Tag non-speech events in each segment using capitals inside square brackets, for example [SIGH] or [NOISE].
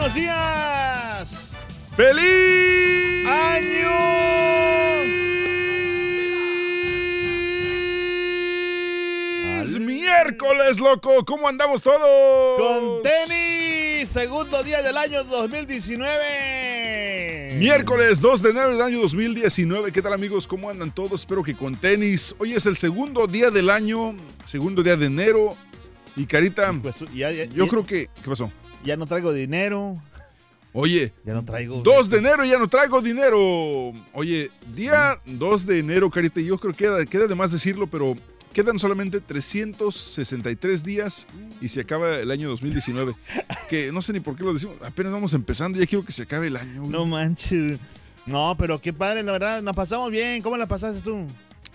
Buenos días. ¡Feliz año! miércoles, loco. ¿Cómo andamos todos? Con tenis, segundo día del año 2019. Miércoles 2 de enero del año 2019. ¿Qué tal amigos? ¿Cómo andan todos? Espero que con tenis. Hoy es el segundo día del año, segundo día de enero. Y Carita, Pues, ya- ya- yo ya- creo que... ¿Qué pasó? Ya no traigo dinero. Oye, Ya no traigo. 2 de enero ya no traigo dinero. Oye, día 2 de enero, Carita, yo creo que queda, queda de más decirlo, pero quedan solamente 363 días y se acaba el año 2019. [LAUGHS] que no sé ni por qué lo decimos, apenas vamos empezando, ya quiero que se acabe el año. güey. No manches. No, pero qué padre, la verdad. Nos pasamos bien. ¿Cómo la pasaste tú?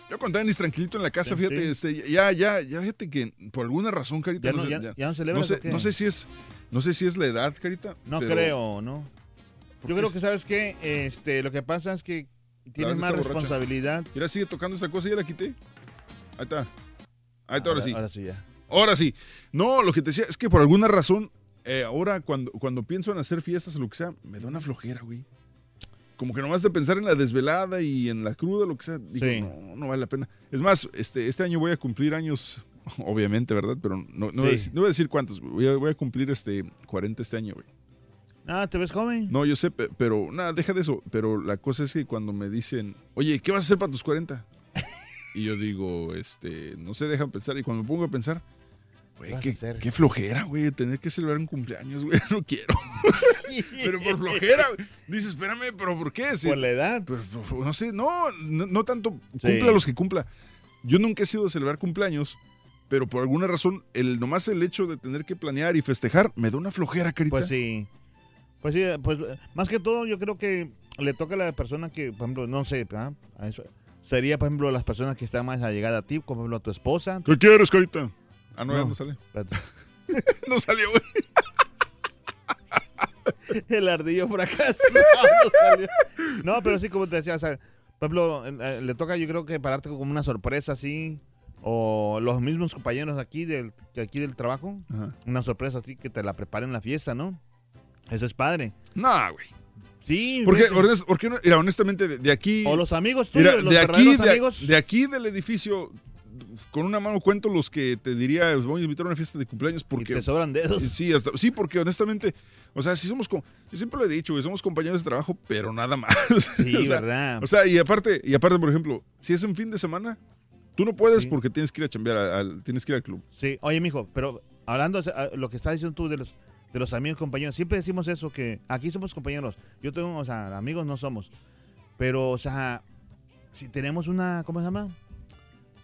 Yo con tenis tranquilito en la casa, Sí, fíjate, sí. este, ya, ya, ya, fíjate que por alguna razón, Carita, ¿Ya no, sé- ya, ya no celebras no sé, no sé si es, no sé si es la edad, Carita. No pero- creo, ¿no? ¿por Yo creo que, ¿sabes qué? Este, lo que pasa es que tienes más está borracha. responsabilidad. Mira, sigue tocando esta cosa y ya la quité. Ahí está. Ahí está, ahora sí. Ahora sí ya. Ahora sí. No, lo que te decía es que por alguna razón, eh, ahora cuando, cuando pienso en hacer fiestas o lo que sea, me da una flojera, güey. Como que nomás de pensar en la desvelada y en la cruda, lo que sea, digo, Sí. no, no vale la pena. Es más, este, este año voy a cumplir años, [LAUGHS] obviamente, ¿verdad? Pero no, no, voy, a decir, no voy a decir cuántos. Voy a, voy a cumplir este 40 este año, güey. Ah, ¿te ves joven? No, yo sé, pe- pero nada, deja de eso. Pero la cosa es que cuando me dicen, oye, ¿qué vas a hacer para tus 40? Y yo digo, este, no sé, dejan pensar. Y cuando me pongo a pensar, güey, qué, flojera, güey, tener que celebrar un cumpleaños, güey, [LAUGHS] no quiero. [LAUGHS] pero por flojera, güey. Dices, espérame, pero ¿por qué? Por la edad. pero, pero, no sé, no, no, no tanto Sí. cumpla los que cumpla. Yo nunca he sido de celebrar cumpleaños, pero por alguna razón, el nomás el hecho de tener que planear y festejar me da una flojera, carita. Pues sí. Pues sí, pues más que todo yo creo que le toca a la persona que, por ejemplo, no sé, ¿ah? A eso- sería, por ejemplo, las personas que están más allegadas a ti, como por ejemplo a tu esposa. ¿Qué quieres, carita? Ah, no, ya No. sale. [LAUGHS] No salió, güey. [LAUGHS] El ardillo fracasado. [LAUGHS] salió. no, pero sí, como te decía, o sea, por ejemplo, eh, le toca yo creo que pararte como una sorpresa así, o los mismos compañeros aquí del, de aquí del trabajo, Ajá. una sorpresa así que te la preparen la fiesta, ¿no? Eso es padre. No, güey. Sí. ¿Por qué, fíjate. honest- por qué no? Mira, honestamente, de, de aquí. O los amigos mira, tuyos, los de aquí, de, amigos. de aquí del edificio, con una mano cuento los que te diría, os voy a invitar a una fiesta de cumpleaños y porque. te sobran dedos. Sí, hasta, sí, porque honestamente, o sea, si somos, yo siempre lo he dicho, güey, somos compañeros de trabajo, pero nada más. [LAUGHS] Sí, o sea, verdad. O sea, y aparte, y aparte, por ejemplo, si es un fin de semana, tú no puedes Sí. porque tienes que ir a chambear, al, tienes que ir al club. Sí, oye, mijo, pero hablando de lo que estás diciendo tú de los, de los amigos compañeros, siempre decimos eso, que aquí somos compañeros. Yo tengo, o sea, amigos no somos. Pero, o sea, si tenemos una, ¿cómo se llama?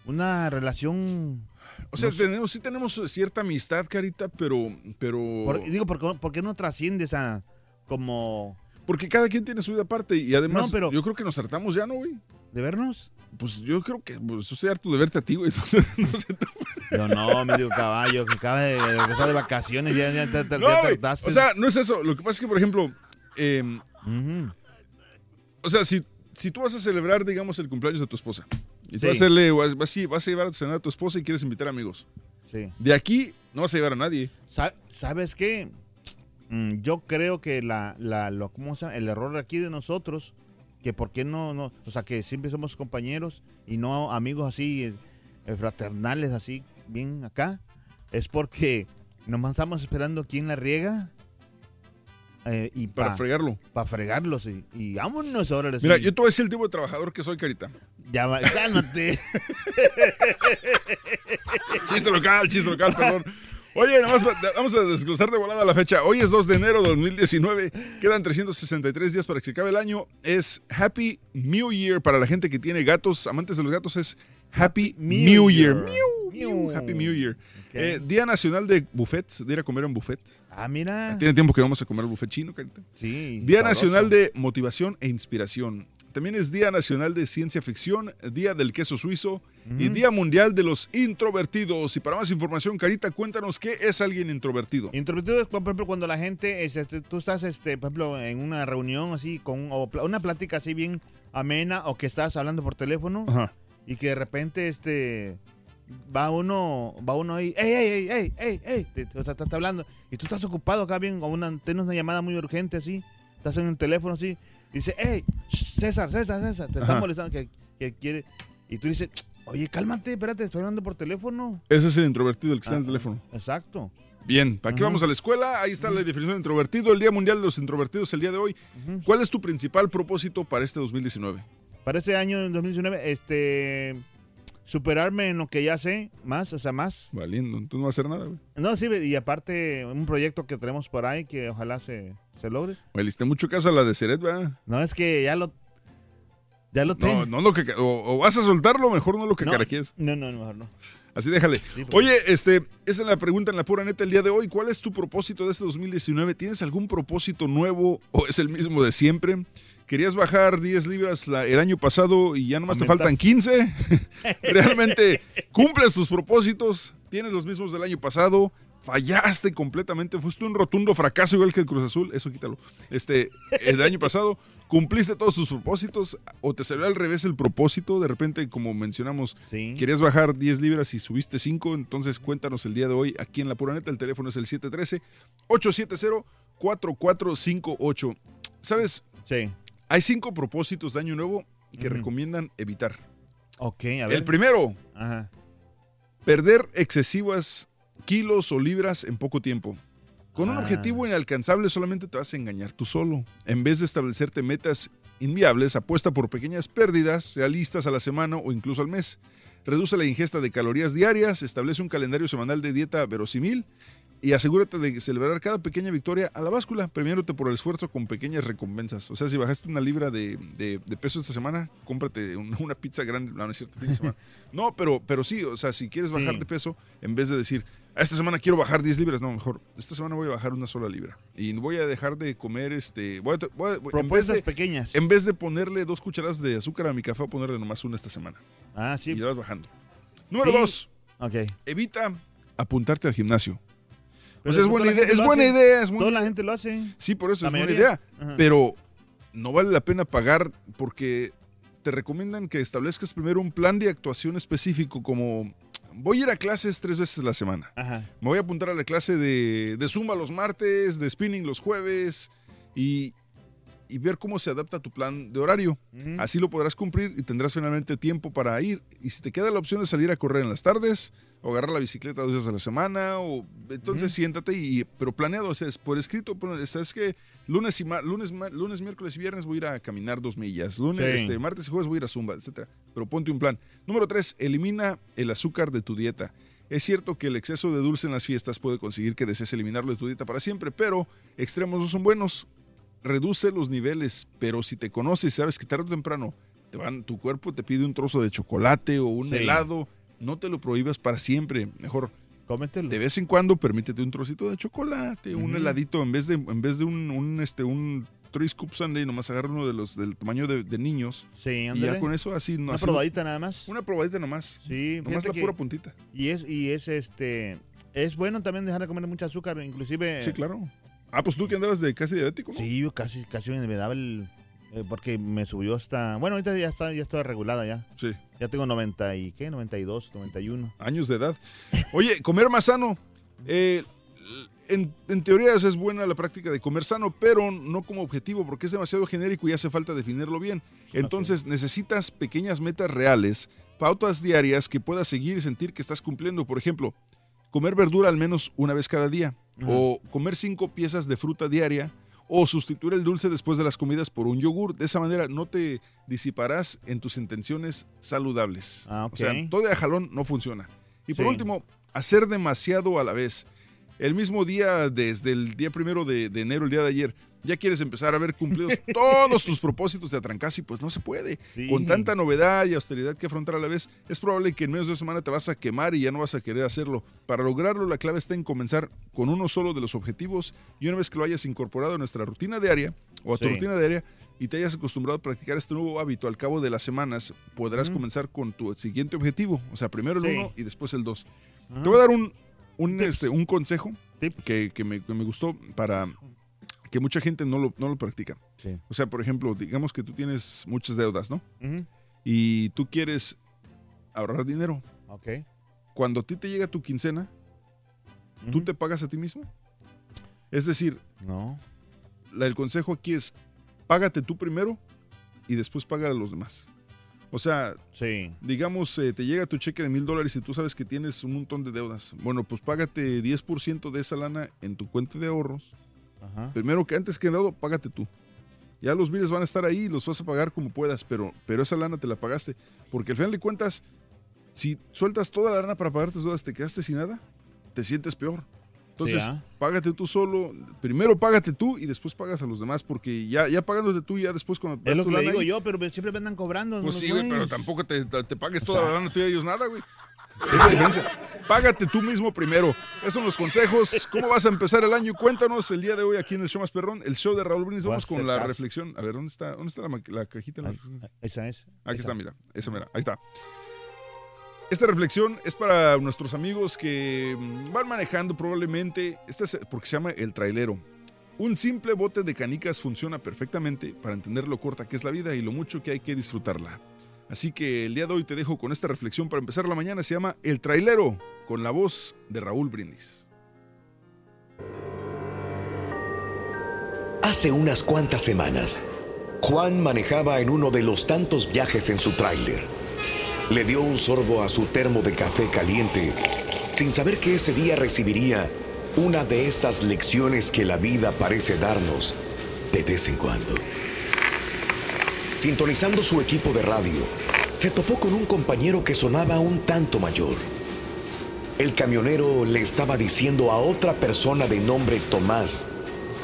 Una relación... O sea, No sé. tenemos, sí tenemos cierta amistad, Carita, pero, pero... por- digo, ¿por qué, por qué no trasciendes a como Porque cada quien tiene su vida aparte y además No, pero- yo creo que nos hartamos ya, ¿no, güey? de vernos? Pues yo creo que pues, eso sea harto de verte a ti, güey. [LAUGHS] No sé, no sé tú. Yo no, me digo caballo, que acaba de regresar de vacaciones, ya, ya, te- No, ya tardaste. O sea, no es eso. Lo que pasa es que, por ejemplo, em. O sea, si, si tú vas a celebrar, digamos, el cumpleaños de tu esposa, y tú Sí. vas a, hacerle, vas, vas a- vas a llevar a cenar a tu esposa y quieres invitar amigos, Sí. de aquí no vas a llevar a nadie. Sa- ¿Sabes qué? Mm, Yo creo que la, la, lo, ¿cómo se llama? el error aquí de nosotros, que por qué no, no, o sea, que siempre somos compañeros y no amigos así, eh, fraternales así, bien acá, es porque nomás estamos esperando quién la riega eh, y Para pa- fregarlo. pa fregarlos y, y vámonos ahora. Mira, yo te voy a decir el tipo de trabajador que soy, Carita. Ya va, cálmate. [LAUGHS] Chiste local, chiste local, perdón. [LAUGHS] Oye, nada más va- vamos a desglosar de volada la fecha. Hoy es 2 de enero de 2019. Quedan 363 días para que se acabe el año. Es Happy New Year para la gente que tiene gatos. Amantes de los gatos es Happy New, Year. Mew, mew, Happy New Year. Eh, Día Nacional de Buffets, de ir a comer en buffet. Ah, mira. Tiene tiempo que vamos a comer buffet chino, Carita. Sí. Día sabroso. Nacional de Motivación e Inspiración. También es Día Nacional de Ciencia Ficción, Día del Queso Suizo y Día Mundial de los Introvertidos. Y para más información, Carita, cuéntanos qué es alguien introvertido. Introvertido es, por ejemplo, cuando la gente, este, tú- estás, este, por ejemplo, en una reunión así, con o una plática así bien amena, o que estás hablando por teléfono, Ajá. y que de repente, este, va uno, va uno ahí, ey, ey, ey, ey, ey, ey, o sea, te está hablando, y tú estás ocupado acá bien, o una, tienes una llamada muy urgente así, estás en el teléfono así, dice, hey, César, César, César, te Ajá. están molestando, que, que quiere, y tú dices, oye, cálmate, espérate, estoy hablando por teléfono. Ese es el introvertido, el que está en el Ah, teléfono. Exacto. Bien, ¿para qué Ujú. vamos a la escuela? Ahí está la definición de introvertido. El Día Mundial de los Introvertidos el día de hoy. ¿Cuál es tu principal propósito para este 2019? Para este año, en 2019, este, superarme en lo que ya sé, más, o sea, más. Valiendo, entonces no va a hacer nada, güey. No, sí, y aparte, un proyecto que tenemos por ahí que ojalá se, se logre. Me diste mucho caso a la de Seret, ¿verdad? No, es que ya lo, ya lo No, tengo. no lo que... O, o vas a soltarlo, mejor no lo que No. caraquees. No, no, mejor no. Así déjale. Sí, pues. Oye, este, esa es la pregunta en la pura neta el día de hoy. ¿Cuál es tu propósito de este 2019? ¿Tienes algún propósito nuevo o es el mismo de siempre? ¿Querías bajar 10 libras la- el año pasado y ya nomás te Aumentas. faltan 15? [LAUGHS] ¿Realmente cumples tus propósitos? ¿Tienes los mismos del año pasado? ¿Fallaste completamente? ¿Fuiste un rotundo fracaso igual que el Cruz Azul? Eso quítalo. Este, el año pasado, ¿cumpliste todos tus propósitos? ¿O te salió al revés el propósito? De repente, como mencionamos, Sí. Querías bajar 10 libras y subiste 5, entonces cuéntanos el día de hoy aquí en La Pura Neta. El teléfono es el 713-870-4458. ¿Sabes? Sí. Hay cinco propósitos de Año Nuevo que recomiendan evitar. Ok, a ver. El primero, Ajá. perder excesivas kilos o libras en poco tiempo. Con un Ah. objetivo inalcanzable solamente te vas a engañar tú solo. En vez de establecerte metas inviables, apuesta por pequeñas pérdidas realistas a la semana o incluso al mes. Reduce la ingesta de calorías diarias, establece un calendario semanal de dieta verosímil y asegúrate de celebrar cada pequeña victoria a la báscula, premiándote por el esfuerzo con pequeñas recompensas. O sea, si bajaste una libra de, de- de peso esta semana, cómprate un- una pizza grande. No, no es cierto, fin de semana. [LAUGHS] No, pero, pero sí, o sea, si quieres bajar Sí. de peso, en vez de decir, esta semana quiero bajar 10 libras, no, mejor, esta semana voy a bajar una sola libra. Y voy a dejar de comer, este, voy a, voy a- Propuestas de, pequeñas. en vez de ponerle dos cucharadas de azúcar a mi café, voy a ponerle nomás una esta semana. Ah, Y sí. ya vas bajando. Número Sí. dos, Ok. evita apuntarte al gimnasio. Sea, es buena idea, es buena idea, es buena Toda la gente lo hace. Sí, por eso La es buena idea. Ajá. Pero no vale la pena pagar porque te recomiendan que establezcas primero un plan de actuación específico como voy a ir a clases tres veces a la semana. Ajá. Me voy a apuntar a la clase de, de Zumba los martes, de spinning los jueves y, y ver cómo se adapta a tu plan de horario. Así lo podrás cumplir y tendrás finalmente tiempo para ir. Y si te queda la opción de salir a correr en las tardes o agarrar la bicicleta dos veces a la semana, o entonces siéntate y pero planeado, o sea, es por escrito, sabes que lunes y lunes, lunes, miércoles y viernes voy a ir a caminar dos millas, lunes, Sí. este, martes y jueves voy a ir a zumba, etcétera. Pero ponte un plan. Número tres, elimina el azúcar de tu dieta. Es cierto que el exceso de dulce en las fiestas puede conseguir que desees eliminarlo de tu dieta para siempre, pero extremos no son buenos. Reduce los niveles, pero si te conoces y sabes que tarde o temprano te van, tu cuerpo te pide un trozo de chocolate o un Sí. helado, no te lo prohíbas para siempre. Mejor, Cómetelo. de vez en cuando, permítete un trocito de chocolate, un heladito, en vez de, en vez de un, un, este, un Three Scoop Sunday, nomás agarra uno de los del tamaño de, de niños. Sí, Y ya ándale. con eso así, no, Una así- probadita nada más. una probadita nomás. Sí, Nomás la que- pura puntita. Y es, y es este. Es bueno también dejar de comer mucho azúcar, inclusive. Sí, claro. Ah, pues tú que andabas de casi diabético, ¿no? Sí, yo casi, casi me daba el, eh, porque me subió hasta... Bueno, ahorita ya está, ya estoy regulada ya. Sí. Ya tengo 90 y... ¿Qué? 92, 91. Años de edad. Oye, comer más sano. Eh, en, en teoría es buena la práctica de comer sano, pero no como objetivo porque es demasiado genérico y hace falta definirlo bien. Entonces necesitas pequeñas metas reales, pautas diarias que puedas seguir y sentir que estás cumpliendo. Por ejemplo, comer verdura al menos una vez cada día, o comer cinco piezas de fruta diaria, o sustituir el dulce después de las comidas por un yogur. De esa manera no te disiparás en tus intenciones saludables. Ah, ok. O sea, todo de jalón no funciona. Y por Sí. último, hacer demasiado a la vez. El mismo día, desde el día primero de, de enero, el día de ayer, ya quieres empezar a ver cumplidos [LAUGHS] todos tus propósitos de atrancazo y pues no se puede. Sí. Con tanta novedad y austeridad que afrontar a la vez, es probable que en menos de una semana te vas a quemar y ya no vas a querer hacerlo. Para lograrlo, la clave está en comenzar con uno solo de los objetivos y una vez que lo hayas incorporado a nuestra rutina diaria o a tu Sí. rutina diaria y te hayas acostumbrado a practicar este nuevo hábito al cabo de las semanas, podrás comenzar con tu siguiente objetivo. O sea, primero el Sí. uno y después el dos. Ajá. Te voy a dar un, un, este, un consejo que, que me, que me gustó para que mucha gente no lo, no lo practica. Sí. O sea, por ejemplo, digamos que tú tienes muchas deudas, ¿no? Y tú quieres ahorrar dinero. Ok. Cuando a ti te llega tu quincena, ¿tú te pagas a ti mismo? Es decir, No. la- el consejo aquí es, págate tú primero y después paga a los demás. O sea, Sí. digamos, eh, te llega tu cheque de mil dólares y tú sabes que tienes un montón de deudas. Bueno, pues págate 10% de esa lana en tu cuenta de ahorros. Ajá. Primero que antes que dado, págate tú. Ya los biles van a estar ahí y los vas a pagar como puedas, pero, pero esa lana te la pagaste. Porque al final de cuentas, si sueltas toda la lana para pagar tus deudas, te quedaste sin nada, te sientes peor. Entonces, Sí, ¿ah? págate tú solo. Primero págate tú y después pagas a los demás, porque ya, ya pagándote tú, ya después cuando Es lo que le digo ahí, yo, pero siempre me andan cobrando. Pues sí, güey, pero tampoco te, te- te pagues O toda sea- la lana tú y ellos nada, güey. Es la diferencia. Págate tú mismo primero. Esos son los consejos. ¿Cómo vas a empezar el año? Cuéntanos el día de hoy aquí en el show más perrón, el show de Raúl Brindis. Vamos con la caso. reflexión. A ver, ¿dónde está, dónde está la, la cajita? Ahí- reflexión? Esa es. Aquí esa. está, mira. Esa, mira. Ahí está. Esta reflexión es para nuestros amigos que mm, van manejando probablemente, este es porque se llama el trailero. Un simple bote de canicas funciona perfectamente para entender lo corta que es la vida y lo mucho que hay que disfrutarla. Así que el día de hoy te dejo con esta reflexión para empezar la mañana. Se llama El trailero, con la voz de Raúl Brindis. Hace unas cuantas semanas, Juan manejaba en uno de los tantos viajes en su tráiler. Le dio un sorbo a su termo de café caliente, sin saber que ese día recibiría una de esas lecciones que la vida parece darnos de vez en cuando. Sintonizando su equipo de radio, se topó con un compañero que sonaba un tanto mayor. El camionero le estaba diciendo a otra persona de nombre Tomás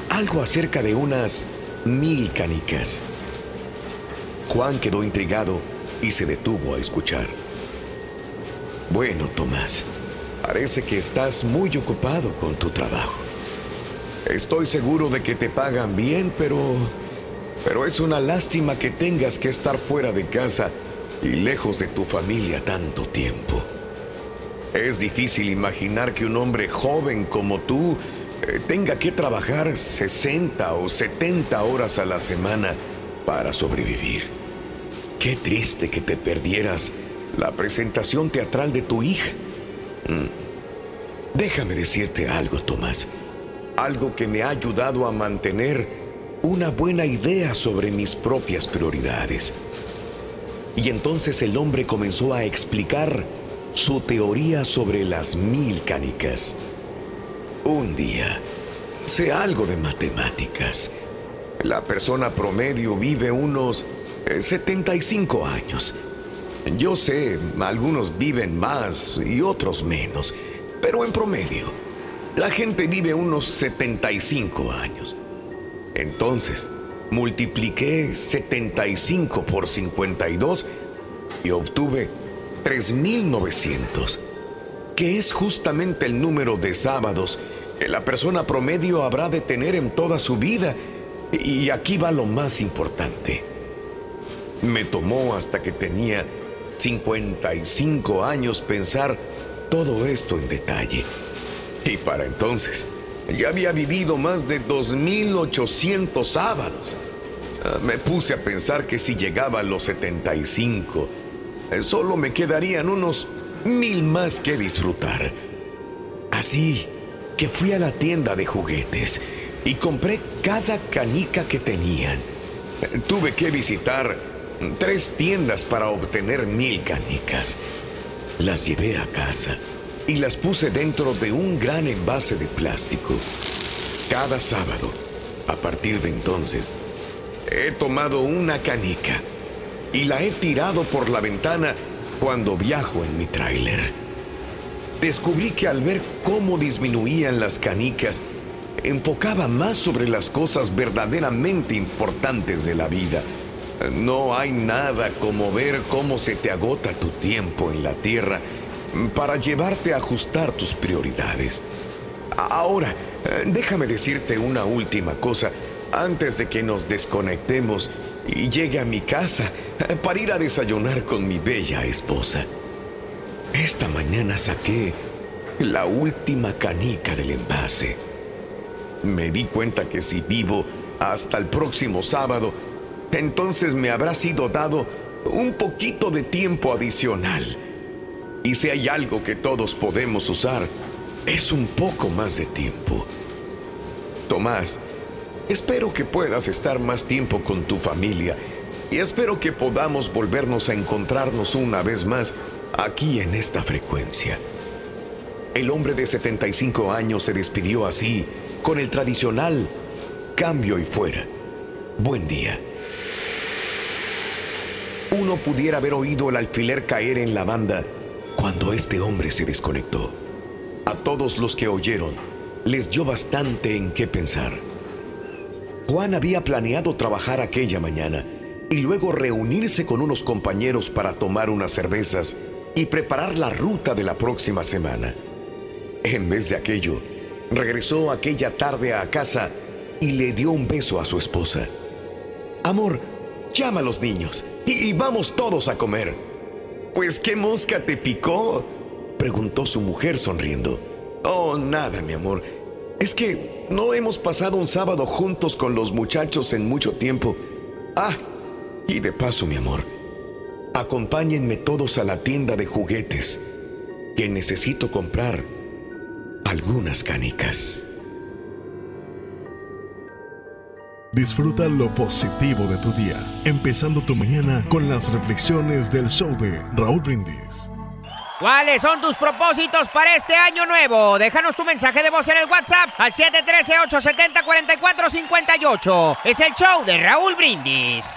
algo acerca de unas mil canicas. Juan quedó intrigado y se detuvo a escuchar. Bueno, Tomás, parece que estás muy ocupado con tu trabajo. Estoy seguro de que te pagan bien, pero... Pero es una lástima que tengas que estar fuera de casa y lejos de tu familia tanto tiempo. Es difícil imaginar que un hombre joven como tú eh, tenga que trabajar 60 o 70 horas a la semana para sobrevivir. Qué triste que te perdieras la presentación teatral de tu hija. Mm. Déjame decirte algo, Tomás. Algo que me ha ayudado a mantener una buena idea sobre mis propias prioridades. Y entonces el hombre comenzó a explicar su teoría sobre las mil canicas. Un día, sé algo de matemáticas. La persona promedio vive unos 75 años. Yo sé, algunos viven más y otros menos, pero en promedio, la gente vive unos 75 años. Entonces, multipliqué 75 por 52 y obtuve 3.900, que es justamente el número de sábados que la persona promedio habrá de tener en toda su vida. Y aquí va lo más importante. Me tomó hasta que tenía 55 años pensar todo esto en detalle. Y para entonces, ya había vivido más de 2.800 sábados. Ah, Me puse a pensar que si llegaba a los 75, eh, solo me quedarían unos mil más que disfrutar. Así que fui a la tienda de juguetes y compré cada canica que tenían. Eh, Tuve que visitar tres tiendas para obtener mil canicas. Las llevé a casa y las puse dentro de un gran envase de plástico. Cada sábado, a partir de entonces, he tomado una canica y la he tirado por la ventana cuando viajo en mi tráiler. Descubrí que al ver cómo disminuían las canicas, enfocaba más sobre las cosas verdaderamente importantes de la vida. No hay nada como ver cómo se te agota tu tiempo en la tierra para llevarte a ajustar tus prioridades. Ahora, déjame decirte una última cosa antes de que nos desconectemos y llegue a mi casa para ir a desayunar con mi bella esposa. Esta mañana saqué la última canica del envase. Me di cuenta que si vivo hasta el próximo sábado, entonces me habrá sido dado un poquito de tiempo adicional. Y si hay algo que todos podemos usar, es un poco más de tiempo. Tomás, espero que puedas estar más tiempo con tu familia y espero que podamos volvernos a encontrarnos una vez más aquí en esta frecuencia. El hombre de 75 años se despidió así, con el tradicional cambio y fuera. Buen día. Uno pudiera haber oído el alfiler caer en la banda cuando este hombre se desconectó. A todos los que oyeron, les dio bastante en qué pensar. Juan había planeado trabajar aquella mañana y luego reunirse con unos compañeros para tomar unas cervezas y preparar la ruta de la próxima semana. En vez de aquello, regresó aquella tarde a casa y le dio un beso a su esposa. Amor, llama a los niños y, y vamos todos a comer. Pues qué mosca te picó, preguntó su mujer sonriendo. Oh, nada, mi amor. Es que no hemos pasado un sábado juntos con los muchachos en mucho tiempo. Ah, y de paso, mi amor, acompáñenme todos a la tienda de juguetes, que necesito comprar algunas canicas. Disfruta lo positivo de tu día, empezando tu mañana con las reflexiones del show de Raúl Brindis. ¿Cuáles son tus propósitos para este año nuevo? Déjanos tu mensaje de voz en el WhatsApp al 713-870-4458. Es el show de Raúl Brindis.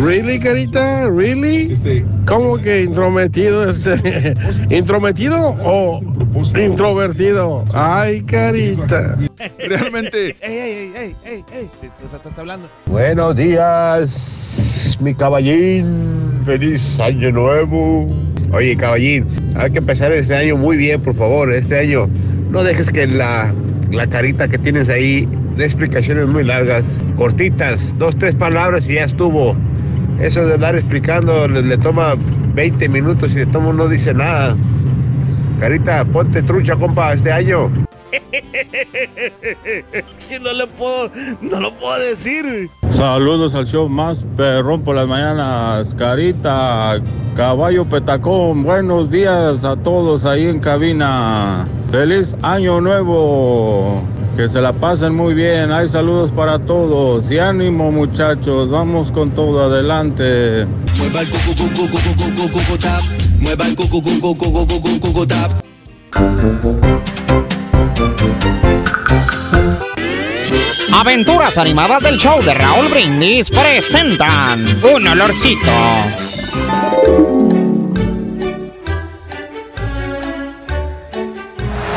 ¿Really, carita? ¿Really? ¿Cómo que intrometido es? eh, ¿Intrometido o introvertido? Ay, carita. Realmente. [LAUGHS] ¡Ey, ey, ey, ey, ey! Está, hablando. Buenos días, mi caballín. Feliz año nuevo. Oye, caballín, hay que empezar este año muy bien, por favor. Este año no dejes que la, la carita que tienes ahí dé explicaciones muy largas, cortitas, dos, tres palabras y ya estuvo. Eso de dar explicando le, le toma 20 minutos y de tomo no dice nada. Carita, ponte trucha, compa, este año. [LAUGHS] Es que no le puedo, no lo puedo decir. Saludos al show más perrón por las mañanas, Carita, Caballo Petacón, buenos días a todos ahí en cabina. Feliz año nuevo, que se la pasen muy bien, hay saludos para todos y ánimo muchachos, vamos con todo adelante. Mueva el. Mueva. Aventuras animadas del show de Raúl Brindis presentan un olorcito.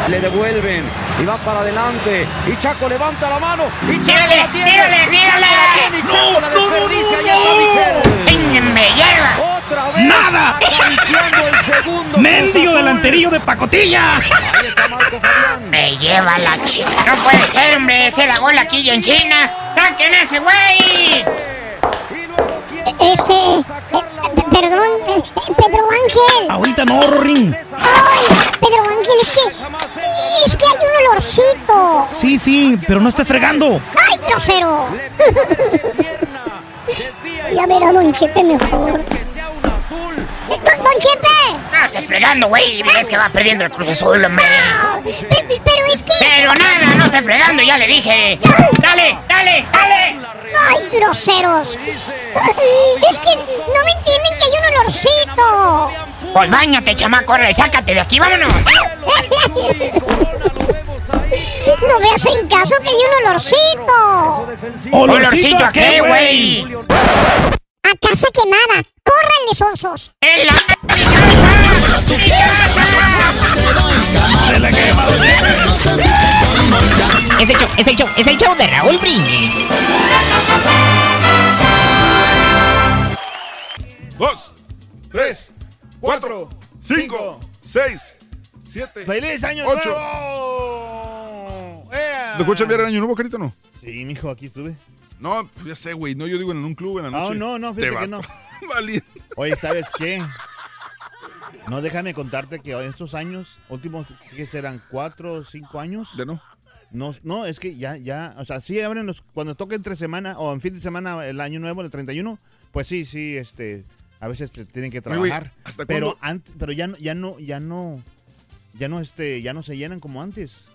Le devuelven y va para adelante. Y Chaco levanta la mano. Y Chaco ¡Tírale, la tiene. tírale, y Chaco tírale! la tiene. Y Chaco la desperdicia. y entra Michel. Otra vez. ¡Nada! Acariciando el segundo. Mendigo Cruz Azul. delanterito anillo de pacotilla. Me lleva la chica. No puede ser, hombre. Se la bola aquí en China. ¡Saquen a ese güey! Este, eh, perdón, eh, Pedro Ángel. Ahorita no, Rorín. Ay, Pedro Ángel, es que, es que hay un olorcito. Sí, sí, pero no esté fregando. ¡Ay, grosero! [LAUGHS] ya verá, don Chepe, mejor. Don, don Chepe. No estés fregando, güey. Ves que va perdiendo el Cruz Azul, hombre. Pe- pero es que... Pero nada, no estés fregando, ya le dije. Dale, dale, dale. ¡Ay, groseros! Es que no me entienden que hay un olorcito. Pues bañate, chamaco, órale, sácate de aquí, vámonos. No me hacen caso que hay un olorcito. ¿Olorcito a qué, güey? A casa quemada. ¡Córranle, sonsos! ¡En la... Es el show, es el show, es el show de Raúl Brindis. Dos, tres, cuatro, cinco, seis, siete, ¡Feliz año ocho. nuevo! ¡Ea! ¿Te escuchan enviar el año nuevo, carita, no? Sí, mijo, aquí estuve. No, pues ya sé, güey. No, yo digo en un club en la No, noche. no, no, Este fíjate que no. [LAUGHS] Oye, ¿sabes qué? No, déjame contarte que estos años, últimos, ¿qué serán? ¿Cuatro o cinco años? Ya no. No, no, es que ya, ya, o sea, sí abren los, cuando toca entre semana o en fin de semana el año nuevo, el 31, pues sí, sí, este, a veces te tienen que trabajar. ¿hasta pero antes, pero ya, no- ya no, ya no, ya no, este, ya no se llenan como antes.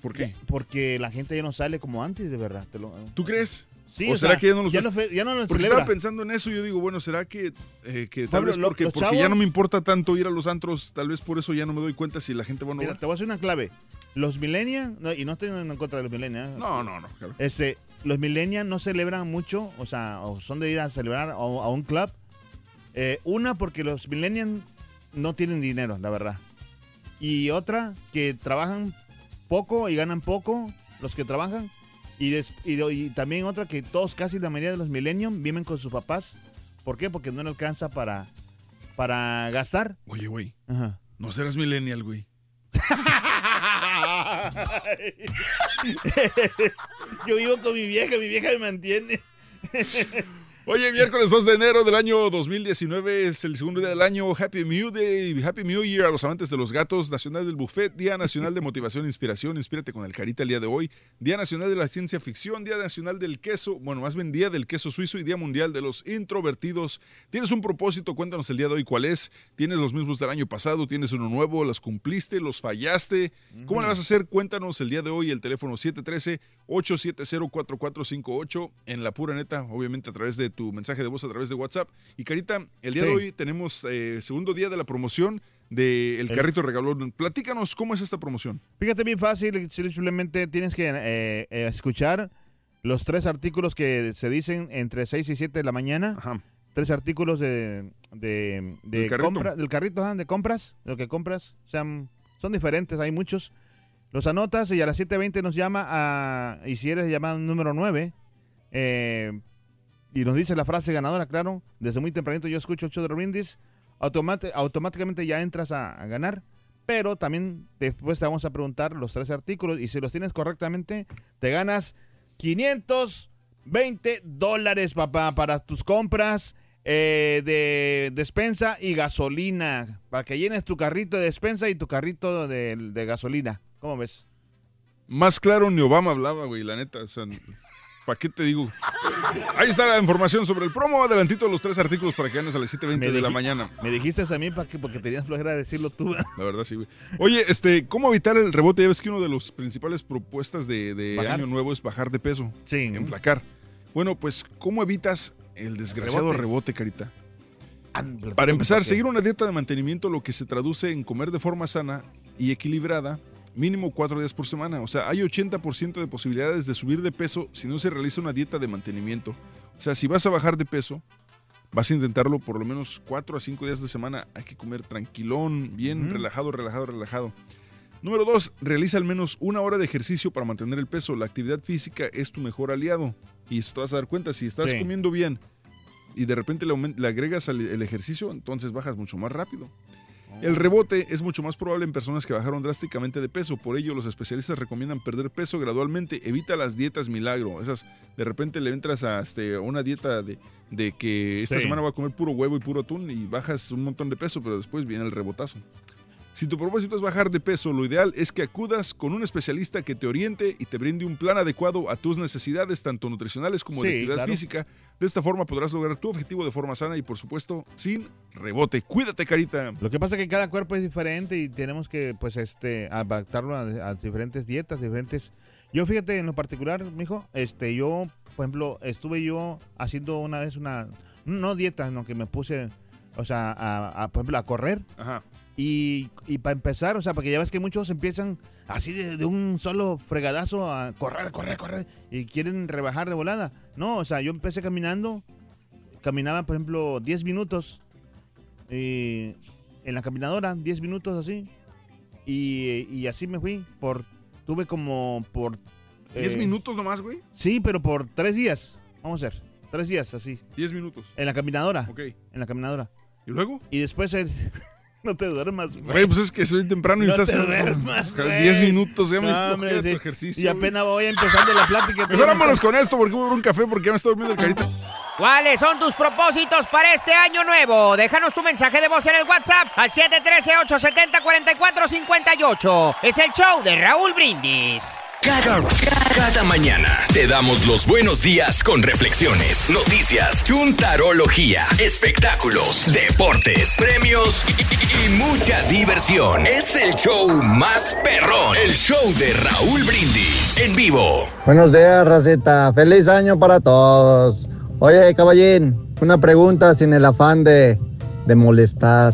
¿Por qué? Porque la gente ya no sale como antes, de verdad. te lo- ¿Tú crees? Sí, ¿O, o será sea, que ya no los ya no ya no los Porque celebra. estaba pensando en eso y yo digo, bueno, ¿será que, eh, que tal Pablo, vez porque, ya no me importa tanto ir a los antros, tal vez por eso ya no me doy cuenta si la gente va o no Mira, va? te voy a hacer una clave. Los millennials, no, y no estoy en contra de los millennials. No, no, no. claro. Este, los millennials no celebran mucho, o sea, o son de ir a celebrar a, a un club. Eh, una, porque los millennials no tienen dinero, la verdad. Y otra, que trabajan poco y ganan poco los que trabajan. Y, des- y, do- y también otra, que todos, casi la mayoría de los millennials viven con sus papás. ¿Por qué? Porque no le alcanza para, para gastar. Oye, güey, Ajá. no serás millennial, güey. [LAUGHS] Yo vivo con mi vieja, mi vieja me mantiene. [LAUGHS] Oye, miércoles 2 de enero del año 2019 es el segundo día del año. Happy New Day, Happy New Year a los amantes de los gatos. Nacional del Buffet, Día Nacional de Motivación e Inspiración. Inspírate con el Carita el día de hoy. Día Nacional de la Ciencia Ficción, Día Nacional del Queso, bueno, más bien Día del Queso Suizo y Día Mundial de los Introvertidos. ¿Tienes un propósito? Cuéntanos el día de hoy cuál es. ¿Tienes los mismos del año pasado? ¿Tienes uno nuevo? ¿Los cumpliste? ¿Los fallaste? ¿Cómo le vas a hacer? Cuéntanos el día de hoy. El teléfono 713-870-4458 en la pura neta, obviamente a través de tu mensaje de voz a través de WhatsApp. Y Carita, el día Sí. de hoy tenemos eh, segundo día de la promoción del El- carrito regalón. Platícanos cómo es esta promoción. Fíjate bien fácil, simplemente tienes que eh, eh, escuchar los tres artículos que se dicen entre 6 y 7 de la mañana. Tres artículos de, de, de Del carrito. compra, del carrito, ajá, de compras, de lo que compras. Sean, son diferentes, hay muchos. Los anotas y a las 7.20 nos llama a, y si eres llamado número 9, eh, y nos dice la frase ganadora, claro, desde muy tempranito yo escucho el show de Brindis, automáti- automáticamente ya entras a, a ganar, pero también después te vamos a preguntar los tres artículos y si los tienes correctamente, te ganas 520 dólares, papá, para tus compras eh, de despensa y gasolina, para que llenes tu carrito de despensa y tu carrito de, de gasolina. ¿Cómo ves? Más claro, ni Obama hablaba, güey, la neta. O sea, ¿para qué te digo? Ahí está la información sobre el promo. Adelantito los tres artículos para que ganes a las 7.20 de la mañana. Me dijiste a mí para que, porque tenías flojera de decirlo tú. [LAUGHS] La verdad, sí, güey. Oye, este, ¿cómo evitar el rebote? Ya ves que uno de los principales propuestas de, año nuevo es bajar de peso. Sí. Enflacar. Bueno, pues, ¿cómo evitas el desgraciado Rebote. rebote, Carita? Para empezar, seguir una dieta de mantenimiento, lo que se traduce en comer de forma sana y equilibrada, mínimo cuatro días por semana. O sea, hay 80% de posibilidades de subir de peso si no se realiza una dieta de mantenimiento. O sea, si vas a bajar de peso, vas a intentarlo por lo menos cuatro a cinco días de semana. Hay que comer tranquilón, bien relajado, relajado, relajado. Número dos, realiza al menos una hora de ejercicio para mantener el peso. La actividad física es tu mejor aliado. Y esto te vas a dar cuenta, si estás Sí. comiendo bien y de repente le, le agregas al- el ejercicio, entonces bajas mucho más rápido. El rebote es mucho más probable en personas que bajaron drásticamente de peso. Por ello, los especialistas recomiendan perder peso gradualmente. Evita las dietas milagro. Esas, de repente le entras a este, una dieta de, de que esta Sí. semana va a comer puro huevo y puro atún y bajas un montón de peso, pero después viene el rebotazo. Si tu propósito es bajar de peso, lo ideal es que acudas con un especialista que te oriente y te brinde un plan adecuado a tus necesidades, tanto nutricionales como de actividad claro. física. De esta forma podrás lograr tu objetivo de forma sana y, por supuesto, sin rebote. Cuídate, carita. Lo que pasa es que cada cuerpo es diferente y tenemos que, pues, este, adaptarlo a, a diferentes dietas, diferentes. Yo, fíjate, en lo particular, mijo, este, yo, por ejemplo, estuve yo haciendo una vez una, no dieta, sino que me puse, o sea, a, a, por ejemplo, a correr. Ajá. Y, y para empezar, o sea, porque ya ves que muchos empiezan así de, de un solo fregadazo a correr, correr, correr y quieren rebajar de volada. No, o sea, yo empecé caminando, caminaba, por ejemplo, 10 minutos eh, en la caminadora, 10 minutos así. Y, y así me fui. por Tuve como por... ¿10 eh, minutos nomás, güey? Sí, pero por tres días. Vamos a ver. Tres días así. 10 minutos. En la caminadora. Ok. En la caminadora. ¿Y luego? Y después el... [LAUGHS] no te duermas, Güey, pues es que soy temprano y No estás te duermas, güey. 10 minutos, ya me No, hombre, flojera tu sí. ejercicio. Y apenas voy empezando la plática. Mejor vámonos con esto porque voy a ver un café porque ya me está durmiendo el carita. ¿Cuáles son tus propósitos para este año nuevo? Déjanos tu mensaje de voz en el WhatsApp al 713-870-4458. Es el show de Raúl Brindis. Cada, mañana te damos los buenos días con reflexiones, noticias, chuntarología, espectáculos, deportes, premios y, y mucha diversión. Es el show más perrón, el show de Raúl Brindis en vivo. Buenos días, Racita. Feliz año para todos. Oye, caballín, una pregunta sin el afán de, de molestar.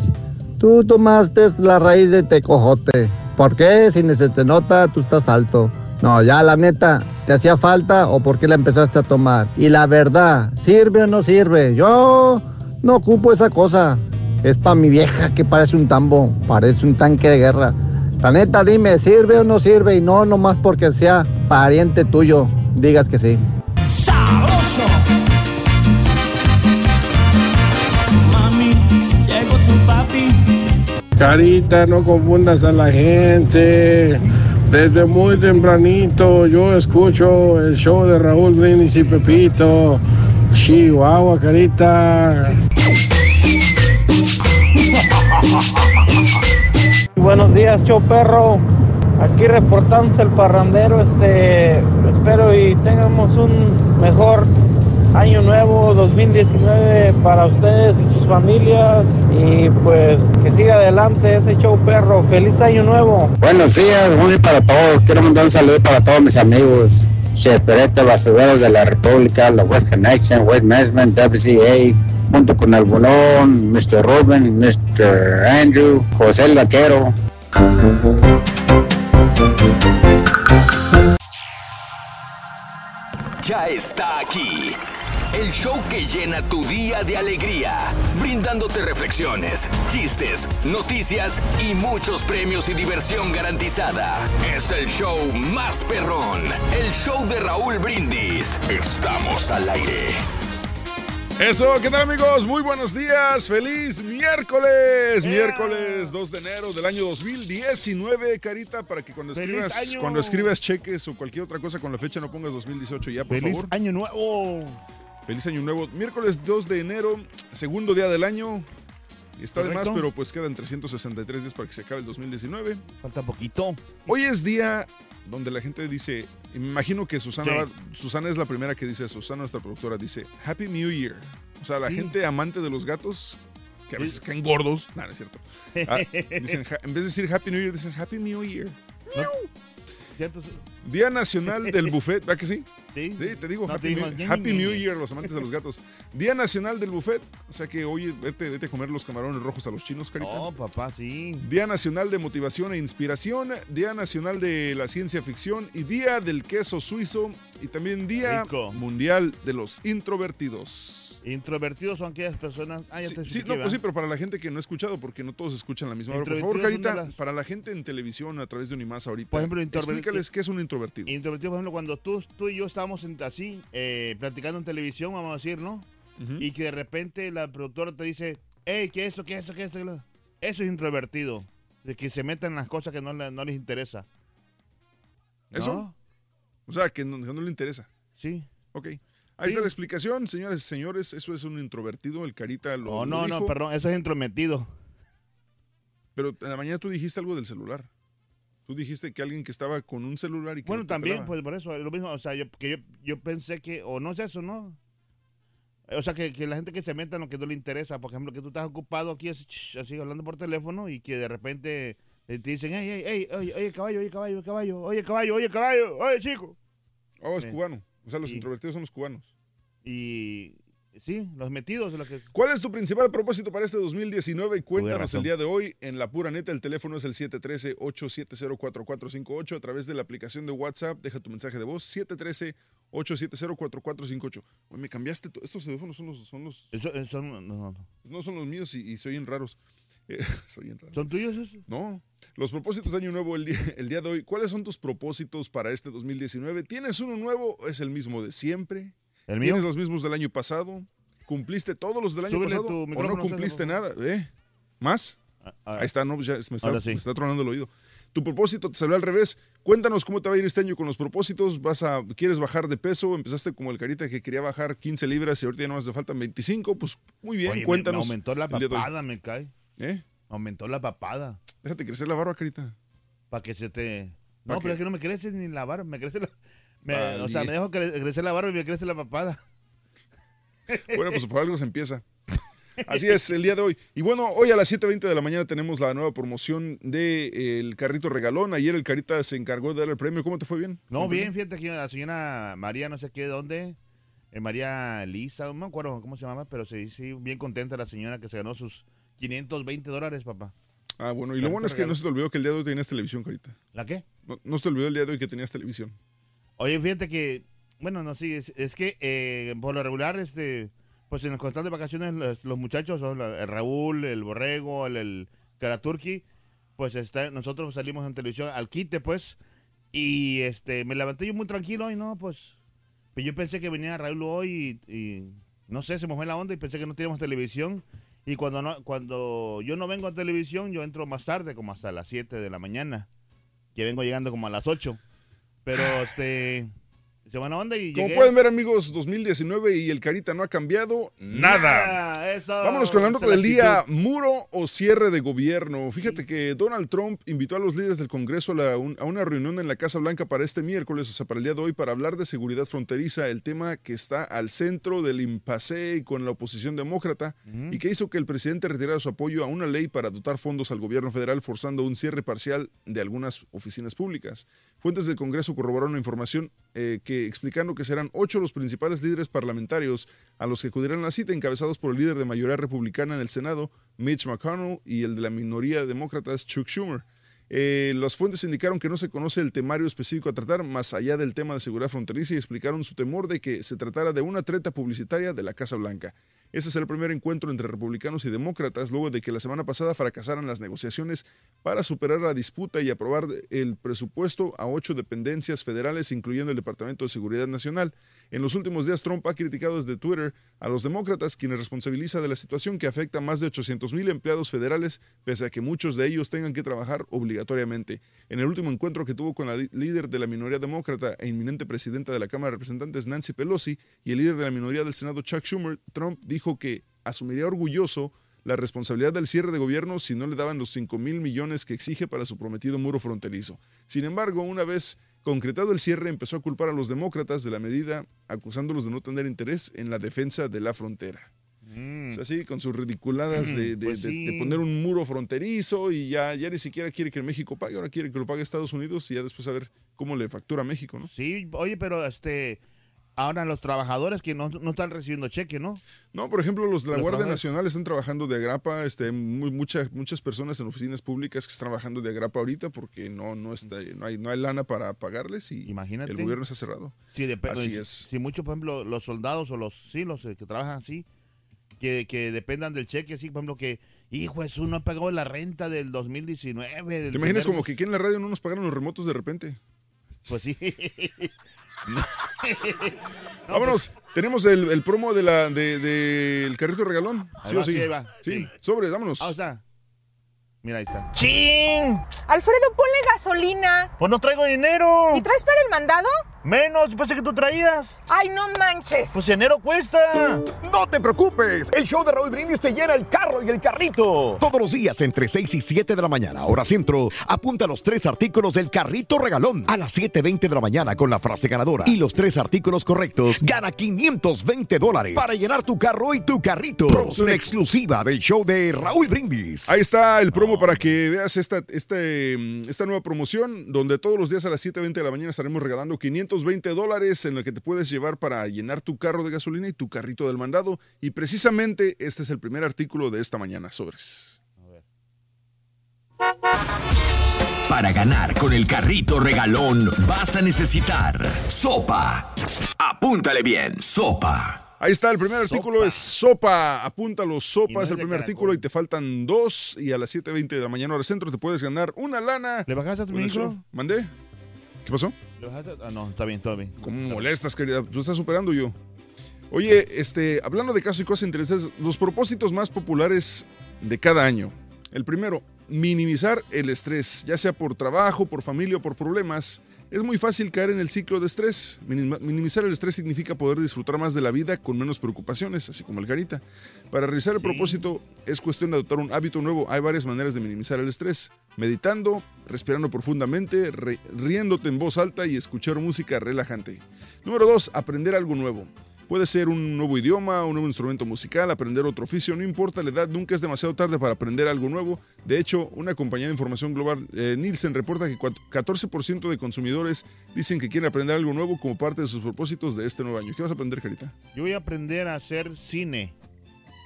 Tú tomaste la raíz de tecojote. ¿Por qué? Si ni se te nota, tú estás alto. No, ya la neta, ¿te hacía falta o por qué la empezaste a tomar? Y la verdad, ¿sirve o no sirve? Yo no ocupo esa cosa. Es para mi vieja que parece un tambo, parece un tanque de guerra. La neta, dime, ¿sirve o no sirve? Y no nomás porque sea pariente tuyo, digas que sí. Sabroso. Mami, llegó tu papi. Carita, no confundas a la gente. Desde muy tempranito yo escucho el show de Raúl Brindis y Pepito. Chihuahua, Carita. Buenos días, show perro. Aquí reportándose el parrandero. Este, espero y tengamos un mejor año nuevo 2019 para ustedes y sus familias. Y pues que siga adelante ese show perro. Feliz año nuevo. Buenos días, muy para todos. Quiero mandar un saludo para todos mis amigos. Cheferete Basureros de la República, la West Connection, West Management, WCA, junto con el Bulón, Mr. Ruben, Mr. Andrew, José el Vaquero. Ya está aquí. El show que llena tu día de alegría, brindándote reflexiones, chistes, noticias y muchos premios y diversión garantizada. Es el show más perrón, el show de Raúl Brindis. Estamos al aire. Eso, ¿qué tal amigos? Muy buenos días, feliz miércoles, miércoles 2 de enero del año 2019, Carita, para que cuando ¡Feliz escribas, año! cuando escribas cheques o cualquier otra cosa con la fecha no pongas 2018 ya, por ¡Feliz favor. año nuevo! Feliz año nuevo. Miércoles 2 de enero, segundo día del año. Está de más, Correcto. pero pues quedan 363 días para que se acabe el 2019. Falta poquito. Hoy es día donde la gente dice, y me imagino que Susana, Sí. Susana es la primera que dice Susana nuestra productora dice, Happy New Year. O sea, la Sí. gente amante de los gatos, que a veces caen gordos, no, no es cierto. Ah, [LAUGHS] dicen, en vez de decir Happy New Year, dicen Happy New Year. ¿Cierto? Día Nacional del Buffet, ¿verdad que sí? Sí. te digo No, Happy, te New, Happy New. Year, los amantes de los gatos. Día Nacional del Buffet, o sea que oye, vete, vete a comer los camarones rojos a los chinos, carita. No, papá, sí. Día Nacional de Motivación e Inspiración, Día Nacional de la Ciencia Ficción y Día del Queso Suizo y también Día Rico. Mundial de los Introvertidos. Introvertidos son aquellas personas. Ah, ya Sí, te sí, no, pues sí, pero para la gente que no ha escuchado, porque no todos escuchan la misma hora. Por favor, Carita, las- para la gente en televisión a través de Unimás ahorita, Por ejemplo, explícales qué es un introvertido. Introvertido, por ejemplo, cuando tú, tú y yo estábamos en- así, eh, platicando en televisión, vamos a decir, ¿no? Y que de repente la productora te dice, hey, ¿qué es esto? ¿Qué es esto? ¿Qué es esto? Eso es introvertido. De que se metan en las cosas que no, le- no les interesa. ¿Eso? O sea, que no, que no le interesa. Sí. Ok. Ahí Sí. está la explicación, señoras y señores. Eso es un introvertido. El Carita lo. Oh, no, no, dijo. perdón. Eso es intrometido. Pero en la mañana tú dijiste algo del celular. Tú dijiste que alguien que estaba con un celular y que Bueno, no también, pelaba. pues por eso, es lo mismo, o sea, yo, que yo, yo pensé que, o no es eso, ¿no? O sea, que, que la gente que se meta en lo que no le interesa, por ejemplo, que tú estás ocupado aquí así, hablando por teléfono y que de repente eh, te dicen, hey, hey, hey, oye, oye, caballo, oye, caballo, caballo, oye, caballo, oye, caballo, oye, chico. Oh, es Sí. cubano. O sea, los introvertidos son los cubanos. Y sí, los metidos, lo que... ¿Cuál es tu principal propósito para este 2019? Cuéntanos el día de hoy en la pura neta. El teléfono es el 713-870-4458 a través de la aplicación de WhatsApp. Deja tu mensaje de voz. 713-870-4458. Oye, me cambiaste. Estos teléfonos son los. Son los Eso, eso no, no, no. no son los míos y, y se oyen raros. Eh. [LAUGHS] ¿Son tuyos esos? No. Los propósitos de Año Nuevo el día, el día de hoy. ¿Cuáles son tus propósitos para este 2019? ¿Tienes uno nuevo? ¿Es el mismo de siempre? ¿El mío? ¿Tienes los mismos del año pasado? ¿Cumpliste todos los del año Súbele pasado? ¿O no cumpliste nada? ¿Eh? ¿Más? ah, Ahí está, no, pues ya me está, ahora sí. me está tronando el oído. Tu propósito te salió al revés. Cuéntanos cómo te va a ir este año con los propósitos. ¿Vas a, ¿Quieres bajar de peso? Empezaste como el carita que quería bajar 15 libras y ahorita ya nomás te faltan 25. Pues muy bien, Oye, cuéntanos. Me aumentó la papada, me cae. ¿Eh? Aumentó la papada. Déjate crecer la barba, carita. Para que se te... ¿Pa No, pero es que no me crece ni la barba, me crece la... me-. O sea, me dejo cre- crecer la barba y me crece la papada. [LAUGHS] Bueno, pues por algo se empieza. [LAUGHS] Así es, el día de hoy. Y bueno, hoy a las 7.20 de la mañana tenemos la nueva promoción del carrito regalón. Ayer el Carita se encargó de dar el premio. ¿Cómo te fue bien? No, ¿Cómo te bien, fíjate que la señora María, no sé qué, dónde, eh, María Lisa, no me acuerdo cómo se llama, pero sí, sí, bien contenta la señora que se ganó sus 520 dólares, papá. Ah, bueno, y lo bueno es que no se te olvidó que el día de hoy tenías televisión, Carita. ¿La qué? No, no se te olvidó el día de hoy que tenías televisión. Oye, fíjate que, bueno, no, sí, es, es que eh, por lo regular, este, pues en las constantes vacaciones, los, los muchachos, o la- el Raúl, el Borrego, el, el Karaturki, pues está, nosotros salimos en televisión al quite, pues, y este, me levanté yo muy tranquilo y no, pues, pues yo pensé que venía Raúl hoy y, y, no sé, se mojó en la onda y pensé que no teníamos televisión. Y cuando, no, cuando yo no vengo a televisión, yo entro más tarde, como hasta las 7 de la mañana, que vengo llegando como a las 8. Pero, este, se buena onda y Como llegué. pueden ver, amigos, 2019 y el Carita no ha cambiado nada. Nada, eso, Vámonos con la nota del día, muro o cierre de gobierno. Fíjate que Donald Trump invitó a los líderes del Congreso a, la- un- a una reunión en la Casa Blanca para este miércoles, o sea, para el día de hoy, para hablar de seguridad fronteriza, el tema que está al centro del impasse con la oposición demócrata y que hizo que el presidente retirara su apoyo a una ley para dotar fondos al gobierno federal, forzando un cierre parcial de algunas oficinas públicas. Fuentes del Congreso corroboraron la información eh, que explicando que serán ocho los principales líderes parlamentarios a los que acudirán la cita, encabezados por el líder de mayoría republicana en el Senado, Mitch McConnell, y el de la minoría demócratas, Chuck Schumer. Eh, las fuentes indicaron que no se conoce el temario específico a tratar más allá del tema de seguridad fronteriza y explicaron su temor de que se tratara de una treta publicitaria de la Casa Blanca. Ese es el primer encuentro entre republicanos y demócratas luego de que la semana pasada fracasaran las negociaciones para superar la disputa y aprobar el presupuesto a ocho dependencias federales, incluyendo el Departamento de Seguridad Nacional. En los últimos días, Trump ha criticado desde Twitter a los demócratas, quienes responsabiliza de la situación que afecta a más de 800 mil empleados federales, pese a que muchos de ellos tengan que trabajar obligatoriamente. En el último encuentro que tuvo con la líder de la minoría demócrata e inminente presidenta de la Cámara de Representantes, Nancy Pelosi, y el líder de la minoría del Senado, Chuck Schumer, Trump dijo que asumiría orgulloso la responsabilidad del cierre de gobierno si no le daban los 5 mil millones que exige para su prometido muro fronterizo. Sin embargo, una vez concretado el cierre, empezó a culpar a los demócratas de la medida, acusándolos de no tener interés en la defensa de la frontera. Mm. O sea, sí, con sus ridiculadas de, de- Pues de- sí. de poner un muro fronterizo y ya, ya ni siquiera quiere que México pague, ahora quiere que lo pague Estados Unidos y ya después a ver cómo le factura a México, ¿no? Sí, oye, pero este, ahora los trabajadores que no, no están recibiendo cheque, ¿no? No, por ejemplo, los de la Los Guardia. Nacional están trabajando de agrapa, este, mu- muchas, muchas personas en oficinas públicas que están trabajando de agrapa ahorita porque no, no, está, no, hay, no hay lana para pagarles y Imagínate. el gobierno está cerrado. Sí, dep- Así si- es. Si muchos, por ejemplo, los soldados o los, sí, los eh, que trabajan así, que, que dependan del cheque, así, por ejemplo, que, hijo, eso no ha pagado la renta del 2019. del ¿Te imaginas primer como mes". que aquí en la radio no nos pagaron los remotos de repente? Pues sí. [LAUGHS] [LAUGHS] Vámonos, tenemos el, el promo de la de, del carrito regalón. Ahí Sí va, o sí. sí, ahí va, Sí, sí. sobre, vámonos. Ah, o sea, Mira, ahí está. ¡Chin! Alfredo, ponle gasolina. Pues no traigo dinero. ¿Y traes para el mandado? Menos, pensé que tú traías. Ay, no manches. Pues enero cuesta. No te preocupes, el show de Raúl Brindis te llena el carro y el carrito. Todos los días entre 6 y 7 de la mañana, hora centro, apunta los tres artículos del carrito regalón. A las 7.20 de la mañana con la frase ganadora y los tres artículos correctos, gana 520 dólares para llenar tu carro y tu carrito. Exclusiva del show de Raúl Brindis. Ahí está el promo para que veas esta, este, mm, esta nueva promoción, donde todos los días a las 7.20 de la mañana estaremos regalando 520 dólares en lo que te puedes llevar para llenar tu carro de gasolina y tu carrito del mandado. Y precisamente este es el primer artículo de esta mañana, sobres. Para ganar con el carrito regalón vas a necesitar sopa. Apúntale bien, sopa. Ahí está, el primer artículo es sopa. Apúntalo, sopa es el primer artículo y te faltan dos. Y a las 7.20 de la mañana hora centro te puedes ganar una lana. ¿Le bajaste a tu micro? ¿Mandé? ¿Qué pasó? Ah, no, está bien, todo bien. ¿Cómo molestas, querida? Tú estás superando yo. Oye, este, hablando de casos y cosas interesantes, los propósitos más populares de cada año. El primero, minimizar el estrés, ya sea por trabajo, por familia o por problemas. Es muy fácil caer en el ciclo de estrés. Minimizar el estrés significa poder disfrutar más de la vida con menos preocupaciones, así como el carita. Para realizar el propósito es cuestión de adoptar un hábito nuevo. Hay varias maneras de minimizar el estrés. Meditando, respirando profundamente, riéndote en voz alta y escuchar música relajante. Número dos, aprender algo nuevo. Puede ser un nuevo idioma, un nuevo instrumento musical, aprender otro oficio, no importa la edad, nunca es demasiado tarde para aprender algo nuevo. De hecho, una compañía de información global, eh, Nielsen, reporta que cuat- 14% de consumidores dicen que quieren aprender algo nuevo como parte de sus propósitos de este nuevo año. ¿Qué vas a aprender, Carita? Yo voy a aprender a hacer cine.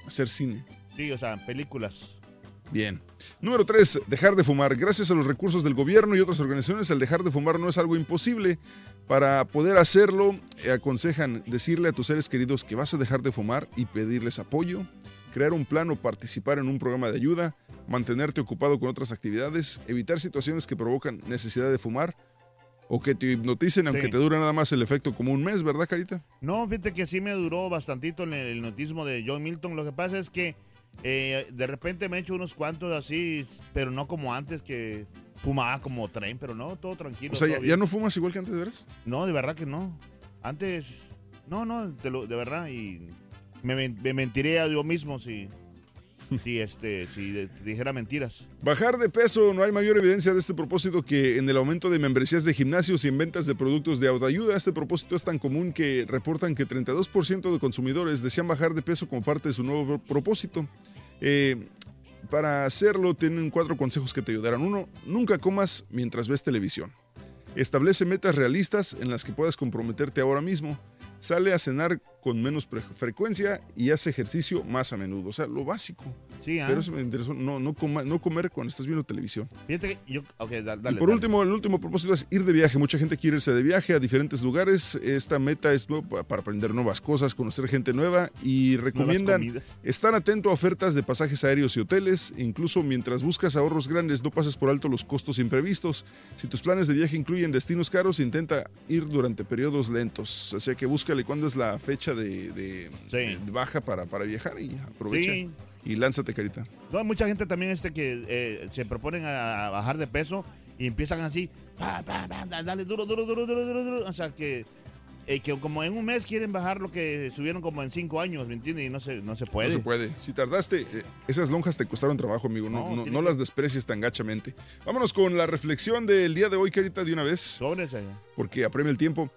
Hacer cine. Sí, o sea, películas. Bien. Número 3, dejar de fumar. Gracias a los recursos del gobierno y otras organizaciones, el dejar de fumar no es algo imposible. Para poder hacerlo, eh, aconsejan decirle a tus seres queridos que vas a dejar de fumar y pedirles apoyo, crear un plan o participar en un programa de ayuda, mantenerte ocupado con otras actividades, evitar situaciones que provocan necesidad de fumar o que te hipnoticen, aunque Sí. te dure nada más el efecto como un mes, ¿verdad, Carita? No, fíjate que sí me duró bastantito el, el notismo de John Milton. Lo que pasa es que eh, de repente me he hecho unos cuantos así, pero no como antes que fumaba como tren, pero no, todo tranquilo. O sea, ¿ya, no fumas igual que antes, de veras? No, de verdad que no. Antes, no, no, de, lo- de verdad. Y me, me mentiré a yo mismo si, [LAUGHS] si, este, si dijera mentiras. Bajar de peso, no hay mayor evidencia de este propósito que en el aumento de membresías de gimnasios y en ventas de productos de autoayuda. Este propósito es tan común que reportan que 32% de consumidores desean bajar de peso como parte de su nuevo pro- propósito. Eh, para hacerlo tienen cuatro consejos que te ayudarán. Uno, nunca comas mientras ves televisión. Establece metas realistas en las que puedas comprometerte ahora mismo. Sale a cenar con menos frecuencia y hace ejercicio más a menudo. O sea, lo básico. Sí, ah. Pero eso me interesó. No, no, coma- no comer cuando estás viendo televisión. Fíjate que yo, ok, dale. y por dale. último, el último propósito es ir de viaje. Mucha gente quiere irse de viaje a diferentes lugares. Esta meta es para aprender nuevas cosas, conocer gente nueva y recomiendan estar atento a ofertas de pasajes aéreos y hoteles. Incluso mientras buscas ahorros grandes, no pases por alto los costos imprevistos. Si tus planes de viaje incluyen destinos caros, intenta ir durante periodos lentos. O sea que búscale cuándo es la fecha de, de- de baja para, para viajar y aprovecha. Sí. Y lánzate, carita. No, hay mucha gente también este que eh, se proponen a, a bajar de peso y empiezan así, dale duro, duro, duro, duro, duro, duro. O sea que, eh, que como en un mes quieren bajar lo que subieron como en cinco años, ¿me entiendes? Y no se, no se puede. No se puede. Si tardaste, eh, esas lonjas te costaron trabajo, amigo. No, No, no, las desprecies tan gachamente. Vámonos con la reflexión del día de hoy, Carita, de una vez. Sobre. Porque apremia el tiempo.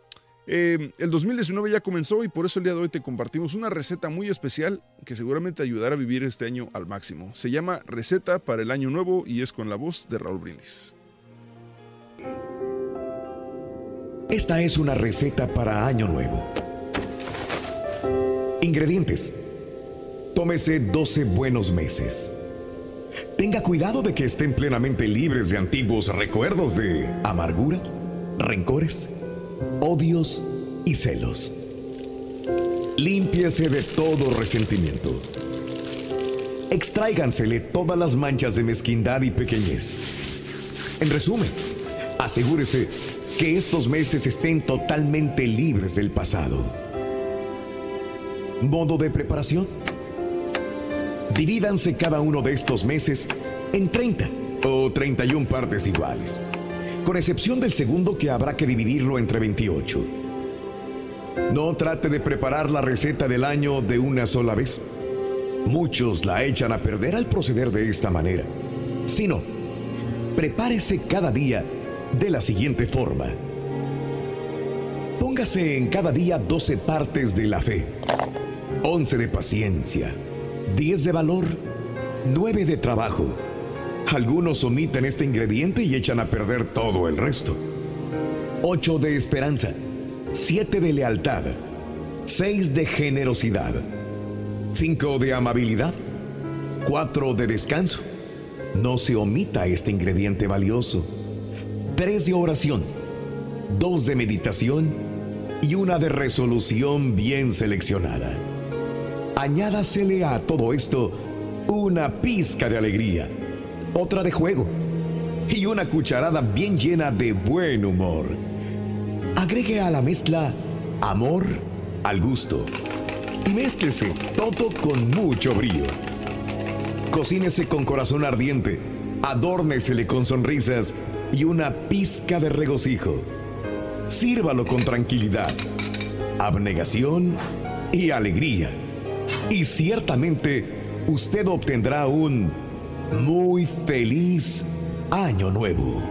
Eh, el 2019 ya comenzó y por eso el día de hoy te compartimos una receta muy especial que seguramente ayudará a vivir este año al máximo. Se llama Receta para el Año Nuevo y es con la voz de Raúl Brindis. Esta es una receta para Año Nuevo. Ingredientes. Tómese 12 buenos meses. Tenga cuidado de que estén plenamente libres de antiguos recuerdos de amargura, rencores, odios y celos. Límpiese de todo resentimiento. Extráigansele todas las manchas de mezquindad y pequeñez. En resumen, asegúrese que estos meses estén totalmente libres del pasado. Modo de preparación. Divídanse cada uno de estos meses en 30 o 31 partes iguales, con excepción del segundo que habrá que dividirlo entre 28. No trate de preparar la receta del año de una sola vez. Muchos la echan a perder al proceder de esta manera. Si no, prepárese cada día de la siguiente forma. Póngase en cada día 12 partes de la fe, 11 de paciencia, 10 de valor, 9 de trabajo. Algunos omiten este ingrediente y echan a perder todo el resto. 8 de esperanza, 7 de lealtad, 6 de generosidad, 5 de amabilidad, 4 de descanso. No se omita este ingrediente valioso. 3 de oración, 2 de meditación y una de resolución bien seleccionada. Añádasele a todo esto una pizca de alegría, otra de juego y una cucharada bien llena de buen humor. Agregue a la mezcla amor al gusto y mézclese todo con mucho brío. Cocínese con corazón ardiente, adórnesele con sonrisas y una pizca de regocijo. Sírvalo con tranquilidad, abnegación y alegría. Y ciertamente usted obtendrá un muy feliz año nuevo.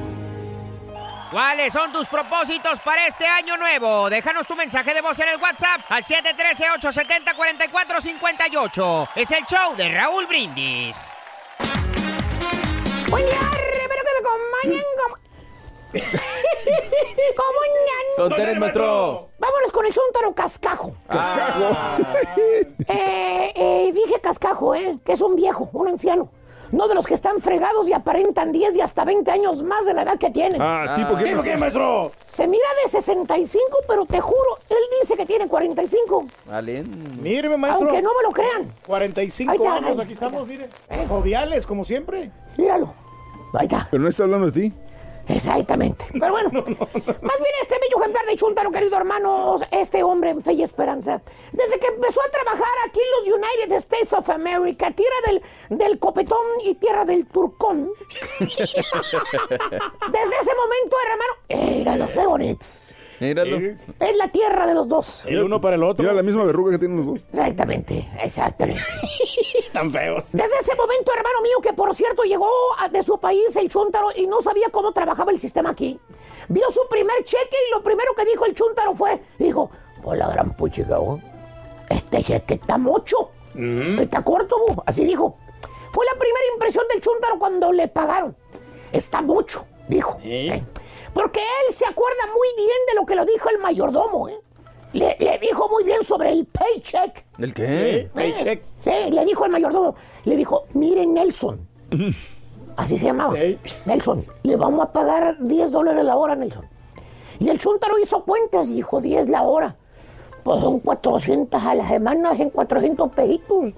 ¿Cuáles son tus propósitos para este año nuevo? Déjanos tu mensaje de voz en el WhatsApp al 713-870-4458. Es el show de Raúl Brindis. Buen día, espero que me acompañen como... ¿Cómo andan? Con Teres, maestro. Vámonos con el chúntaro cascajo. Cascajo. Eh, eh, dije cascajo, ¿eh? Que es un viejo, un anciano. No de los que están fregados y aparentan 10 y hasta 20 años más de la edad que tienen. Ah, ¿tipo qué, ¿Tipo maestro? Se mira de 65, pero te juro, él dice que tiene 45. Vale. Míreme, maestro. Aunque no me lo crean. 45 Ahí está, años, ahí. aquí estamos, mire. Joviales, como siempre. Míralo. Ahí está. Pero no está hablando de ti. Exactamente. Pero bueno, [LAUGHS] más bien este bello ejemplar de Chuntaro, querido hermano, este hombre en fe y esperanza, desde que empezó a trabajar aquí en los United States of America, tierra del, del copetón y tierra del turcón, [LAUGHS] [LAUGHS] desde ese momento, hermano, era los Ebonets. Míralo. Es la tierra de los dos. El uno para el otro. Mira la misma verruga que tienen los dos. Exactamente, exactamente. [LAUGHS] Tan feos. Desde ese momento, hermano mío, que por cierto llegó a- de su país el Chuntaro y no sabía cómo trabajaba el sistema aquí, vio su primer cheque y lo primero que dijo el Chuntaro fue, dijo, pues la gran puchica, ¿oh? este cheque está mucho, está corto, bu". así dijo. Fue la primera impresión del Chuntaro cuando le pagaron. Está mucho, dijo. ¿eh? Porque él se acuerda muy bien de lo que lo dijo el mayordomo, ¿eh? Le, le dijo muy bien sobre el paycheck. ¿El qué? Eh, eh, le dijo al mayordomo, le dijo, mire Nelson, [LAUGHS] así se llamaba, Nelson, le vamos a pagar 10 dólares la hora, Nelson. Y el chuntaro hizo cuentas y dijo, 10 la hora. Pues son 400 a la semana, en 400 pejitos.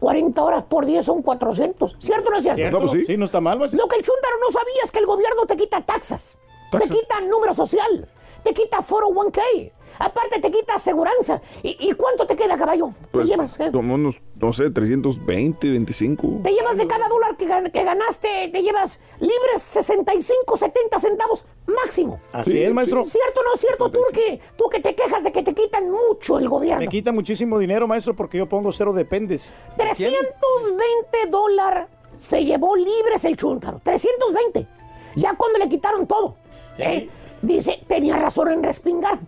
40 horas por 10 son 400. ¿Cierto o no es cierto? ¿Cierto? No, pues sí. Sí, no está mal, maestro. Lo que el chúntaro no sabía es que el gobierno te quita taxas, te quita número social, te quita 401k, aparte te quita aseguranza. ¿Y, y cuánto te queda, caballo? Pues, ¿Te llevas? eh? como unos, no sé, 320, 25. Te llevas de cada dólar que, gan- que ganaste, te llevas libres 65, 70 centavos máximo. Así es, maestro. ¿Cierto o no es cierto, Turki? Tú que te quejas de que te quitan mucho el gobierno. Me quita muchísimo dinero, maestro, porque yo pongo cero dependes. 320 dólares se llevó libres el chúntaro. 320. Ya cuando le quitaron todo. ¿Eh? Dice, tenía razón en respingar.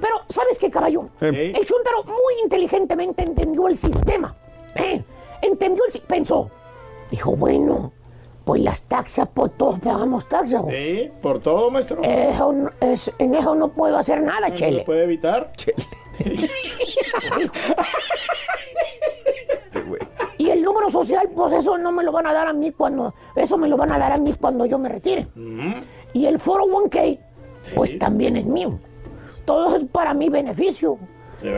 Pero, ¿sabes qué, caballo? Eh. El chúntaro muy inteligentemente entendió el sistema. ¿eh? Entendió el... si- Pensó. Dijo, bueno, pues las taxas, pues todos pagamos taxas. Sí, por todo, maestro. Eso no- es- en eso no puedo hacer nada, ¿Se Chele. puede evitar? Y el número social, pues eso no me lo van a dar a mí cuando, eso me lo van a dar a mí cuando yo me retire. Y el 401k, pues también es mío. Todo es para mi beneficio.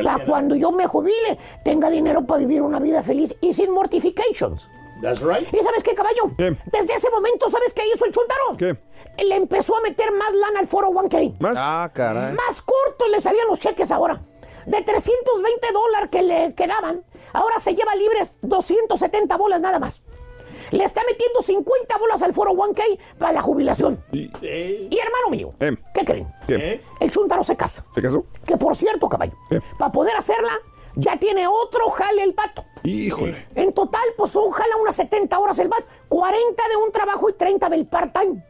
Para cuando yo me jubile, tenga dinero para vivir una vida feliz y sin mortifications. That's right. ¿Y sabes qué, caballo? Desde ese momento, ¿sabes qué hizo el chuntaro? ¿Qué? Le empezó a meter más lana al 401k. ¿Más? Ah, caray. Más cortos le salían los cheques ahora. De 320 dólares que le quedaban, ahora se lleva libres 270 bolas nada más. Le está metiendo 50 bolas al foro 1K para la jubilación. Y, hermano mío, Eh, ¿qué creen? ¿Qué? El Chuntaro se casa. ¿Se casó? Que por cierto, caballo, para poder hacerla, ya tiene otro jale el vato. Híjole. En total, pues son jala unas 70 horas el vato, 40 de un trabajo y 30 del part-time.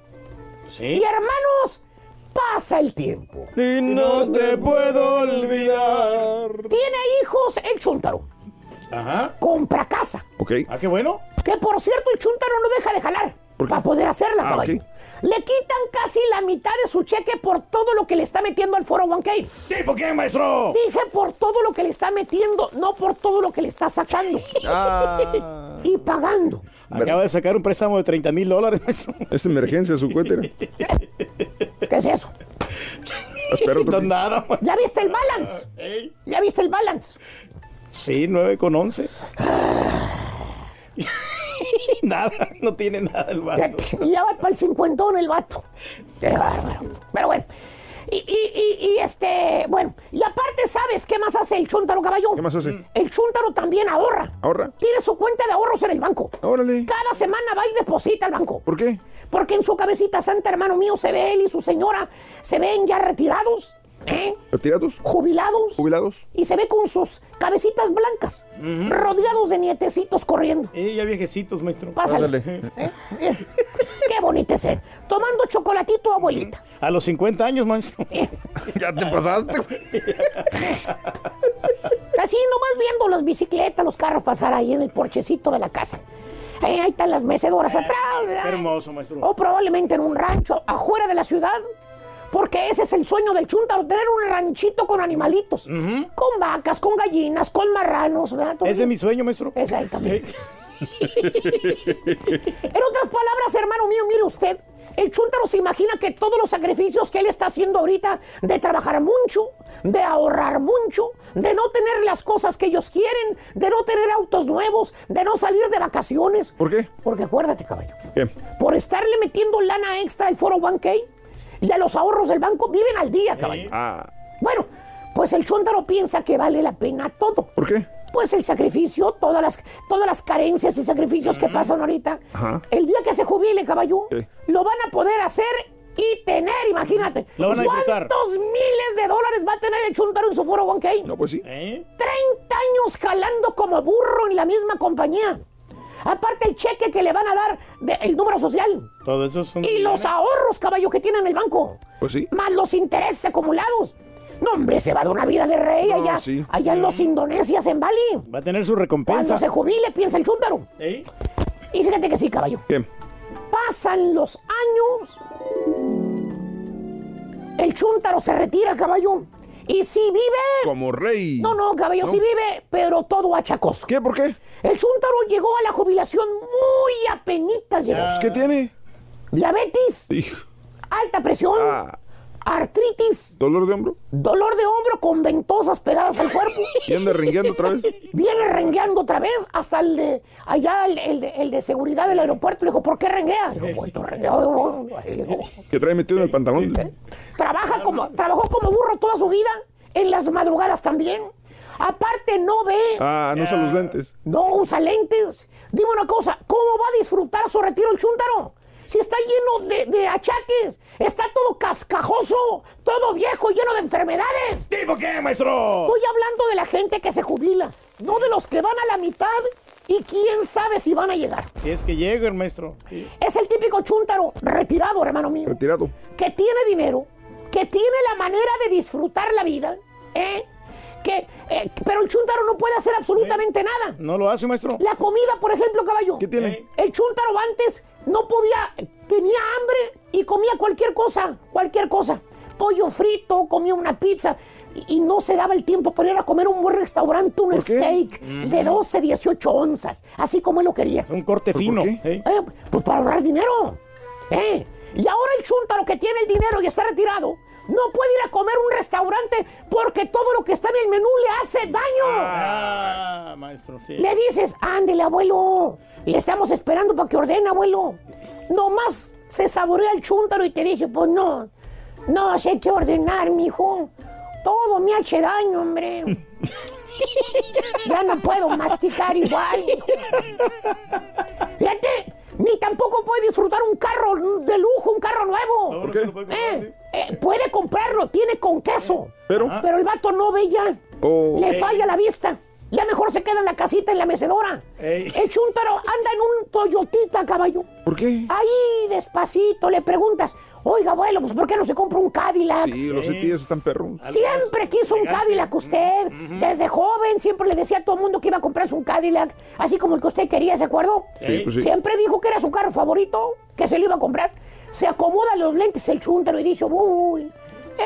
Y hermanos, pasa el tiempo. Y no te puedo olvidar. Tiene hijos el Chuntaro. Ajá. Compra casa. Ok. Ah, qué bueno. Que por cierto, el Chuntaro no deja de jalar para poder hacerla, Ah, caballo. ok. Le quitan casi la mitad de su cheque por todo lo que le está metiendo al foro 1K. Sí, ¿por qué, maestro? Dije por todo lo que le está metiendo, no por todo lo que le está sacando. Ah. y pagando. Acaba de sacar un préstamo de 30 mil dólares, maestro. Es emergencia su cuenta. era. ¿Qué es eso? Espera otro. No, nada, maestro. ¿Ya viste el balance? ¿Ya viste el balance? Sí, 9 con 11. [LAUGHS] nada, no tiene nada el vato. Y ya va para el cincuentón el vato. Qué bárbaro. Pero bueno. Y, y- y- y, este, bueno, y aparte, ¿sabes qué más hace el chúntaro caballo? ¿Qué más hace? El chúntaro también ahorra. ¿Ahorra? Tiene su cuenta de ahorros en el banco. Órale. Cada semana va y deposita al banco. ¿Por qué? Porque en su cabecita santa, hermano mío, se ve él y su señora, se ven ya retirados, ¿eh? ¿Retirados? jubilados, ¿Jubilados? y se ve con sus cabecitas blancas, rodeados de nietecitos corriendo. Eh, ya viejecitos, maestro. Pásale. ¿Eh? Mira, Qué bonito es ser. Tomando chocolatito, abuelita. A los 50 años, maestro. [LAUGHS] Ya te pasaste. güey. [LAUGHS] Así nomás viendo las bicicletas, los carros pasar ahí en el porchecito de la casa. Ahí, ahí están las mecedoras atrás, ¿verdad? Qué hermoso, maestro. O probablemente en un rancho afuera de la ciudad. Porque ese es el sueño del chuntaro, tener un ranchito con animalitos. Con vacas, con gallinas, con marranos, ¿verdad? Todo Ese es mi sueño, maestro. Ese ahí también. [LAUGHS] En otras palabras, hermano mío, mire usted, el chúntaro se imagina que todos los sacrificios que él está haciendo ahorita, de trabajar mucho, de ahorrar mucho, de no tener las cosas que ellos quieren, de no tener autos nuevos, de no salir de vacaciones. ¿Por qué? Porque acuérdate, caballo, ¿Qué? por estarle metiendo lana extra al foro 1K y a los ahorros del banco, viven al día, caballo. Ah. Bueno, pues el chúntaro piensa que vale la pena todo. ¿Por qué? Pues el sacrificio, todas las, todas las carencias y sacrificios que pasan ahorita. Ajá. El día que se jubile, caballo, ¿Qué? lo van a poder hacer y tener, imagínate. Lo van a disfrutar. ¿Cuántos miles de dólares va a tener el chuntaro en su foro 1K? No, pues sí. ¿Eh? 30 años jalando como burro en la misma compañía. Aparte el cheque que le van a dar del número social. Todo eso son. Y los ahorros, caballo, que tiene en el banco. Pues sí. Más los intereses acumulados. No, hombre, se va a dar una vida de rey No, allá, sí. allá en los Indonesias, en Bali. Va a tener su Cuando recompensa. se jubile, piensa el chúntaro. ¿Eh? Y fíjate que sí, caballo. ¿Qué? Pasan los años. El chúntaro se retira, caballo. Y sí vive. Como rey. No, no, caballo, ¿No? sí vive, pero todo achacoso. ¿Qué? ¿Por qué? El chúntaro llegó a la jubilación muy apenitas llegó. Pues, ¿Qué tiene? Diabetes, Hijo. alta presión, Ah, artritis, ¿Dolor de hombro? dolor de hombro con ventosas pegadas al cuerpo. [LAUGHS] ¿Y anda rengueando otra vez? Viene rengueando otra vez hasta el de allá, el, el de, el de seguridad del aeropuerto. Le dijo, ¿por qué renguea? Le dijo, pues Que trae metido en el pantalón. Trabaja como, trabajó como burro toda su vida, en las madrugadas también. Aparte no ve, Ah, no usa los lentes. no usa lentes. Dime una cosa, ¿cómo va a disfrutar su retiro el chúntaro? Si está lleno de, de achaques, está todo cascajoso, todo viejo, lleno de enfermedades. ¿Tipo qué, maestro? Estoy hablando de la gente que se jubila, no de los que van a la mitad y quién sabe si van a llegar. Si es que llega el maestro. Sí. Es el típico chúntaro retirado, hermano mío, Retirado. que tiene dinero, que tiene la manera de disfrutar la vida, ¿eh? Que, eh, pero el chúntaro no puede hacer absolutamente nada. ¿No lo hace, maestro? La comida, por ejemplo, caballo. ¿Qué tiene? El chúntaro antes no podía, tenía hambre y comía cualquier cosa, cualquier cosa. Pollo frito, comía una pizza y, y no se daba el tiempo para ir a comer a un buen restaurante, un steak de 12, 18 onzas, así como él lo quería. Un corte ¿Pero fino. por qué? ¿eh? Eh, pues para ahorrar dinero. ¿eh? Y ahora el chúntaro que tiene el dinero y está retirado, no puede ir a comer a un restaurante porque todo lo que está en el menú le hace daño. Ah, maestro, sí. Le dices, ándele, abuelo. Le estamos esperando para que ordene, abuelo. Nomás se saborea el chúntaro y te dice, pues no, no sé qué ordenar, mijo. Todo me hace daño, hombre. [LAUGHS] Ya no puedo masticar igual, mijo. Fíjate, ni tampoco puede disfrutar un carro de lujo, un carro nuevo. ¿Por qué? Eh, eh, puede comprarlo, tiene con queso. Pero. Pero el vato no ve ya. Oh. Le Ey. falla la vista. Ya mejor se queda en la casita, en la mecedora. El chúntaro anda en un Toyotita, caballo. ¿Por qué? Ahí, despacito, le preguntas, oiga, abuelo, pues ¿por qué no se compra un Cadillac? Sí, los ETS están perros. Siempre quiso un Cadillac usted. Desde joven siempre le decía a todo el mundo que iba a comprarse un Cadillac, así como el que usted quería, ¿se acuerdo? Sí, pues sí. Siempre dijo que era su carro favorito, que se lo iba a comprar. Se acomoda los lentes el chúntaro y dice, uy,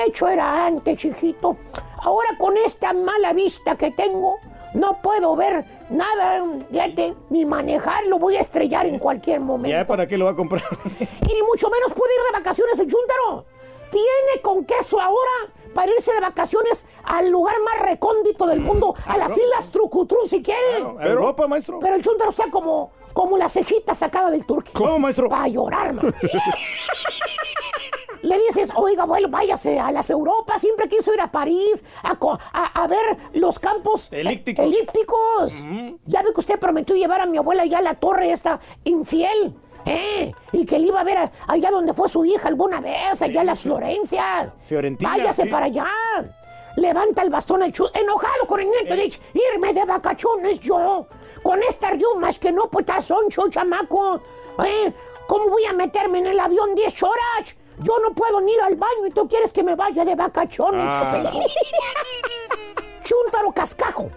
hecho era antes, chiquito. Ahora con esta mala vista que tengo, no puedo ver nada, fíjate, ni manejarlo, voy a estrellar en cualquier momento. ¿Ya para qué lo va a comprar? [LAUGHS] Y ni mucho menos puede ir de vacaciones el chúntaro. Tiene con queso ahora para irse de vacaciones al lugar más recóndito del mundo, a las Islas Trucutru si quiere. ¿A Europa, maestro? Pero el chúntaro está como, como la cejita sacada del turqui. ¿Cómo, maestro? Para llorar, man. [LAUGHS] Le dices, oiga, abuelo, váyase a las Europas. Siempre quiso ir a París a, co- a- a ver los campos Elípticos. elípticos. Ya ve que usted prometió llevar a mi abuela allá a la torre esta infiel. ¿Eh? Y que le iba a ver a- allá donde fue su hija alguna vez, allá a las Florencias. Fiorentina, Váyase sí. para allá. Levanta el bastón el chu- enojado con el nieto. Dice, irme de vacaciones yo. Con estas riumas que no putas son, chu, chamaco. ¿Eh? ¿Cómo voy a meterme en el avión 10 horas? Yo no puedo ni ir al baño y tú quieres que me vaya de vacaciones. Ah. Chúntaro cascajo.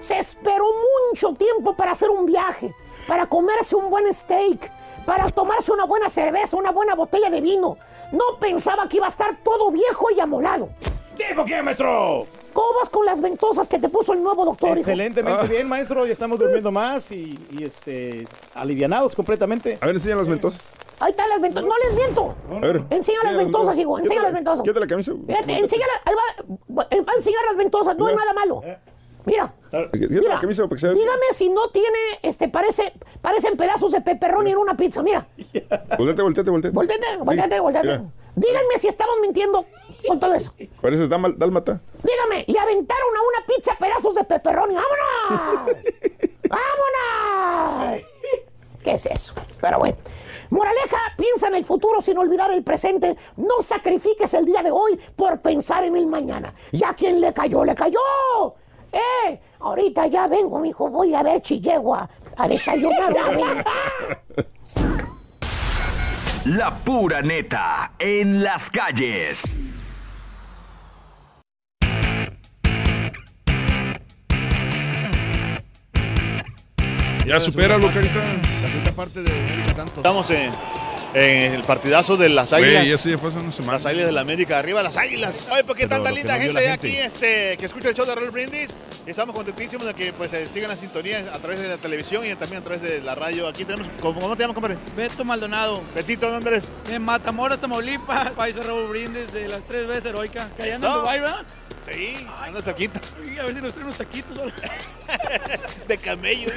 Se esperó mucho tiempo para hacer un viaje, para comerse un buen steak, para tomarse una buena cerveza, una buena botella de vino. No pensaba que iba a estar todo viejo y amolado. ¿Dijo qué, maestro? ¿Cómo vas con las ventosas que te puso el nuevo doctor? Excelentemente Ah. bien, maestro. Ya estamos durmiendo más y, y, este alivianados completamente. A ver, enseña las ventosas. Ahí están las ventosas. No les miento. A ver. Enseña las ventosas, hijo. Enseña las ventosas. Quédate la camisa. Fíjate, enseña ahí va, eh, va a enseñar las ventosas. No hay nada malo. Mira. Quédate Mira, la camisa para que se vea. dígame si no tiene, este, parece, parecen pedazos de pepperoni en una pizza, mira. Volteate, volteate, volteate. Volteate, volteate, volteate. mira. Díganme si estamos mintiendo con todo eso. Pareces dálma- dálmata. Dígame, le aventaron a una pizza pedazos de pepperoni. ¡Vámonos! [LAUGHS] ¡Vámonos! ¿Qué es eso? Pero bueno. Moraleja, piensa en el futuro sin olvidar el presente. No sacrifiques el día de hoy por pensar en el mañana. Y a quien le cayó, le cayó. ¡Eh! Ahorita ya vengo, mijo. Voy a ver Chillegua a desayunar. La pura neta en las calles. Ya supéralo, carita. La segunda parte de Estamos en, en el partidazo de las águilas. Ese ya fue hace una semana. Las águilas de la América, arriba las águilas. Oye, ¿por qué Pero tanta linda no gente, la aquí gente. este, que escucha el show de Raúl Brindis? Estamos contentísimos de que pues, eh, sigan la sintonía a través de la televisión y también a través de la radio. Aquí tenemos, ¿cómo, cómo te llamas, compadre? Beto Maldonado. Betito, ¿dónde eres? De Matamoros, Tamaulipas. País de Raúl Brindis de las tres veces heroica. Que allá en ¿verdad? Sí, anda cerquita. Sí, a ver si nos traen unos taquitos. [LAUGHS] De camello.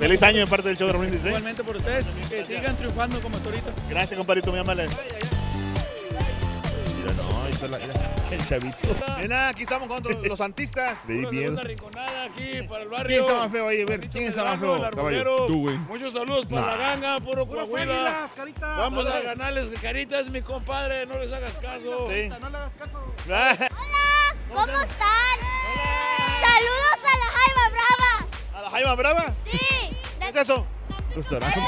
Feliz año en parte del show de Raúl Brindis. ¿eh? Igualmente por ustedes. Que sigan triunfando como hasta ahorita. Gracias, compadrito, muy amable. Mira, no, ahí está la- mira, el chavito. Mira, aquí estamos con otros- los [LAUGHS] santistas. De rinconada aquí para el ¿Quién está más feo ahí? A ver, ¿quién está más feo? Caballo, tú, güey. Muchos saludos para Nah. la ganga, puro Coahuila. Vamos a ganarles, caritas, mi compadre, no les hagas caso. Sí. No le hagas caso. ¿Cómo están? Saludos a la Jaiba Brava. ¿A la Jaima Brava? Sí. ¿Qué es eso? Restaurante.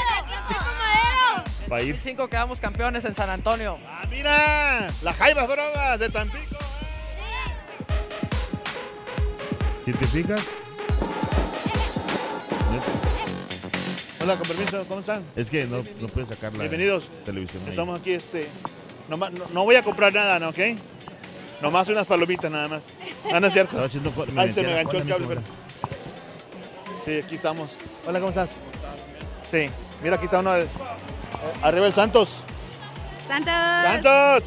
Va a ir. Cinco quedamos campeones en San Antonio. Ah, mira, la Jaima Brava de Tampico. Te fijas, Hola, con permiso, ¿cómo están? es que no, no puedes sacar la Bienvenidos. televisión. ahí. Estamos aquí, este. no, no voy a comprar nada, ¿no? ¿Ok? Nomás unas palomitas nada más. Ah, no es cierto. Estaba haciendo Ay, se me enganchó el cable, pero. Sí, aquí estamos. Hola, ¿cómo estás? Sí, mira, aquí está uno. de- Arriba el Santos. Santos. ¡Santos!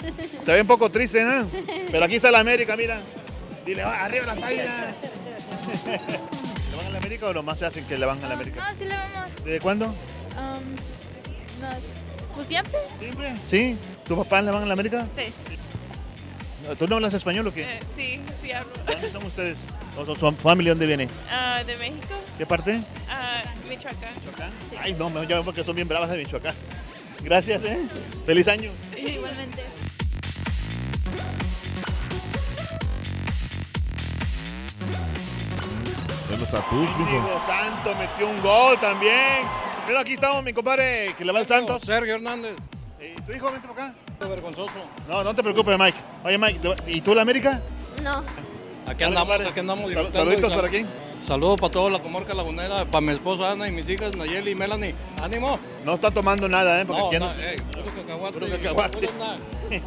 Santos. Se ve un poco triste, ¿no? Pero aquí está la América, mira. Dile, "Ah, arriba las águilas. [LAUGHS] ¿Le van a la América o nomás se hacen que le van a la América? No, sí le vamos. ¿Desde cuándo? Um, no, pues siempre. ¿Siempre? ¿Sí? ¿Tu papá le van a la América? Sí. ¿Tú no hablas español o qué? Eh, sí, sí hablo. ¿Dónde son ustedes? ¿O su- su familia dónde viene? Ah, ¿De México? ¿Qué parte? Ah, Michoacán. Sí. Ay, no, me- ya porque son bien bravas de Michoacán. Gracias, ¿eh? Feliz año. Igualmente. Los tatús, mijo. Diego Santo metió un gol también. Mira, aquí estamos, mi compadre, que le va el Santos. Sergio Hernández. ¿Y tu hijo, vente por acá? Vergonzoso. No, no te preocupes, Mike. Oye, Mike, ¿y tú la América? No. Aquí andamos, aquí andamos saluditos para quién. Saludos para toda la comarca lagunera, para mi esposa Ana y mis hijas Nayeli y Melanie. ¡Ánimo! No está tomando nada, ¿eh? Porque No, aquí no, ey, puro cacahuate. Puro cacahuate. puro nada. [LAUGHS]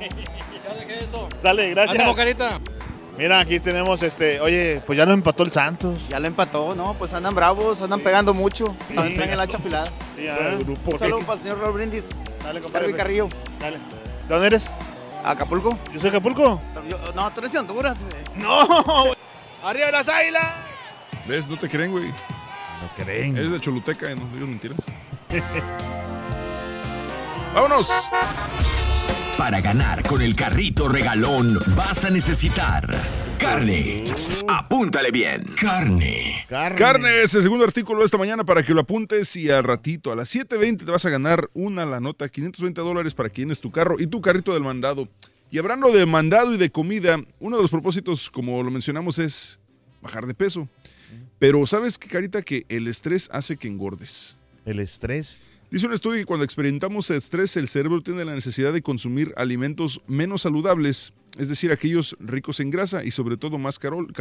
Ya dejé eso. Dale, gracias. Ánimo, carita. Mira, aquí tenemos este. Oye, pues ya lo empató el Santos. Ya lo empató, ¿no? Pues andan bravos, andan pegando mucho. Andan en la hacha afilada. Sí. Un saludo para el señor Raúl Brindis. Dale, Carlos Carrillo. Dale. ¿De dónde eres? Acapulco. ¿Yo soy Acapulco? Yo- no, tú eres de Honduras. güey. ¡No! ¡Arriba las águilas! ¿Ves? No te creen, güey. No creen. Eres de Choluteca, no digas mentiras. [LAUGHS] ¡Vámonos! Para ganar con el carrito regalón vas a necesitar carne. Apúntale bien. Carne. Carne. es el segundo artículo de esta mañana para que lo apuntes y al ratito a las 7.20 te vas a ganar una la nota, 520 dólares para que llenes tu carro y tu carrito del mandado. Y hablando de mandado y de comida, uno de los propósitos, como lo mencionamos, es bajar de peso. Pero ¿sabes qué, Carita? Que el estrés hace que engordes. ¿El estrés? Dice un estudio que cuando experimentamos estrés, el cerebro tiene la necesidad de consumir alimentos menos saludables, es decir, aquellos ricos en grasa y sobre todo más carol-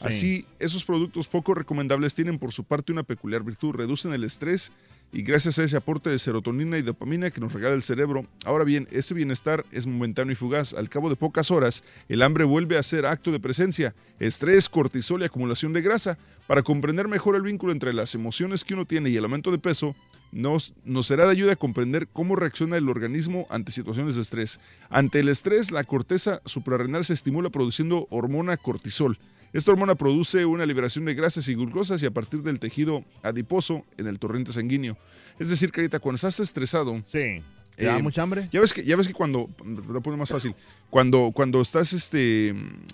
Así, esos productos poco recomendables tienen por su parte una peculiar virtud, reducen el estrés y gracias a ese aporte de serotonina y dopamina que nos regala el cerebro. Ahora bien, este bienestar es momentáneo y fugaz. Al cabo de pocas horas, el hambre vuelve a ser acto de presencia, estrés, cortisol y acumulación de grasa. Para comprender mejor el vínculo entre las emociones que uno tiene y el aumento de peso, nos, nos será de ayuda a comprender cómo reacciona el organismo ante situaciones de estrés. Ante el estrés, la corteza suprarrenal se estimula produciendo hormona cortisol. Esta hormona produce una liberación de grasas y glucosas y a partir del tejido adiposo en el torrente sanguíneo. Es decir, Carita, cuando estás estresado... Sí. ¿Te da mucha hambre? Ya ves que, ya ves que cuando, te lo pongo más fácil, cuando, cuando estás, este,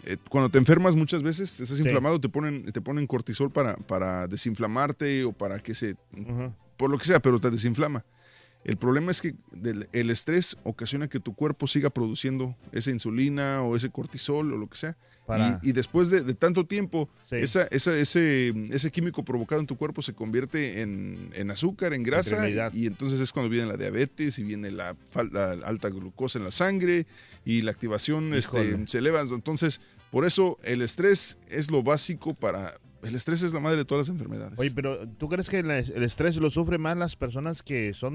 eh, cuando te enfermas muchas veces, estás Sí. inflamado, te ponen, te ponen cortisol para, para desinflamarte o para que se, por lo que sea, pero te desinflama. El problema es que del- el estrés ocasiona que tu cuerpo siga produciendo esa insulina o ese cortisol o lo que sea. Para- Y, y después de, de tanto tiempo, Sí. esa, esa- ese, ese químico provocado en tu cuerpo se convierte en, en azúcar, en grasa, y, y entonces es cuando viene la diabetes y viene la, la alta glucosa en la sangre y la activación este, se eleva. Entonces, por eso el estrés es lo básico para... El estrés es la madre de todas las enfermedades. Oye, pero ¿tú crees que el, estrés lo sufren más las personas que son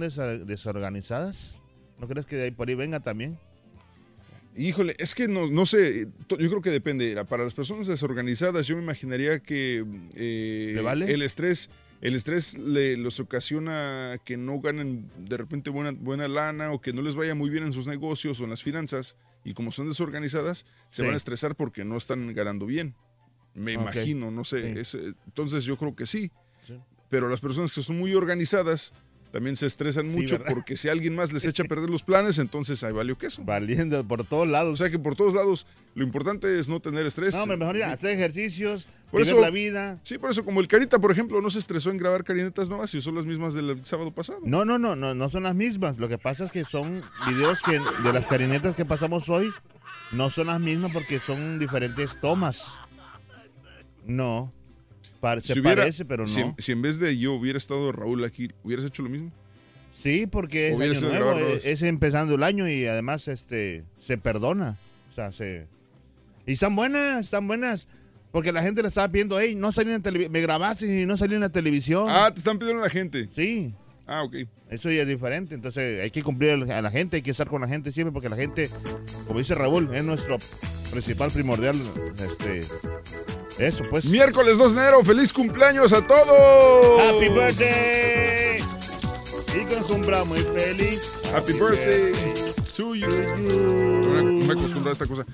desorganizadas? ¿No crees que de ahí por ahí venga también? Híjole, es que no, no sé, yo creo que depende. Para las personas desorganizadas, yo me imaginaría que eh, ¿Le vale? el estrés, el estrés le, los ocasiona que no ganen de repente buena, buena lana o que no les vaya muy bien en sus negocios o en las finanzas. Y como son desorganizadas, se Sí. van a estresar porque no están ganando bien. Me imagino, no sé. Sí. es- eh, entonces yo creo que sí. Sí. Pero las personas que son muy organizadas también se estresan Sí, mucho ¿verdad? porque si alguien más les [LAUGHS] echa a perder los planes, entonces ahí valió queso. Valiendo por todos lados. O sea que por todos lados, lo importante es no tener estrés. No, hombre, mejor ya hacer ejercicios, Por vivir eso- la vida. Sí, por eso, como el Carita, por ejemplo, no se estresó en grabar carinetas nuevas y son las mismas del sábado pasado. No, no, no, no, no son las mismas. Lo que pasa es que son videos que de las carinetas que pasamos hoy no son las mismas porque son diferentes tomas. No. Se Si hubiera- parece, pero no. Si, si en vez de yo hubiera estado Raúl aquí, ¿hubieras hecho lo mismo? Sí, porque es año nuevo, grabar es, empezando el año y además este se perdona. O sea, se y están buenas, están buenas. Porque la gente le estaba pidiendo, hey, no salí en la televisión, me grabaste y no salí en la televisión. Ah, te están pidiendo la gente. Sí. Ah, ok. Eso ya es diferente, entonces hay que cumplir a la gente, hay que estar con la gente siempre, porque la gente, como dice Raúl, es nuestro principal primordial, este, eso pues. Miércoles 2 de enero, feliz cumpleaños a todos. Happy birthday. Y con muy feliz. Happy birthday to you. No me- no me a esta cosa.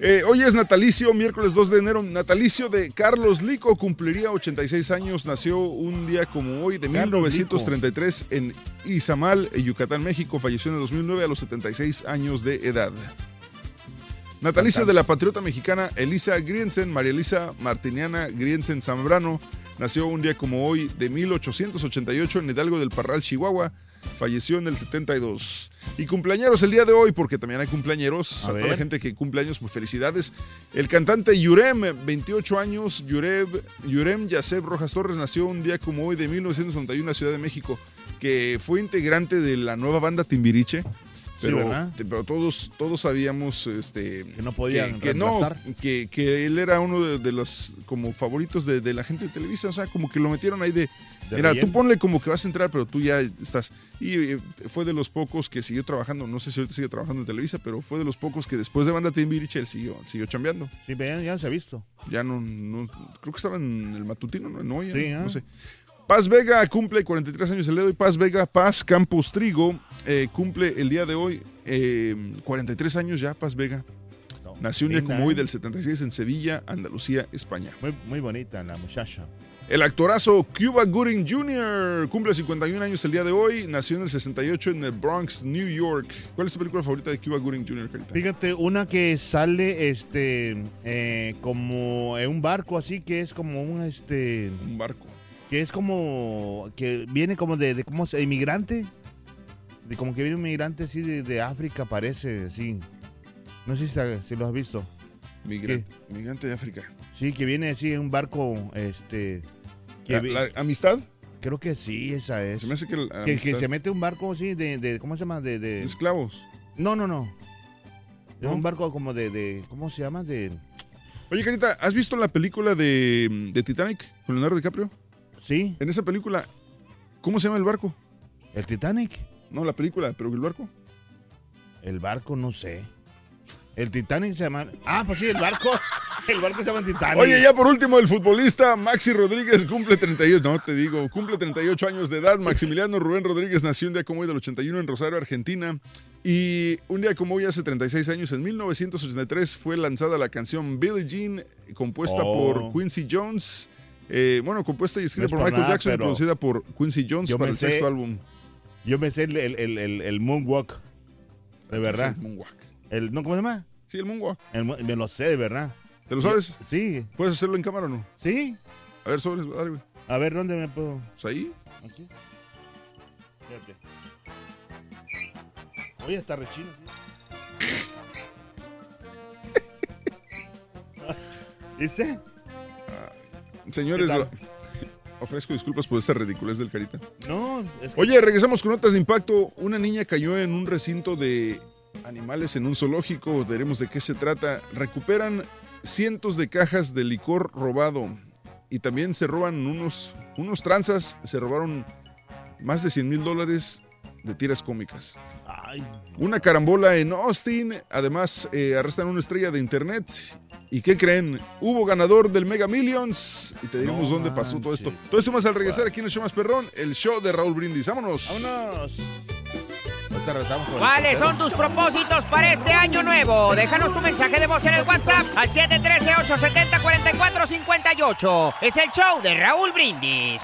Eh, hoy es natalicio, miércoles 2 de enero, natalicio de Carlos Lico, cumpliría 86 años, nació un día como hoy de Carlos 1933 en Izamal, en Yucatán, México, falleció en el 2009 a los 76 años de edad. Natalicio de la patriota mexicana Elisa Griensen, María Elisa Martiniana Griensen Zambrano, nació un día como hoy de 1888 en Hidalgo del Parral, Chihuahua. Falleció en el 72. Y cumpleañeros el día de hoy, porque también hay cumpleañeros. A A toda la gente que cumple años, pues felicidades. El cantante Yurem, 28 años, Yurem, Yurem Yaseb Rojas Torres, nació un día como hoy de 1991 en la Ciudad de México, que fue integrante de la nueva banda Timbiriche. Pero, todos, todos sabíamos este, que no podían que, que no, que, que él era uno de, de los como favoritos de, de la gente de Televisa, o sea, como que lo metieron ahí de, De mira, relleno. tú ponle como que vas a entrar, pero tú ya estás. Y eh, fue de los pocos que siguió trabajando, no sé si ahorita sigue trabajando en Televisa, pero fue de los pocos que después de Banda Timbiriche él siguió, siguió chambeando. Sí, ya, ya se ha visto. Ya no, no- creo que estaba en el matutino, ¿no? No, ya Sí, no, no sé. Paz Vega cumple 43 años el día de hoy. Paz Vega, Paz Campos Trigo eh, cumple el día de hoy eh, 43 años ya, Paz Vega. Nació un día como hoy ¿eh? del 76 en Sevilla, Andalucía, España. Muy, muy bonita la muchacha. El actorazo Cuba Gooding Jr. cumple 51 años el día de hoy. Nació en el 68 en el Bronx, New York. ¿Cuál es tu película favorita de Cuba Gooding Jr., Carita? Fíjate, una que sale este eh, como en un barco así que es como un este un barco. Que es como que viene como de, de como se- inmigrante. De como que viene un migrante así de, de África parece, así. No sé si, lo has visto. Migrante de África. Sí, que viene así en un barco este que ¿La- vi- la amistad? Creo que sí, esa es. Se me hace que la que, se mete un barco así de, de ¿cómo se llama? De, de- esclavos. No, no, no. Es ¿No? un barco como de, de ¿cómo se llama? De Oye, Carita, ¿has visto la película de, de Titanic con Leonardo DiCaprio? Sí. En esa película, ¿cómo se llama el barco? ¿El Titanic? No, la película, pero el barco. El barco, no sé. El Titanic se llama. Ah, pues sí, el barco. [LAUGHS] El barco se llama Titanic. Oye, ya por último, el futbolista Maxi Rodríguez cumple 38, no te digo, cumple 38 años de edad. Maximiliano Rubén Rodríguez nació un día como hoy del 81 en Rosario, Argentina. Y un día como hoy, hace 36 años, en 1983, fue lanzada la canción Billie Jean, compuesta Oh. por Quincy Jones. Eh, bueno, compuesta y escrita No por por Michael nada, Jackson y producida por Quincy Jones para el sé- sexto álbum. Yo me sé el, el, el, moonwalk. De verdad. el moonwalk. El, ¿no, ¿Cómo se llama? Sí, el moonwalk. Me lo sé, de verdad. ¿Te lo sabes? Sí. ¿Puedes hacerlo en cámara o no? Sí. A ver, sobres, dale, güey. A ver, ¿dónde me puedo? Pues ahí. Aquí. Fíjate. Oye, está rechino. ¿Dice? [LAUGHS] Señores, ofrezco disculpas por esa ridiculez del carita. No, es que- Oye, regresamos con notas de impacto. Una niña cayó en un recinto de animales en un zoológico. Veremos de qué se trata. Recuperan cientos de cajas de licor robado. Y también se roban unos, unos tranzas. Se robaron más de 100 mil dólares de tiras cómicas. Ay, Una carambola en Austin. Además, eh, arrestan a una estrella de internet. ¿Y qué creen? Hubo ganador del Mega Millions. Y te diremos No dónde pasó todo esto. Todo esto más al regresar aquí en el show más perrón. El show de Raúl Brindis. Vámonos. Vámonos. ¿Cuáles son tus propósitos para este año nuevo? Déjanos tu mensaje de voz en el WhatsApp al 713-870-4458. Es el show de Raúl Brindis.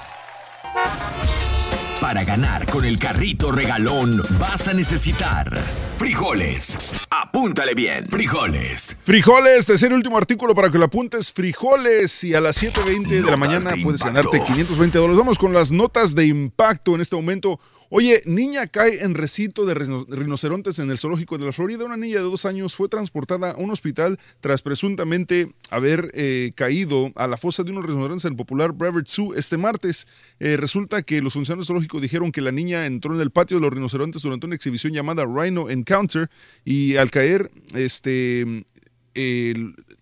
Para ganar con el carrito regalón vas a necesitar frijoles. Apúntale bien, frijoles. Frijoles, tercer y último artículo para que lo apuntes. Frijoles. Y a las 7.20 de la mañana de puedes ganarte 520 dólares. Vamos con las notas de impacto en este momento. Oye, niña cae en recinto de rino- rinocerontes en el zoológico de la Florida. Una niña de dos años fue transportada a un hospital tras presuntamente haber eh, caído a la fosa de unos rinocerontes en el popular Brevard Zoo este martes. Eh, resulta que los funcionarios zoológicos dijeron que la niña entró en el patio de los rinocerontes durante una exhibición llamada Rhino Encounter y al caer, este,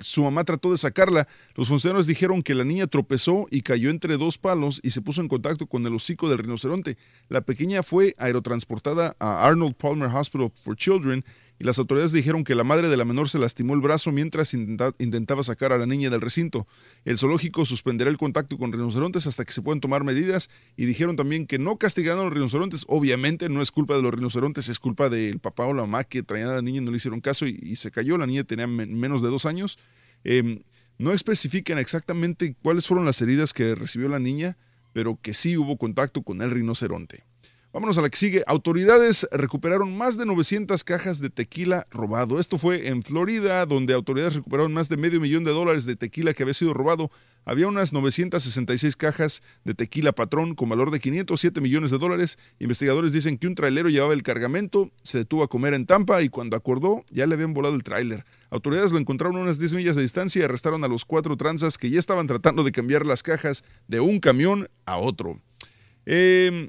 su mamá trató de sacarla. Los funcionarios dijeron que la niña tropezó y cayó entre dos palos y se puso en contacto con el hocico del rinoceronte. La pequeña fue aerotransportada a Arnold Palmer Hospital for Children y las autoridades dijeron que la madre de la menor se lastimó el brazo mientras intenta- intentaba sacar a la niña del recinto. El zoológico suspenderá el contacto con rinocerontes hasta que se puedan tomar medidas y dijeron también que no castigaron a los rinocerontes. Obviamente no es culpa de los rinocerontes, es culpa del papá o la mamá que traían a la niña y no le hicieron caso y, se cayó. La niña tenía men- menos de dos años. Em, no especifican exactamente cuáles fueron las heridas que recibió la niña, pero que sí hubo contacto con el rinoceronte. Vámonos a la que sigue. Autoridades recuperaron más de 900 cajas de tequila robado. Esto fue en Florida, donde autoridades recuperaron más de medio millón de dólares de tequila que había sido robado. Había unas 966 cajas de tequila patrón con valor de 507 millones de dólares. Investigadores dicen que un trailero llevaba el cargamento, se detuvo a comer en Tampa y cuando acordó ya le habían volado el tráiler. Autoridades lo encontraron a unas 10 millas de distancia y arrestaron a los cuatro tranzas que ya estaban tratando de cambiar las cajas de un camión a otro. Eh,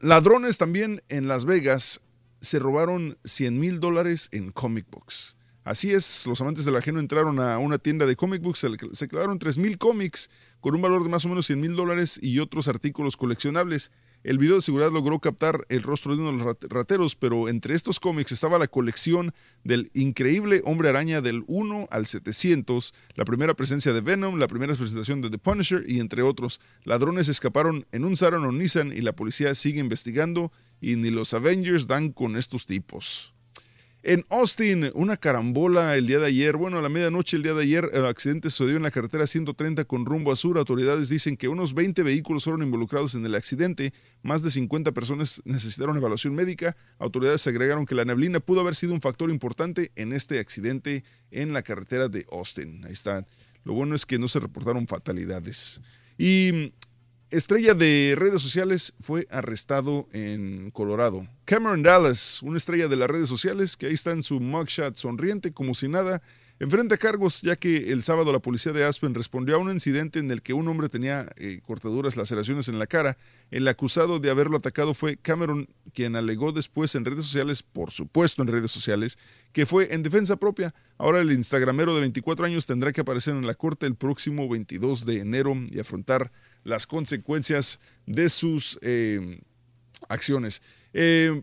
ladrones también en Las Vegas se robaron 100 mil dólares en comic books. Así es, los amantes del ajeno entraron a una tienda de comic books, se, clavaron 3 mil cómics con un valor de más o menos 100 mil dólares y otros artículos coleccionables. El video de seguridad logró captar el rostro de uno de los rat- rateros, pero entre estos cómics estaba la colección del increíble Hombre Araña del 1 al 700, la primera presencia de Venom, la primera presentación de The Punisher y entre otros. Ladrones escaparon en un Saron o Nissan y la policía sigue investigando y ni los Avengers dan con estos tipos. En Austin, una carambola el día de ayer, bueno, a la medianoche el día de ayer, el accidente sucedió en la carretera 130 con rumbo a sur. Autoridades dicen que unos 20 vehículos fueron involucrados en el accidente, más de 50 personas necesitaron evaluación médica. Autoridades agregaron que la neblina pudo haber sido un factor importante en este accidente en la carretera de Austin. Ahí está. Lo bueno es que no se reportaron fatalidades. Y estrella de redes sociales fue arrestado en Colorado. Cameron Dallas, una estrella de las redes sociales, que ahí está en su mugshot sonriente como si nada, enfrenta cargos ya que el sábado la policía de Aspen respondió a un incidente en el que un hombre tenía eh, cortaduras, laceraciones en la cara. El acusado de haberlo atacado fue Cameron, quien alegó después en redes sociales, por supuesto en redes sociales, que fue en defensa propia. Ahora el instagramero de 24 años tendrá que aparecer en la corte el próximo 22 de enero y afrontar las consecuencias de sus eh, acciones. Eh,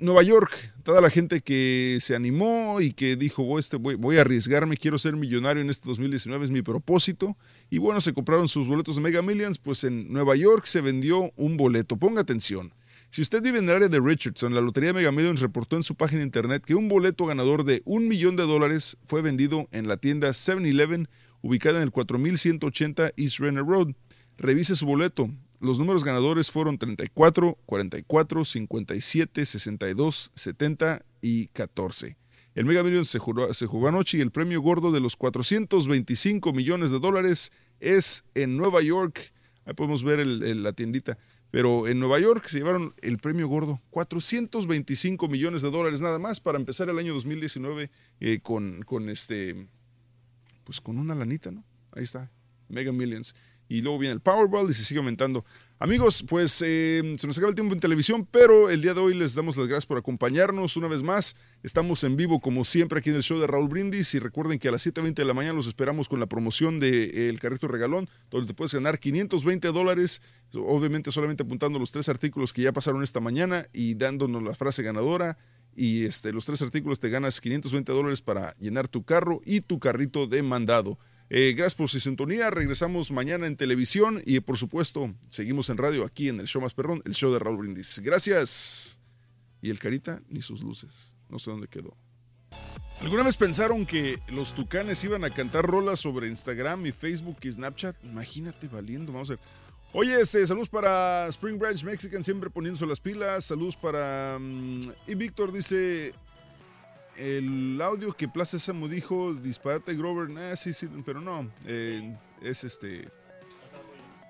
Nueva York, toda la gente que se animó y que dijo, voy, este, voy, a arriesgarme, quiero ser millonario en este 2019, es mi propósito. Y bueno, se compraron sus boletos de Mega Millions, pues en Nueva York se vendió un boleto. Ponga atención. Si usted vive en el área de Richardson, la Lotería Mega Millions reportó en su página de internet que un boleto ganador de un millón de dólares fue vendido en la tienda 7-Eleven, ubicada en el 4180 East Renner Road. Revise su boleto. Los números ganadores fueron 34, 44, 57, 62, 70 y 14. El Mega Millions se jugó, anoche y el premio gordo de los 425 millones de dólares es en Nueva York. Ahí podemos ver el- la tiendita. Pero en Nueva York se llevaron el premio gordo, 425 millones de dólares nada más para empezar el año 2019 eh, con, con este, pues con una lanita, ¿no? Ahí está, Mega Millions. Y luego viene el Powerball y se sigue aumentando. Amigos, pues eh, se nos acaba el tiempo en televisión, pero el día de hoy les damos las gracias por acompañarnos una vez más. Estamos en vivo como siempre aquí en el show de Raúl Brindis y recuerden que a las 7.20 de la mañana los esperamos con la promoción del de, eh, Carrito Regalón, donde te puedes ganar 520 dólares, obviamente solamente apuntando los tres artículos que ya pasaron esta mañana y dándonos la frase ganadora. Y este, los tres artículos te ganas 520 dólares para llenar tu carro y tu carrito de mandado. Eh, gracias por su sintonía. Regresamos mañana en televisión y por supuesto seguimos en radio aquí en el show más perrón, el show de Raúl Brindis. Gracias. Y el carita ni sus luces. No sé dónde quedó. ¿Alguna vez pensaron que los tucanes iban a cantar rolas sobre Instagram y Facebook y Snapchat? Imagínate valiendo, vamos a ver. Oye, este, saludos para Spring Branch Mexican, siempre poniéndose las pilas. Saludos para... mm, y Víctor dice, el audio que Plaza Samu dijo, disparate Grover, nah, sí, sí, pero no, eh, es este...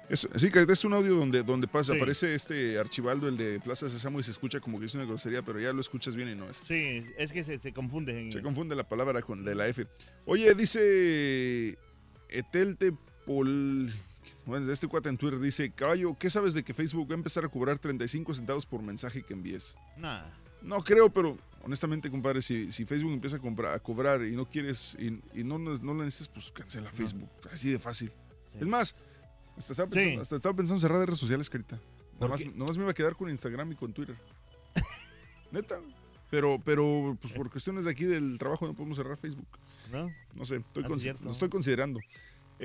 Es, sí, que es un audio donde, donde pasa, Sí. aparece este archivaldo, el de Plaza Sésamo, y se escucha como que es una grosería, pero ya lo escuchas bien y no es. Sí, es que se, se confunde. En... Se confunde la palabra con de la F. Oye, dice Etelte Pol... Bueno, este cuate en Twitter dice, caballo, ¿qué sabes de que Facebook va a empezar a cobrar 35 centavos por mensaje que envíes? Nah. No creo, pero honestamente, compadre, si, si Facebook empieza a, comprar, a cobrar y no quieres y, y no, no, lo necesitas, pues cancela Facebook. Así de fácil. Es más, hasta estaba, pensando, hasta estaba pensando en cerrar de redes sociales, carita. ¿Por Nomás, nomás me iba a quedar con Instagram y con Twitter. [LAUGHS] Neta. Pero, pero pues por cuestiones de aquí del trabajo no podemos cerrar Facebook. ¿No? No sé, estoy, Ah, estoy considerando.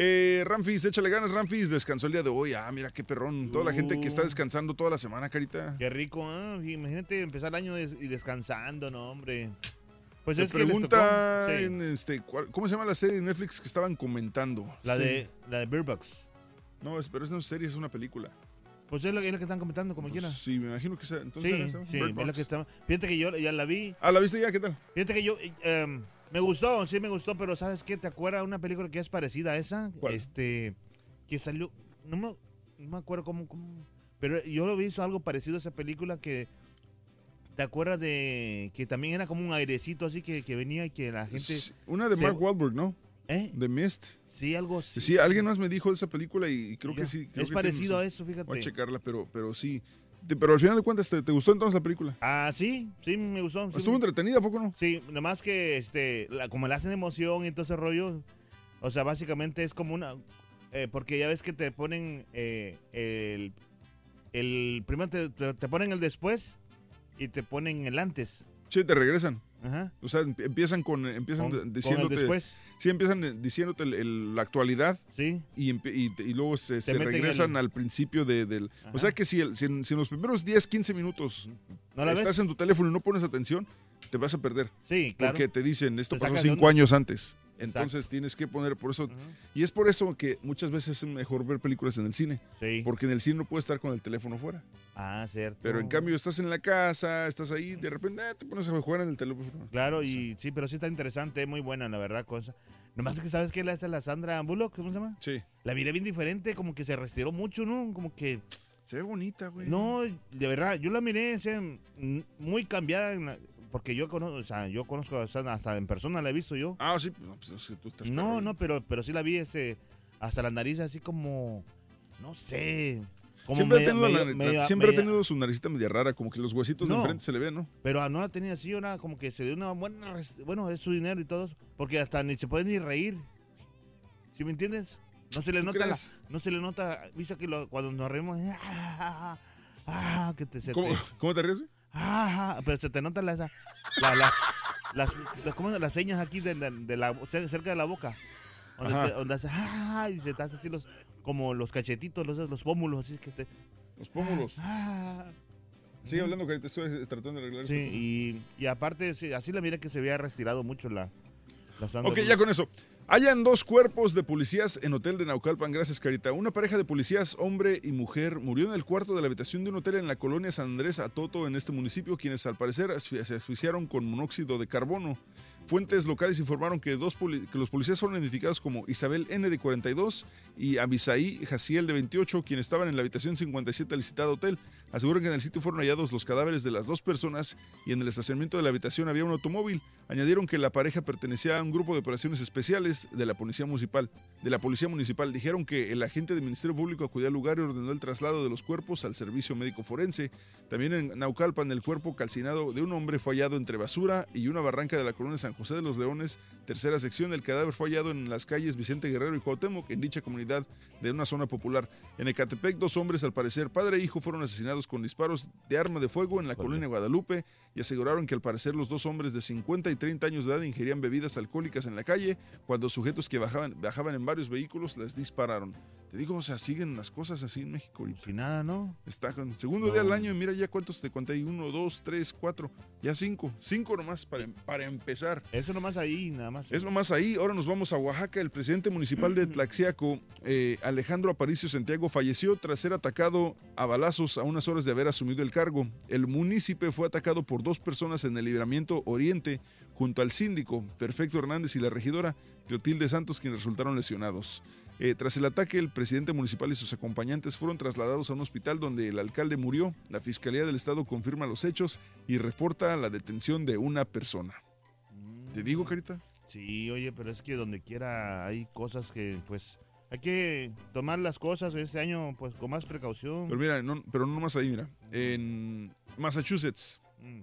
Eh, Ramfis, échale ganas, Ramfis. Descansó el día de hoy. Ah, mira qué perrón. Toda la gente que está Uh. descansando toda la semana, carita. Qué rico, ¿ah? Imagínate empezar el año des- y descansando, no, hombre. Pues es que les pregunta tocó. Sí. este, ¿cuál- ¿cómo se llama la serie de Netflix que estaban comentando? La Sí. de la de Beer Bucks. No, es- pero es no es serie, es una película. Pues es lo que están comentando, como quiera. Sí, me imagino que sea. Entonces, Sí, sí, es lo que está. Fíjate que yo ya la vi. Ah, ¿la viste ya? ¿Qué tal? Fíjate que yo eh, em, me gustó, sí me gustó, pero ¿sabes qué? ¿Te acuerdas de una película que es parecida a esa? Este que salió no me, no me acuerdo cómo, cómo- pero yo lo vi hizo algo parecido a esa película que ¿Te acuerdas de que también era como un airecito así que, que venía y que la gente Una de se- Mark Wahlberg, ¿no? ¿Eh? The Mist. Sí, algo así. Sí, alguien más me dijo de esa película y creo Ya. que sí. creo Es que parecido a eso, fíjate. Voy a checarla, pero, pero sí. Pero al final de cuentas, ¿te, te gustó entonces la película? Ah, sí, sí, me gustó. Estuvo entretenida, ¿a poco no? Sí, nomás que este, la- como le hacen emoción y todo ese rollo, o sea, básicamente es como una, eh, porque ya ves que te ponen eh, el, el, primero te- te ponen el después y te ponen el antes. Sí, te regresan. Ajá. O sea, em- empiezan con empiezan Con- con el diciéndote después. Sí, empiezan eh, diciéndote el- el- la actualidad. Sí. Y, luego se, regresan el- al principio de, del... O sea que si, el- si en, si en los primeros 10, 15 minutos ¿No la estás ves? en tu teléfono y no pones atención, te vas a perder. Sí, claro. Porque te dicen, esto Te pasó sacas de cinco onda. años antes. Exacto. Entonces tienes que poner por eso. Y es por eso que muchas veces es mejor ver películas en el cine. Sí. Porque en el cine no puedes estar con el teléfono fuera. Ah, cierto. Pero en cambio estás en la casa, estás ahí, de repente eh, te pones a jugar en el teléfono. Claro, y sí, pero sí está interesante, muy buena, la verdad, cosa. Nomás que sabes que la, esta es la Sandra Bullock, ¿cómo se llama? Sí. La miré bien diferente, como que se retiró mucho, ¿no? Como que... Se ve bonita, güey. No, de verdad, yo la miré o sea, muy cambiada, en la- porque yo conozco, o sea, yo conozco a Sandra, hasta en persona la he visto yo. Ah, sí, no, pues, es que tú estás No, no, pero, pero sí la vi, este, hasta la nariz así como, no sé, como siempre media- ha tenido, la- media- la- media- siempre ha tenido su naricita media rara, como que los huesitos de enfrente se le ven, ¿no? Pero no la tenía así, era como que se dio una buena. Bueno, es su dinero y todo. eso, Porque hasta ni se puede ni reír. ¿Sí me entiendes? No se le ¿Tú nota. la- no se le nota. ¿Viste que lo- cuando nos reímos? [LAUGHS] ah, ah, que te, se ¿Cómo, te- ¿Cómo te ríes? Ah, pero se te nota la, esa- la- las, las, las- ¿cómo se- las señas aquí de, la- de la, cerca de la boca. Donde, Ajá. te- donde hace, ah, y se te hace así los, como los cachetitos, los, los pómulos, así que te. Los pómulos. Ah, Sigue hablando, que te estoy tratando de arreglar Sí, esto. y, y aparte, sí, así la mira que se había retirado mucho la, la Sandra Ok, ya con eso. Hayan dos cuerpos de policías en hotel de Naucalpan. Gracias, Carita. Una pareja de policías, hombre y mujer, murió en el cuarto de la habitación de un hotel en la colonia San Andrés Atoto, en este municipio, quienes al parecer se asfixiaron con monóxido de carbono. Fuentes locales informaron que, dos que los policías fueron identificados como Isabel N. de 42 y Abisaí Jaciel de 28, quienes estaban en la habitación 57 del citado hotel. Aseguran que en el sitio fueron hallados los cadáveres de las dos personas y en el estacionamiento de la habitación había un automóvil. Añadieron que la pareja pertenecía a un grupo de operaciones especiales de la policía municipal. De la policía municipal dijeron que el agente del Ministerio Público acudió al lugar y ordenó el traslado de los cuerpos al servicio médico forense. También en Naucalpan el cuerpo calcinado de un hombre fue hallado entre basura y una barranca de la colonia San José de los Leones, tercera sección. El cadáver fue hallado en las calles Vicente Guerrero y Cuauhtémoc, en dicha comunidad de una zona popular. En Ecatepec, dos hombres, al parecer padre e hijo, fueron asesinados con disparos de arma de fuego en la colonia Guadalupe y aseguraron que al parecer los dos hombres de 50 y 30 años de edad ingerían bebidas alcohólicas en la calle cuando sujetos que bajaban, bajaban en varios vehículos les dispararon. Te digo, o sea, siguen las cosas así en México ahorita. Sin nada, ¿no? Está con segundo No. día del año y mira ya cuántos te conté. ahí. Uno, dos, tres, cuatro. Ya cinco. Cinco nomás para, para empezar. Eso nomás ahí, nada más. Es nomás ahí. Ahora nos vamos a Oaxaca. El presidente municipal de [CLEARS THROAT] Tlaxiaco, eh, Alejandro Aparicio Santiago, falleció tras ser atacado a balazos a unas horas de haber asumido el cargo. El municipio fue atacado por dos personas en el libramiento Oriente junto al síndico Perfecto Hernández y la regidora Clotilde Santos, quienes resultaron lesionados. Eh, tras el ataque, el presidente municipal y sus acompañantes fueron trasladados a un hospital donde el alcalde murió. La Fiscalía del Estado confirma los hechos y reporta la detención de una persona. ¿Te digo, Carita? Sí, oye, pero es que donde quiera hay cosas que, pues, hay que tomar las cosas este año, pues, con más precaución. Pero mira, no, pero no más ahí, mira. En Massachusetts, Mm.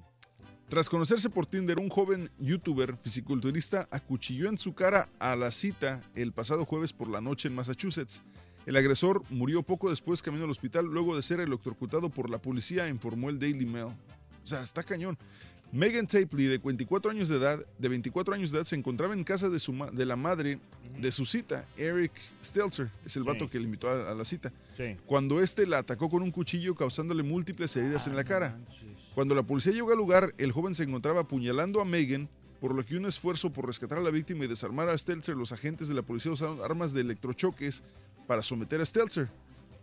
Tras conocerse por Tinder, un joven youtuber fisiculturista acuchilló en su cara a la cita el pasado jueves por la noche en Massachusetts. El agresor murió poco después camino al hospital luego de ser electrocutado por la policía, informó el Daily Mail. O sea, está cañón. Megan Tapley, de 24 años de edad, de 24 años de edad, se encontraba en casa de, su ma- de la madre de su cita, Eric Stelzer, es el Sí. vato que le invitó a, a la cita. Sí. Cuando este la atacó con un cuchillo causándole múltiples heridas en la cara. Cuando la policía llegó al lugar, el joven se encontraba apuñalando a Megan, por lo que un esfuerzo por rescatar a la víctima y desarmar a Stelzer, los agentes de la policía usaron armas de electrochoques para someter a Stelzer,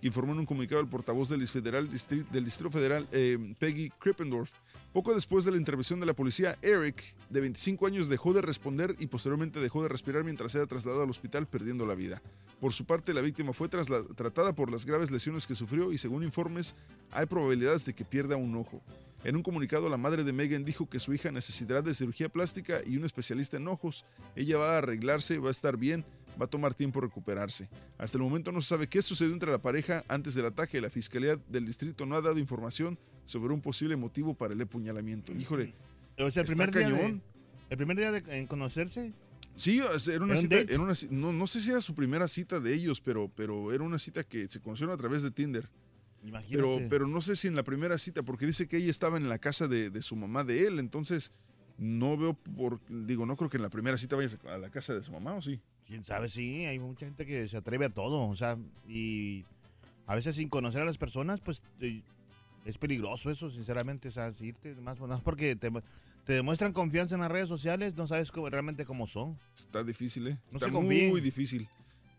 informó en un comunicado el portavoz del Distrito Federal, eh, Peggy Krippendorf. Poco después de la intervención de la policía, Eric, de 25 años, dejó de responder y posteriormente dejó de respirar mientras era trasladado al hospital, perdiendo la vida. Por su parte, la víctima fue tratada por las graves lesiones que sufrió y según informes, hay probabilidades de que pierda un ojo. En un comunicado, la madre de Megan dijo que su hija necesitará de cirugía plástica y un especialista en ojos. Ella va a arreglarse, va a estar bien, va a tomar tiempo recuperarse. Hasta el momento no se sabe qué sucedió entre la pareja antes del ataque. La fiscalía del distrito no ha dado información sobre un posible motivo para el apuñalamiento. Híjole. O sea, el primer día de, cañón. el primer día de en conocerse. Sí, era una ¿Era un cita, era una no, no sé si era su primera cita de ellos, pero, pero era una cita que se conocieron a través de Tinder. Pero, Imagínate. pero no sé si en la primera cita, porque dice que ella estaba en la casa de, de su mamá de él, entonces no veo por, digo, no creo que en la primera cita vayas a la casa de su mamá, ¿o sí? Quién sabe, sí, hay mucha gente que se atreve a todo, o sea, y a veces sin conocer a las personas, pues eh, es peligroso eso, sinceramente, o sea, irte más, más porque te, te demuestran confianza en las redes sociales, no sabes cómo- realmente cómo son. Está difícil, ¿eh? No Está confíen. muy difícil.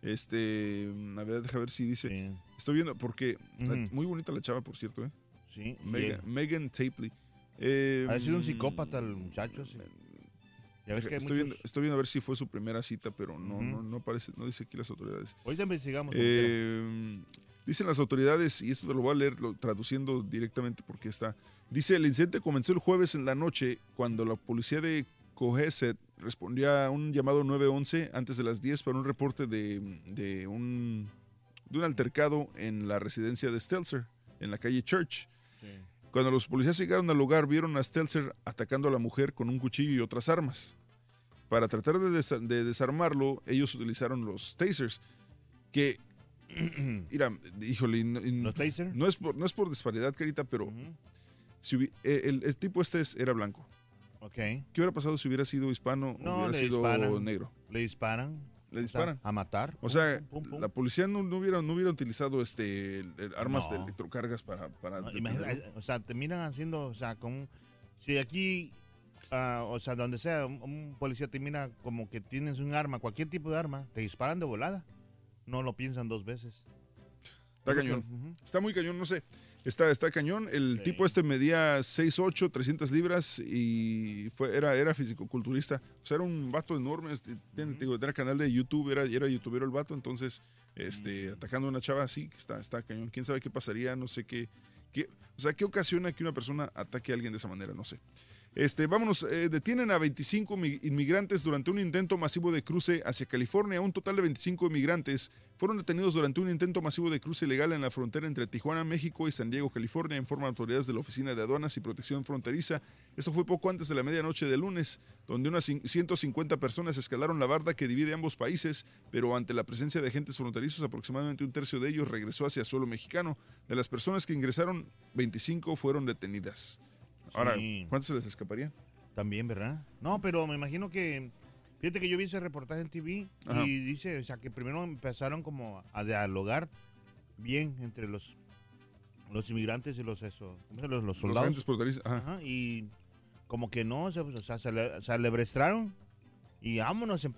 Este, a ver, deja ver si dice. Estoy viendo, porque la- Ujú. muy bonita la chava, por cierto, ¿eh? Sí, Megan, Megan Tapley. Eh, Ha sido un psicópata el muchacho, sí. Ya ves que hay estoy, viendo, estoy viendo a ver si fue su primera cita, pero no, no, no parece, no dice aquí las autoridades. Ahorita investigamos. Eh, dicen las autoridades, y esto te lo voy a leer lo- traduciendo directamente porque está. Dice: el incidente comenzó el jueves en la noche cuando la policía de Cohasset respondió a un llamado 911 antes de las 10 para un reporte de, de un, de un altercado en la residencia de Stelzer, en la calle Church. Cuando los policías llegaron al lugar, vieron a Stelzer atacando a la mujer con un cuchillo y otras armas. Para tratar de, desa- de desarmarlo, ellos utilizaron los tasers, que, [CLEARS THROAT] mira, híjole, no, y no es por, no es por disparidad, Carita, pero si hubi- eh, el, el tipo este es- era blanco. Ok. ¿Qué hubiera pasado si hubiera sido hispano o No, hubiera le sido disparan. negro? Le disparan. Le O sea, disparan. a matar. O sea, Pum, pum, pum. la policía no, no hubiera, no hubiera utilizado este el- el armas de No. electrocargas para... para o sea, te miran haciendo, o sea, con si aquí, ah, o sea, donde sea, un, un policía te mira como que tienes un arma, cualquier tipo de arma, te disparan de volada. No lo piensan dos veces. Está cañón. Está muy cañón, no sé. Está, está cañón. El tipo este medía 6'8, 300 libras y fue, era, era fisicoculturista. O sea, era un vato enorme. Este, tiene, digo, era canal de YouTube, era, era youtubero el vato. Entonces, este, atacando a una chava así, está, está cañón. ¿Quién sabe qué pasaría? No sé qué, qué. O sea, ¿qué ocasiona que una persona ataque a alguien de esa manera? No sé. Este, vámonos, eh, detienen a 25 mi- inmigrantes durante un intento masivo de cruce hacia California. Un total de 25 inmigrantes fueron detenidos durante un intento masivo de cruce ilegal en la frontera entre Tijuana, México y San Diego, California, informan autoridades de la Oficina de Aduanas y Protección Fronteriza. Esto fue poco antes de la medianoche de lunes, donde unas cin- 150 personas escalaron la barda que divide ambos países, pero ante la presencia de agentes fronterizos, aproximadamente un tercio de ellos regresó hacia suelo mexicano. De las personas que ingresaron, 25 fueron detenidas. Ahora, Sí. ¿cuántos se les escaparía? También, ¿verdad? No, pero me imagino que. Fíjate que yo vi ese reportaje en TV Ajá. y dice, o sea, que primero empezaron como a dialogar bien entre los los inmigrantes y los eso, los, los soldados. fronterizos, ajá. Ajá, y como que no, se, o sea, se, le- se alebrestaron y vámonos, se,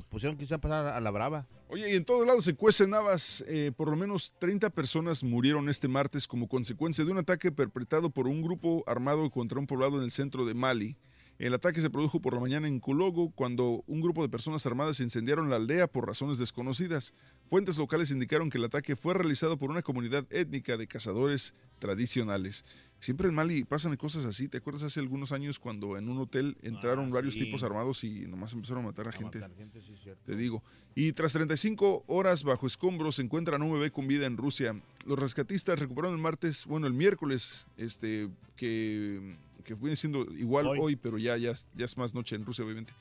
pusieron quizá a pasar a la brava. Oye, y en todos lados se cuecen habas. Eh, por lo menos 30 personas murieron este martes como consecuencia de un ataque perpetrado por un grupo armado contra un poblado en el centro de Mali. El ataque se produjo por la mañana en Kulogo cuando un grupo de personas armadas incendiaron la aldea por razones desconocidas. Fuentes locales indicaron que el ataque fue realizado por una comunidad étnica de cazadores tradicionales. Siempre en Mali pasan cosas así. ¿Te acuerdas hace algunos años cuando en un hotel entraron varios sí. tipos armados y nomás empezaron a matar a, gente? matar gente, sí, cierto. Te digo. Y tras 35 horas bajo escombros se encuentran un bebé con vida en Rusia. Los rescatistas recuperaron el martes, bueno, el miércoles, este, que, que viene siendo igual hoy, pero ya, ya, ya es más noche en Rusia, obviamente.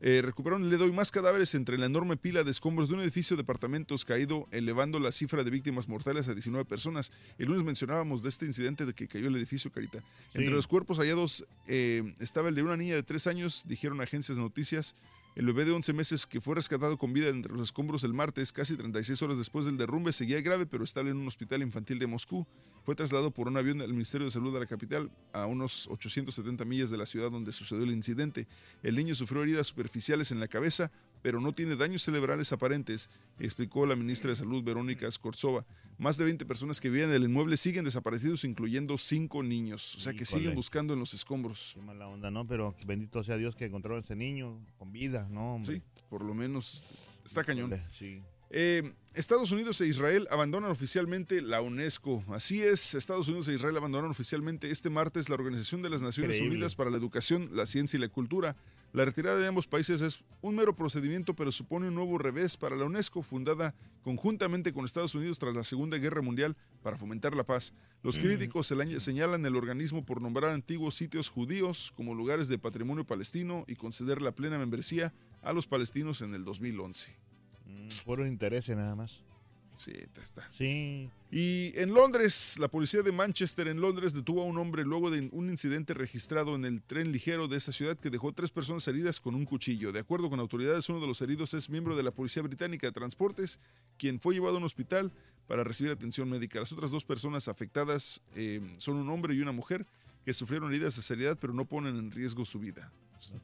Eh, recuperaron le doy más cadáveres entre la enorme pila de escombros de un edificio de apartamentos caído, elevando la cifra de víctimas mortales a 19 personas. El lunes mencionábamos de este incidente de que cayó el edificio, Carita. Sí. Entre los cuerpos hallados eh, estaba el de una niña de 3 años, dijeron agencias de noticias. El bebé de 11 meses que fue rescatado con vida entre los escombros el martes, casi 36 horas después del derrumbe, seguía grave pero estable en un hospital infantil de Moscú. fue trasladado por un avión del Ministerio de Salud de la capital a unos 870 millas de la ciudad donde sucedió el incidente. El niño sufrió heridas superficiales en la cabeza, pero no tiene daños cerebrales aparentes, explicó la ministra de Salud Verónica Skorzova. Más de 20 personas que vivían en el inmueble siguen desaparecidos, incluyendo cinco niños. O sea que Híjole. siguen buscando en los escombros. Qué mala onda, ¿no? Pero bendito sea Dios que encontraron a este niño con vida, ¿no? hombre? Sí, por lo menos está cañón. Sí. Eh, Estados Unidos e Israel abandonan oficialmente la UNESCO. Así es, Estados Unidos e Israel abandonaron oficialmente este martes la Organización de las Naciones Increíble. Unidas para la Educación, la Ciencia y la Cultura. La retirada de ambos países es un mero procedimiento, pero supone un nuevo revés para la UNESCO, fundada conjuntamente con Estados Unidos tras la Segunda Guerra Mundial para fomentar la paz. Los críticos sela- señalan el organismo por nombrar antiguos sitios judíos como lugares de patrimonio palestino y conceder la plena membresía a los palestinos en el 2011. Mm, Puro interés nada más. Sí, está, está. Sí. Y en Londres, la policía de Manchester en Londres detuvo a un hombre luego de un incidente registrado en el tren ligero de esa ciudad que dejó tres personas heridas con un cuchillo. De acuerdo con autoridades, uno de los heridos es miembro de la Policía Británica de Transportes, quien fue llevado a un hospital para recibir atención médica. Las otras dos personas afectadas eh, son un hombre y una mujer que sufrieron heridas de seriedad, pero no ponen en riesgo su vida.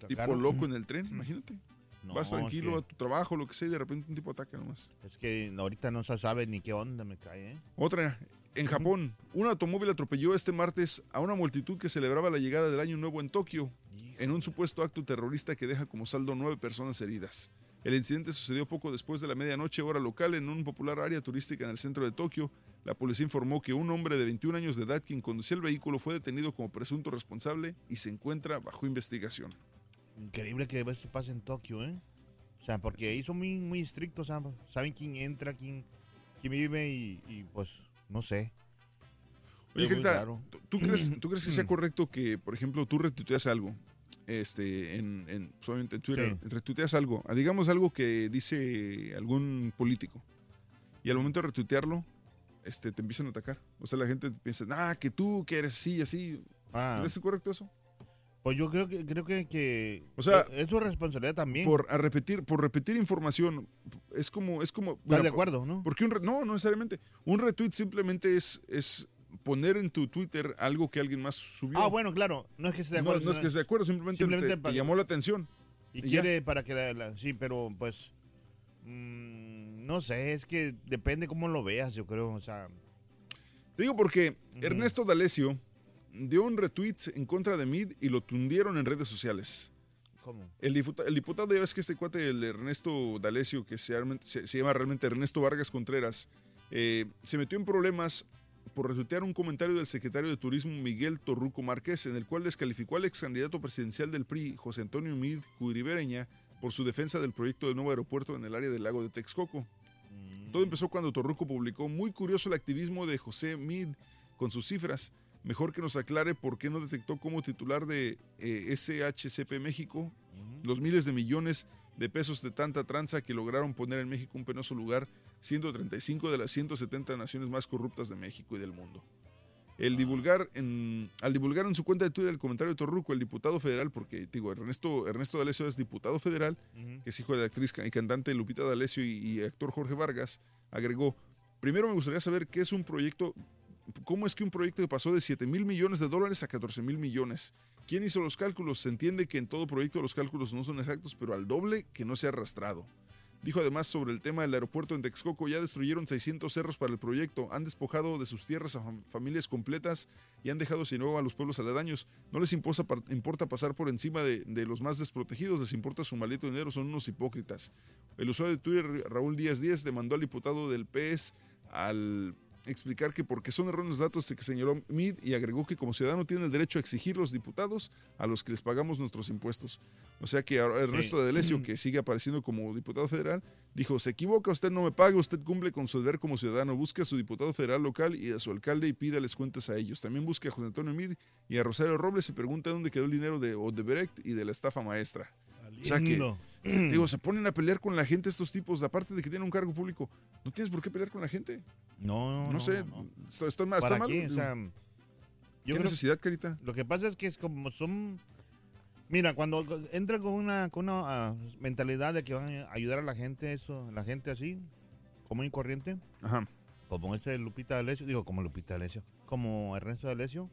Tipo loco en el tren, imagínate. No, Vas tranquilo es a tu trabajo, lo que sea, y de repente un tipo ataca nomás. Es que ahorita no se sabe ni qué onda me cae, ¿eh? Otra, en Japón, un automóvil atropelló este martes a una multitud que celebraba la llegada del Año Nuevo en Tokio, en un supuesto acto terrorista que deja como saldo nueve personas heridas. El incidente sucedió poco después de la medianoche hora local en un popular área turística en el centro de Tokio. La policía informó que un hombre de 21 años de edad quien conducía el vehículo fue detenido como presunto responsable y se encuentra bajo investigación. Increíble que esto pase en Tokio, ¿eh? O sea, porque ahí son muy, muy estrictos, ¿sabes? saben quién entra, quién, quién vive y, y, pues, no sé. Oye, Es. ¿tú- ¿tú crees, [CLEARS THROAT] ¿tú crees que sea correcto que, por ejemplo, tú retuiteas algo? Este, en, en, solamente en Twitter, retuiteas algo, digamos algo que dice algún político, y al momento de retuitearlo, este, te empiezan a atacar. O sea, la gente piensa, ah, que tú, que eres así, así. Ah. ¿Crees correcto eso? Pues yo creo que creo que, que O sea, es, es tu responsabilidad también. Por a repetir, por repetir información, es como, es como. ¿Estás de acuerdo, no? Porque un re- no, no necesariamente. Un retweet simplemente es, es poner en tu Twitter algo que alguien más subió. Ah, bueno, claro. No es que esté de No, acuerdo. no es que esté de acuerdo, simplemente, te- te, para- llamó la atención. Y, y ya. quiere para que la, la- sí, pero pues mm, no sé, es que depende cómo lo veas, yo creo, o sea, Te digo porque Ernesto D'Alessio dio un retweet en contra de Mid y lo tundieron en redes sociales. ¿cómo? El, diputa- el diputado, ya ves que este cuate, el Ernesto D'Alessio, que se, realmente- se- se llama realmente Ernesto Vargas Contreras, eh, se metió en problemas por retuitear un comentario del secretario de Turismo Miguel Torruco Márquez, en el cual descalificó al ex candidato presidencial del PRI, José Antonio Mid Cudribereña, por su defensa del proyecto del nuevo aeropuerto en el área del lago de Texcoco. Todo empezó cuando Torruco publicó muy curioso el activismo de José Mid con sus cifras. Mejor que nos aclare por qué no detectó como titular de eh, SHCP México los miles de millones de pesos de tanta tranza que lograron poner en México un penoso lugar, siendo 35 de las 170 naciones más corruptas de México y del mundo. El divulgar en, al divulgar en su cuenta de Twitter el comentario de Torruco, el diputado federal, porque digo, Ernesto, Ernesto D'Alessio es diputado federal, que es hijo de la actriz y cantante Lupita D'Alessio y, y actor Jorge Vargas, agregó, primero me gustaría saber qué es un proyecto, cómo es que un proyecto que pasó de 7 mil millones de dólares a 14 mil millones. ¿Quién hizo los cálculos? Se entiende que en todo proyecto los cálculos no son exactos, pero al doble que no se ha arrastrado. Dijo además sobre el tema del aeropuerto en Texcoco, ya destruyeron 600 cerros para el proyecto, han despojado de sus tierras a fam- familias completas y han dejado sin nuevo a los pueblos aledaños. No les importa, pasar por encima de, los más desprotegidos, les importa su maldito dinero, son unos hipócritas. El usuario de Twitter, Raúl Díaz Díaz, demandó al diputado del PS al explicar que porque son erróneos datos que señaló Mid y agregó que como ciudadano tiene el derecho a exigir los diputados a los que les pagamos nuestros impuestos. O sea que Ernesto de Delesio, que sigue apareciendo como diputado federal, dijo, se equivoca, usted no me paga, usted cumple con su deber como ciudadano, busque a su diputado federal local y a su alcalde y pídales cuentas a ellos. También busque a José Antonio Mid y a Rosario Robles y pregunta dónde quedó el dinero de Odebrecht y de la estafa maestra. O sea que, digo, [CLEARS THROAT] se ponen a pelear con la gente estos tipos, aparte de que tienen un cargo público. No tienes por qué pelear con la gente. No, no, No, sé, no, no. está, está mal. ¿Para está mal, qué? O digo. sea, ¿Qué necesidad, Carita? Lo que pasa es que es como son... Mira, cuando entra con una, con una ah, mentalidad de que van a ayudar a la gente, eso, la gente así, común y corriente, Ajá. como este Lupita D'Alessio, digo, como Lupita D'Alessio, como Ernesto D'Alessio,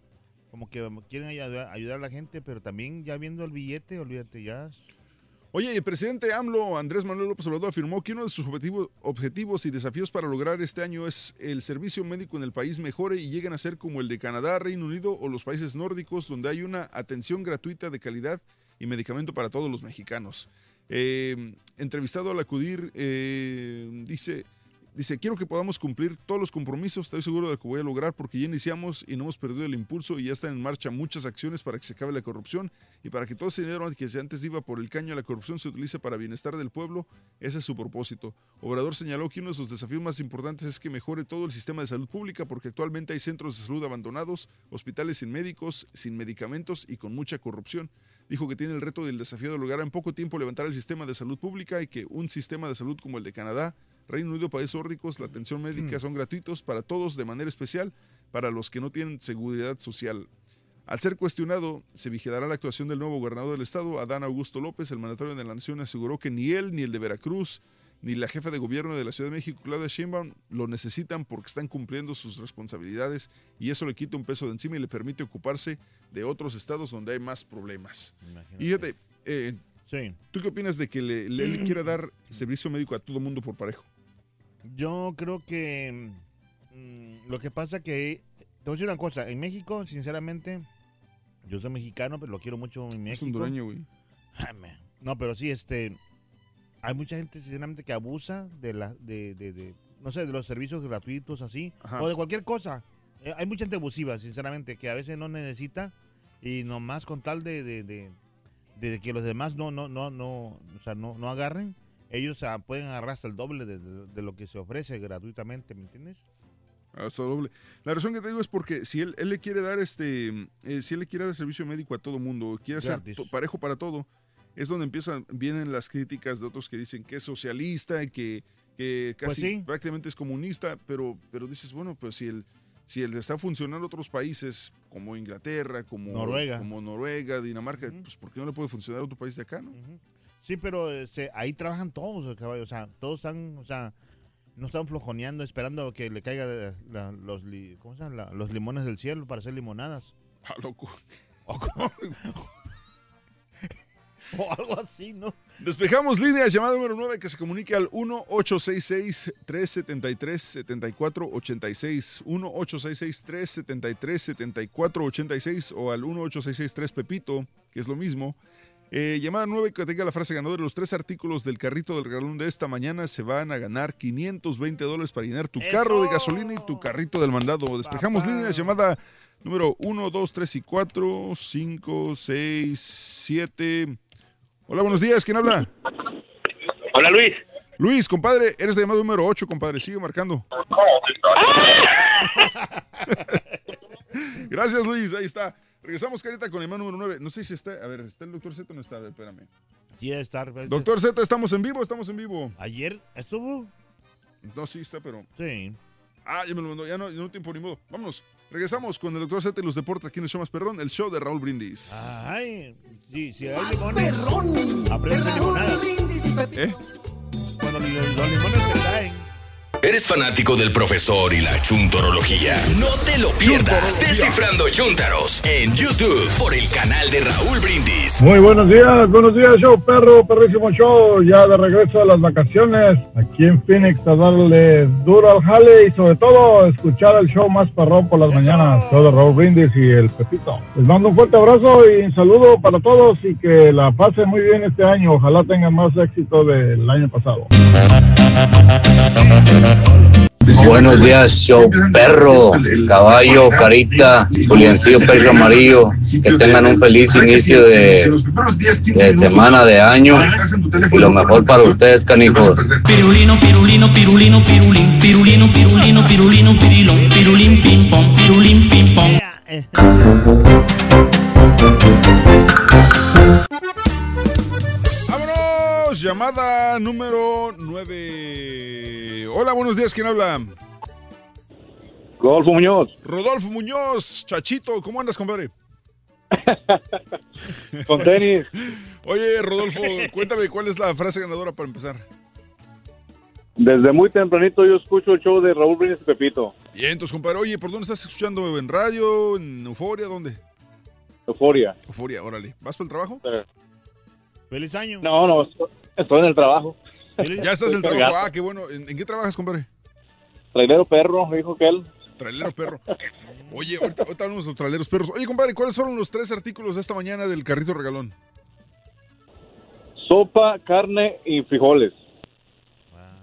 como que quieren ayudar, ayudar a la gente, pero también ya viendo el billete, olvídate ya. Oye, el presidente AMLO, Andrés Manuel López Obrador, afirmó que uno de sus objetivo- objetivos y desafíos para lograr este año es el servicio médico en el país mejore y lleguen a ser como el de Canadá, Reino Unido o los países nórdicos, donde hay una atención gratuita de calidad y medicamento para todos los mexicanos. Eh, entrevistado al acudir, eh, dice, dice, quiero que podamos cumplir todos los compromisos, estoy seguro de que voy a lograr porque ya iniciamos y no hemos perdido el impulso y ya están en marcha muchas acciones para que se acabe la corrupción y para que todo ese dinero que antes iba por el caño a la corrupción se utilice para bienestar del pueblo, ese es su propósito. Obrador señaló que uno de sus desafíos más importantes es que mejore todo el sistema de salud pública porque actualmente hay centros de salud abandonados, hospitales sin médicos, sin medicamentos y con mucha corrupción. Dijo que tiene el reto del desafío de lograr en poco tiempo levantar el sistema de salud pública y que un sistema de salud como el de Canadá, Reino Unido, países nórdicos, la atención médica son gratuitos para todos de manera especial para los que no tienen seguridad social. Al ser cuestionado, se vigilará la actuación del nuevo gobernador del estado, Adán Augusto López. El mandatario de la nación aseguró que ni él, ni el de Veracruz, ni la jefa de gobierno de la Ciudad de México, Claudia Sheinbaum, lo necesitan porque están cumpliendo sus responsabilidades y eso le quita un peso de encima y le permite ocuparse de otros estados donde hay más problemas. Y fíjate, eh, ¿tú qué opinas de que le, le- quiera dar [CLEARS THROAT] servicio médico a todo mundo por parejo? Yo creo que mm, lo que pasa que, te voy a decir una cosa, en México, sinceramente, yo soy mexicano, pero lo quiero mucho en México. Es hondureño, güey. Man. No, pero sí, este, hay mucha gente sinceramente que abusa de la, de, de- de, no sé, de los servicios gratuitos así, Ajá. o de cualquier cosa. Eh, hay mucha gente abusiva, sinceramente, que a veces no necesita y nomás con tal de, de, de- de que los demás no, no, no, no, o sea, no, no agarren, ellos ah, pueden agarrar el doble de, de- de lo que se ofrece gratuitamente, ¿me entiendes? Hasta doble. La razón que te digo es porque si él, él le quiere dar este, eh, si él le quiere dar servicio médico a todo mundo, quiere ser parejo para todo, es donde empiezan, vienen las críticas de otros que dicen que es socialista y que, que Pues casi sí. prácticamente es comunista, pero, pero dices, bueno, pues si él, si él está funcionando en otros países como Inglaterra, como Noruega. como Noruega, Dinamarca, pues ¿por qué no le puede funcionar a otro país de acá, no? Sí, pero este, ahí trabajan todos, caballo, o sea, todos están, o sea, no están flojoneando esperando que le caiga la- la- los, li- ¿cómo se llama? La- los limones del cielo para hacer limonadas. Ah, loco. O, [LAUGHS] algo así, ¿no? Despejamos líneas, llamada número 9 que se comunique al 1-866-373-7486. 1-866-373-7486 o al 1-866-3 Pepito, que es lo mismo. Eh, llamada 9 que tenga la frase ganadora. Los tres artículos del carrito del regalón de esta mañana se van a ganar 520 dólares para llenar tu carro de gasolina y tu carrito del mandado. Despejamos líneas, llamada número 1, 2, 3 y 4, 5, 6, 7. Hola, buenos días. ¿Quién habla? Hola, Luis. Luis, compadre, eres de llamada número 8, compadre. Sigue marcando. [LAUGHS] [LAUGHS] Gracias, Luis. Ahí está. Regresamos, Carita, con el número 9. No sé si está. A ver, ¿está el doctor Z o no está? A ver, espérame. Sí, debe estar. Doctor Z, estamos en vivo, estamos en vivo. ¿Ayer estuvo? No, sí está, pero. Sí. Ah, ya me lo mandó, ya no, ya no tiempo ni modo. Vámonos. Regresamos con el doctor Z y los deportes aquí en el show más perrón, el show de Raúl Brindis. Ay, sí, si hay limones, aprende limonadas. ¿Eh? Cuando los limones te caen. ¿Eres fanático del profesor y la chuntorología? No te lo pierdas. Descifrando Chuntaros en YouTube por el canal de Raúl Brindis. Muy buenos días, buenos días, show perro, perrísimo show, ya de regreso a las vacaciones, aquí en Phoenix a darle duro al jale y sobre todo escuchar el show más perrón por las mañanas, show de Raúl Brindis y el Pepito. Les mando un fuerte abrazo y un saludo para todos y que la pasen muy bien este año, ojalá tengan más éxito del año pasado. Buenos días, show perro, caballo, carita, Juliancillo, pecho amarillo. Que tengan un feliz inicio de, de semana, de año. Y lo mejor para ustedes, canijos. Pirulino, pirulino, pirulino, pirulín, pirulino, pirulino, pirulino, pirilón, pirulín, pim pom, pirulín, pim pom. Llamada número 9. Hola, buenos días, ¿quién habla? Rodolfo Muñoz. Rodolfo Muñoz, Chachito, ¿cómo andas, compadre? [LAUGHS] Con tenis. [LAUGHS] Oye, Rodolfo, cuéntame cuál es la frase ganadora para empezar. Desde muy tempranito yo escucho el show de Raúl Brindis y Pepito. Bien, entonces, compadre, oye, ¿por dónde estás escuchando? ¿En radio? ¿En Euforia? ¿Dónde? Euforia. Euforia, órale. ¿Vas por el trabajo? Feliz año. No, no, estoy- en el trabajo. Ya estás en el trabajo. Ah, qué bueno. ¿En, en qué trabajas, compadre? Trailero perro, me dijo que él. Trailero perro. Oye, ahorita, ahorita hablamos de los traileros perros. Oye, compadre, ¿cuáles fueron los tres artículos de esta mañana del carrito regalón? Sopa, carne y frijoles.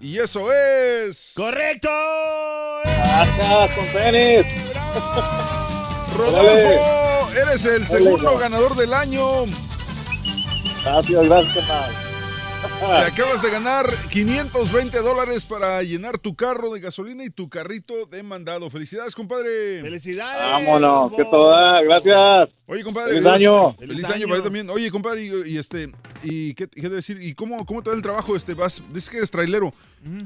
Y eso es. ¡Correcto! Gracias, con tenis. Rodolfo, eres el segundo ganador del año. Gracias, gracias. Te acabas de ganar 520 dólares para llenar tu carro de gasolina y tu carrito de mandado. Felicidades, compadre. Felicidades. Vámonos, que toda, gracias. Oye, compadre. Feliz Dios- año. Feliz, Feliz año año. para ti también. Oye, compadre, y, y este, y qué, qué debo decir, y cómo, cómo te va el trabajo, este, vas, dices que eres trailero.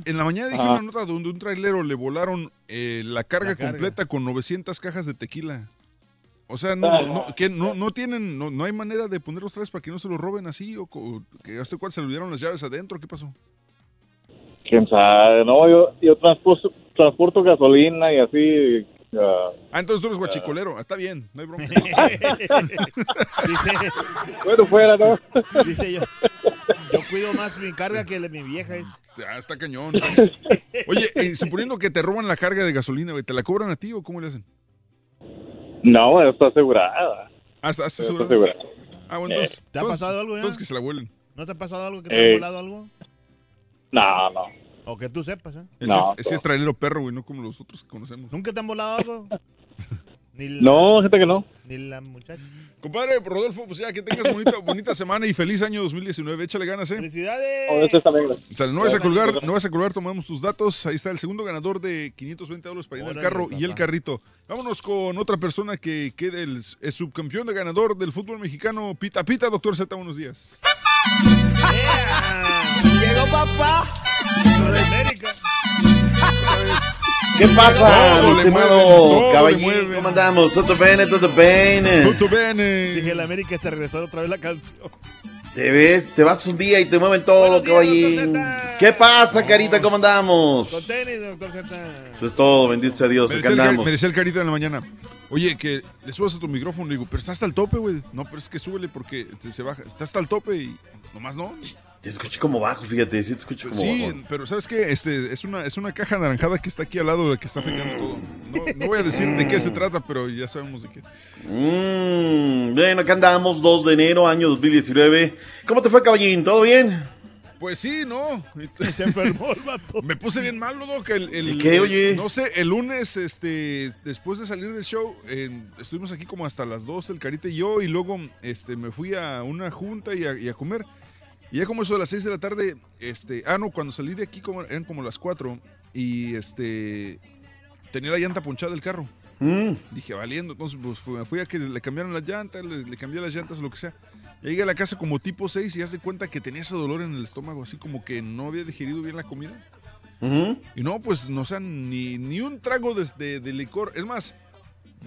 En la mañana dije Ajá. una nota donde un trailero le volaron eh, la carga La carga. completa con 900 cajas de tequila. O sea, no, no, que no, no tienen, no, no hay manera de poner los trajes para que no se los roben así, o que a este cual se le olvidaron las llaves adentro, ¿qué pasó? Quién sabe, no, yo, yo transporto, transporto gasolina y así. ah, Ah, entonces tú eres guachicolero, Ah, está bien, no hay bronca. [LAUGHS] Dice, bueno, fuera, ¿no? dice yo. Yo cuido más mi carga que la de mi vieja. Es. Ah, está cañón. Oye, eh, suponiendo que te roban la carga de gasolina, güey, ¿te la cobran a ti o cómo le hacen? No, está asegurada. Ah, ¿estás Está seguro? asegurada. Ah, bueno, Eh. entonces. ¿Te ha pasado algo ya? Entonces que se la vuelen. ¿No te ha pasado algo? ¿Que te Eh. ha volado algo? No, no. O que tú sepas, ¿eh? Ese, No, es, ese es trailero perro, güey, no como los otros que conocemos. ¿Nunca te han volado algo? [LAUGHS] Ni la, No, gente que no. Ni la muchacha. Compadre, Rodolfo, pues ya que tengas bonita, bonita semana y feliz año 2019. Échale ganas, ¿eh? ¡Felicidades! Oh. O sea, no vas a colgar, no vas a colgar, tomamos tus datos. Ahí está el segundo ganador de 520 dólares para llenar el Órale, carro y el carrito. Vámonos con otra persona que quede el, es subcampeón de ganador del fútbol mexicano. Pita Pita, doctor Z, buenos días. Llegó papá. América. ¿Qué pasa, Todo mi estimado todo caballero? ¿Cómo andamos? ¿Todo bene? ¿Todo bene? Tutto bene. Dije, el América se regresó otra vez la canción. Te ves, te vas un día y te mueven todo, caballín. ¿Qué pasa, carita? ¿Cómo andamos? Con tenis, doctor Z. Eso es todo, bendito sea Dios, Me acá decía, el, cari- andamos. me decía el carita en la mañana. Oye, que le subas a tu micrófono. Le digo, pero está hasta el tope, güey. No, pero es que súbele porque se baja. Está hasta el tope y nomás no. Te escuché como bajo, fíjate, sí te escucho como Sí, bajo. pero ¿sabes qué? Este, es, una, es una caja anaranjada que está aquí al lado de la que está afectando todo. No, no voy a decir de qué se trata, pero ya sabemos de qué. Mm, bueno, acá andamos, 2 de enero, año 2019. ¿Cómo te fue, caballín? ¿Todo bien? Pues sí, no. [LAUGHS] Se enfermó el vato. Me puse bien malo, Doc. El, el- ¿De qué, oye? No sé, el lunes, este, después de salir del show, en- estuvimos aquí como hasta las 12, el Carita y yo, y luego este, me fui a una junta y a, y a comer. Y ya como eso de las 6 de la tarde, este, ah, no, cuando salí de aquí como, eran como las 4 y este, tenía la llanta ponchada del carro. Mm, Dije, valiendo, entonces pues, fui- me fui a que le cambiaran las llantas, le, le cambié las llantas, lo que sea. Llegué a la casa como tipo 6 y ya se cuenta que tenía ese dolor en el estómago, así como que no había digerido bien la comida. Y no, pues no sea ni, ni un trago de, de- de licor. Es más,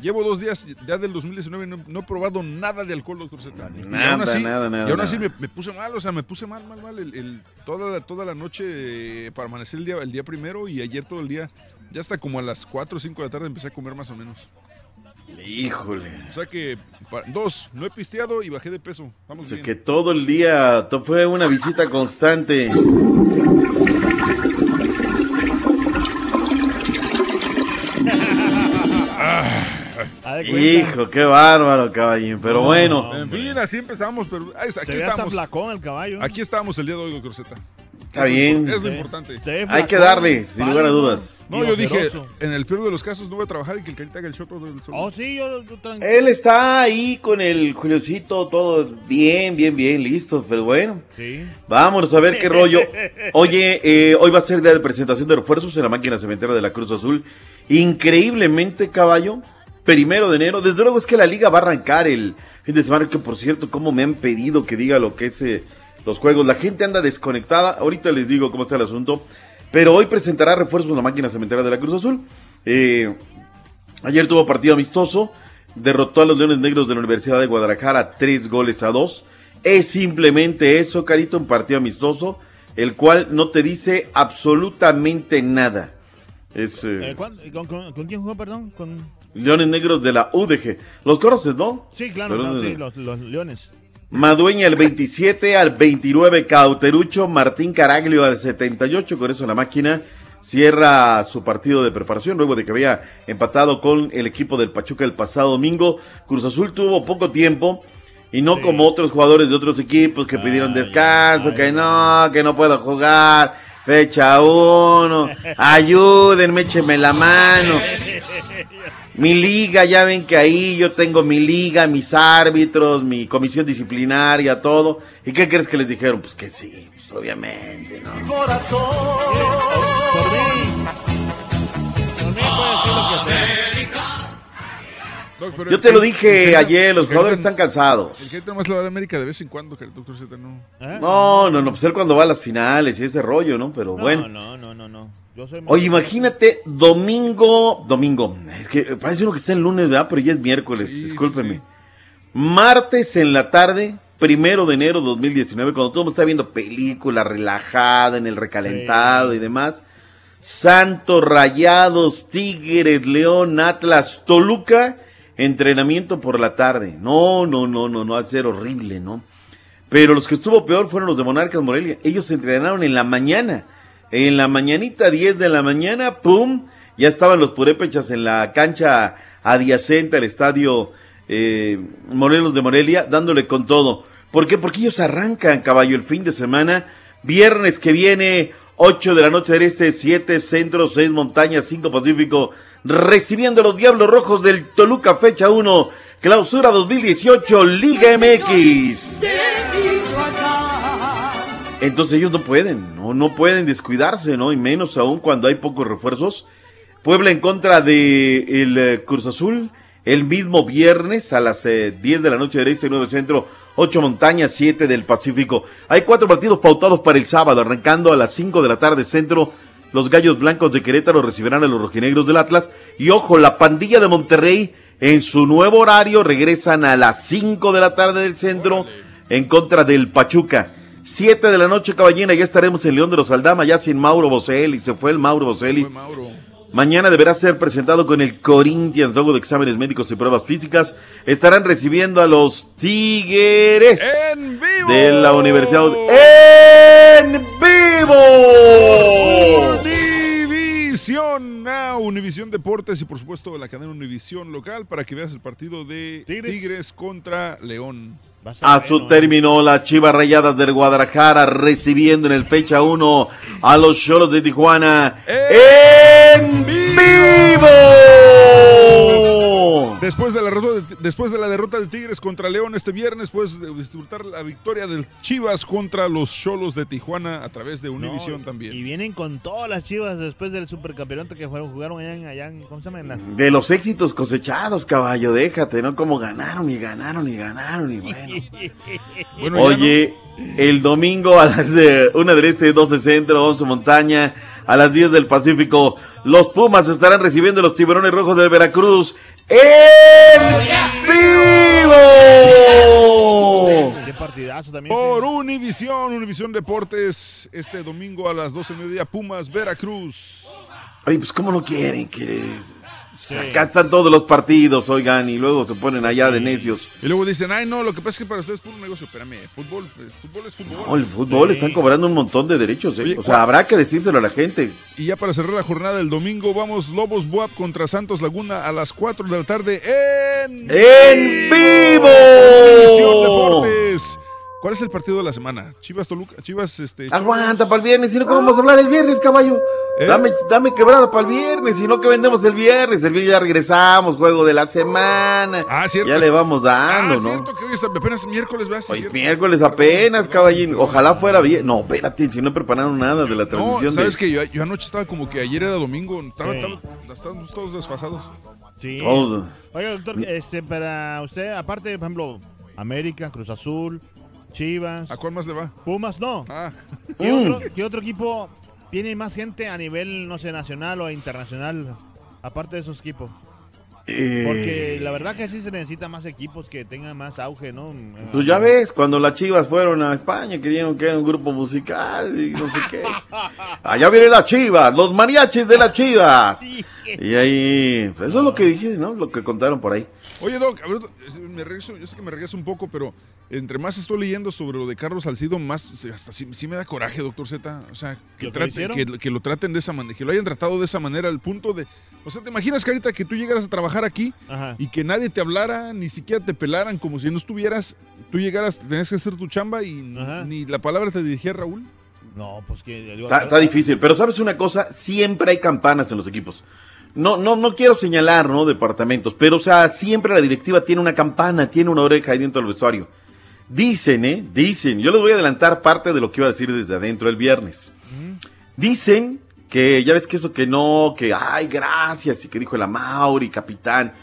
llevo dos días ya del 2019 y no, no he probado nada de alcohol, doctor Z. Y Nada, aún así, nada, nada, y aún así me, me puse mal, o sea, me puse mal, mal, mal. El, el- toda, la, toda la noche eh, para amanecer el día, el día primero y ayer todo el día, ya hasta como a las 4 o 5 de la tarde empecé a comer más o menos. Híjole. O sea que, dos, no he pisteado y bajé de peso. O Vamos sea bien. que todo el día fue una visita constante. Haz de cuenta. Hijo, qué bárbaro, caballín. Pero bueno, En fin, así empezamos, pero ahí está, Se aquí ve estamos. flacón el caballo. Aquí estamos el día de hoy, doctor Z. está bien. Es lo Sí. importante. Hay que darle, sin lugar a dudas. No, yo dije, en el peor de los casos no voy a trabajar y que el carita haga el show todo el sol. Oh, sí, yo, Él está ahí con el Juliocito, todo bien, bien, bien, listo. Pero bueno, Sí. vámonos a ver qué [LAUGHS] rollo. Oye, eh, hoy va a ser día de presentación de refuerzos en la máquina cementera de la Cruz Azul. Increíblemente, caballo, primero de enero. Desde luego es que la liga va a arrancar el fin de semana, que por cierto, como me han pedido que diga lo que es eh, los juegos. La gente anda desconectada. Ahorita les digo cómo está el asunto. Pero hoy presentará refuerzos la máquina cementera de la Cruz Azul. Eh, Ayer tuvo partido amistoso, derrotó a los Leones Negros de la Universidad de Guadalajara tres goles a dos. Es simplemente eso, Carito, un partido amistoso. el cual no te dice absolutamente nada. Es eh, Eh, ¿cuán- con, con- con quién jugó, perdón? Con... Leones Negros de la UDG. ¿Los conoces, no? Sí, claro, claro, sí, los Leones. Madueña el 27 al 29, Cauterucho, Martín Caraglio al 78, con eso la máquina cierra su partido de preparación luego de que había empatado con el equipo del Pachuca el pasado domingo. Cruz Azul tuvo poco tiempo y no como otros jugadores de otros equipos que pidieron descanso, que no, que no puedo jugar, fecha uno, [LAUGHS] ayúdenme, échenme la mano. [LAUGHS] Mi liga, ya ven que ahí yo tengo mi liga, mis árbitros, mi comisión disciplinaria, todo. ¿Y qué crees que les dijeron? Pues que sí, pues obviamente, ¿no? Corazón. Doc, pero Yo te lo que- dije ayer, los jugadores están cansados. El que ahorita nomás le va a la América de vez en cuando, que el doctor Z no. No, no, no, pues él cuando va a las finales y ese rollo, ¿no? Pero bueno. No, no, no, no. Yo soy Oye, imagínate, domingo, domingo, es que parece uno que está el lunes, ¿verdad? Pero ya es miércoles, discúlpeme. Martes en la tarde, primero de enero de 2019, cuando todo el mundo está viendo película relajada en el recalentado y demás. Santos, Rayados, Tigres, León, Atlas, Toluca, entrenamiento por la tarde. No, no, no, no, no, va a ser horrible, ¿no? Pero los que estuvo peor fueron los de Monarcas Morelia. Ellos se entrenaron en la mañana. En la mañanita, 10 de la mañana, ¡pum! Ya estaban los purépechas en la cancha adyacente al estadio eh, Morelos de Morelia, dándole con todo. ¿Por qué? Porque ellos arrancan, caballo, el fin de semana. Viernes que viene, 8 de la noche del este, 7 centro, 6 montañas, 5 pacífico, recibiendo a los Diablos Rojos del Toluca, fecha 1, clausura 2018, Liga MX. Entonces ellos no pueden, no, no pueden descuidarse, ¿no? Y menos aún cuando hay pocos refuerzos. Puebla en contra de el eh, Cruz Azul el mismo viernes a las eh, 10 de la noche del Este 9 Centro, 8 Montañas, 7 del Pacífico. Hay cuatro partidos pautados para el sábado, arrancando a las 5 de la tarde Centro. Los Gallos Blancos de Querétaro recibirán a los rojinegros del Atlas. Y ojo, la pandilla de Monterrey en su nuevo horario regresan a las 5 de la tarde del Centro en contra del Pachuca. 7 de la noche, caballina, ya estaremos en León de los Aldama, ya sin Mauro Boselli, se fue el Mauro Boselli. Mañana deberá ser presentado con el Corinthians luego de exámenes médicos y pruebas físicas. Estarán recibiendo a los Tigres de la Universidad en vivo. Univisión, ah, Univisión Deportes y por supuesto la cadena Univisión local para que veas el partido de Tigres, contra León. A su término, las Chivas Rayadas del Guadalajara recibiendo en el fecha 1 a los Cholos de Tijuana en vivo. Después de, la derrota de, después de la derrota de Tigres contra León este viernes, puedes disfrutar la victoria del Chivas contra los Cholos de Tijuana a través de Univisión también. Y vienen con todas las chivas después del supercampeonato que fueron, jugaron allá en, allá en- ¿cómo se llama? En las- De los éxitos cosechados, caballo, déjate, ¿no? Como ganaron y ganaron y ganaron y bueno. [LAUGHS] Oye, el domingo a las eh, 1 del Este, 12 Centro, 11 Montaña, a las 10 del Pacífico, los Pumas estarán recibiendo los Tiburones Rojos de Veracruz en vivo. Qué partidazo también. Por Univisión, Univisión Deportes, este domingo a las 12 del mediodía, Pumas, Veracruz. Oye, pues cómo no quieren que... Acá están todos los partidos, oigan, y luego se ponen allá de necios. Y luego dicen, ay, no, lo que pasa es que para ustedes es puro negocio. Espérame, fútbol, pues, fútbol es fútbol. No, el fútbol están cobrando un montón de derechos, ¿eh? Oye, o sea, habrá que decírselo a la gente. Y ya para cerrar la jornada del domingo, vamos Lobos Buap contra Santos Laguna a las 4 de la tarde en... ¡En vivo! Deportes. ¿Cuál es el partido de la semana? Chivas Toluca, Chivas este Aguanta para el viernes, si no, ¿cómo vamos a hablar el viernes, caballo? ¿Eh? Dame, dame quebrada para el viernes, si no, que vendemos el viernes? El viernes ya regresamos, juego de la semana. Ah, cierto. Ya le vamos dando, Ah, ¿no? cierto que hoy es apenas miércoles, ¿verdad? Sí, Hoy cierto. miércoles apenas, caballín. Ojalá fuera bien. No, espérate, si no he preparado nada de la No, transmisión. sabes de... que yo, yo anoche estaba como que ayer era domingo, estaba, Sí. estaba- estábamos todos desfasados. Sí. Todos. Oiga, doctor, este, para usted, aparte, por ejemplo, América, Cruz Azul, Chivas. ¿A cuál más le va? Pumas, no. Ah. ¿Qué, Mm. otro, qué otro equipo tiene más gente a nivel, no sé, nacional o internacional? Aparte de esos equipos. Eh, Porque la verdad que sí se necesita más equipos que tengan más auge, ¿no? Pues ya ves, cuando las chivas fueron a España, querían que era un grupo musical y no sé qué. [LAUGHS] Allá vienen las chivas, los mariachis de las chivas. Y ahí, pues eso es lo que dije, ¿no? Lo que contaron por ahí. Oye, Doc, a ver, me regreso, yo sé que me regreso un poco, pero entre más estoy leyendo sobre lo de Carlos Salcido, más hasta sí, sí me da coraje, doctor Z. O sea, que, ¿Lo que que, traten de esa manera, que lo hayan tratado de esa manera, al punto de. O sea, ¿te imaginas, Carita, que tú llegaras a trabajar aquí Ajá. y que nadie te hablara, ni siquiera te pelaran, como si no estuvieras, tú llegaras, tenías que hacer tu chamba y ni la palabra te dirigía Raúl? No, pues que... Está, está difícil, pero sabes una cosa, siempre hay campanas en los equipos. No, no, no quiero señalar, ¿no? Departamentos, pero o sea, siempre la directiva tiene una campana, tiene una oreja ahí dentro del vestuario. Dicen, ¿eh? Dicen, yo les voy a adelantar parte de lo que iba a decir desde adentro el viernes. Dicen que, ya ves que eso que no, que, ay, gracias, y que dijo el Amauri, capitán.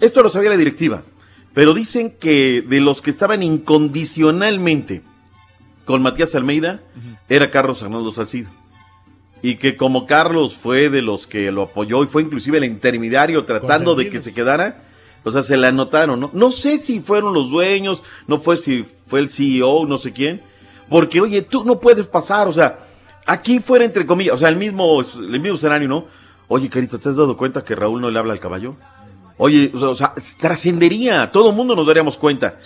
Esto lo sabía la directiva, pero dicen que de los que estaban incondicionalmente con Matías Almeida, era Carlos Arnaldo Salcido. Y que como Carlos fue de los que lo apoyó y fue inclusive el intermediario tratando de que se quedara, o sea, se le anotaron, ¿no? No sé si fueron los dueños, no fue si fue el CEO, no sé quién, porque oye, tú no puedes pasar, o sea, aquí fuera entre comillas, o sea, el mismo, el mismo escenario, ¿no? Oye, Carito, ¿te has dado cuenta que Raúl no le habla al caballo? Oye, o sea, o sea, trascendería, todo el mundo nos daríamos cuenta.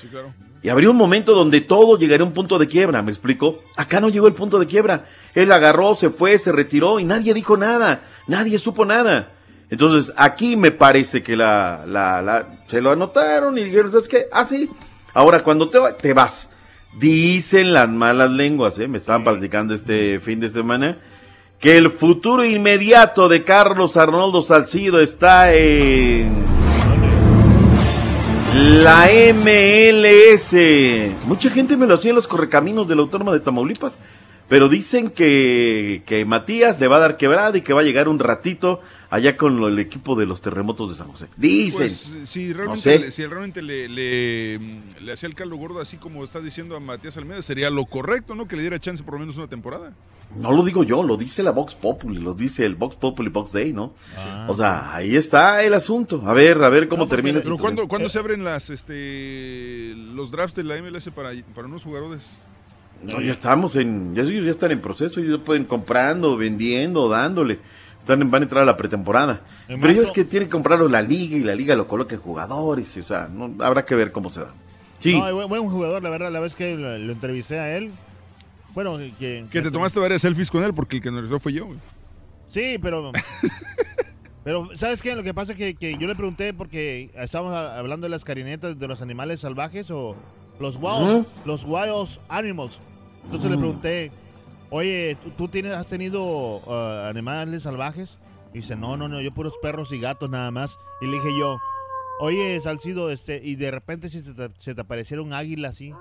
Y habría un momento donde todo llegaría a un punto de quiebra, ¿me explico? Acá no llegó el punto de quiebra. Él agarró, se fue, se retiró y nadie dijo nada, nadie supo nada. Entonces, aquí me parece que la, la, la, se lo anotaron y dijeron, ¿sabes qué? Ah, sí. Ahora, cuando te, va- te vas, dicen las malas lenguas, ¿eh? Me estaban platicando este fin de semana, que el futuro inmediato de Carlos Arnoldo Salcido está en la MLS. Mucha gente me lo hacía en los correcaminos de la Autónoma de Tamaulipas. Pero dicen que, que Matías le va a dar quebrada y que va a llegar un ratito allá con lo- el equipo de los terremotos de San José. Dicen. Pues, si No realmente, sé. le, si realmente le, le, mm, le hacía el caldo gordo así como está diciendo a Matías Almeida, sería lo correcto, ¿no? Que le diera chance por lo menos una temporada. No lo digo yo, lo dice la Vox Populi, lo dice el Vox Populi Vox Day, ¿no? O sea, ahí está el asunto. A ver, a ver cómo termina. Pero esta ¿cuándo. ¿cuándo se abren las, este, los drafts de la MLS para, para unos jugadores? No, ya estamos en, ya, ya están en proceso, ya pueden comprando, vendiendo, dándole. Están, van a entrar a la pretemporada. En Pero ellos que tienen que comprarlo la liga y la liga lo coloca en jugadores, y, o sea, no, habrá que ver cómo se da. Sí. No, buen, buen jugador, la verdad, la vez que lo, lo entrevisté a él. Bueno, que... Que te tomaste varias selfies con él porque el que nos fue yo. güey. Sí, pero... [LAUGHS] pero, ¿sabes qué? Lo que pasa es que, que yo le pregunté porque estábamos hablando de las carinetas de los animales salvajes o los wild, los wild animals. Entonces le Mm. pregunté, oye, ¿tú, tú tienes, has tenido uh, animales salvajes? Y dice, no, no, no, yo puros perros y gatos nada más. Y le dije yo, oye, Salcido, este, y de repente si te- se te apareciera un águila así.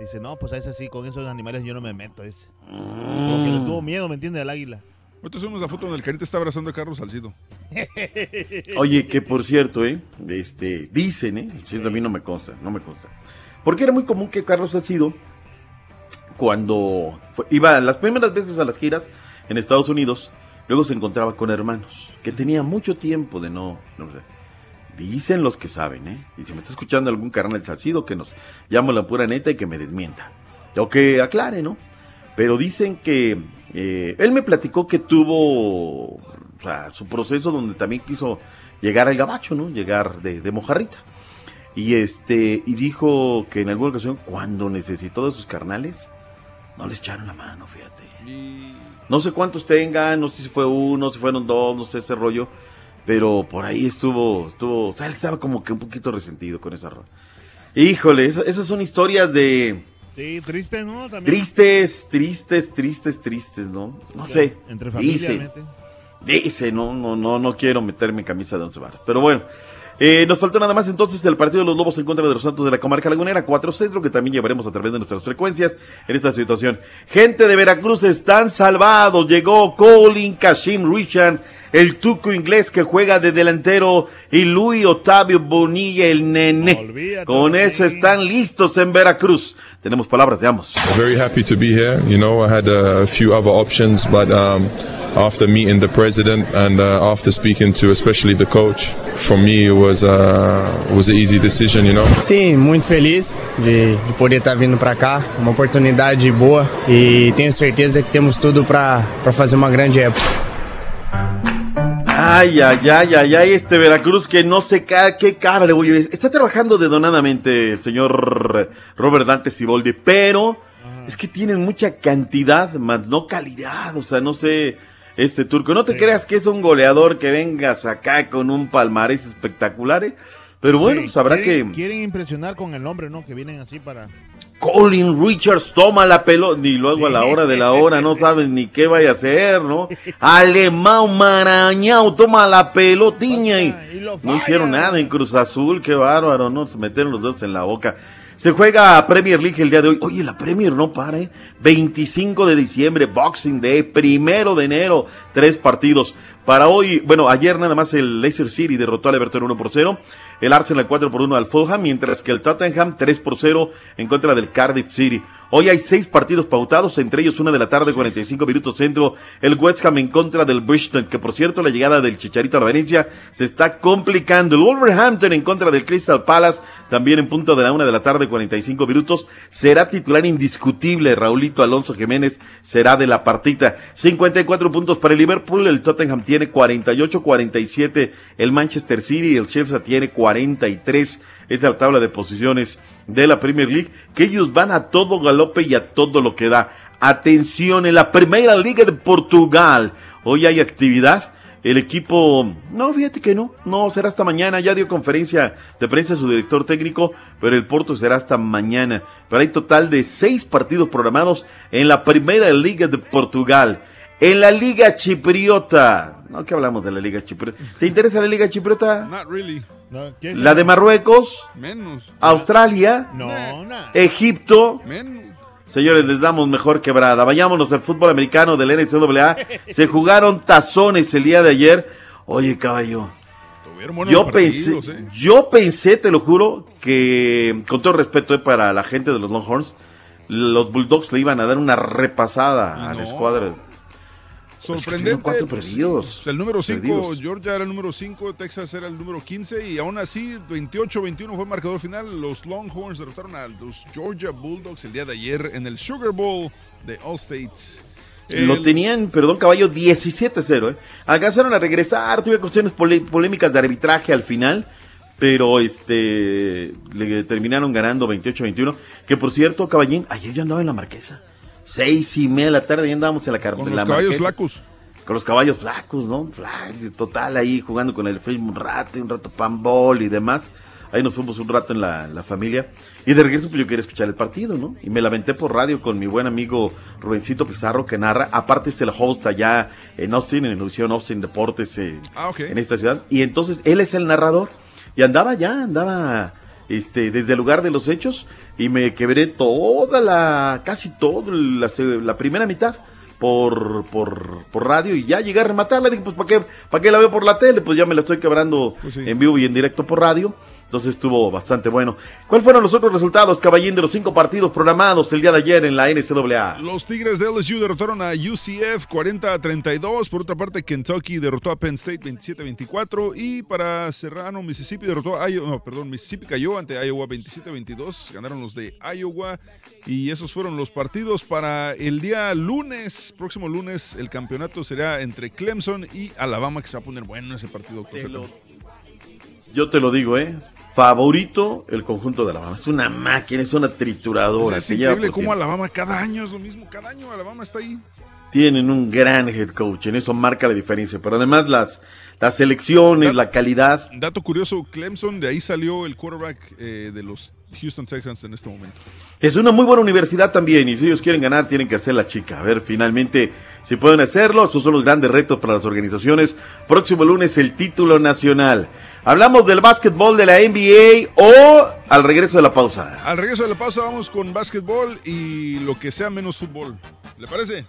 Dice, no, pues es así, con esos animales yo no me meto. Dice. Como que le tuvo miedo, ¿me entiendes? Al águila. Nosotros vemos la foto donde el Carita está abrazando a Carlos Salcido. [LAUGHS] Oye, que por cierto, ¿eh? Este, dicen, ¿eh? Sí, a mí no me consta, no me consta. Porque era muy común que Carlos Salcido, cuando iba las primeras veces a las giras en Estados Unidos, luego se encontraba con hermanos, que tenía mucho tiempo de no, sé. Dicen los que saben, ¿eh? Y si me está escuchando algún carnal Salcido, que nos llame la pura neta y que me desmienta. O que aclare, ¿no? Pero dicen que eh, él me platicó que tuvo su proceso donde también quiso llegar al gabacho, ¿no? Llegar de mojarrita. Y este, y dijo que en alguna ocasión, cuando necesitó de sus carnales, no les echaron la mano, fíjate. No sé cuántos tengan, no sé si fue uno, si fueron dos, no sé ese rollo. Pero por ahí estuvo, estuvo, o sea, él estaba como que un poquito resentido con esa ro- Híjole, esa- esas son historias de Sí, triste, ¿no? También. tristes, tristes, tristes, tristes, ¿no? No sé. Entre familia, Dice, dice, no, no, no, no quiero meterme en camisa de once varas. Pero bueno, eh, nos faltó nada más entonces el partido de los Lobos en contra de los Santos de la Comarca Lagunera, 4 Centro, que también llevaremos a través de nuestras frecuencias en esta situación. Gente de Veracruz están salvados. Llegó Colin Kashim Richards, el tuco inglés que juega de delantero, y Luis Otavio Bonilla, el nene. Con eso están listos en Veracruz. Tenemos palabras de ambos. Very happy to be here. You know, I had a, few other options, but um, after meeting the president and uh, after speaking to especially the coach, for me it was uh, was an easy decision, you know. Sim, muito feliz de, de poder estar vindo para cá, uma oportunidade boa e tenho certeza que temos tudo para fazer uma grande época. Ay, ay, ay, ay, ay, este Veracruz que no sé ca- qué cara le voy a Está trabajando dedonadamente el señor Robert Dante Siboldi, pero es que tienen mucha cantidad, más no calidad. O sea, no sé, este turco. No te creas que es un goleador que vengas acá con un palmarés espectacular, ¿eh? Pero bueno, Sí, quieren, que Quieren impresionar con el nombre, ¿no? Que vienen así para... Colin Richards toma la pelota, y luego a la hora de la hora no sabes ni qué vaya a hacer, ¿no? Alemán Marañao toma la pelotiña y no hicieron nada en Cruz Azul, qué bárbaro, ¿no? Se metieron los dedos en la boca. Se juega Premier League el día de hoy. Oye, la Premier no para, ¿eh? 25 de diciembre, Boxing Day, primero de enero, tres partidos. Para hoy, bueno, ayer nada más el Leicester City derrotó al Everton 1 por 0, el Arsenal 4 por 1 al Fulham, mientras que el Tottenham 3 por 0 en contra del Cardiff City. Hoy hay seis partidos pautados, entre ellos una de la tarde, 45 minutos centro, el West Ham en contra del Bridgeton, que por cierto la llegada del Chicharito a la Valencia se está complicando. El Wolverhampton en contra del Crystal Palace, también en punto de la una de la tarde, 45 minutos, será titular indiscutible. Raulito Alonso Jiménez será de la partita. 54 puntos para el Liverpool, el Tottenham tiene 48, 47 el Manchester City y el Chelsea tiene 43. Es la tabla de posiciones de la Premier League, que ellos van a todo galope y a todo lo que da. Atención, en la Primera Liga de Portugal, hoy hay actividad. El equipo, no, fíjate que no, no, será hasta mañana, ya dio conferencia de prensa su director técnico, pero el Porto será hasta mañana. Pero hay total de seis partidos programados en la Primera Liga de Portugal. En la Liga Chipriota, no, que hablamos de la Liga Chipriota. ¿Te interesa la Liga Chipriota? Not really. La de Marruecos, Menos. Australia, No. Egipto. Menos. Señores, les damos mejor quebrada. Vayámonos al fútbol americano del NCAA. [LAUGHS] Se jugaron tazones el día de ayer. Oye, caballo. Yo pensé, ¿eh? yo pensé, te lo juro, que con todo respeto eh, para la gente de los Longhorns, los Bulldogs le iban a dar una repasada a la escuadra. Sorprendente. pues, perdidos. pues, el número 5, Perdidos. Georgia era el número 5, Texas era el número 15 y aún así 28-21 fue el marcador final. Los Longhorns derrotaron a los Georgia Bulldogs el día de ayer en el Sugar Bowl de All States. Lo tenían, perdón, caballo, 17-0. ¿eh? Alcanzaron a regresar, tuve cuestiones polémicas de arbitraje al final, pero este le terminaron ganando 28-21. Que por cierto, caballín, ayer yo andaba en la marquesa. Seis y media de la tarde ya andábamos en la car- Con los caballos Marquesa. flacos. Con los caballos flacos, ¿no? Total, ahí jugando con el film un rato, y un rato panball y demás. Ahí nos fuimos un rato en la, la familia. Y de regreso, pues yo quería escuchar el partido, ¿no? Y me lamenté por radio con mi buen amigo Rubencito Pizarro, que narra. Aparte, es el host allá en Austin, en Ilusión Austin Deportes, eh, Ah, en esta ciudad. Y entonces, él es el narrador. Y andaba ya, andaba este, desde el lugar de los hechos. Y me quebré toda la, casi toda la, la primera mitad por, por, por radio y ya llegué a rematarla. Dije, pues, ¿para qué, ¿para qué la veo por la tele? Pues ya me la estoy quebrando en vivo y en directo por radio. Entonces estuvo bastante bueno. ¿Cuáles fueron los otros resultados, caballín, de los cinco partidos programados el día de ayer en la NCAA? Los Tigres de LSU derrotaron a UCF 40 a 32. Por otra parte, Kentucky derrotó a Penn State 27 a 24. Y para Serrano, Mississippi derrotó a Iowa. No, perdón, Mississippi cayó ante Iowa 27 a 22. Ganaron los de Iowa. Y esos fueron los partidos para el día lunes. Próximo lunes, el campeonato será entre Clemson y Alabama, que se va a poner bueno ese partido. Yo te lo digo, ¿eh? Favorito el conjunto de Alabama. Es una máquina, es una trituradora. Sea, es increíble cómo. Alabama cada año es lo mismo. Cada año Alabama está ahí. Tienen un gran head coach, en eso marca la diferencia. Pero además las, las selecciones, la calidad. Dato curioso, Clemson, de ahí salió el quarterback eh, de los Houston Texans en este momento. Es una muy buena universidad también y si ellos quieren ganar tienen que hacer la chica. A ver, finalmente, si pueden hacerlo, esos son los grandes retos para las organizaciones. Próximo lunes el título nacional. Hablamos del básquetbol de la NBA o al regreso de la pausa. Al regreso de la pausa vamos con básquetbol y lo que sea menos fútbol. ¿Le parece?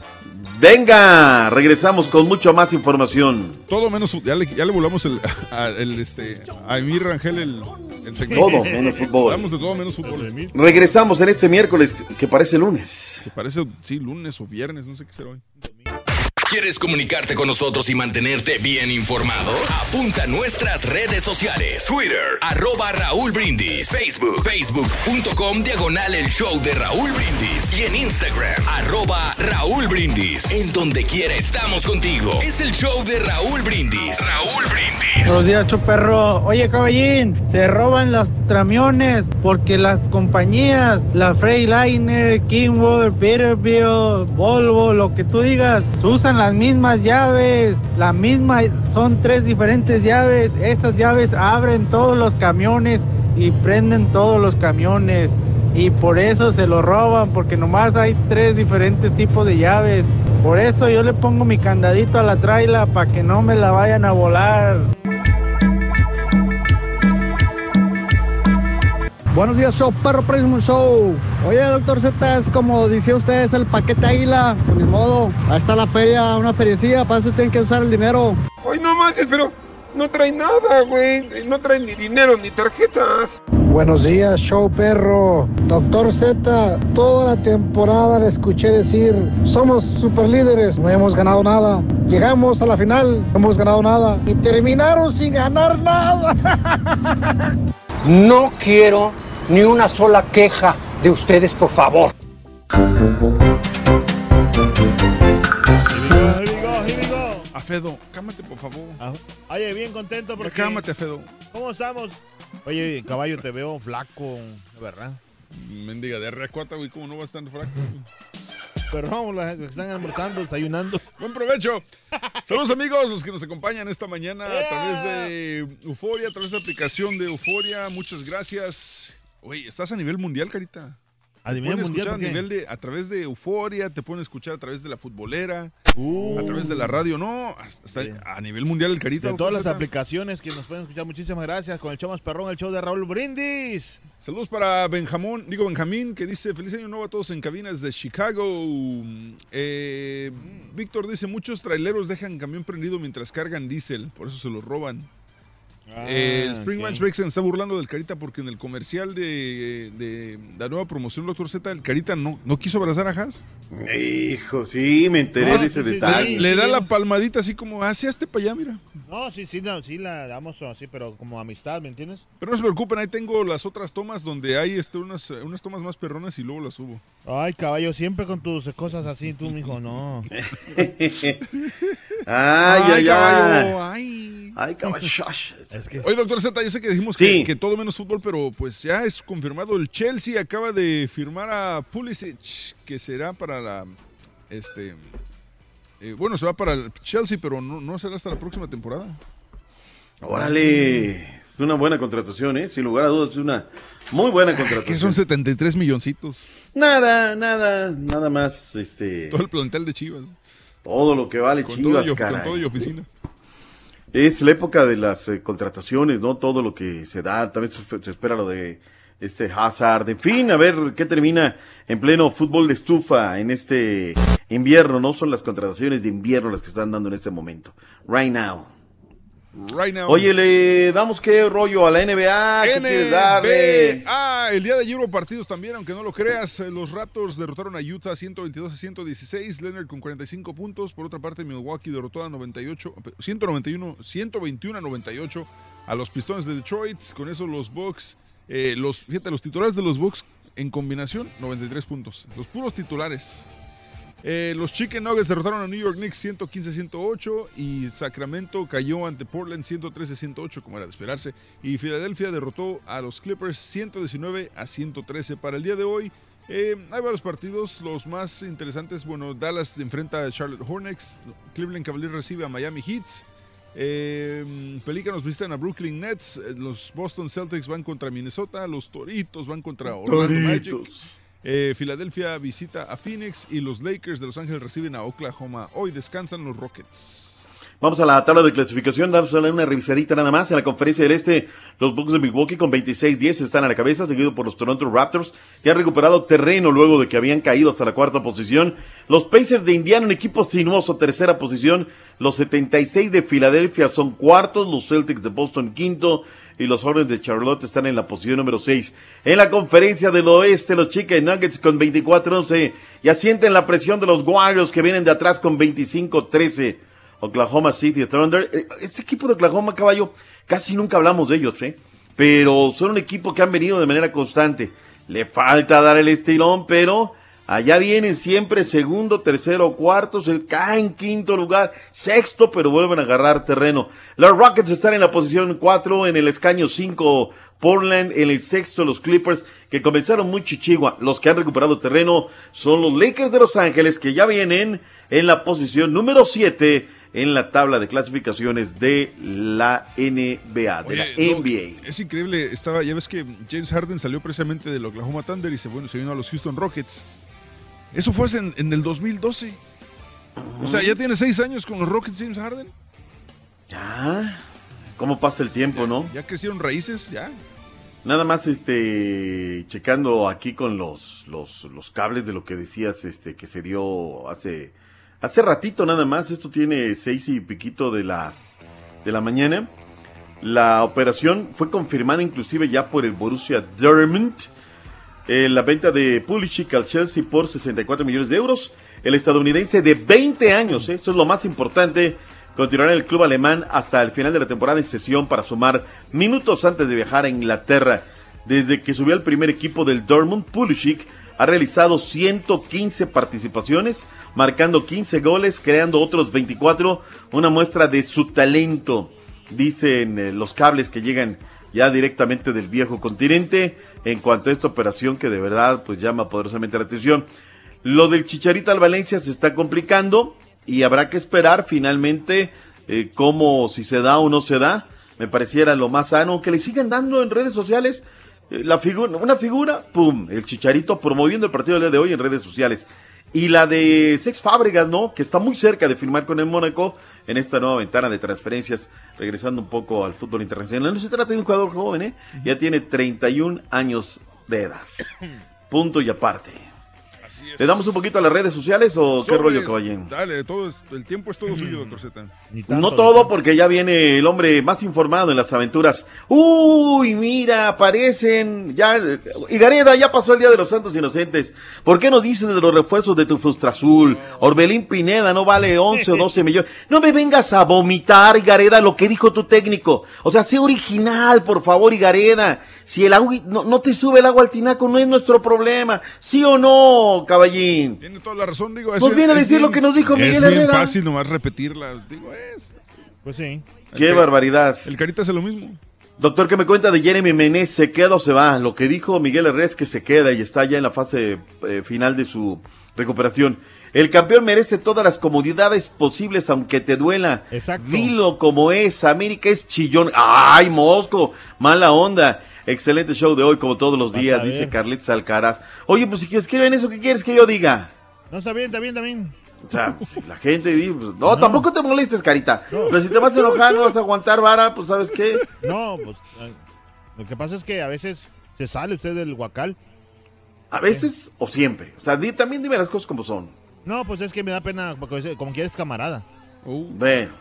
Venga, regresamos con mucha más información. Todo menos fútbol. Ya le, ya le volamos el, [LAUGHS] a, el, este, a Emir Rangel el, el segmento. Todo menos fútbol. Hablamos de todo menos fútbol. Regresamos en este miércoles que parece lunes. Que parece, sí, lunes o viernes, no sé qué será hoy. ¿Quieres comunicarte con nosotros y mantenerte bien informado? Apunta a nuestras redes sociales. Twitter, arroba Raúl Brindis. Facebook, facebook.com diagonal el show de Raúl Brindis. Y en Instagram, arroba Raúl Brindis. En donde quiera estamos contigo. Es el show de Raúl Brindis. Raúl Brindis. Buenos días, perro. Oye, caballín, se roban los tramiones porque las compañías, la Freightliner, Kingwood, Peterbilt, Volvo, lo que tú digas, se usan las mismas llaves. La misma, son tres diferentes llaves. Esas llaves abren todos los camiones y prenden todos los camiones. Y por eso se lo roban, porque nomás hay tres diferentes tipos de llaves. Por eso yo le pongo mi candadito a la traila para que no me la vayan a volar. Buenos días, show, perro próximo show. Oye, doctor Z, es como decía usted, es el paquete águila. Con el modo, ahí está la feria, una feriecilla, para eso tienen que usar el dinero. Hoy no manches, pero no trae nada, güey. No trae ni dinero ni tarjetas. Buenos días, show perro. Doctor Z, toda la temporada le escuché decir, somos super líderes, no hemos ganado nada. Llegamos a la final, no hemos ganado nada. Y terminaron sin ganar nada. [LAUGHS] No quiero ni una sola queja de ustedes, por favor. Afedo, cámate por favor. Oye, bien contento porque... Cámate, Afedo. ¿Cómo estamos? Oye, caballo, te veo flaco, ¿verdad? Mendiga de R4, güey, ¿cómo no va a estar flaco? Pero vamos, los que están almorzando, desayunando. Buen provecho. Saludos amigos, los que nos acompañan esta mañana a través de Euforia, a través de la aplicación de Euforia. Muchas gracias. Oye, ¿estás a nivel mundial, Carita? ¿A nivel Pueden mundial, escuchar a, nivel de, a través de Euforia, te pueden escuchar a través de la futbolera, Uh. a través de la radio, no, hasta a nivel mundial el Carita. De todas las aplicaciones que nos pueden escuchar, muchísimas gracias. Con el show más perrón, el show de Raúl Brindis. Saludos para Benjamín, digo Benjamín, que dice feliz año nuevo a todos en cabinas de Chicago. Eh, Víctor dice muchos traileros dejan camión prendido mientras cargan diésel, por eso se lo roban. Ah, Eh, el Spring ok. Ranch Break se está burlando del Carita porque en el comercial de, de la nueva promoción Doctor Z, el Carita no, no quiso abrazar a Haas. Hijo, sí, me enteré de ese le- detalle. Le, da la palmadita así como, hacia este para allá, mira. No, sí, sí, no, sí la damos así, pero como amistad, ¿me entiendes? Pero no se preocupen, ahí tengo las otras tomas donde hay este, unas, unas tomas más perronas y luego las subo. Ay, caballo, siempre con tus cosas así, tú, mijo, no. [LAUGHS] Ay, ay, caballo, ay. Ay, caballo. [LAUGHS] Es que Oye, doctor Z, yo sé que dijimos Sí. que, que todo menos fútbol, pero pues ya es confirmado. El Chelsea acaba de firmar a Pulisic, que será para la. Este. eh, bueno, se va para el Chelsea, pero no, no será hasta la próxima temporada. Órale. Es una buena contratación, ¿eh? Sin lugar a dudas, es una muy buena contratación. Que son 73 milloncitos. Nada, nada, nada más, este... Todo el plantel de Chivas. Todo lo que vale Con, Chivas, todo, y, con caray. todo y oficina. Es la época de las eh, contrataciones, ¿no? Todo lo que se da, también se, se espera lo de este Hazard. En fin, a ver qué termina en pleno fútbol de estufa en este invierno, ¿no? Son las contrataciones de invierno las que están dando en este momento. Right now. Right now. Oye, le damos qué rollo a la NBA, ¿qué quieres darle? Ah, el día de ayer hubo partidos también, aunque no lo creas. Eh, Los Raptors derrotaron a Utah 122 a 116. Leonard con 45 puntos. Por otra parte, Milwaukee derrotó a 98, 191, 121 a 98 a los Pistones de Detroit. Con eso los Bucks, eh, los, fíjate, los titulares de los Bucks en combinación, 93 puntos. Los puros titulares. Eh, los Chicken Nuggets derrotaron a New York Knicks 115-108 y Sacramento cayó ante Portland 113-108 como era de esperarse y Filadelfia derrotó a los Clippers 119 a 113 para el día de hoy. eh, hay varios partidos, los más interesantes, bueno, Dallas enfrenta a Charlotte Hornets, Cleveland Cavaliers recibe a Miami Heat, eh, Pelícanos visitan a Brooklyn Nets, eh, los Boston Celtics van contra Minnesota, los Toritos van contra Orlando Magic. Eh, Filadelfia visita a Phoenix y los Lakers de Los Ángeles reciben a Oklahoma. Hoy descansan los Rockets. Vamos a la tabla de clasificación, damos una revisadita nada más. En la conferencia del este, los Bucks de Milwaukee con 26-10 están a la cabeza, seguido por los Toronto Raptors, que han recuperado terreno luego de que habían caído hasta la cuarta posición. Los Pacers de Indiana, un equipo sinuoso, tercera posición. Los 76 de Filadelfia son cuartos, los Celtics de Boston quinto, y los Hornets de Charlotte están en la posición número 6. En la conferencia del oeste, los Chicken Nuggets con 24-11 y asienten la presión de los Warriors que vienen de atrás con 25-13. Oklahoma City Thunder. Este equipo de Oklahoma, caballo, casi nunca hablamos de ellos, ¿eh? Pero son un equipo que han venido de manera constante. Le falta dar el estirón, pero allá vienen siempre segundo, tercero, cuarto, se caen quinto lugar, sexto, pero vuelven a agarrar terreno. Los Rockets están en la posición 4, en el escaño 5, Portland en el sexto, los Clippers, que comenzaron muy chichigua. Los que han recuperado terreno son los Lakers de Los Ángeles, que ya vienen en la posición número 7 en la tabla de clasificaciones de la NBA, de la NBA. es increíble, estaba, ya ves que James Harden salió precisamente del Oklahoma Thunder y se, bueno, se vino a los Houston Rockets. Eso fue en, en el 2012. O sea, ya tiene seis años con los Rockets James Harden. Ya. ¿Cómo pasa el tiempo, no? Ya crecieron raíces, ya. Nada más, este, checando aquí con los, los, los cables de lo que decías, este, que se dio hace, hace ratito nada más. Esto tiene seis y piquito de la, de la mañana. La operación fue confirmada inclusive ya por el Borussia Dortmund. Eh, la venta de Pulisic al Chelsea por 64 millones de euros. El estadounidense de 20 años, eh, eso es lo más importante, continuará en el club alemán hasta el final de la temporada en sesión para sumar minutos antes de viajar a Inglaterra. Desde que subió al primer equipo del Dortmund, Pulisic ha realizado 115 participaciones, marcando 15 goles, creando otros 24, una muestra de su talento, dicen eh, los cables que llegan ya directamente del viejo continente en cuanto a esta operación que de verdad pues llama poderosamente la atención. Lo del Chicharito al Valencia se está complicando y habrá que esperar finalmente eh, cómo si se da o no se da. Me pareciera lo más sano que le sigan dando en redes sociales eh, la figura, una figura, pum, el Chicharito promoviendo el partido del día de hoy en redes sociales. Y la de Sex Fábricas, ¿no? Que está muy cerca de firmar con el Mónaco en esta nueva ventana de transferencias, regresando un poco al fútbol internacional. No se trata de un jugador joven, ¿eh? Ya tiene 31 años de edad. [COUGHS] Punto y aparte. ¿Le damos un poquito a las redes sociales o qué rollo, caballín? Dale, todo es- el tiempo es todo suyo, doctor Z. No todo, porque ya viene el hombre más informado en las aventuras. Uy, mira, aparecen ya. Y Gareda, ya pasó el Día de los Santos Inocentes. ¿Por qué no dices de los refuerzos de tu Frustra Azul? Orbelín Pineda no vale [LAUGHS] 11 o 12 millones. No me vengas a vomitar, Gareda, lo que dijo tu técnico. O sea, sé original, por favor, Gareda. Si el agua no, no te sube el agua al tinaco, no es nuestro problema. ¿Sí o no, caballín? Tiene toda la razón, digo. Nos viene a decir lo que nos dijo Miguel Es bien Herrera. fácil nomás repetirla. Digo, es. Pues sí. Qué barbaridad. El Carita hace lo mismo. Doctor, ¿qué me cuenta de Jeremy Menez? ¿Se queda o se va? Lo que dijo Miguel Herrera es que se queda y está ya en la fase eh, final de su recuperación. El campeón merece todas las comodidades posibles, aunque te duela. Exacto. Dilo como es. América es chillón. ¡Ay, Mosco! Mala onda. Excelente show de hoy, como todos los Vas días, dice. Carlitos Alcaraz. Oye, pues si escriben eso, ¿qué quieres que yo diga? No, está bien, está bien, está bien. O sea, la gente dice, pues, no, tampoco te molestes, carita. Pero si te vas a enojar, no vas a aguantar vara, pues ¿sabes qué? No, pues lo que pasa es que a veces se sale usted del huacal. A veces o siempre. O sea, di- también dime las cosas como son. No, pues es que me da pena, porque como que eres camarada. Bueno.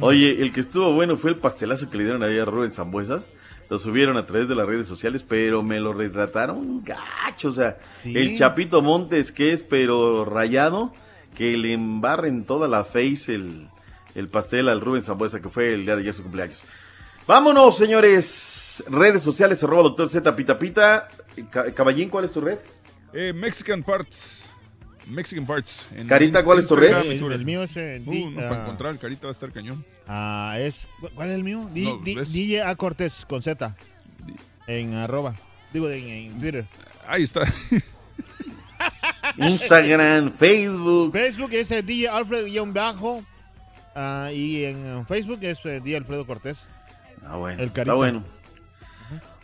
Oye, el que estuvo bueno fue el pastelazo que le dieron ahí a Rubén Zambuesa. Lo subieron a través de las redes sociales, pero me lo retrataron gacho. O sea, Sí. el Chapito Montes, que es pero rayado, que le embarren toda la face el, el pastel al Rubén Zambuesa, que fue el día de ayer su cumpleaños. Vámonos, señores. Redes sociales, arroba doctor Z Pita Pita. Ca- Caballín, ¿cuál es tu red? Eh, Mexican Parts. Mexican Parts. En Carita, ¿cuál es tu red? El, el mío es. eh, Uh, no, para ah, encontrar el Carita va a estar cañón. ah, es ¿cu- ¿Cuál es el mío? Di- No. DJ A Cortés con Z. En arroba. Digo, en, en Twitter. Ahí está. [LAUGHS] Instagram, Facebook. Facebook es eh, DJ Alfred-bajo. ah, y en Facebook es eh, DJ Alfredo Cortés. Ah, bueno. El está bueno.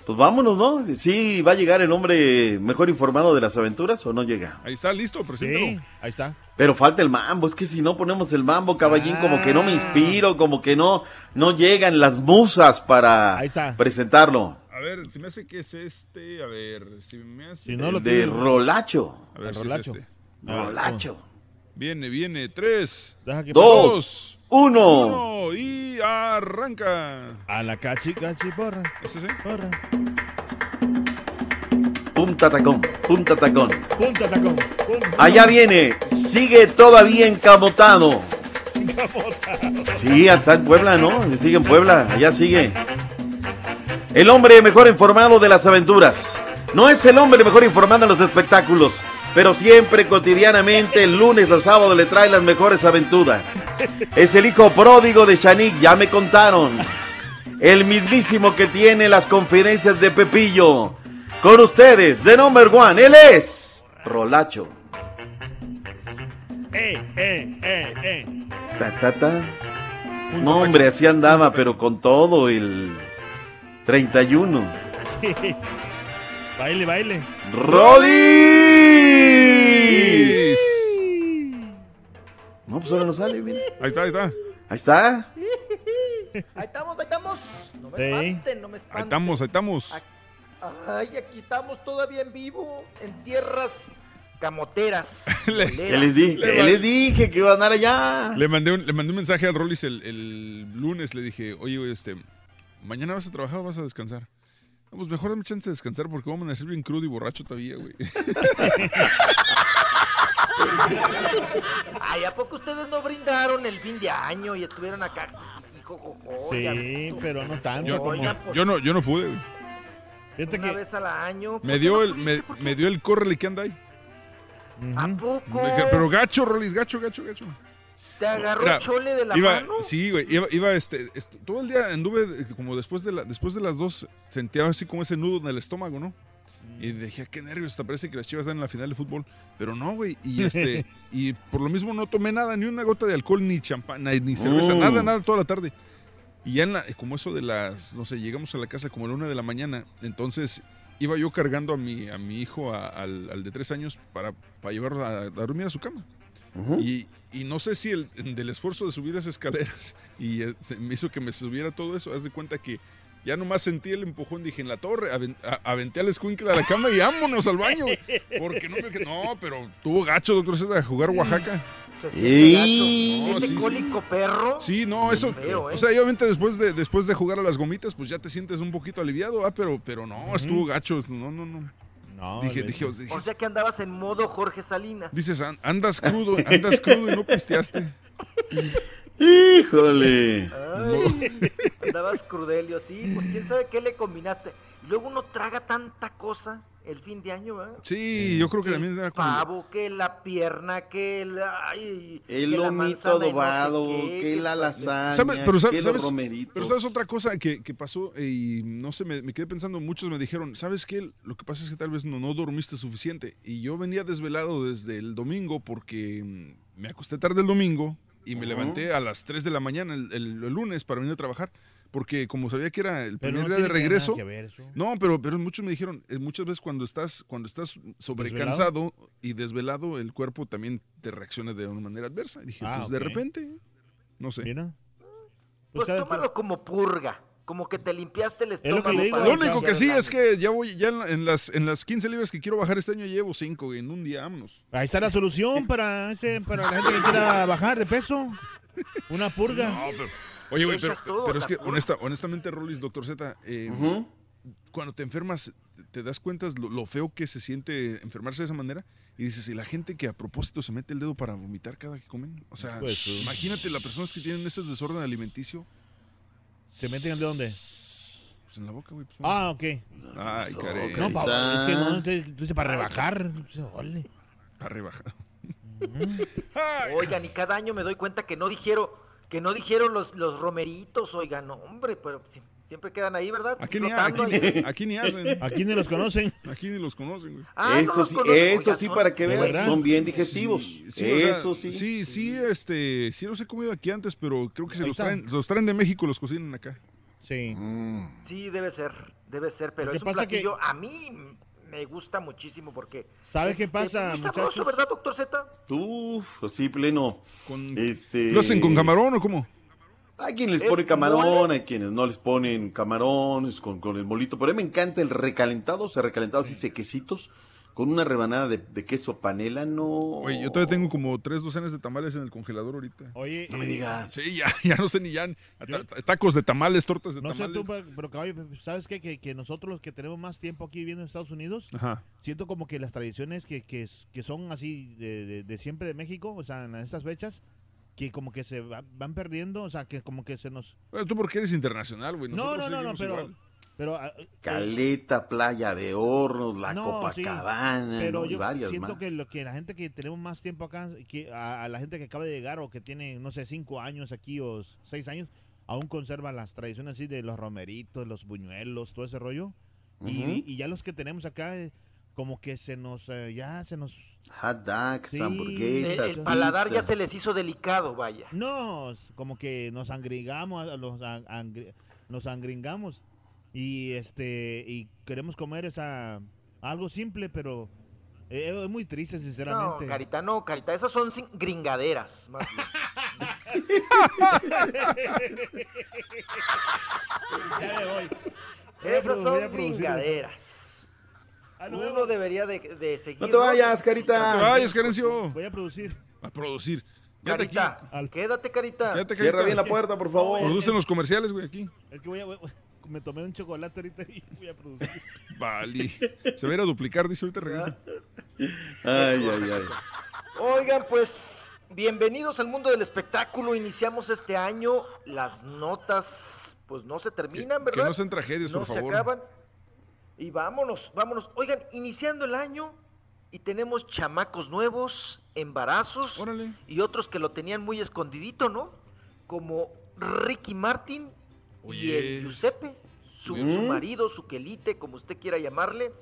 Pues vámonos, ¿no? Sí, ¿va a llegar el hombre mejor informado de las aventuras o no llega? Ahí está, listo, preséntalo. Sí, ahí está. Pero falta el mambo, es que si no ponemos el mambo, caballín, como que no me inspiro, como que no, no llegan las musas para presentarlo. A ver, se me hace que es este. A ver, si me hace. no lo de tiene- Rolacho. A ver El si Rolacho. es este. Rolacho. Viene, viene. Tres, Deja que Dos, dos, uno. uno, y arranca. A la cachi, cachi, porra. ¿Ese sí? Porra. Punta tacón, punta tacón. Punta tacón. Allá viene, sigue todavía encamotado. Sí, hasta en Puebla, ¿no? Sigue en Puebla, allá sigue. El hombre mejor informado de las aventuras. No es el hombre mejor informado de los espectáculos, pero siempre cotidianamente, el lunes a sábado le trae las mejores aventuras. Es el hijo pródigo de Shanik, ya me contaron. El mismísimo que tiene las confidencias de Pepillo. Con ustedes, de number one, él es Rolacho. Eh, eh, eh, eh. Ta, ta, ta. No, hombre, así andaba, pero con todo el 31. [LAUGHS] baile, baile. ¡Rolis! No, pues ahora no sale, mira. Ahí está, ahí está. Ahí está. Ahí estamos, ahí estamos. No me Sí. espanten, no me Ahí espanten. estamos, ahí estamos. Ay, aquí estamos todavía en vivo, en tierras camoteras. [LAUGHS] Les, di- les dije que iba a andar allá. Le mandé un, le mandé un mensaje al Rollis el, el lunes, le dije, oye, güey, este, mañana vas a trabajar o vas a descansar. No, pues mejor dame chance de descansar porque vamos a amanecer bien crudo y borracho todavía, güey. [LAUGHS] Ay, ¿a poco ustedes no brindaron el fin de año y estuvieron acá? Hijo, jo, jo, ya Sí, pero no tanto. Yo, como- Oigan, pues, yo no, yo no pude. Una vez al año. Me ¿por dio el, me, me dio el córrele que anda ahí. ¿A poco? Pero gacho, Rollis, gacho, gacho, gacho. ¿Te agarró Mira, el chole de la iba, mano? Sí, güey, iba, iba, este, est- todo el día anduve eh, como después de, la, después de las dos, sentía así como ese nudo en el estómago, ¿no? Y dije, "Ah, qué nervios, hasta parece que las chivas están en la final de fútbol. Pero no, güey, y este, [LAUGHS] y por lo mismo no tomé nada, ni una gota de alcohol, ni champán, ni, cerveza, Mm. nada, nada toda la tarde. Y ya en la, como eso de las, no sé, llegamos a la casa como a la una de la mañana, entonces iba yo cargando a mi, a mi hijo, a- al, al de tres años, para, para llevarlo a, a dormir a su cama. y, y no sé si el, del esfuerzo de subir esas escaleras [LAUGHS] y se me hizo que me subiera todo eso, haz de cuenta que ya nomás sentí el empujón, dije en la torre, aventé al escuincle a la cama y vámonos al baño, porque no me que no, pero tuvo gacho, doctor Z, a jugar Oaxaca. Se siente gacho. No, Ese sí, sí. cólico perro. Sí, no, es eso. feo, ¿eh? O sea, obviamente después de, después de jugar a las gomitas, pues ya te sientes un poquito aliviado, ah, pero, pero no, estuvo gacho. No, no, no. No, dije, dije, dije, O sea que andabas en modo Jorge Salinas. dices, "An- andas crudo, andas crudo y no pisteaste. [LAUGHS] Híjole. Ay, andabas crudelio, sí, pues quién sabe qué le combinaste. Y luego uno traga tanta cosa el fin de año, ¿verdad? Sí, yo creo que también era como. Pavo, que la pierna, que el... Ay, El que la lomito no sé adobado, qué, que la pues, lasaña. Pero sabes, que los sabes- romeritos. pero sabes otra cosa que, que pasó eh, y no sé, me, me quedé pensando, muchos me dijeron, ¿sabes qué? Lo que pasa es que tal vez no, no dormiste suficiente. Y yo venía desvelado desde el domingo porque mm, me acosté tarde el domingo y me levanté a las 3 de la mañana el, el- el lunes para venir a trabajar. Porque como sabía que era el primer no día de regreso, que ver eso. no, pero, pero muchos me dijeron, eh, muchas veces cuando estás, cuando estás sobrecansado y desvelado, el cuerpo también te reacciona de una manera adversa. Y dije, Ah, pues de repente, no sé. Mira. Pues cada tómalo como purga, como que te limpiaste el lo estómago. que le digo, para Lo único que sí es que ya voy, ya en, la- en las, en las 15 libras que quiero bajar este año llevo 5, en un día, vámonos. Ahí está la solución para, ese, para la gente que quiera bajar de peso. Una purga. No, pero- oye, güey, pero, todo, pero es que honesta, honestamente, Rolis, doctor Z, eh, Ujú. cuando te enfermas, te das cuenta lo, lo feo que se siente enfermarse de esa manera y dices, y la gente que a propósito se mete el dedo para vomitar cada que comen, o sea, Pues, imagínate las personas que tienen ese desorden alimenticio, ¿Se meten el de dónde? pues en la boca, güey. pues, Ah, ok. Ay, caray. No, pa- es que no, te- tú dices para rebajar. Ole. Para rebajar. Oigan, y cada año me doy cuenta que no dijeron, que no dijeron los, los romeritos, oigan, no, hombre, pero si- siempre quedan ahí, ¿verdad? Aquí ni, aquí, ahí. aquí ni hacen. [LAUGHS] Aquí ni los conocen. Aquí ni los conocen, güey. Ah, no eso los sí, eso sí son- para que ¿De veas, verdad? son bien digestivos. Sí, o sea, eso sí. Sí, sí, este, sí los he comido aquí antes, pero creo que se Ahí los está. traen, los traen de México, los cocinan acá. Sí. Sí, debe ser, debe ser, pero es un pasa que- platillo, a mí me gusta muchísimo porque... ¿Sabe es, qué este, pasa, Muy sabroso? ¿verdad, doctor Z? Uf, sí, pleno. Con, Este, ¿Lo hacen con camarón o cómo? Hay quienes les Es pone camarón, mole. hay quienes no les ponen camarones con, con el molito. Pero a mí me encanta el recalentado, o sea, recalentado así sequecitos, con una rebanada de, de queso panela, no. Oye, yo todavía tengo como tres docenas de tamales en el congelador ahorita. Oye, No me eh, digas. Sí, ya, [LAUGHS] ya no sé ni ya. ta- ta- Tacos de tamales, tortas de No sé tamales. tú, pero, pero, caballo, ¿sabes qué? Que, que nosotros los que tenemos más tiempo aquí viviendo en Estados Unidos, Ajá. siento como que las tradiciones que, que, que son así de, de- de siempre de México, o sea, en estas fechas, que como que se va- van perdiendo, o sea, que como que se nos... Bueno, tú porque eres internacional, güey. No, no, no, no, pero... igual. pero ah, Caleta, Playa de Hornos, la No, sí, Copacabana, pero ¿no? y yo varias siento más. que lo que la gente que tenemos más tiempo acá, que a, a la gente que acaba de llegar o que tiene, no sé, cinco años aquí o seis años, aún conserva las tradiciones así de los romeritos, los buñuelos, todo ese rollo. y, Ujú. y ya los que tenemos acá, eh, como que se nos, eh, ya se nos... Hot dogs, Sí. hamburguesas, El, el paladar ya se les hizo delicado, vaya. Nos, como que nos angringamos, a- los ang- angri- nos angringamos y este y queremos comer esa algo simple, pero eh, es muy triste No, sinceramente. Carita, no, Carita, esas son sin- gringaderas, más bien. [LAUGHS] [LAUGHS] Ya me voy. Esas son gringaderas. Ah, no, Uno debería de, de seguir. No te vayas, Carita. No te vayas, Carencio. Voy a producir. A producir. Quédate aquí. Carita, quédate, Carita. Quédate, Cierra Carita. bien la puerta, por favor. Producen los comerciales, güey, aquí. Es que voy a, voy- me tomé un chocolate ahorita y voy a producir. [LAUGHS] Vale. Se va a ir a duplicar, dice ahorita regresa. Ay, ay, ay. Oigan, pues bienvenidos al mundo del espectáculo. Iniciamos este año. Las notas, pues no se terminan, Que ¿verdad? no sean tragedias, no por se favor. acaban. Y vámonos, vámonos. Oigan, iniciando el año y tenemos chamacos nuevos, embarazos y otros que lo tenían muy escondidito, ¿no? Como Ricky Martin y el Giuseppe, su, ¿Mm? su marido, su quelite, como usted quiera llamarle,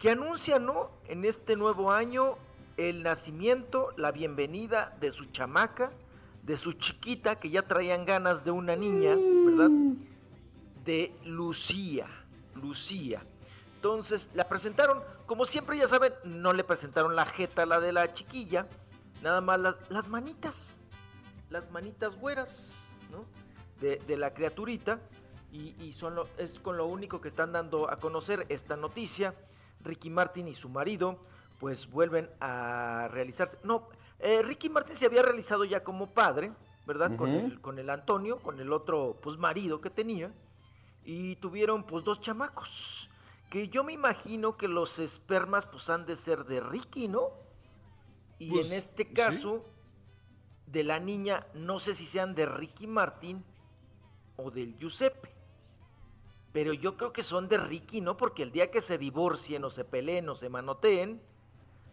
que anuncian, ¿no? En este nuevo año el nacimiento, la bienvenida de su chamaca, de su chiquita, que ya traían ganas de una niña, ¿verdad? De Lucía, Lucía. Entonces la presentaron, como siempre ya saben, no le presentaron la jeta, la de la chiquilla, nada más las, las manitas, las manitas güeras, ¿no? De, de la criaturita, y, y son lo- es con lo único que están dando a conocer esta noticia. Ricky Martin y su marido, pues vuelven a realizarse. No, eh, Ricky Martin se había realizado ya como padre, ¿verdad? con, el, con el Antonio, con el otro, pues marido que tenía, y tuvieron pues dos chamacos. Que yo me imagino que los espermas pues han de ser de Ricky, ¿no? Y Pues, en este sí. caso, de la niña, no sé si sean de Ricky Martin o del Giuseppe. Pero yo creo que son de Ricky, ¿no? Porque el día que se divorcien o se peleen o se manoteen,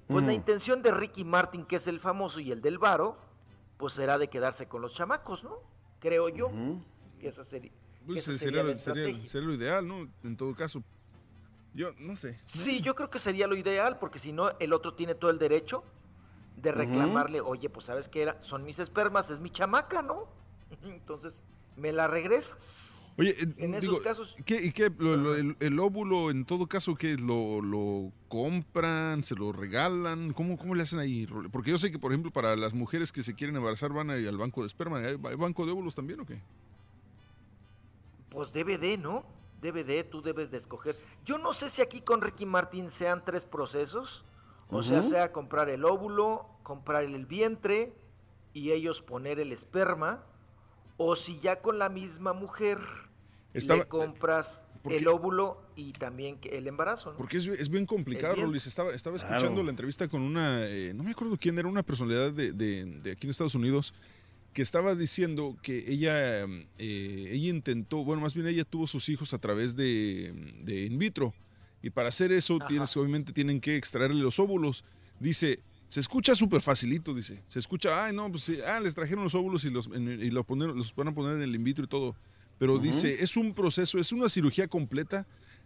pues la intención de Ricky Martin, que es el famoso y el del varo, pues será de quedarse con los chamacos, ¿no? Creo yo que esa sería, que Pues esa sería, sería la sería- estrategia. sería lo ideal, ¿no? En todo caso. Yo no sé. Sí, yo creo que sería lo ideal, porque si no, el otro tiene todo el derecho de reclamarle, oye, pues sabes que era, son mis espermas, es mi chamaca, ¿no? [LAUGHS] Entonces, me la regresas. Oye, eh, En esos digo, casos- ¿qué, y qué, lo- lo- el, el óvulo, en todo caso, que lo, lo compran, se lo regalan? ¿Cómo, ¿Cómo le hacen ahí? Porque yo sé que, por ejemplo, para las mujeres que se quieren embarazar van al banco de esperma. ¿Hay, hay banco de óvulos también o qué? Pues DVD, ¿no? DVD, tú debes de escoger. Yo no sé si aquí con Ricky Martin sean tres procesos. O sea, sea comprar el óvulo, comprar el vientre y ellos poner el esperma. O si ya con la misma mujer Estaba- le compras porque- el óvulo y también el embarazo, ¿no? Porque es, es bien complicado, Luis. Estaba, estaba Claro. escuchando la entrevista con una, eh, no me acuerdo quién era, una personalidad de, de- de aquí en Estados Unidos, que estaba diciendo que ella, eh, ella intentó, bueno, más bien ella tuvo sus hijos a través de, de in vitro. Y para hacer eso, tienes, obviamente tienen que extraerle los óvulos. Dice, se escucha súper facilito, dice. Se escucha, ay, no, pues sí, ah, les trajeron los óvulos y los, en- y los, poner- los van a poner en el in vitro y todo. Pero dice, es un proceso, es una cirugía completa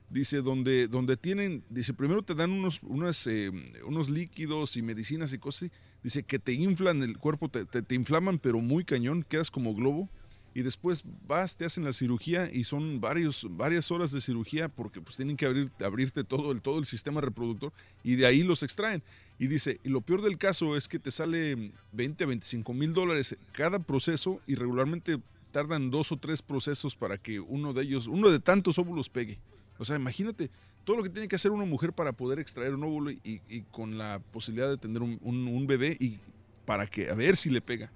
dice, donde, donde tienen, dice, primero te dan unos, eh, unos líquidos y medicinas y cosas, dice que te inflan el cuerpo, te, te, te inflaman, pero muy cañón, quedas como globo, y después vas, te hacen la cirugía y son varios, varias horas de cirugía porque pues tienen que abrir, abrirte todo el, todo el sistema reproductor y de ahí los extraen. Y dice, y lo peor del caso es que te sale 20 a 25 mil dólares cada proceso y regularmente tardan dos o tres procesos para que uno de ellos, uno de tantos óvulos pegue. O sea, imagínate, todo lo que tiene que hacer una mujer para poder extraer un óvulo y, y con la posibilidad de tener un, un- un bebé y para que, a ver si le pega.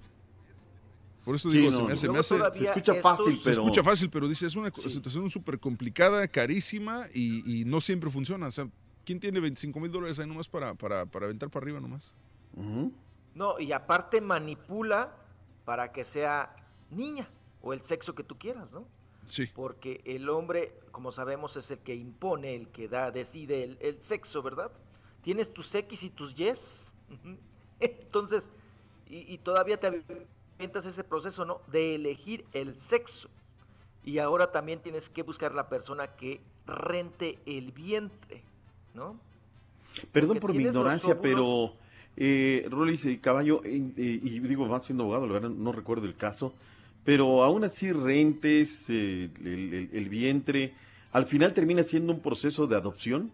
Por eso Sí, digo, no, se me hace, me Se escucha estos- fácil, se pero- escucha fácil, pero dice, es una situación súper complicada, carísima y, y no siempre funciona. O sea, ¿quién tiene 25 mil dólares ahí nomás para, para, para aventar para arriba nomás? No, y aparte manipula para que sea niña o el sexo que tú quieras, ¿no? Sí. Porque el hombre, como sabemos, es el que impone, el que da, decide el, el sexo, ¿verdad? Tienes tus X y tus. Ujú. [LAUGHS] Entonces, y, y todavía te avientas ese proceso, ¿no? De elegir el sexo. Y ahora también tienes que buscar la persona que rente el vientre, ¿no? Perdón Porque por mi ignorancia, pero eh, Rolis eh, Caballo, eh, eh, y digo, va siendo abogado, la verdad no recuerdo el caso, pero aún así rentes eh, el, el- el vientre, al final termina siendo un proceso de adopción.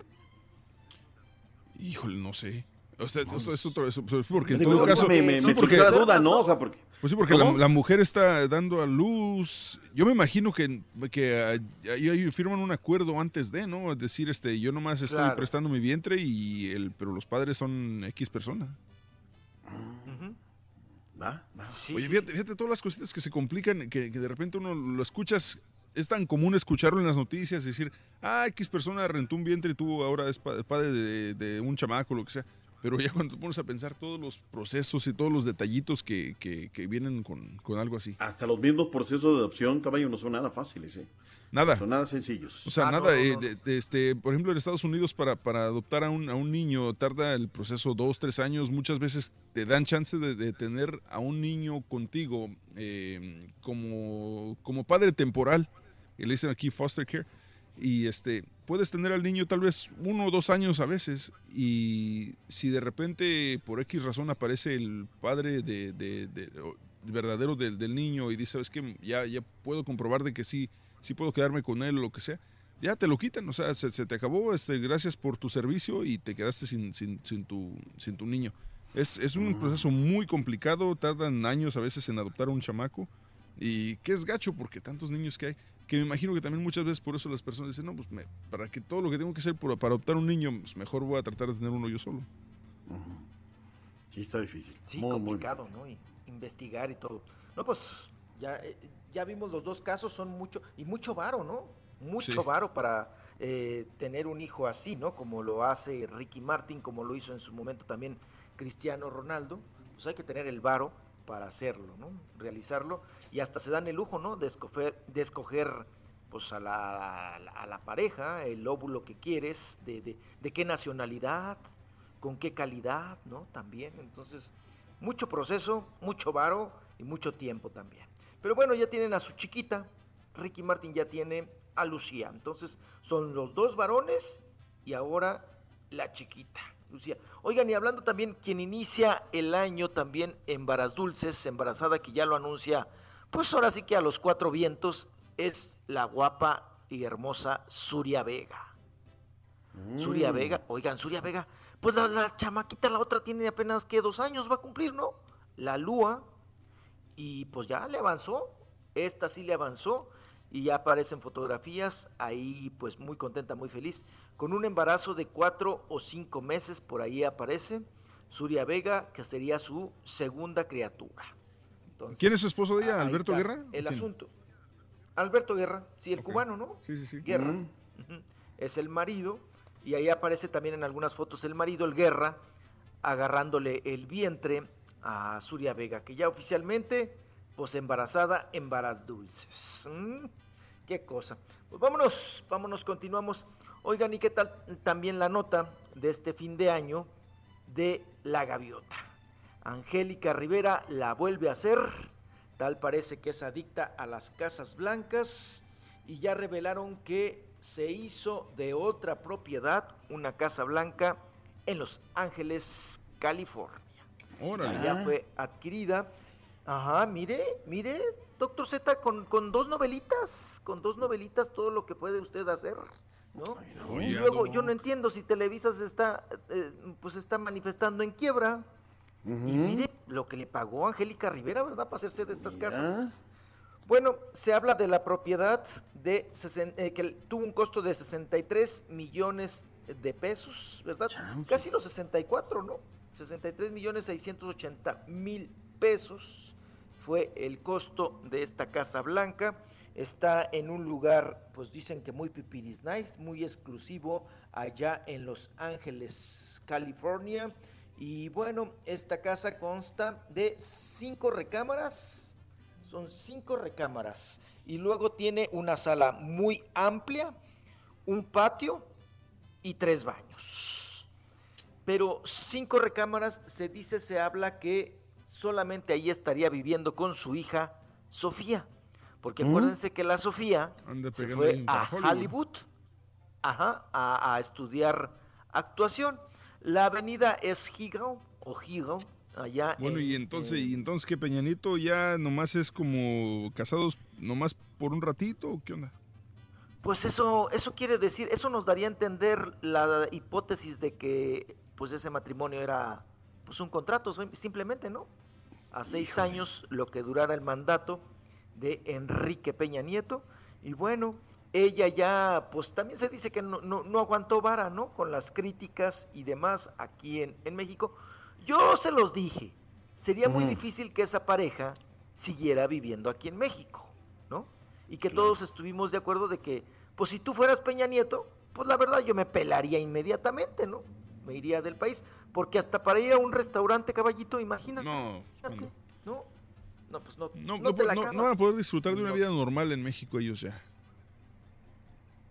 Híjole, no sé. O sea, es otro, eso- eso es porque en todo caso, me- me- sí, me porque la duda, ¿no? O sea, porque- pues sí, porque la, mujer está dando a luz. Yo me imagino que, que ah, ahí- ahí firman un acuerdo antes de, ¿no? Es decir, este, yo nomás estoy Claro. prestando mi vientre y el, pero los padres son X persona. Oye, fíjate, fíjate todas las cositas que se complican, que, que de repente uno lo escuchas, es tan común escucharlo en las noticias, decir, ah, X persona rentó un vientre y tuvo ahora es pa- padre de, de un chamaco, lo que sea. Pero ya [LAUGHS] cuando te pones a pensar todos los procesos y todos los detallitos que, que- que vienen con, con algo así. Hasta los mismos procesos de adopción, Caballo, no son nada fáciles, ¿eh? Nada. Son nada sencillos. O sea, nada, eh, de- de este, por ejemplo, en Estados Unidos para, para adoptar a un, a un niño tarda el proceso dos, tres años. Muchas veces te dan chance de, de tener a un niño contigo eh, como, como padre temporal. Y le dicen aquí foster care. Y este, puedes tener al niño tal vez uno o dos años a veces. Y si de repente por X razón aparece el padre de, de- de- verdadero del, del niño y dice, es que ya, ya puedo comprobar de que sí, sí puedo quedarme con él o lo que sea, ya te lo quitan, o sea, se, se te acabó, este, gracias por tu servicio y te quedaste sin, sin, sin tu, sin tu niño. Es, es un proceso muy complicado, tardan años a veces en adoptar a un chamaco y que es gacho porque tantos niños que hay, que me imagino que también muchas veces por eso las personas dicen, no, pues me- para que todo lo que tengo que hacer por- para adoptar un niño, pues mejor voy a tratar de tener uno yo solo. Sí, está difícil. Sí, Muy, muy complicado, ¿no? Y investigar y todo. No, pues ya, eh, ya vimos los dos casos, son mucho, y mucho varo, ¿no? Mucho Sí. varo para eh, tener un hijo así, ¿no? Como lo hace Ricky Martin, como lo hizo en su momento también Cristiano Ronaldo. Pues hay que tener el varo para hacerlo, ¿no? Realizarlo. Y hasta se dan el lujo, ¿no? De escoger, de escoger pues a la, a la- a la pareja, el óvulo que quieres, de, de, de qué nacionalidad, con qué calidad, ¿no? También, entonces, mucho proceso, mucho varo y mucho tiempo también. Pero bueno, ya tienen a su chiquita, Ricky Martin ya tiene a Lucía, entonces son los dos varones y ahora la chiquita, Lucía. Oigan, y hablando también, quien inicia el año también en Varas Dulces, embarazada que ya lo anuncia, pues ahora sí que a los cuatro vientos, es la guapa y hermosa Suria Vega. Suria Mm. Vega, oigan, Suria Vega, pues la, la chamaquita, la otra tiene apenas que dos años, va a cumplir, ¿no? La Lua, y pues ya le avanzó, esta sí le avanzó, y ya aparecen fotografías, ahí pues muy contenta, muy feliz, con un embarazo de cuatro o cinco meses, por ahí aparece Suria Vega, que sería su segunda criatura. Entonces, ¿Quién es su esposo de ella? ¿Alberto Guerra? El asunto. Alberto Guerra, sí, el cubano, ¿no? Sí, sí, sí. Guerra. Mm. Es el marido. Y ahí aparece también en algunas fotos el marido, el Guerra, agarrándole el vientre a Suria Vega, que ya oficialmente, pues embarazada, en varas dulces. Mm, Qué cosa. Pues vámonos, vámonos, continuamos. Oigan, ¿y qué tal también la nota de este fin de año de La Gaviota? Angélica Rivera la vuelve a hacer. Tal parece que es adicta a las casas blancas y ya revelaron que se hizo de otra propiedad una casa blanca en Los Ángeles, California. Órale. Ya fue adquirida. Ajá, mire, mire, doctor Z, con, con dos novelitas, con dos novelitas todo lo que puede usted hacer, ¿no? y luego no. yo no entiendo si Televisa se está, eh, pues está manifestando en quiebra. Y mire lo que le pagó Angélica Rivera, ¿verdad? Para hacerse de estas casas. Bueno, se habla de la propiedad de sesen- eh, que tuvo un costo de 63 millones de pesos, ¿verdad? Casi los 64, ¿no? 63 millones 680 mil pesos fue el costo de esta Casa Blanca. Está en un lugar, pues dicen que muy pipiris nice, muy exclusivo allá en Los Ángeles, California. Y bueno, esta casa consta de cinco recámaras, son cinco recámaras. Y luego tiene una sala muy amplia, un patio y tres baños. Pero cinco recámaras, se dice, se habla que solamente ahí estaría viviendo con su hija Sofía. Porque ¿Mm? acuérdense que la Sofía se fue a Hollywood. Hollywood ajá, a, a estudiar actuación. La avenida es Higo, o Higo, allá Bueno, en- y entonces, en- y entonces que Peñanito ya nomás es como casados nomás por un ratito, ¿o qué onda? Pues eso, eso quiere decir, eso nos daría a entender la hipótesis de que pues ese matrimonio era pues un contrato, sim- simplemente, ¿no? A seis años lo que durara el mandato de Enrique Peña Nieto. Y bueno, ella ya, pues también se dice que no, no, no aguantó vara, ¿no? Con las críticas y demás aquí en, en México. Yo se los dije, sería muy difícil que esa pareja siguiera viviendo aquí en México, ¿no? Y que todos estuvimos de acuerdo de que, pues si tú fueras Peña Nieto, pues la verdad yo me pelaría inmediatamente, ¿no? Me iría del país, porque hasta para ir a un restaurante, caballito, imagínate. No, Fíjate, no, no, pues no, No, no no, te la no- no van a poder disfrutar de una No. vida normal en México ellos ya.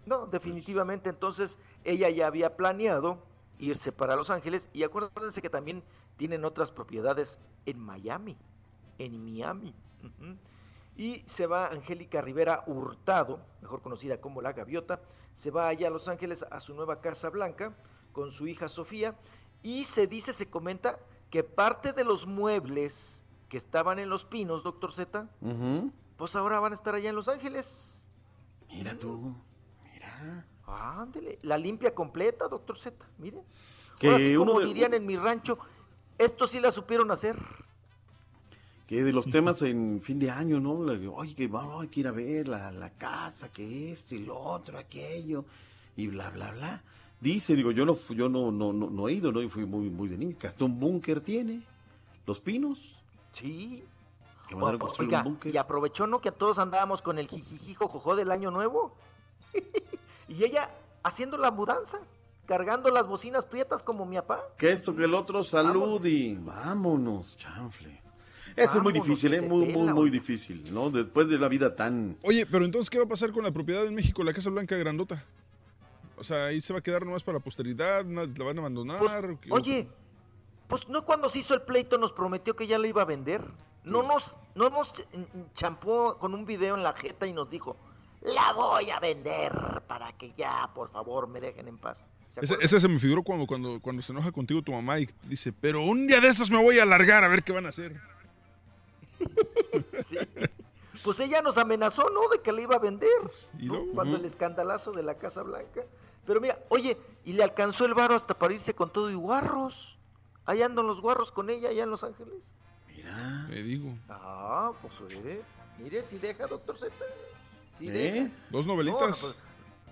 No, definitivamente entonces ella ya había planeado irse para Los Ángeles y acuérdense que también tienen otras propiedades en Miami, en Miami. Ujú. Y se va Angélica Rivera Hurtado, mejor conocida como La Gaviota, se va allá a Los Ángeles a su nueva Casa Blanca con su hija Sofía y se dice, se comenta que parte de los muebles que estaban en Los Pinos, doctor Z, Ujú. pues ahora van a estar allá en Los Ángeles. Mira tú. Ándele, la limpia completa, doctor Z, mire. Que Ahora sí, como de- dirían en mi rancho, esto sí la supieron hacer. Que de los temas en fin de año, ¿no? Oye, que vamos, hay que ir a ver la, la casa, que esto y lo otro, aquello, y bla, bla, bla. Dice, digo, yo no yo no, no, no, no he ido, ¿no? Y fui muy, muy de niño. un búnker tiene. Los pinos. Sí. Que mandaron O- construir Oiga, un búnker. y aprovechó, ¿no? Que todos andábamos con el jijijijo jojo del año nuevo. [LAUGHS] y ella haciendo la mudanza, cargando las bocinas prietas como mi papá. Que esto, que el otro, salud y vámonos, chanfle. Eso es muy Vámonos, difícil, que ¿eh? Muy, muy, muy difícil, ¿no? Después de la vida tan... Oye, pero entonces, ¿qué va a pasar con la propiedad en México, la Casa Blanca Grandota? O sea, ahí se va a quedar nomás para la posteridad, la van a abandonar. ¿o qué? Oye, pues no cuando se hizo el pleito nos prometió que ya la iba a vender. No nos, no nos ch- champó con un video en la jeta y nos dijo, la voy a vender para que ya, por favor, me dejen en paz. ¿Se Ese, ese se me figuró cuando, cuando, cuando se enoja contigo tu mamá y dice, pero un día de estos me voy a alargar a ver qué van a hacer. [LAUGHS] Sí. Pues ella nos amenazó, ¿no? De que la iba a vender. ¿Y ¿no? Cuando el escandalazo de la Casa Blanca. Pero mira, oye, y le alcanzó el varo hasta para irse con todo y guarros. Allá andan los guarros con ella, allá en Los Ángeles. Mira. Te digo. Ah, pues oye, mire, si deja, doctor Z. Si ¿Eh? deja. Dos No, novelitas. pues,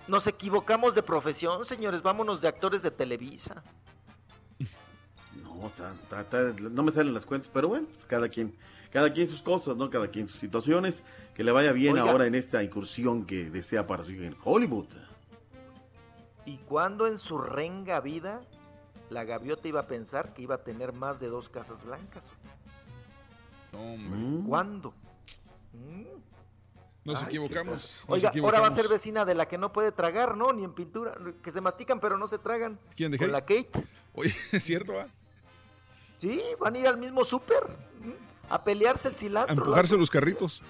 nos equivocamos de profesión, señores. Vámonos de actores de Televisa. No, ta- ta- ta- no me salen las cuentas, pero bueno, pues cada quien, cada quien sus cosas, ¿no? Cada quien sus situaciones. Que le vaya bien Oiga. ahora en esta incursión que desea para su en Hollywood. ¿Y cuando en su renga vida la gaviota iba a pensar que iba a tener más de dos casas blancas? Hombre. ¿Cuándo? Mm. Nos Ay, equivocamos. nos Oiga, ahora va a ser vecina de la que no puede tragar, ¿no? Ni en pintura. Que se mastican pero no se tragan. ¿Quién de Con Kate? la Kate. Oye, [LAUGHS] es cierto, ¿va? Sí, van a ir al mismo súper. mm, A pelearse el A cilantro. empujarse los carritos.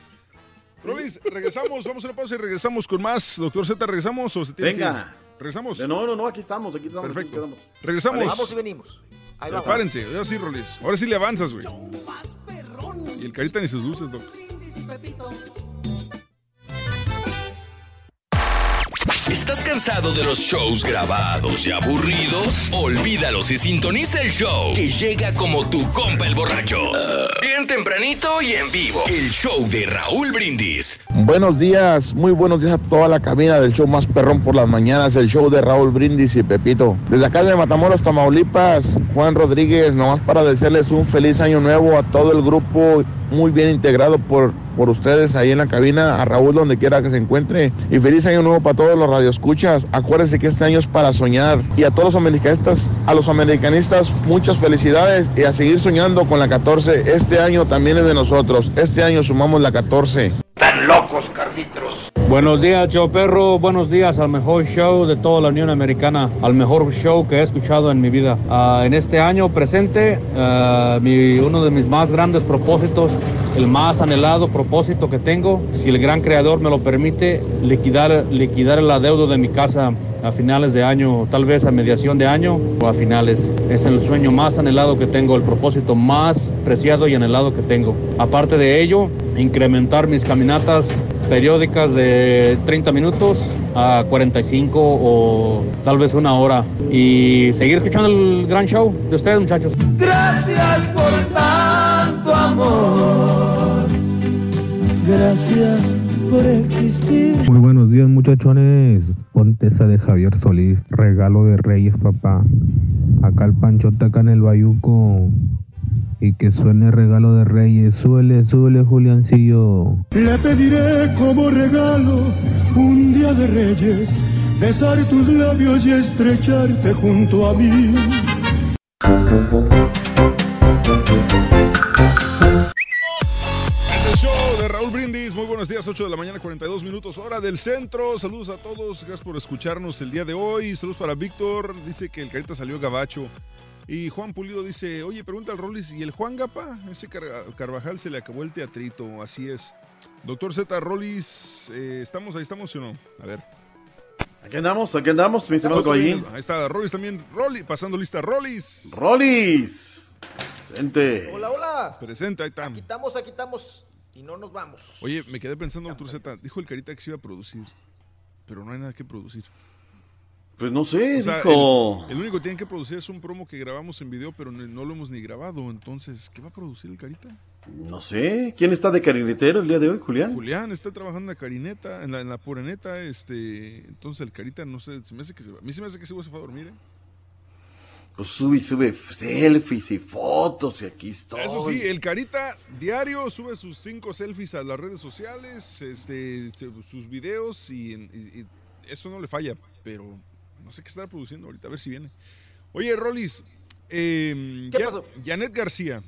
Rolis, regresamos, vamos a una pausa y regresamos con más. Doctor Z, ¿regresamos o se tiene Venga. que? ¿Regresamos? No, no, no, aquí estamos, aquí estamos. Perfecto. aquí quedamos. Regresamos. Vamos y venimos. Ahí vamos. Prepárense, ahora sí, Rolis. Ahora sí le avanzas, güey. Y el carita ni sus luces, ¿Estás cansado de los shows grabados y aburridos? Olvídalos y sintoniza el show que llega como tu compa el borracho. Bien tempranito y en vivo. El show de Raúl Brindis. Buenos días, muy buenos días a toda la cabina del show más perrón por las mañanas, el show de Raúl Brindis y Pepito. Desde acá de Matamoros, Tamaulipas, Juan Rodríguez, nomás para desearles un feliz año nuevo a todo el grupo, muy bien integrado por, por ustedes ahí en la cabina, a Raúl donde quiera que se encuentre. Y feliz año nuevo para todos los radioescuchas. Acuérdense que este año es para soñar. Y a todos los americanistas, a los americanistas, muchas felicidades y a seguir soñando con la 14. Este año también es de nosotros. Este año sumamos la 14. Tan locos, Carlitos. Buenos días, Joe Perro. Buenos días al mejor show de toda la Unión Americana, al mejor show que he escuchado en mi vida. Ah, en este año presente, ah, uno de mis más grandes propósitos, el más anhelado propósito que tengo, si el gran creador me lo permite, liquidar, liquidar el adeudo de mi casa a finales de año, tal vez a mediación de año o a finales. Es el sueño más anhelado que tengo, el propósito más preciado y anhelado que tengo. Aparte de ello, incrementar mis caminatas periódicas de 30 minutos a 45 o tal vez una hora y seguir escuchando el gran show de ustedes muchachos. Gracias por tanto amor. Gracias por existir. Muy buenos días muchachones, ponte esa de Javier Solís, regalo de Reyes papá, acá el Panchote acá en el Bayuco y que suene regalo de Reyes, súbele, súbele Juliancillo. Le pediré como regalo un día de reyes, besar tus labios y estrecharte junto a mí. Es el show de Raúl Brindis. Muy buenos días, 8 de la mañana, 42 minutos, hora del centro. Saludos a todos, gracias por escucharnos el día de hoy. Saludos para Víctor, dice que el carita salió gabacho. Y Juan Pulido dice, oye, pregunta al Rollis, ¿y el Juan Gapa? Ese Car- Carvajal se le acabó el teatrito, así es. Doctor Z, Rollis, eh, ¿estamos ahí, estamos o no? A ver. Aquí andamos, aquí andamos, mi estimado. Ahí está, Rollis también, Rollis, pasando lista, Rollis. Rollis. Presente. Hola, hola. Presente, ahí está. Aquí estamos, aquí estamos. Y no nos vamos. Oye, me quedé pensando, doctor Z, dijo el carita que se iba a producir, pero no hay nada que producir. Pues no sé, O sea, dijo. El, el único que tienen que producir es un promo que grabamos en video, pero no, no lo hemos ni grabado. Entonces, ¿qué va a producir el Carita? No sé. ¿Quién está de carinetero el día de hoy, Julián? Julián está trabajando en la carineta, en la, en la pureneta, este, entonces el Carita, no sé, se me hace que se va, a mí se me hace que güey se fue a dormir, ¿eh? Pues sube y sube selfies y fotos y aquí estoy. Eso sí, el Carita diario sube sus cinco selfies a las redes sociales, este, se- sus videos y, y- y eso no le falla, pero no sé qué estará produciendo ahorita, a ver si viene. Oye, Rolis, eh, ¿Qué Ya- pasó? Janet García,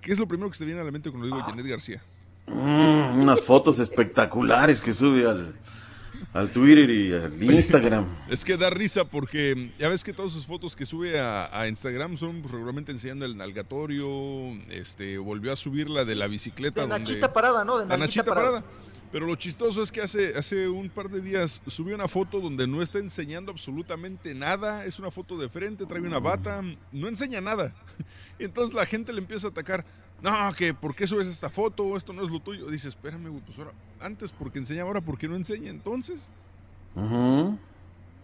¿qué es lo primero que se te viene a la mente cuando digo Janet García? Mm, unas fotos espectaculares que sube al, al Twitter y al Instagram. Es que da risa porque ya ves que todas sus fotos que sube a, a Instagram son pues, regularmente enseñando el nalgatorio, este, volvió a subir la de la bicicleta. De donde- Nachita Parada, ¿no? De La Nachita Nachita Parada. Parada. Pero lo chistoso es que hace, hace un par de días subió una foto donde no está enseñando absolutamente nada. Es una foto de frente, trae una bata, no enseña nada. [LAUGHS] Entonces la gente le empieza a atacar. No, que ¿por qué subes esta foto? Esto no es lo tuyo. Dice, espérame, güey, pues ahora, antes porque enseña, ahora porque no enseña entonces.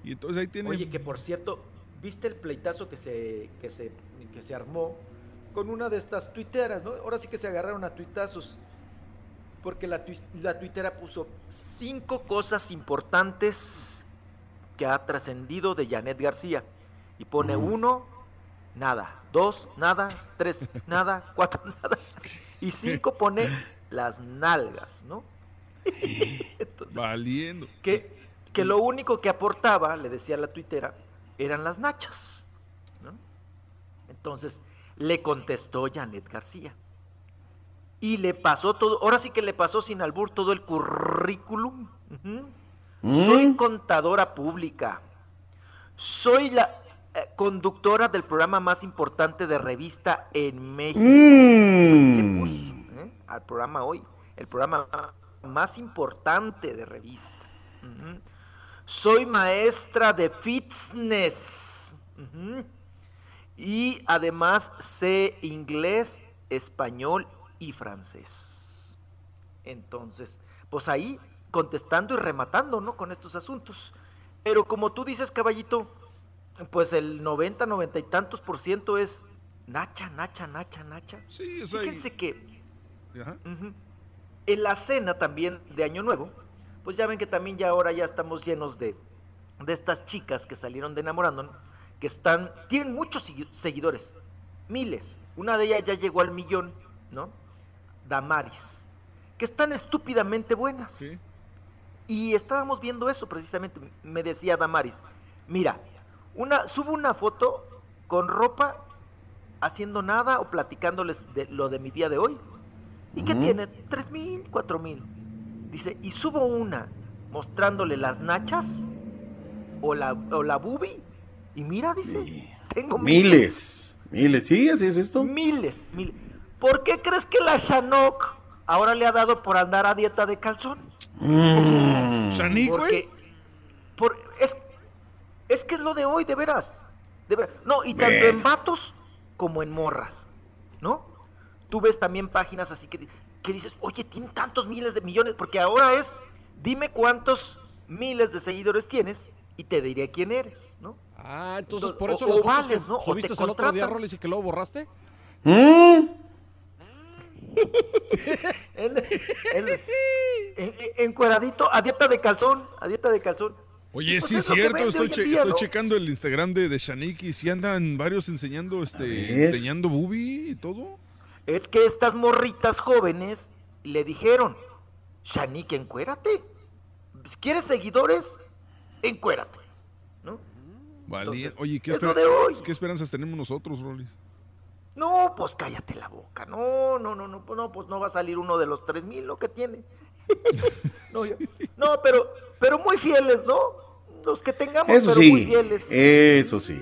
Y entonces ahí tiene... Oye, que por cierto, ¿viste el pleitazo que se, que se, que se armó con una de estas tuiteras, ¿no? Ahora sí que se agarraron a tuitazos. Porque la, la tuitera puso cinco cosas importantes que ha trascendido de Janet García. Y pone uno, nada. Dos, nada. Tres, [LAUGHS] nada. Cuatro, nada. Y cinco pone las nalgas, ¿no? [LAUGHS] Valiendo. que, que lo único que aportaba, le decía la tuitera, eran las nachas. ¿no? Entonces le contestó Janet García. Y le pasó todo, ahora sí que le pasó sin albur todo el currículum. Mm. Soy contadora pública. Soy la eh, conductora del programa más importante de revista en México. Le Mm. ¿eh? al programa hoy. El programa más importante de revista. Soy maestra de fitness. Y además sé inglés, español y francés. Entonces, pues ahí contestando y rematando, ¿no? Con estos asuntos. Pero como tú dices, caballito, pues el 90, 90 y tantos por ciento es Nacha, Nacha, Nacha, Nacha. Sí, sea, Fíjense que Ajá. En la cena también de Año Nuevo, pues ya ven que también ya ahora ya estamos llenos de, de estas chicas que salieron de enamorándonos, que están, tienen muchos segui- seguidores, miles. Una de ellas ya llegó al millón, ¿no? Damaris, que están estúpidamente buenas. Y estábamos viendo eso precisamente, me decía Damaris, mira, una, subo una foto con ropa haciendo nada o platicándoles de lo de mi día de hoy. ¿Y qué Ujú. tiene? ¿Tres mil? ¿Cuatro mil? Dice, y subo una mostrándole las nachas o la, o la bubi. Y mira, dice, tengo Miles, miles, sí, así es esto. Miles, miles. ¿Por qué crees que la Shanok ahora le ha dado por andar a dieta de calzón? Mm. Porque por, es, es que es lo de hoy, de veras. De veras. No, y tanto en vatos como en morras, ¿no? Tú ves también páginas así que, que dices, oye, tienen tantos miles de millones, porque ahora es, dime cuántos miles de seguidores tienes y te diré quién eres, ¿no? Ah, entonces O- por eso o las fotos vales, ¿no? O te día. Rolis, y que luego borraste. Mm. En- en- encueradito, a dieta de calzón, a dieta de calzón. Oye, Pues sí, es cierto, estoy, hoy en che- día, estoy ¿no? checando el Instagram de, de y si andan varios enseñando, este, enseñando booby y todo. Es que estas morritas jóvenes le dijeron, Shanique, encuérate. Si ¿Quieres seguidores? Encuérate. Valía. Entonces, Oye, ¿qué, es hoy. ¿qué esperanzas tenemos nosotros, Rolis? No, pues cállate la boca. No, no, no, no, pues no, pues no va a salir uno de los tres mil, lo que tiene. [LAUGHS] no, yo- no, pero, pero muy fieles, ¿no? Los que tengamos, Eso pero muy fieles. eso sí.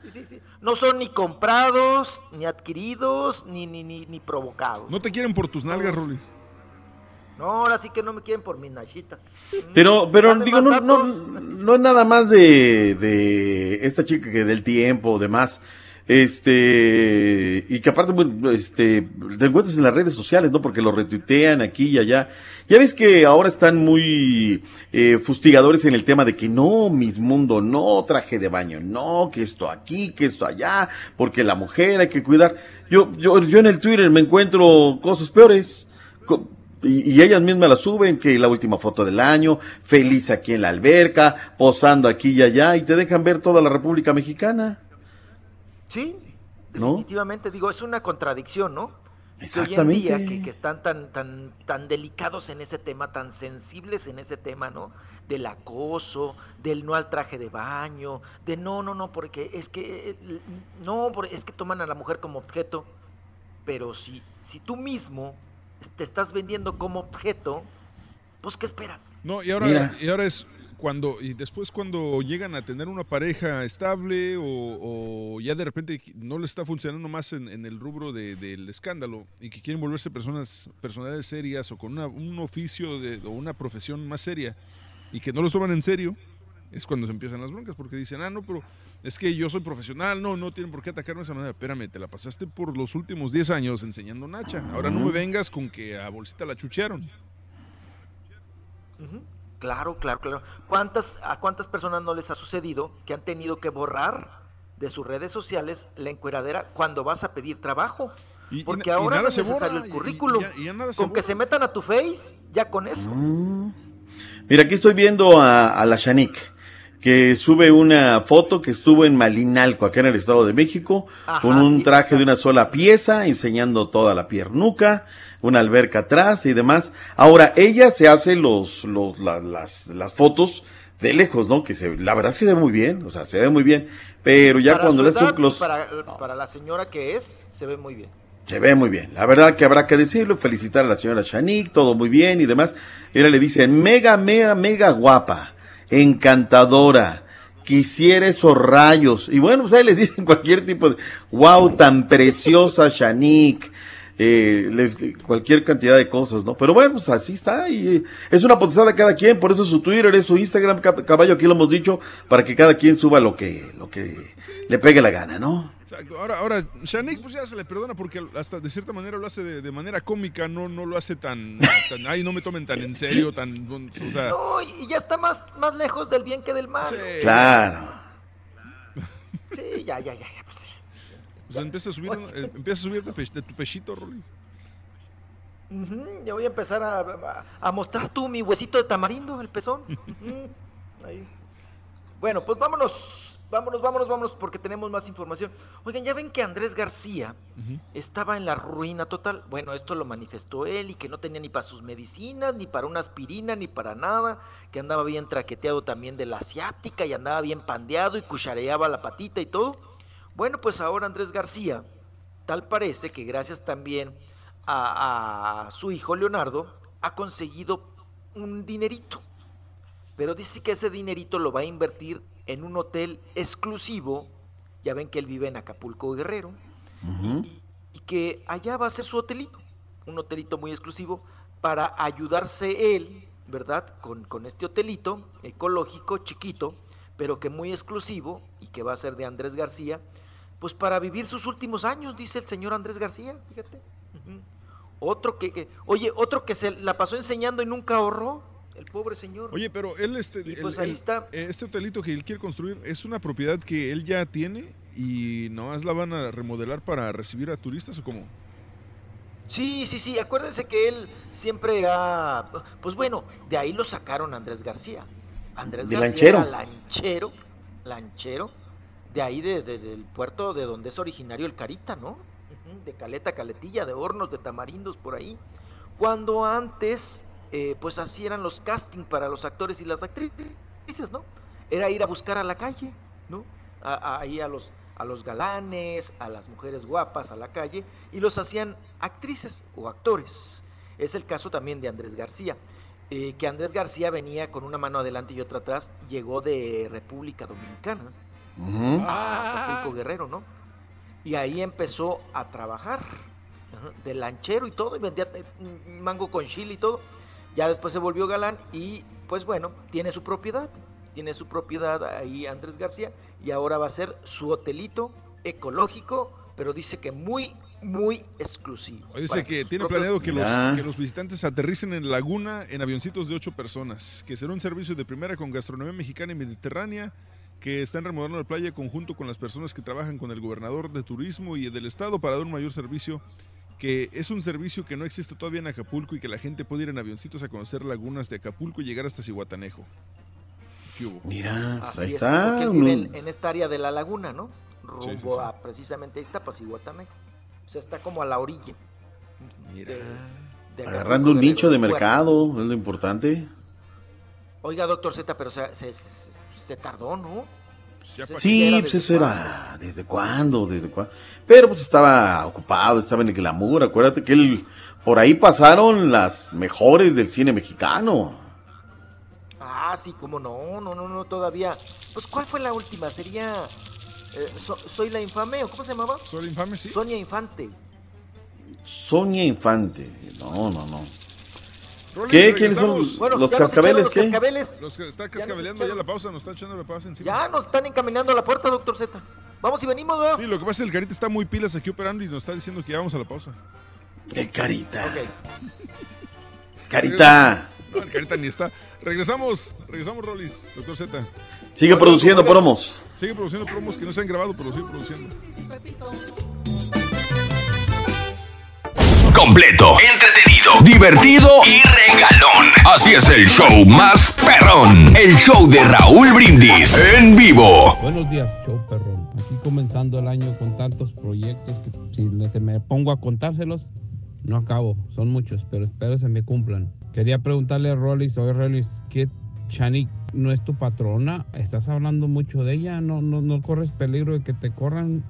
Sí, sí, sí. No son ni comprados, ni adquiridos, ni, ni, ni, ni provocados. No te quieren por tus nalgas, Rolis. No, ahora sí que no me quieren por mis nachitas. Pero, pero Dame digo, no, no es nada más de, de esta chica que del tiempo o demás. Este, y que aparte, este, te encuentras en las redes sociales, ¿no? Porque lo retuitean aquí y allá. Ya ves que ahora están muy eh, fustigadores en el tema de que no, mis mundo, no, traje de baño, no, que esto aquí, que esto allá, porque la mujer hay que cuidar. Yo, yo, yo en el Twitter me encuentro cosas peores. Y ellas mismas la suben, que la última foto del año, feliz aquí en la alberca, posando aquí y allá, y te dejan ver toda la República Mexicana. Sí, ¿No? definitivamente, digo, es una contradicción, ¿no? Que hoy en Exactamente. día que, que están tan, tan, tan delicados en ese tema, tan sensibles en ese tema, ¿no? Del acoso, del no al traje de baño, de no, no, no, porque es que, eh, no, por- es que toman a la mujer como objeto, pero si, si tú mismo te estás vendiendo como objeto, pues ¿qué esperas? No, y ahora, Mira. y ahora es cuando, y después cuando llegan a tener una pareja estable o, o ya de repente no le está funcionando más en, en el rubro de- del escándalo y que quieren volverse personas, personalidades serias o con una- un oficio de, o una profesión más seria y que no los toman en serio, es cuando se empiezan las broncas porque dicen, ah, no, pero es que yo soy profesional, no, no tienen por qué atacarme de esa manera. Espérame, te la pasaste por los últimos 10 años enseñando Nacha. Ahora no me vengas con que a Bolsita la chuchearon. Ujú. Claro, claro, claro. ¿Cuántas, ¿A cuántas personas no les ha sucedido que han tenido que borrar de sus redes sociales la encueradera cuando vas a pedir trabajo? Y- Porque y ahora nada no es se necesario borra, el currículum. y ya- y ya nada se Con que se metan a tu face, ya con eso. Mira, aquí estoy viendo a, a la Shanik, que sube una foto que estuvo en Malinalco, acá en el Estado de México, Ajá, con un sí, traje de una sola pieza, enseñando toda la piernuca, una alberca atrás y demás. Ahora, ella se hace los, los, la- las, las fotos de lejos, ¿no? Que se, la verdad es que se ve muy bien, o sea, se ve muy bien, pero ya para cuando le edad y los, para, para la señora que es, se ve muy bien. se ve muy bien. La verdad que habrá que decirlo, felicitar a la señora Shanik, todo muy bien y demás. Y ahora le dicen, mega, mega, mega guapa, encantadora, quisiera esos rayos. Y bueno, pues ahí les dicen [LAUGHS] cualquier tipo de, wow, tan preciosa Shanik. eh, cualquier cantidad de cosas, ¿no? Pero bueno, pues así está y eh, es una potestad de cada quien, por eso su Twitter es su Instagram, Cab- caballo, aquí lo hemos dicho, para que cada quien suba lo que, lo que le pegue la gana, ¿no? Exacto. Ahora, ahora, Shanik pues ya se le perdona porque hasta de cierta manera lo hace de, de manera cómica, no, no lo hace tan, tan, ay, no me tomen tan en serio, tan, o sea, No, y ya está más, más lejos del bien que del mal. Claro. Sí, ya, ya, ya, ya. Pues. o sea, empieza a subir, eh, empieza a subir de, pe- de tu pechito, Rolis. Ya voy a empezar a, a- a mostrar tú mi huesito de tamarindo, el pezón. Ahí. Bueno, pues vámonos, vámonos, vámonos, vámonos, porque tenemos más información. Oigan, ya ven que Andrés García estaba en la ruina total. Bueno, esto lo manifestó él y que no tenía ni para sus medicinas, ni para una aspirina, ni para nada, que andaba bien traqueteado también de la asiática y andaba bien pandeado y cuchareaba la patita y todo. Bueno, pues ahora Andrés García, tal parece que gracias también a, a su hijo Leonardo, ha conseguido un dinerito. Pero dice que ese dinerito lo va a invertir en un hotel exclusivo. Ya ven que él vive en Acapulco Guerrero. Y que allá va a ser su hotelito. Un hotelito muy exclusivo para ayudarse él, ¿verdad? Con, con este hotelito ecológico, chiquito, pero que muy exclusivo y que va a ser de Andrés García. Pues para vivir sus últimos años, dice el señor Andrés García, fíjate. Otro que, que- oye, otro que se la pasó enseñando y nunca ahorró, el pobre señor. Oye, pero él, este, Y el- pues ahí el- está. este hotelito que él quiere construir es una propiedad que él ya tiene y nomás la van a remodelar para recibir a turistas o cómo? Sí, sí, sí, acuérdense que él siempre ha... Pues bueno, de ahí lo sacaron a Andrés García. Andrés De García lanchero. era lanchero, lanchero, de ahí de- de- del puerto de donde es originario el Carita, ¿no? De Caleta, Caletilla, de Hornos, de Tamarindos, por ahí. Cuando antes, eh, pues así eran los casting para los actores y las actrices, ¿no? Era ir a buscar a la calle, ¿no? A- a- ahí a los, a los galanes, a las mujeres guapas a la calle, y los hacían actrices o actores. Es el caso también de Andrés García, eh, que Andrés García venía con una mano adelante y otra atrás, llegó de República Dominicana, a Acapulco Guerrero, ¿no? Y ahí empezó a trabajar, de lanchero y todo, y vendía eh, mango con chile y todo. Ya después se volvió galán y, pues bueno, tiene su propiedad, tiene su propiedad ahí Andrés García, y ahora va a ser su hotelito ecológico, pero dice que muy, muy exclusivo. Dice que tiene propios- planeado que los, que los visitantes aterricen en Laguna en avioncitos de ocho personas, que será un servicio de primera con gastronomía mexicana y mediterránea, que están remodelando la playa conjunto con las personas que trabajan con el gobernador de turismo y del estado para dar un mayor servicio, que es un servicio que no existe todavía en Acapulco y que la gente puede ir en avioncitos a conocer lagunas de Acapulco y llegar hasta Cihuatanejo. ¿Qué hubo? Mira, pues ahí Así es, está. porque él vive en, en esta área de la laguna, ¿no? Rumbo Sí, sí, sí. a precisamente ahí está Pasihuatanejo. O sea, está como a la orilla. Mira. de- de Agarrando un nicho de mercado, es lo importante. Oiga, doctor Z, pero se, se, se tardó, ¿no? Ya Sí, era pues desde eso era. ¿Desde cuándo? ¿Desde cuándo? Pero pues estaba ocupado, estaba en el glamour. Acuérdate que él. Por ahí pasaron las mejores del cine mexicano. Ah, sí, cómo no, no, no, no, todavía. Pues, ¿cuál fue la última? Sería. eh, So- ¿Soy la infame o cómo se llamaba? Soy la infame, sí. Sonia Infante. Sonia Infante. No, no, no. ¿Qué? ¿Quiénes son regresamos. Bueno, los ya nos cascabeles? echaron los ¿Qué? cascabeles. Los que cascabeleando ya la pausa, nos está echando la pausa encima. Ya nos están encaminando a la puerta, doctor Z. Vamos y venimos, ¿verdad? Sí, lo que pasa es que el Carita está muy pilas aquí operando y nos está diciendo que ya vamos a la pausa. El Carita. Ok. Carita. No, el Carita ni está. Regresamos, regresamos, Rolis, doctor Z. Sigue produciendo promos. Sigue produciendo promos que no se han grabado, pero sigue produciendo. Completo, entretenido, divertido y regalón. Así es el show más perrón. El show de Raúl Brindis en vivo. Buenos días, show perrón. Aquí comenzando el año con tantos proyectos que si se me pongo a contárselos, no acabo. Son muchos, pero espero se me cumplan. Quería preguntarle a Rollis, oye Rollis, ¿qué Chanik no es tu patrona? ¿Estás hablando mucho de ella? ¿No, no, no corres peligro de que te corran?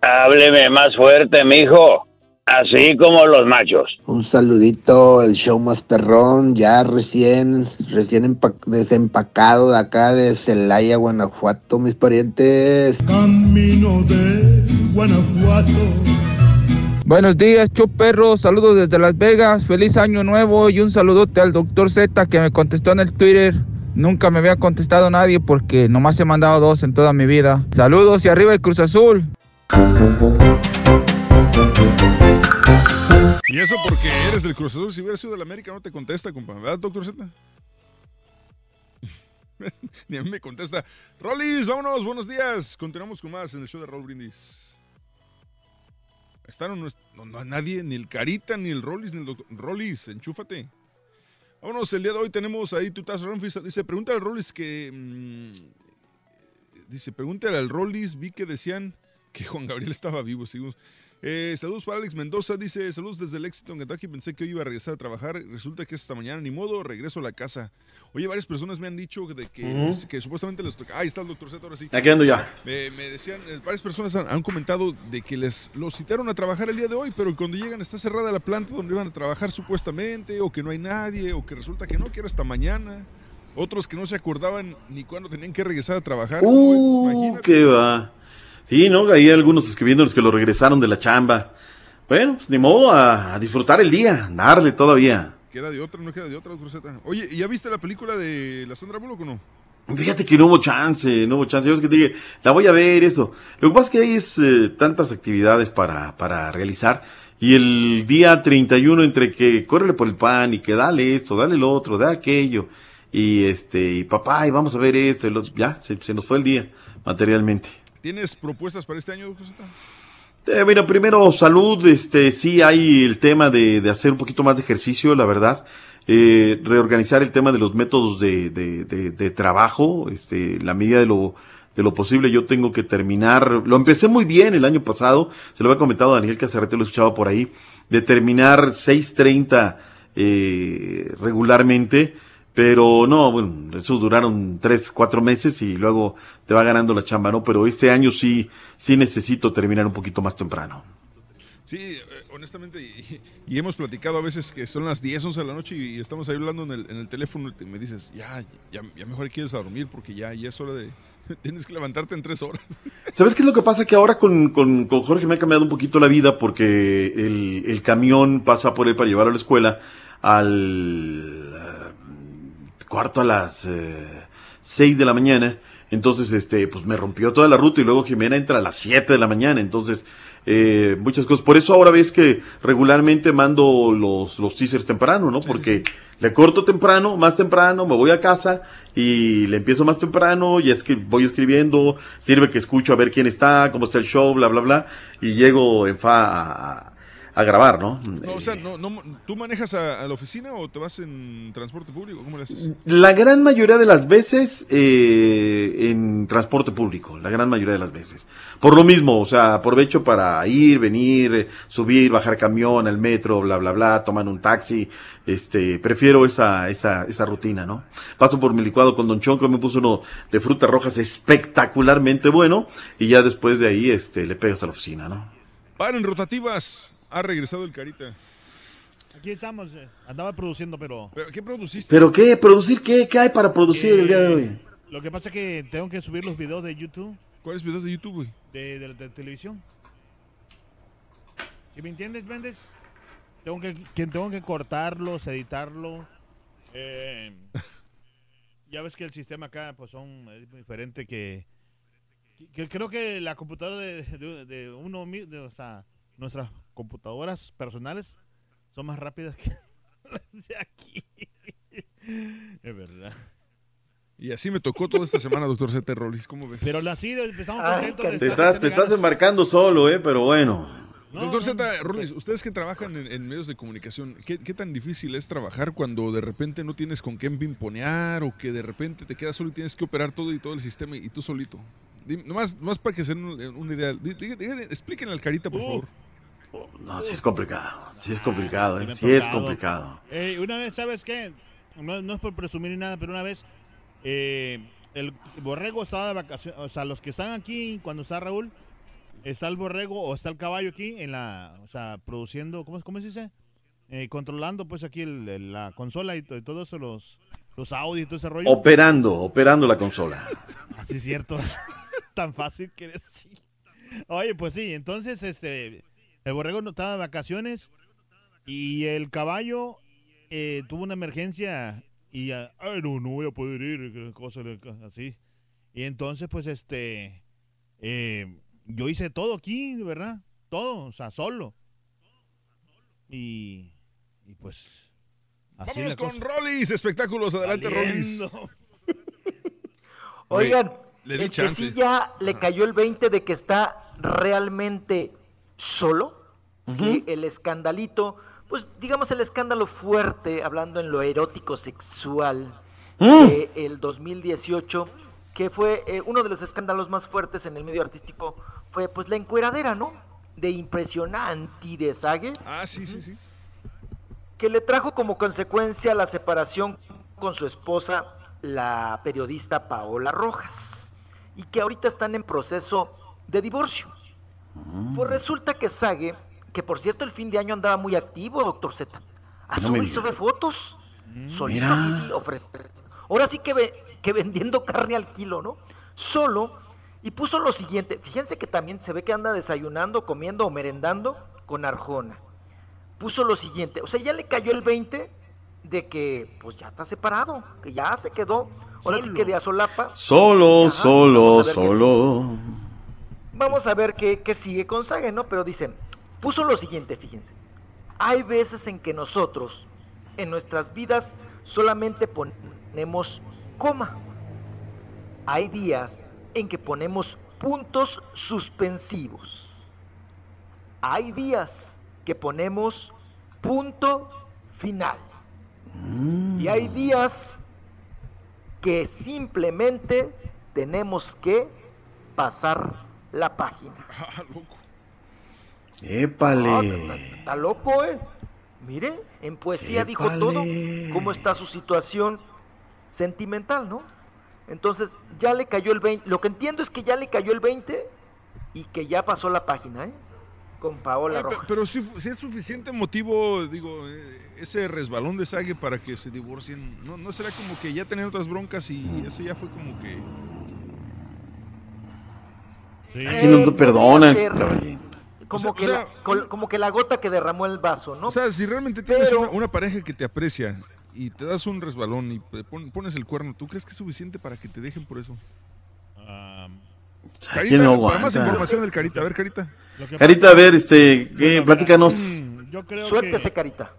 Hábleme más fuerte, mijo. Así como los machos. Un saludito, el show más perrón, ya recién, recién empa- desempacado de acá de Celaya, Guanajuato, mis parientes. Camino de Guanajuato. Buenos días, Perro. Saludos desde Las Vegas. Feliz año nuevo y un saludote al doctor Z que me contestó en el Twitter. Nunca me había contestado nadie porque nomás he mandado dos en toda mi vida. Saludos y arriba el Cruz Azul. Y eso porque eres del Cruz Azul. Si hubieras sido del América, no te contesta, compa. ¿Verdad, doctor Z? [LAUGHS] Ni a mí me contesta. Rolis, vámonos, buenos días. Continuamos con más en el show de Raúl Brindis. Están no, no, no, nadie, ni el Carita, ni el Rollis, ni el doctor. Rollis, enchúfate. Vámonos, el día de hoy tenemos ahí Tutas Ramfis. Dice, pregúntale al Rollis que. mmm, dice, pregúntale al Rollis. Vi que decían que Juan Gabriel estaba vivo. Seguimos. Eh, saludos para Alex Mendoza, dice saludos desde el éxito en Kentucky, pensé que hoy iba a regresar a trabajar, resulta que es esta mañana, ni modo, regreso a la casa. Oye, varias personas me han dicho de que, que supuestamente les toca... Ahí está el doctor Z, ahora sí. Aquí ando ya. Me, me decían, eh, varias personas han, han comentado de que les los citaron a trabajar el día de hoy, pero cuando llegan está cerrada la planta donde iban a trabajar supuestamente, o que no hay nadie, o que resulta que no, que era hasta mañana. Otros que no se acordaban ni cuándo tenían que regresar a trabajar. Uh, qué va. Sí, ¿no? Hay algunos escribiéndonos que lo regresaron de la chamba. Bueno, pues ni modo a, a disfrutar el día, darle todavía. Queda de otra, no queda de otra, Z. Oye, ¿y ¿ya viste la película de la Sandra Bullock o no? Fíjate que no hubo chance, no hubo chance. Yo es que te dije, la voy a ver, eso. Lo que pasa es que hay es, eh, tantas actividades para, para realizar. Y el día 31, entre que córrele por el pan y que dale esto, dale lo otro, da aquello. Y este, y papá, y vamos a ver esto, y lo- ya, se, se nos fue el día, materialmente. ¿Tienes propuestas para este año, Z? Eh, primero salud, este, sí hay el tema de, de hacer un poquito más de ejercicio, la verdad. Eh, reorganizar el tema de los métodos de, de, de- trabajo, este, la medida de lo, de lo posible. Yo tengo que terminar, lo empecé muy bien el año pasado, se lo había comentado a Daniel Cacerrete, lo escuchaba por ahí, de terminar 6.30 eh, regularmente, pero no, bueno, eso duraron tres, cuatro meses y luego te va ganando la chamba, ¿no? Pero este año sí, sí necesito terminar un poquito más temprano. Sí, eh, honestamente, y, y hemos platicado a veces que son las 10, 11 de la noche y, estamos ahí hablando en el, en el teléfono y me dices, ya, ya, ya mejor a dormir porque ya, ya es hora de... [LAUGHS] Tienes que levantarte en tres horas. [LAUGHS] ¿Sabes qué es lo que pasa? Que ahora con, con, con Jorge me ha cambiado un poquito la vida porque el, el camión pasa por él para llevarlo a la escuela al cuarto a las eh, seis de la mañana. Entonces, este, pues me rompió toda la ruta y luego Jimena entra a las 7 de la mañana. Entonces, eh, muchas cosas. Por eso ahora ves que regularmente mando los, los teasers temprano, ¿no? Porque le corto temprano, más temprano, me voy a casa y le empiezo más temprano y es que voy escribiendo, sirve que escucho a ver quién está, cómo está el show, bla, bla, bla, y llego en fa a, a grabar, ¿no? No, o sea, no, no, ¿tú manejas a, a la oficina o te vas en transporte público? ¿Cómo le haces? La gran mayoría de las veces eh, en transporte público, la gran mayoría de las veces. Por lo mismo, o sea, aprovecho para ir, venir, eh, subir, bajar camión, al metro, bla, bla, bla, tomar un taxi. Este, prefiero esa, esa, esa rutina, ¿no? Paso por mi licuado con Don Chonco, me puso uno de frutas rojas espectacularmente bueno y ya después de ahí, este, le pegas a la oficina, ¿no? Paren rotativas. Ha regresado el Carita. Aquí estamos. eh, Andaba produciendo, pero. ¿Pero qué produciste? ¿Pero qué? ¿Producir qué? ¿Qué hay para producir el día de hoy? Lo que pasa es que tengo que subir los videos de YouTube. ¿Cuáles videos de YouTube, güey? De, de- de televisión. ¿Sí me entiendes, Méndez? Tengo que, que tengo que cortarlos, editarlo. Eh, ya ves que el sistema acá pues son es muy diferente que, que creo que la computadora de, de- de uno de, o sea, nuestras computadoras personales son más rápidas que [LAUGHS] las de aquí. Es verdad. Y así me tocó toda esta semana, doctor Z. Rollis. ¿Cómo ves? Pero la sí, estamos Ay, contentos. te estás, te estás embarcando solo, ¿eh? Pero bueno. Doctor Z, Rollis, ustedes que trabajan en, en medios de comunicación, ¿qué, qué tan difícil es trabajar cuando de repente no tienes con qué pimponear o que de repente te quedas solo y tienes que operar todo y todo el sistema y, y tú solito? Dime, nomás, nomás para que se den un- una idea. Dí- dí- dí- Explíquenle al Carita, por favor. No, sí es complicado. Sí es complicado, Sí ¿eh? Sí es complicado. Eh, una vez, ¿sabes qué? No, no es por presumir ni nada, pero una vez eh, el borrego estaba de vacaciones. O sea, los que están aquí, cuando está Raúl, está el borrego o está el caballo aquí en la. O sea, produciendo. ¿Cómo, cómo se dice? Eh, controlando, pues aquí el- el- la consola y, y todo eso, los, los audios y todo ese rollo. Operando, operando la consola. Así es cierto. [LAUGHS] Tan fácil que decir. Oye, pues sí, entonces, este, El borrego no estaba de vacaciones y el caballo eh, tuvo una emergencia y ay no no voy a poder ir que cosa de- así y entonces pues este eh, yo hice todo aquí de verdad todo o sea solo y y pues así Vámonos con. Rollis, espectáculos. Adelante, Rollis. Oigan, le di el que sí ya le cayó el 20 de que está realmente solo, que el escandalito, pues digamos el escándalo fuerte, hablando en lo erótico sexual, Mm. de el 2018, que fue eh, uno de los escándalos más fuertes en el medio artístico, fue pues la encueradera, ¿no? De impresionante de Sage. Ah, sí, sí, sí. que le trajo como consecuencia la separación con su esposa, la periodista Paola Rojas, y que ahorita están en proceso de divorcio. Pues resulta que Sage, que por cierto el fin de año andaba muy activo, doctor Z, a No y sube fotos, solito, Mira. sí, sí, ofrece. Ahora sí que, ve- que vendiendo carne al kilo, ¿no? Solo, y puso lo siguiente, fíjense que también se ve que anda desayunando, comiendo o merendando con Arjona puso lo siguiente, o sea, ya le cayó el 20 de que pues ya está separado, que ya se quedó, ahora sí que de a solapa. Solo, Ajá, solo, solo. Vamos a ver qué, qué sigue con Sage, ¿no? Pero dice, puso lo siguiente, fíjense. Hay veces en que nosotros, en nuestras vidas, solamente ponemos coma. Hay días en que ponemos puntos suspensivos. Hay días que ponemos punto final. Y hay días que simplemente tenemos que pasar la página. [LAUGHS] Ah, loco. Ah, Épale. está, está loco, ¿eh? Mire, en poesía dijo todo, cómo está su situación sentimental, ¿no? Entonces, ya le cayó el 20. Lo que entiendo es que ya le cayó el 20 y que ya pasó la página, ¿eh? Con Paola Rojas. pero si, si es suficiente motivo, digo, eh, ese resbalón de Sage para que se divorcien, ¿no, ¿no será como que ya tenían otras broncas y eso ya fue como que... Aquí no te perdonan, ser caballero. Como, O sea, que o sea, la, col- como que la gota que derramó el vaso, ¿no? O sea, si realmente tienes Pero- una, una pareja que te aprecia y te das un resbalón y te pon- pones el cuerno, ¿tú crees que es suficiente para que te dejen por eso? ¿quién no para más información del Carita, a ver, Carita. Carita, a ver, este, ¿qué? Platícanos. Mm, Yo creo Suéltese, que, Carita.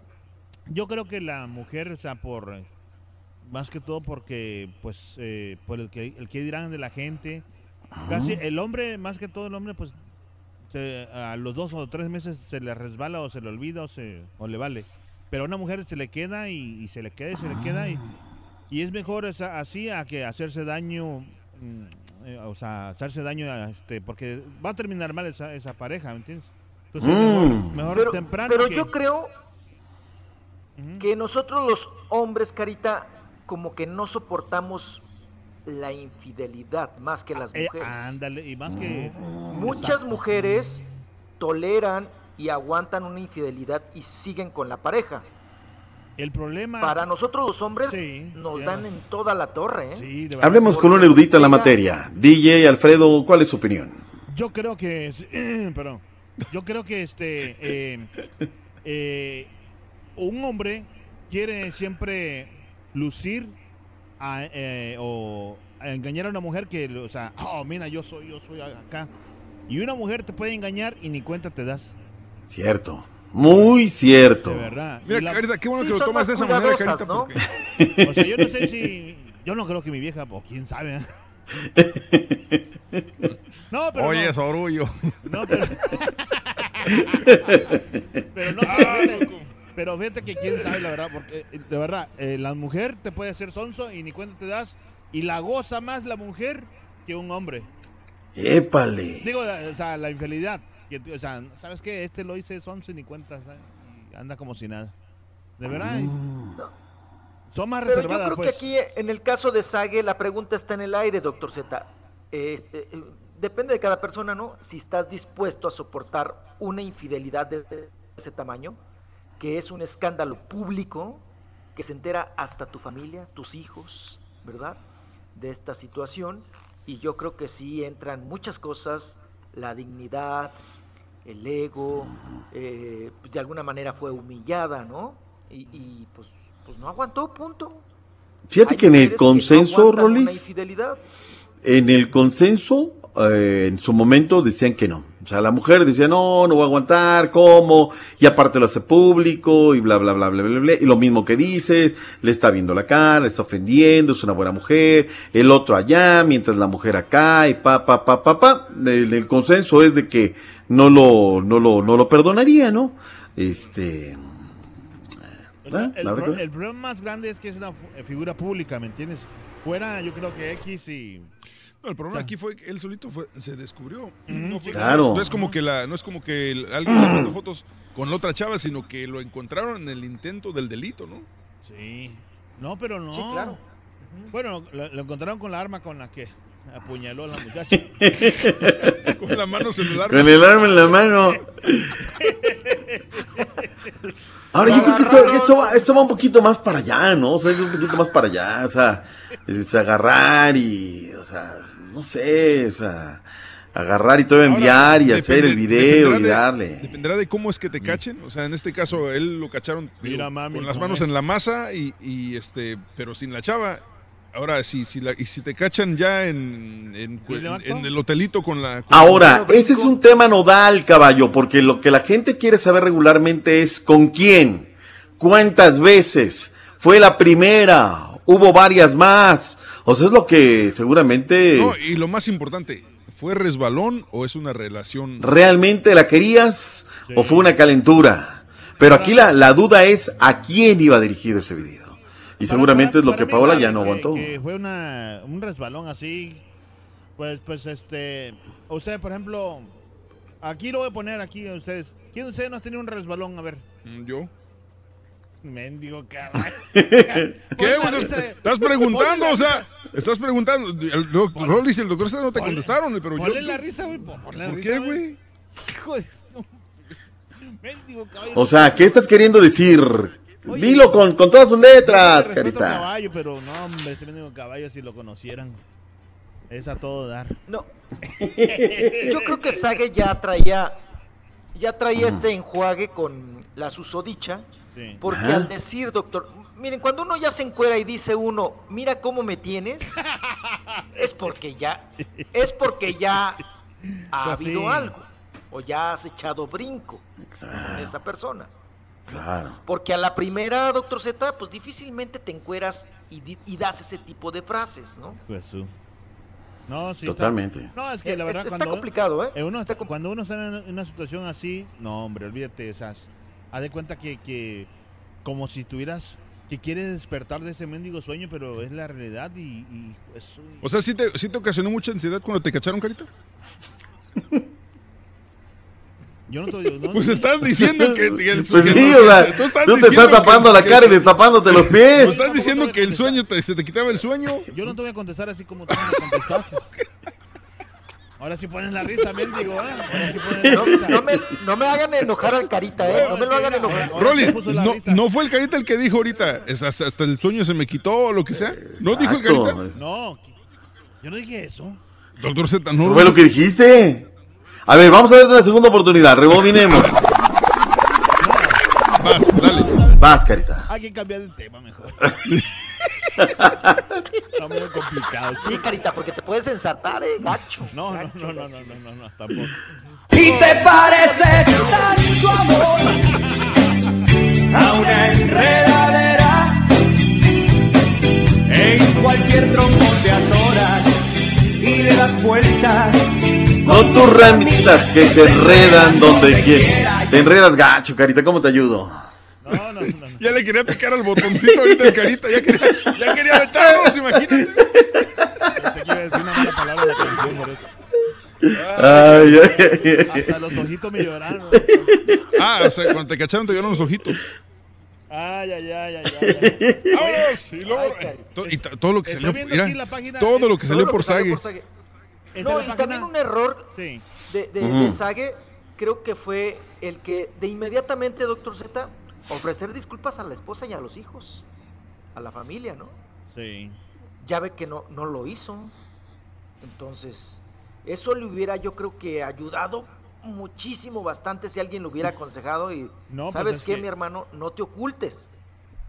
Yo creo que la mujer, o sea, por eh, más que todo porque, pues, eh, por el que el que dirán de la gente, casi el hombre, más que todo el hombre, pues, se- a los dos o tres meses se le resbala o se le olvida o se o le vale. Pero a una mujer se le queda y, y se le queda y se le queda y, y es mejor esa- así a que hacerse daño, mm, eh, o sea, hacerse daño, a este, porque va a terminar mal esa, esa pareja, ¿me entiendes? Entonces, mejor, mejor Pero, temprano. pero que- yo creo que nosotros los hombres, Carita, como que no soportamos la infidelidad más que las Eh, mujeres. ándale, y más que. Muchas Exacto. mujeres toleran y aguantan una infidelidad y siguen con la pareja. El problema. Para nosotros los hombres Sí, nos dan en toda la torre. ¿eh? Hablemos con un erudito en la materia. DJ Alfredo, ¿cuál es su opinión? Yo creo que. [CLEARS THROAT] perdón. Yo creo que este. eh, eh, un hombre quiere siempre lucir a, eh, o a engañar a una mujer que, o sea, [LAUGHS] oh, mira, yo soy, yo soy acá. Y una mujer te puede engañar y ni cuenta te das. Cierto. Muy cierto. De verdad. Mira, la- Carita, qué bueno Sí, que lo tomas de esa manera, Carita. ¿no? porque- [LAUGHS] O sea, yo no sé si. Yo no creo que mi vieja, o quién sabe. [LAUGHS] No, pero. Oye, no. Sorullo. No, pero. pero no pero fíjate que quién sabe la verdad, porque eh, de verdad, eh, la mujer te puede hacer sonso y ni cuenta te das, y la goza más la mujer que un hombre. Épale. Digo, o sea, la infidelidad. Que, o sea, ¿sabes qué? Este lo hice sonso y ni cuenta, ¿sabes? Y anda como si nada. De verdad. Son más Pero yo reservadas, creo pues. que aquí, en el caso de Sage, la pregunta está en el aire, doctor Z. Eh, eh, depende de cada persona, ¿no? Si estás dispuesto a soportar una infidelidad de ese tamaño, que es un escándalo público, que se entera hasta tu familia, tus hijos, ¿verdad? De esta situación. Y yo creo que sí entran muchas cosas, la dignidad, el ego, eh, pues de alguna manera fue humillada, ¿no? Y, y, pues, pues no aguantó, punto. Fíjate Hay que en el no consenso, Rolis, en el consenso, eh, en su momento decían que no. O sea, la mujer decía, no, no voy a aguantar, ¿cómo? Y aparte lo hace público y bla, bla, bla, bla, bla, bla. Y lo mismo que dices, le está viendo la cara, le está ofendiendo, es una buena mujer, el otro allá, mientras la mujer acá, y pa, pa, pa, pa, pa. El, el consenso es de que no lo, no lo, no lo perdonaría, ¿no? Este... O sea, ¿eh? el, pro- el problema más grande es que es una figura pública, ¿me entiendes? Fuera, yo creo que X y... No, el problema aquí fue que él solito fue- se descubrió. No, fue- Claro. no es, no es como que la, no es como que el- alguien le mandó fotos con la otra chava, sino que lo encontraron en el intento del delito, ¿no? Sí. No, pero no. Sí, claro. Bueno, lo, lo encontraron con la arma con la que apuñaló a la muchacha. [LAUGHS] con las manos en el arma. Con el arma en la mano. Ahora yo creo que esto, esto va, esto va un poquito más para allá, ¿no? O sea, es un poquito más para allá, o sea, es agarrar y, o sea, no sé, o sea, agarrar y todo enviar y hacer el video y de- darle. Dependerá de cómo es que te cachen. O sea, en este caso, él lo cacharon digo, Mira, mami, con las manos en la masa y, y, este, pero sin la chava. Ahora, si, si, la, y si te cachan ya en, en, el hotelito con la... con Ahora, la- ese es un tema nodal, caballo, porque lo que la gente quiere saber regularmente es con quién, cuántas veces, fue la primera, hubo varias más. O sea, es lo que seguramente No, y lo más importante, ¿fue resbalón o es una relación? realmente la querías o fue una calentura. Pero aquí la, la duda es a quién iba dirigido ese video. Y Para- seguramente para- es lo que Paola ya no que- aguantó. Que fue una, un resbalón así. Pues, pues, este. Usted, por ejemplo. Aquí lo voy a poner aquí a ustedes. ¿Quién de ustedes no ha tenido un resbalón? A ver. Mm, Yo. Mendigo caballo. [LAUGHS] ¿Qué, la Estás, preguntando, o la sea, estás preguntando. El doctor Rollis y el doctor César no te contestaron, pero yo... Ponle la risa, güey. Ponle la ¿Por risa, qué, güey? [LAUGHS] Hijo de. Mendigo caballo. O sea, ¿qué estás queriendo decir? Oye, Dilo con, con todas sus letras, al carita. caballo, pero no, hombre, este mendigo caballo, si lo conocieran. Es a todo dar. No. [LAUGHS] Yo creo que Sage ya traía ya traía este enjuague con la susodicha, Sí. porque Ajá. al decir, doctor, miren, cuando uno ya se encuera y dice uno, mira cómo me tienes, [LAUGHS] es porque ya, es porque ya ha Pues habido sí. algo, o ya has echado brinco con esa persona. Claro. Porque a la primera, doctor Z, pues difícilmente te encueras y, das ese tipo de frases, ¿no? Jesús. No, sí. está- Totalmente. No, es que la Eh, verdad está- está cuando complicado, ¿eh? eh, cuando uno está en una situación así, no, hombre, olvídate, sea, haz de cuenta que, que como si tuvieras que quieres despertar de ese mendigo sueño, pero es la realidad y, y eso- O sea, ¿sí te, ¿sí te ocasionó mucha ansiedad cuando te cacharon, Carita? [LAUGHS] yo no te no- Pues estás diciendo que, que el Pues sueño... sí, o sea, tú estás tú te estás tapando que- la cara y destapándote los Tú pies. estás diciendo que el [LAUGHS] sueño te- se te quitaba el sueño. yo no te voy a contestar así como tú me contestaste. [LAUGHS] Ahora sí pones la risa, mendigo, ¿eh? Ahora sí pones la risa. no me, no me hagan enojar al carita, ¿eh? No me lo hagan enojar. Rolly, la no, no fue el Carita el que dijo ahorita, es hasta, hasta el sueño se me quitó o lo que sea. ¿No dijo el. Carita? No, yo no dije eso. Doctor Z, no. Fue lo que dijiste. A ver, vamos a ver una segunda oportunidad. Rebobinemos. Vas, dale. Vas, carita. Hay que cambiar de tema mejor. [LAUGHS] Está medio complicado. Sí, carita, porque te puedes ensartar, ¿eh? Gacho. No, no, no, no, no, no, no, no, tampoco. Y te parece tanto amor a una enredadera. En cualquier tronco te atoras y le das vueltas. Con tus ramitas que se enredan donde quieras. Te enredas gacho, carita. ¿Cómo te ayudo? Ya le quería picar al botoncito ahorita el Carita, ya quería, ya quería meternos, imagínate. Pensé que iba a decir una mala palabra la canción, por eso. Ay, ay, ay. Hasta los ojitos me lloraron. Ah, o sea, cuando te cacharon te dieron los ojitos. Ay, ay, ay, ay, ay. ¡Vámonos! Y luego, to- y todo lo que salió, mira, aquí la página, todo eh, lo que Todo salió por que Sage. ¿Esta No, y también un error Sí. de, de, de Sage, creo que fue el que de inmediatamente, doctor Z, ofrecer disculpas a la esposa y a los hijos, a la familia, ¿no? Sí. Ya ve que no, no lo hizo. Entonces, eso le hubiera yo creo que ayudado muchísimo, bastante si alguien lo hubiera aconsejado y [LAUGHS] No, pues sabes es qué, que- mi hermano, no te ocultes.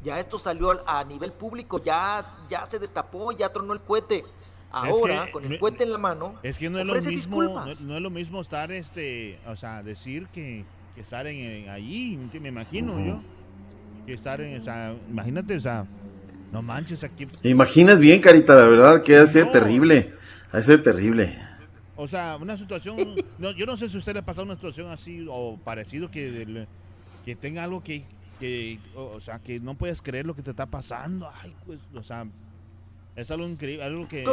Ya esto salió al- a nivel público, ya, ya se destapó, ya tronó el cohete. Ahora, que con el no- cohete en la mano, Es que no es lo ofrece mismo, no, disculpas. no es lo mismo estar, este, o sea, decir que, que estar en, en allí, me imagino yo. Que estar en, o sea, imagínate, o sea, no manches aquí. Imaginas bien, Carita, la verdad que ha de ser terrible. Ha de ser terrible. O sea, una situación, no, yo no sé si usted le ha pasado una situación así o parecido que, que tenga algo que, que, o sea, que no puedes creer lo que te está pasando. Ay, pues, o sea, es algo increíble, algo que...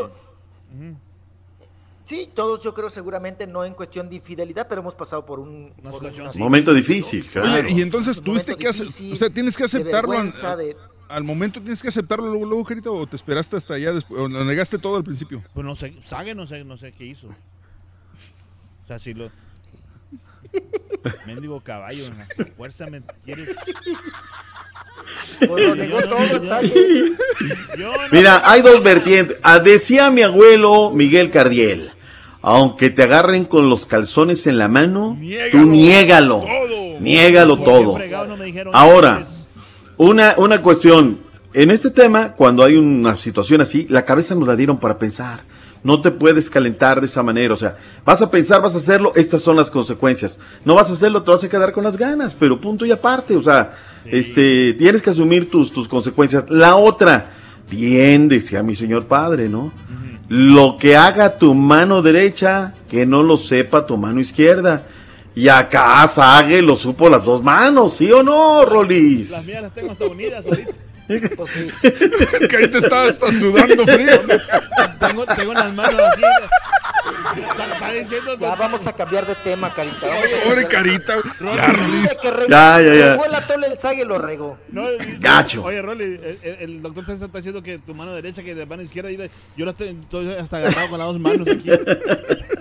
Sí, todos yo creo seguramente no en cuestión de infidelidad, pero hemos pasado por un por Momento difícil, ¿no? claro. Oye, y entonces tuviste que hacer, o sea, tienes que de aceptarlo al, vergüenza, de- al momento, tienes que aceptarlo luego, luego, o te esperaste hasta allá después, o lo negaste todo al principio. Pues no sé, Sage no sé, no sé qué hizo. O sea, si lo... Mendigo caballo, la fuerza me quiere... Pues lo negó todo el Sage. Yo no- Mira, hay dos vertientes. Ah, decía mi abuelo Miguel Cardiel, aunque te agarren con los calzones en la mano, tú niégalo. Niégalo todo. Ahora, una, una cuestión. En este tema, cuando hay una situación así, la cabeza nos la dieron para pensar. No te puedes calentar de esa manera. O sea, vas a pensar, vas a hacerlo, estas son las consecuencias. No vas a hacerlo, te vas a quedar con las ganas, pero punto y aparte. O sea, este, tienes que asumir tus, tus consecuencias. La otra, bien, decía mi señor padre, ¿no? Lo que haga tu mano derecha, que no lo sepa tu mano izquierda. Y acá Sague lo supo las dos manos, ¿sí o no, Rolis? Las mías las tengo hasta unidas ahorita. Pues sí. [LAUGHS] Carita está hasta sudando frío. Tengo, tengo las manos así. Está, está diciendo... Ya vamos a cambiar de tema, Carita. Pobre cambiar. Carita. Rolly, Ya, Rolis. Ya, ya, ya. regó el atole el Sage y lo regó. No, Gacho. Oye, Rolly, el, el- doctor César está diciendo que tu mano derecha, que la mano izquierda, yo la te- estoy hasta agarrado con las dos manos aquí. [LAUGHS]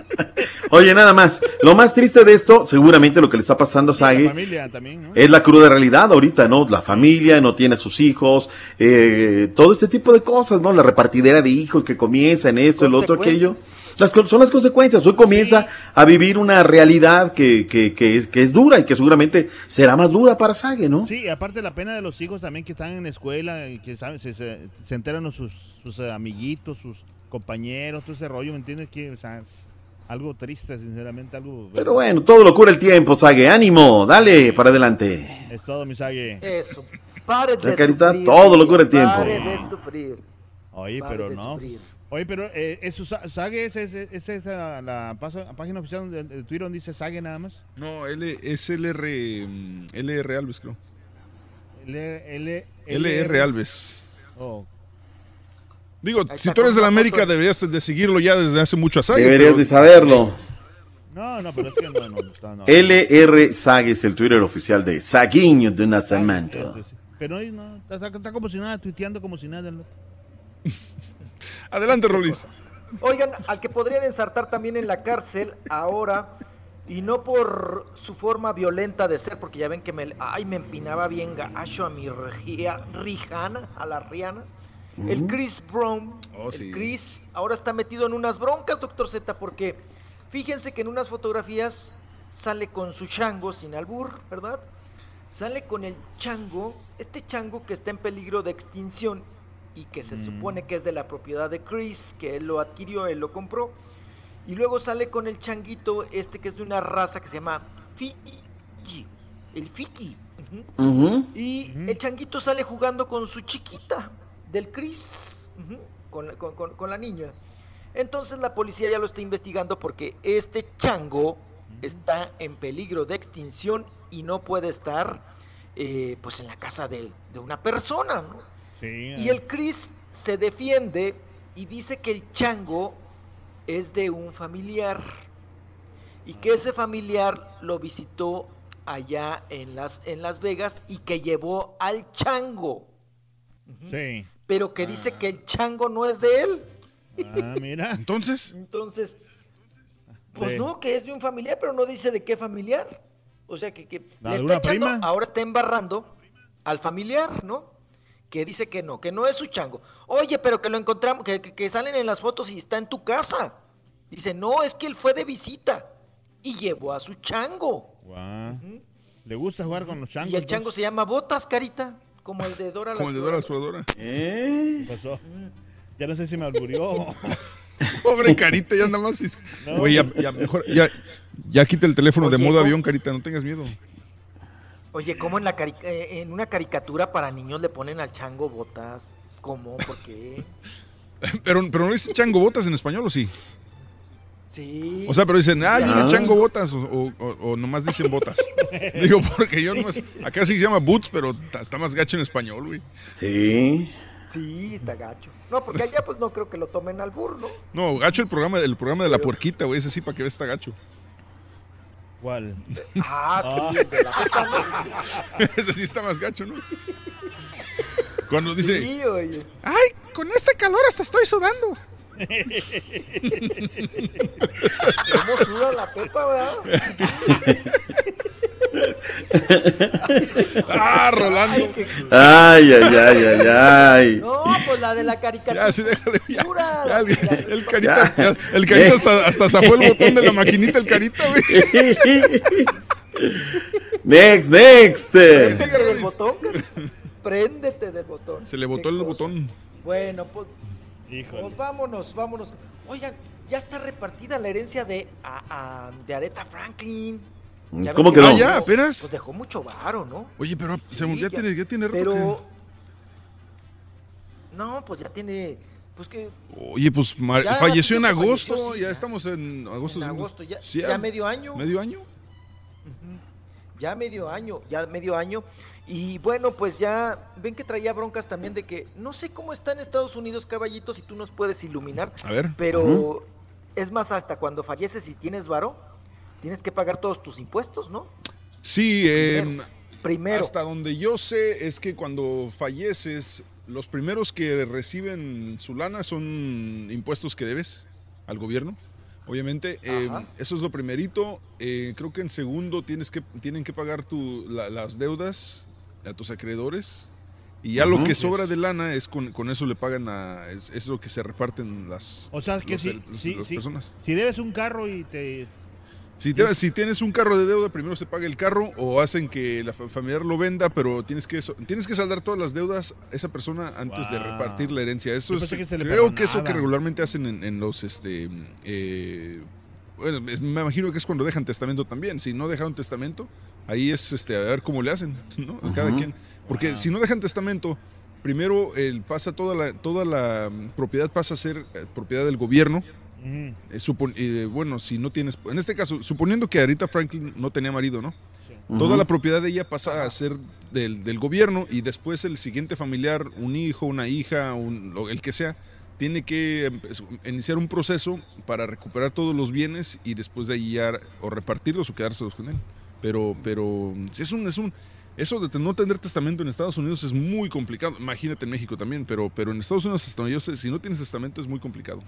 Oye, nada más. Lo más triste de esto, seguramente lo que le está pasando a La Sague, familia también, ¿no? es la cruda realidad ahorita, ¿no? La familia no tiene a sus hijos, eh, todo este tipo de cosas, ¿no? La repartidera de hijos que comienza en esto, el otro, aquello. Las, son las consecuencias. Hoy comienza a vivir una realidad que, que, que, es, que es dura y que seguramente será más dura para Sague, ¿no? Sí, y aparte la pena de los hijos también que están en la escuela, y que saben, se, se, se enteran los- sus, sus amiguitos, sus compañeros, todo ese rollo, ¿me entiendes? Que, o sea, es algo triste, sinceramente, algo... Pero bueno, todo lo cura el tiempo, Sague. Ánimo, dale, para adelante. Es todo, mi Sague. Eso. Pare de Carita, sufrir. todo lo cura el tiempo. Pare de sufrir. Oye, Pare pero de no. sufrir. Oye, pero eh, eso, Sa- Sague, ¿esa es, es, esa la, la paso- página oficial de, de Twitter donde dice Sague nada más? No, L, es LR, mm, LR Alves, creo. L, L, LR Alves. Oh, Digo, si tú eres de la América, deberías de seguirlo ya desde hace mucho a Sague, Deberías pero- de saberlo. No, no, pero es que no, no, no, no. LR Sague es el Twitter oficial de Saguinho de Nacimiento. Pero hoy no, está, está como si nada, tuiteando como si nada. ¿no? [LAUGHS] Adelante, Rolis. Oigan, al que podrían ensartar también en la cárcel ahora, y no por su forma violenta de ser, porque ya ven que me, ay, me empinaba bien gacho a mi Rihanna, a la Rihanna. El Chris Brown, Oh, el sí. Chris, ahora está metido en unas broncas, doctor Z, porque fíjense que en unas fotografías sale con su chango, sin albur, ¿verdad? Sale con el chango, este chango que está en peligro de extinción y que se supone que es de la propiedad de Chris, que él lo adquirió, él lo compró. Y luego sale con el changuito, este que es de una raza que se llama Fiki, el Fiki. Y el changuito sale jugando con su chiquita del Chris, ujú, con, la- con- con- con la niña. Entonces la policía ya lo está investigando porque este chango está en peligro de extinción y no puede estar eh, pues en la casa de, de una persona, ¿no? Sí, Y el Chris se defiende y dice que el chango es de un familiar y que ese familiar lo visitó allá en Las, en Las Vegas y que llevó al chango, Sí. Pero que dice que el chango no es de él. Ah, mira. [LAUGHS] Entonces, Entonces, pues De- no, que es de un familiar, pero no dice de qué familiar. O sea, que, que ¿La le está echando, prima? ahora está embarrando al familiar, ¿no? Que dice que no, que no es su chango. Oye, pero que lo encontramos, que, que- que salen en las fotos y está en tu casa. Dice, no, es que él fue de visita. y llevó a su chango. Le gusta jugar con los changos. Y el chango se llama Botas, carita, como el de Dora la Como el de Dora la Exploradora. ¿Qué pasó? Ya no sé si me alburió. [LAUGHS] Pobre Carita, ya nada más. es- No. Güey, ya, ya mejor, ya, ya quita el teléfono de modo ¿cómo? avión, Carita, no tengas miedo. Oye, ¿cómo en, la cari- eh, en una caricatura para niños le ponen al chango Botas? ¿Cómo? ¿Por qué? [LAUGHS] Pero, pero no dicen chango botas en español, ¿o sí? Sí. O sea, pero dicen, ah, viene Ah. chango botas, o, o- o- o nomás dicen botas. [LAUGHS] Digo, porque yo nomás, acá sí se llama boots, pero está más gacho en español, güey. Sí. Sí, está gacho. No, porque allá pues no creo que lo tomen al burro. No, gacho el programa, el programa de la puerquita, güey, ese sí para que veas está gacho. ¿Cuál? Ah, sí, el de la ¿no? [LAUGHS] ese sí está más gacho, ¿no? Cuando dice, Sí, oye. ay, con este calor hasta estoy sudando. ¿Cómo suda la pepa, verdad? ah, Rolando. Ay, ay, ay, ay, ay. No, pues la de la caricatura. Ya, sí, déjale. Ya, ya, el, el carita, ya, el carita hasta, hasta zafó el botón de la maquinita, el carita, güey. [LAUGHS] Next, next. Préndete del botón. Préndete del botón. Se le botó el cosa. botón. Bueno, pues, Híjole. pues vámonos, vámonos. Oigan, ya está repartida la herencia de, a- a- de Aretha Franklin. Ya ¿Cómo que no? Ah, ya, apenas. Pues dejó mucho varo, ¿no? Oye, pero se- Sí, ya, tiene, ya tiene rato Pero. No, pues ya tiene. Pues que. Oye, pues falleció en agosto, falleció, sí, ya ya. estamos en agosto. En de- agosto, ya- Sí, ya medio año. ¿Medio año? Ya medio año, ya medio año. Y bueno, pues ya ven que traía broncas también de que no sé cómo está en Estados Unidos, caballito, si tú nos puedes iluminar. A ver. Pero es más, hasta cuando falleces y tienes varo, tienes que pagar todos tus impuestos, ¿no? Sí, em, Primero. hasta donde yo sé es que cuando falleces, los primeros que reciben su lana son impuestos que debes al gobierno. Obviamente, em, eso es lo primerito. Eh, creo que en segundo tienes que, tienen que pagar tu, la- las deudas a tus acreedores. Y ya lo Ujú. que sobra de lana es con, con eso le pagan a. Es, es lo que se reparten las, O sea, que los- si, los- si, las si- personas. si debes un carro y te... Si, te- si tienes un carro de deuda, primero se paga el carro o hacen que la fa- familiar lo venda, pero tienes que tienes que saldar todas las deudas a esa persona antes de Wow. repartir la herencia. Eso es, que se le creo que eso que regularmente hacen en, en los este eh, bueno, me imagino que es cuando dejan testamento también. Si no dejaron testamento, ahí es este a ver cómo le hacen, [LAUGHS] ¿no? A Cada quien. Porque Wow. si no dejan testamento, primero el pasa toda la toda la mm, propiedad pasa a ser eh, propiedad del gobierno. Eh, supon- eh, bueno, si no tienes, en este caso, suponiendo que Arita Franklin no tenía marido, ¿no? Ujú. Toda la propiedad de ella pasa a ser del, del gobierno y después el siguiente familiar, un hijo, una hija, un- el que sea, tiene que iniciar un proceso para recuperar todos los bienes y después de ahí ya o repartirlos o quedárselos con él. Pero, pero es un, es un, eso de no tener testamento en Estados Unidos es muy complicado. Imagínate en México también, pero, pero en Estados Unidos, hasta donde yo sé, si no tienes testamento es muy complicado.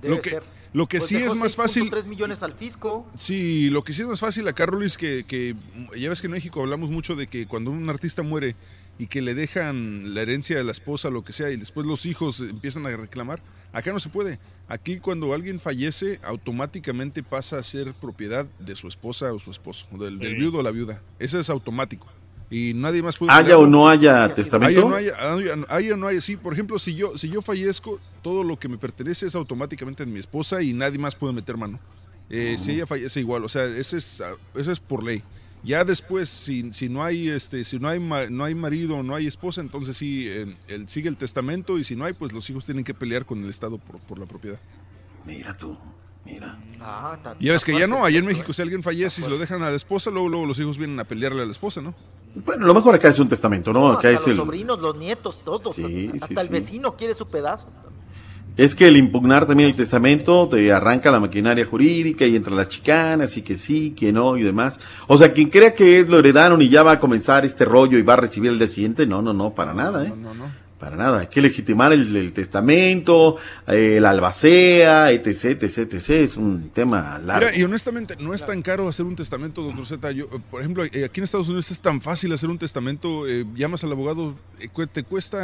Debe lo que- ser. lo que Pues sí es más fácil- 6.3 millones al fisco. Sí, lo que sí es más fácil acá, Rolis, que, que ya ves que en México hablamos mucho de que cuando un artista muere y que le dejan la herencia de la esposa, lo que sea, y después los hijos empiezan a reclamar, acá no se puede. Aquí cuando alguien fallece, automáticamente pasa a ser propiedad de su esposa o su esposo, del, del Sí. viudo o la viuda. Eso es automático. Y nadie más puede... Haya o no haya testamento. Haya o no haya, haya- haya o no haya, sí. Por ejemplo, si yo, si yo fallezco, todo lo que me pertenece es automáticamente de mi esposa y nadie más puede meter mano. Eh, Si ella fallece igual, o sea, eso es, ah, eso es por ley. Ya después, si, si no hay este, si no hay ma- no hay marido, no hay esposa, entonces sí, eh, él sigue el testamento y si no hay, pues los hijos tienen que pelear con el Estado por, por la propiedad. Mira tú, mira. Ah, Y ya ves que ya no, allá en México si alguien fallece y se lo dejan a la esposa, luego, luego los hijos vienen a pelearle a la esposa, ¿no? Bueno, lo mejor acá es un testamento, ¿no? No, Acá hasta es los el, sobrinos, los nietos, todos. Sí, hasta sí, hasta el vecino quiere su pedazo. Es que el impugnar también el testamento te arranca la maquinaria jurídica y entre las chicanas y que sí, que no y demás. O sea, quien crea que es lo heredaron y ya va a comenzar este rollo y va a recibir el día siguiente, no, no, no, para nada, ¿eh? No, no, no. Para nada, hay que legitimar el, testamento, eh, el albacea, etc, etc, etc, es un tema largo. Y honestamente, no es tan caro hacer un testamento, doctor Z. Yo, eh, por ejemplo, eh, aquí en Estados Unidos es tan fácil hacer un testamento. eh, llamas al abogado, eh, te cuesta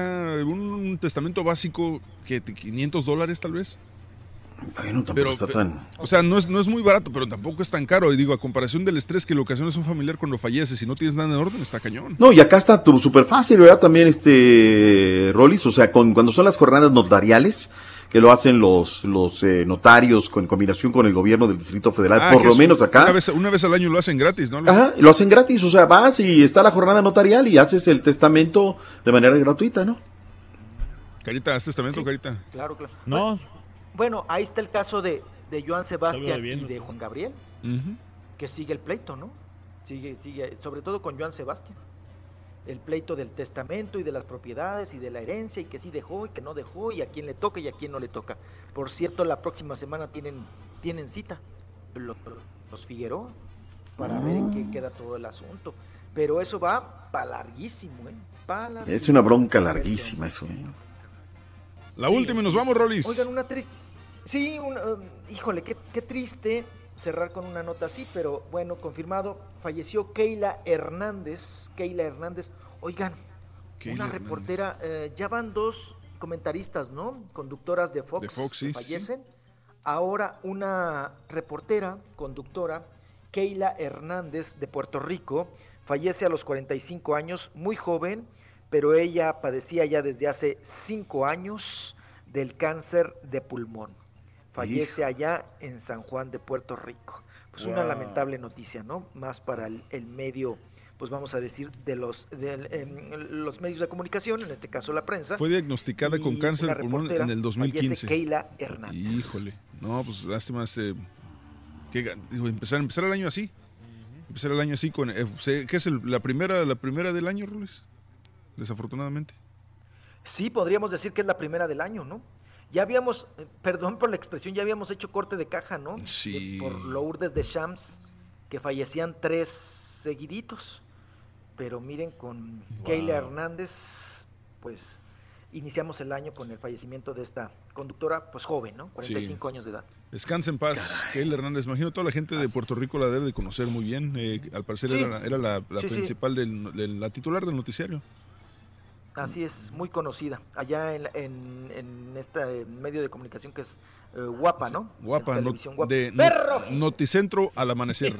un, un testamento básico que te- 500 dólares tal vez. Bueno, tampoco Pero, está tan... O sea, no es, no es muy barato, pero tampoco es tan caro. Y digo, a comparación del estrés que le ocasiona a un familiar cuando fallece, si no tienes nada en orden, está cañón. No, y acá está tu- súper fácil, ¿verdad? También, este, Rolis, o sea, con, cuando son las jornadas notariales, que lo hacen los, los eh, notarios con combinación con el gobierno del Distrito Federal, Ah, por lo menos acá. Una vez, una vez al año lo hacen gratis, ¿no? Ajá, lo hacen gratis, o sea, vas y está la jornada notarial y haces el testamento de manera gratuita, ¿no? Carita, ¿haz testamento, Carita? Claro, claro. No. Bueno, ahí está el caso de, de Joan Sebastián y de Juan Gabriel, que sigue el pleito, ¿no? Sigue, sigue, sobre todo con Joan Sebastián. El pleito del testamento y de las propiedades y de la herencia y que sí dejó y que no dejó y a quién le toca y a quién no le toca. Por cierto, la próxima semana tienen, tienen cita los, los Figueroa para ver en qué queda todo el asunto. Pero eso va para larguísimo, ¿eh? Pa' larguísimo. Es una bronca larguísima eso. ¿eh? La última y nos vamos, Rolis. Oigan, una triste. Sí, un, um, híjole, qué, qué triste cerrar con una nota así, pero bueno, confirmado. Falleció Keila Hernández. Keila Hernández. Oigan, Keila una reportera. eh, ya van dos comentaristas, ¿no? Conductoras de Fox, De Fox, sí, que sí, sí. fallecen. Ahora una reportera, conductora, Keila Hernández de Puerto Rico, fallece a los 45 años, muy joven, pero ella padecía ya desde hace cinco años del cáncer de pulmón. Fallece allá en San Juan de Puerto Rico. Pues una lamentable noticia, ¿no? Más para el, el medio, pues vamos a decir, de los, de, em, los medios de comunicación, en este caso la prensa. Fue diagnosticada con cáncer de pulmón en el 2015. fallece Keila Hernández. Híjole. No, pues lástima este, que digo, empezar, empezar el año así. Empezar el año así con eh, ¿qué es el- la primera la primera del año, Rolis? Desafortunadamente. Sí, podríamos decir que es la primera del año, ¿no? Ya habíamos, eh, perdón por la expresión, ya habíamos hecho corte de caja, ¿no? Sí. De- por Lourdes de Shams, que fallecían tres seguiditos. Pero miren, con Keila Hernández, pues iniciamos el año con el fallecimiento de esta conductora, pues joven, ¿no? 45 años de edad. Descansa en paz, Keila Hernández. Imagino toda la gente de Puerto Rico la debe de conocer muy bien. eh, al parecer Sí. era, la- era la, la Sí, sí. principal del- de la titular del noticiario. Así es, muy conocida. Allá en, en, en este medio de comunicación que es eh, guapa, ¿no? Guapa, no- televisión, guapa. de. Noticentro al amanecer.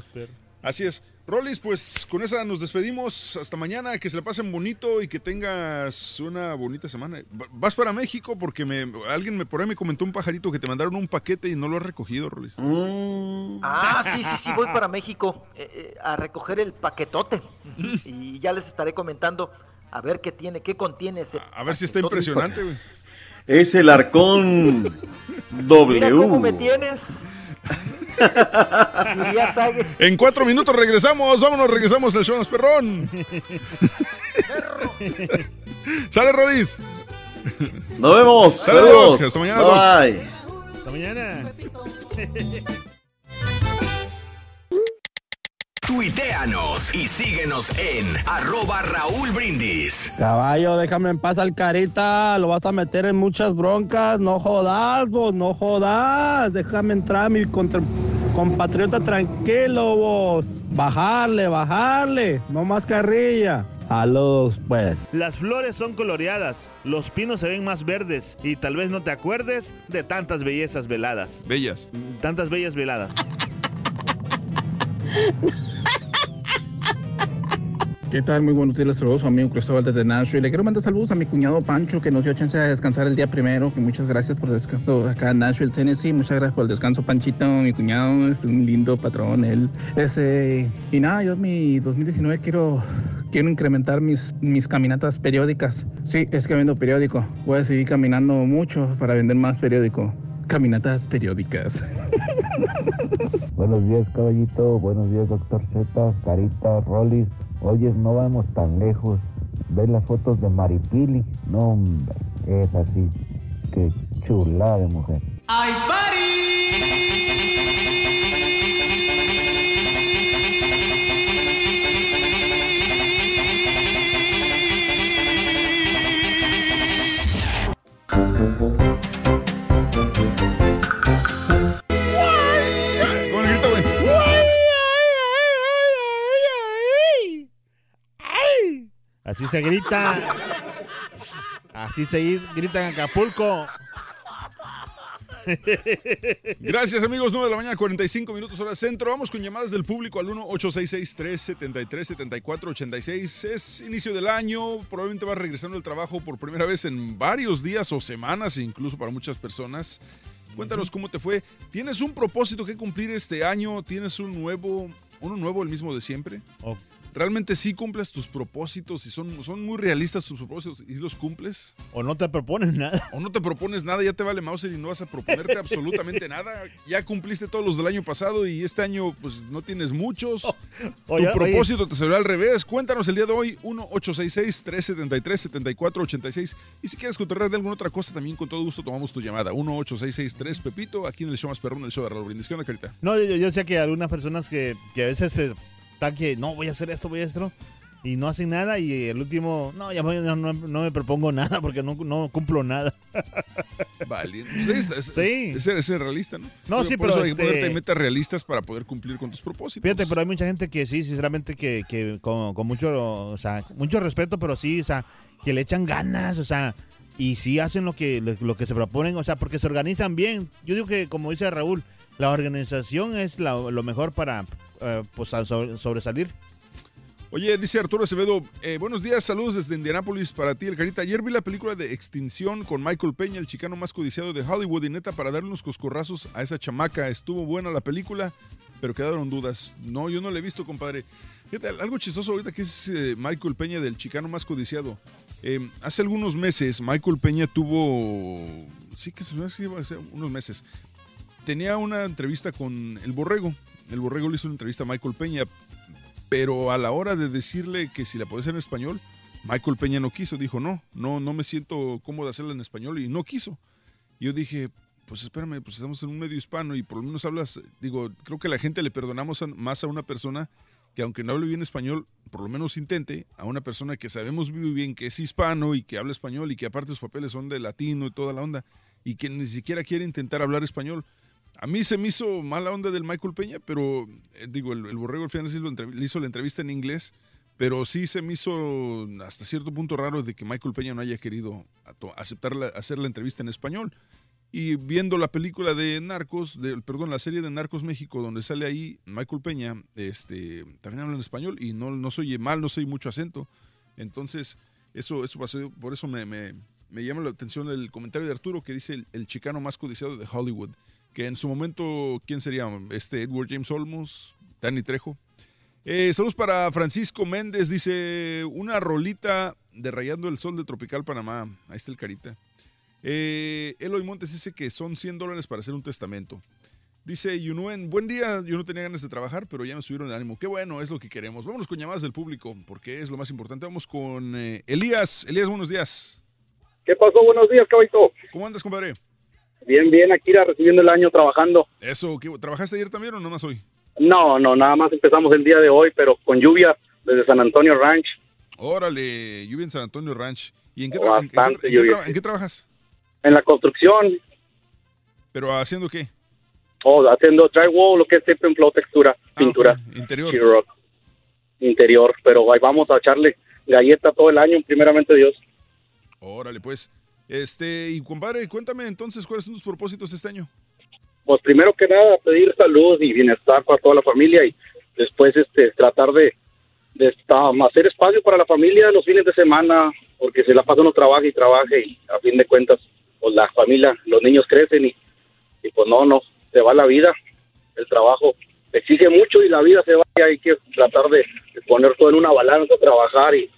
[LAUGHS] Así es. Rolis, pues con esa nos despedimos. Hasta mañana. Que se la pasen bonito y que tengas una bonita semana. Va- Vas para México porque me, alguien me, por ahí me comentó un pajarito que te mandaron un paquete y no lo has recogido, Rolis. Ah, sí, sí, sí, voy [LAUGHS] para México eh, eh, a recoger el paquetote. [LAUGHS] Y ya les estaré comentando a ver qué tiene, qué contiene ese. A ver si está impresionante, güey. Es el arcón W. [LAUGHS] Mira cómo me tienes. [LAUGHS] En cuatro minutos regresamos. Vámonos, regresamos al show más perrón. [LAUGHS] Sale, Rolis. Nos vemos. Saludos. Hasta mañana, Doc. Bye. Hasta mañana. Tuiteanos y síguenos en arroba Raúl Brindis. Caballo, déjame en paz al carita, lo vas a meter en muchas broncas, no jodas, vos, no jodas, déjame entrar, mi contra- compatriota tranquilo, vos, bajarle, bajarle, no más carrilla. Saludos, pues. Las flores son coloreadas, los pinos se ven más verdes y tal vez no te acuerdes de tantas bellezas veladas. Bellas. Tantas bellas veladas. ¿Qué tal? Muy buenos días, saludos a su amigo Cristóbal desde Nashville. Le quiero mandar saludos a mi cuñado Pancho, que nos dio chance de descansar el día primero. Que muchas gracias por el descanso acá en Nashville, Tennessee. Muchas gracias por el descanso, Panchito. Mi cuñado es un lindo patrón, él. Ese, y nada, yo en mi 2019 quiero, quiero incrementar mis, mis caminatas periódicas. Sí, es que vendo periódico. Voy a seguir caminando mucho para vender más periódico. Caminatas periódicas. [LAUGHS] Buenos días, caballito. Buenos días, doctor Z, Carita, Rollis. Oyes, no vamos tan lejos. ¿Ves las fotos de Maripili? No, hombre, es así. Qué chula de mujer. ¡Ay, Con Así se grita. Así se grita en Acapulco. Gracias amigos, 9 de la mañana, 45 minutos hora centro. Vamos con llamadas del público al 1-866-373-7486. Es inicio del año, probablemente vas regresando al trabajo por primera vez en varios días o semanas, incluso para muchas personas. Cuéntanos cómo te fue. ¿Tienes un propósito que cumplir este año? ¿Tienes un nuevo, uno nuevo, el mismo de siempre? ¿Realmente sí cumples tus propósitos y son, son muy realistas tus propósitos y los cumples? O no te propones nada. O no te propones nada, ya te vale Mauser y no vas a proponerte absolutamente nada. Ya cumpliste todos los del año pasado y este año pues no tienes muchos. oye, tu propósito te salió al revés. Cuéntanos el día de hoy, 1-866-373-7486. Y si quieres contarle de alguna otra cosa, también con todo gusto tomamos tu llamada. 1-8663 Pepito, aquí en el show más perrón del show de Raúl Brindis. ¿Qué onda, Carita? No, yo, yo sé que algunas personas que, que a veces se que no voy a hacer esto, voy a hacer esto y no hacen nada y el último, no, ya no, no- no me propongo nada porque no, no cumplo nada. [LAUGHS] Vale, pues es, es- Sí. es es realista, ¿no? No, sí, por pero eso hay que este- ponerte metas realistas para poder cumplir con tus propósitos. Fíjate, pero hay mucha gente que sí, sinceramente, que, que con, con mucho, o sea, mucho respeto, pero sí, o sea, que le echan ganas, o sea, y sí hacen lo que, lo, lo que se proponen, o sea, porque se organizan bien. Yo digo que, como dice Raúl, la organización es lo mejor para, eh, pues, sobresalir. Oye, dice Arturo Acevedo, eh, buenos días, saludos desde Indianápolis para ti, el Carita. Ayer vi la película de Extinción con Michael Peña, el chicano más codiciado de Hollywood, y neta, para darle unos coscorrazos a esa chamaca. Estuvo buena la película, pero quedaron dudas. No, yo no la he visto, compadre. Fíjate, algo chistoso ahorita que es eh, Michael Peña del chicano más codiciado. Eh, hace algunos meses, Michael Peña tuvo, sí que se me hace unos meses, tenía una entrevista con el Borrego. El Borrego le hizo una entrevista a Michael Peña, pero a la hora de decirle que si la podía hacer en español, Michael Peña no quiso. Dijo, no, no, no me siento cómodo hacerla en español y no quiso. Yo dije, pues espérame, pues estamos en un medio hispano y por lo menos hablas, digo, creo que la gente le perdonamos más a una persona que aunque no hable bien español, por lo menos intente, a una persona que sabemos muy bien que es hispano y que habla español y que aparte sus papeles son de latino y toda la onda y que ni siquiera quiere intentar hablar español. A mí se me hizo mala onda del Michael Peña, pero eh, digo, el, el borrego al final le hizo la entrevista en inglés, pero sí se me hizo hasta cierto punto raro de que Michael Peña no haya querido aceptar hacer la entrevista en español. Y viendo la película de Narcos, de, perdón, la serie de Narcos México, donde sale ahí Michael Peña, este, también habla en español y no, no soy mal, no soy mucho acento. Entonces, eso, eso pasó, por eso me, me- me llama la atención el comentario de Arturo que dice el, el chicano más codiciado de Hollywood. Que en su momento, ¿quién sería? Este Edward James Olmos, Danny Trejo. Eh, saludos para Francisco Méndez, dice una rolita de Rayando el Sol de Tropical Panamá. Ahí está el carita. Eh, Eloy Montes dice que son 100 dólares para hacer un testamento. Dice Yunuen, buen día, yo no tenía ganas de trabajar, pero ya me subieron el ánimo. Qué bueno, es lo que queremos. Vámonos con llamadas del público, porque es lo más importante. Vamos con eh, Elías. Elías, buenos días. ¿Qué pasó? Buenos días, caballito. ¿Cómo andas, compadre? Bien, bien, Akira, recibiendo el año trabajando. Eso, ¿qué- ¿trabajaste ayer también o nomás hoy? No, no, nada más empezamos el día de hoy, pero con lluvia desde San Antonio Ranch. Órale, lluvia en San Antonio Ranch. ¿Y en qué, tra- en- en qué- Bastante en qué lluvia, tra- en qué trabajas? En la construcción, ¿Pero haciendo qué? o haciendo drywall, lo que es tape and flow, textura, pintura. Interior. sheetrock, Interior, pero ahí vamos a echarle galleta todo el año, primeramente Dios. Órale, pues. Este, y compadre, cuéntame entonces cuáles son tus propósitos este año. Pues primero que nada, pedir salud y bienestar para toda la familia y después este tratar de, de esta- hacer espacio para la familia los fines de semana, porque se la pasa uno trabaja y trabaja y a fin de cuentas, pues la familia, los niños crecen y, y pues no, no, se va la vida, el trabajo exige mucho y la vida se va y hay que tratar de poner todo en una balanza, trabajar y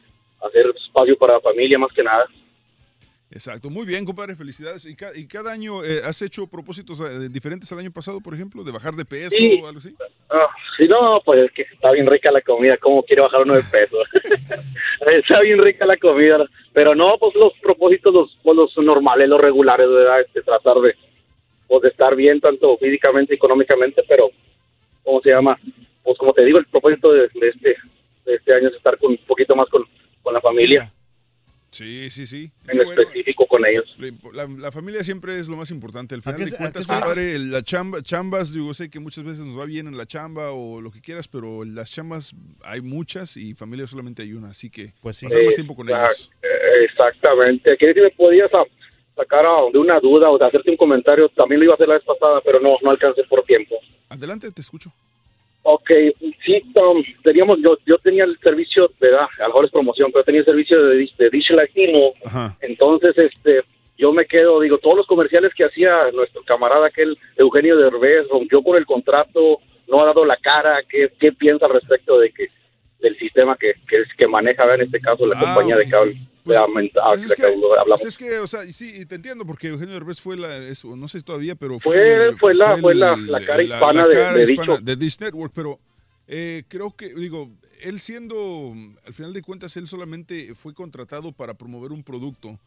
hacer espacio para la familia más que nada. Exacto, muy bien, compadre, felicidades. ¿Y, ca- y cada año eh, has hecho propósitos eh, diferentes al año pasado, por ejemplo, de bajar de peso Sí. o algo así? Ah, si no, pues es que está bien rica la comida, ¿cómo quiere bajar uno de peso? [LAUGHS] está bien rica la comida, pero no, pues los propósitos, los, pues, los normales, los regulares, ¿verdad? Este, tratar de, pues, de estar bien tanto físicamente económicamente, pero, ¿cómo se llama? Pues como te digo, el propósito de, de este, de este año es estar con, un poquito más con, con la familia, Sí, sí, sí. en específico con ellos. La, la familia siempre es lo más importante. Al final qué de cuentas, compadre, el- la chamba, chambas, digo, sé que muchas veces nos va bien en la chamba o lo que quieras, pero las chambas hay muchas y familia solamente hay una, así que pues pasar más tiempo con Exact- ellos. eh, Exactamente. Aquí si me podías sacar de una duda o de hacerte un comentario. También lo iba a hacer la vez pasada, pero no, no alcancé por tiempo. Adelante, te escucho. Ok, sí, Tom, teníamos, yo, yo tenía el servicio, ¿verdad? A lo mejor es promoción, pero tenía el servicio de, de Dish Latino. Ajá. Entonces, este, yo me quedo, digo, todos los comerciales que hacía nuestro camarada aquel Eugenio Derbez rompió con el contrato, no ha dado la cara. ¿Qué, qué piensa al respecto de que del sistema que, que, es- que maneja en este caso la compañía de cable? Pues de es, que pues es que, o sea, sí, te entiendo, porque Eugenio Derbez fue la, eso, no sé todavía, pero Fue- fue la- fue la- la cara hispana la de- cara de hispana dicho. de Dish Network, pero eh, creo que, digo, él siendo, al final de cuentas, él solamente fue contratado para promover un producto.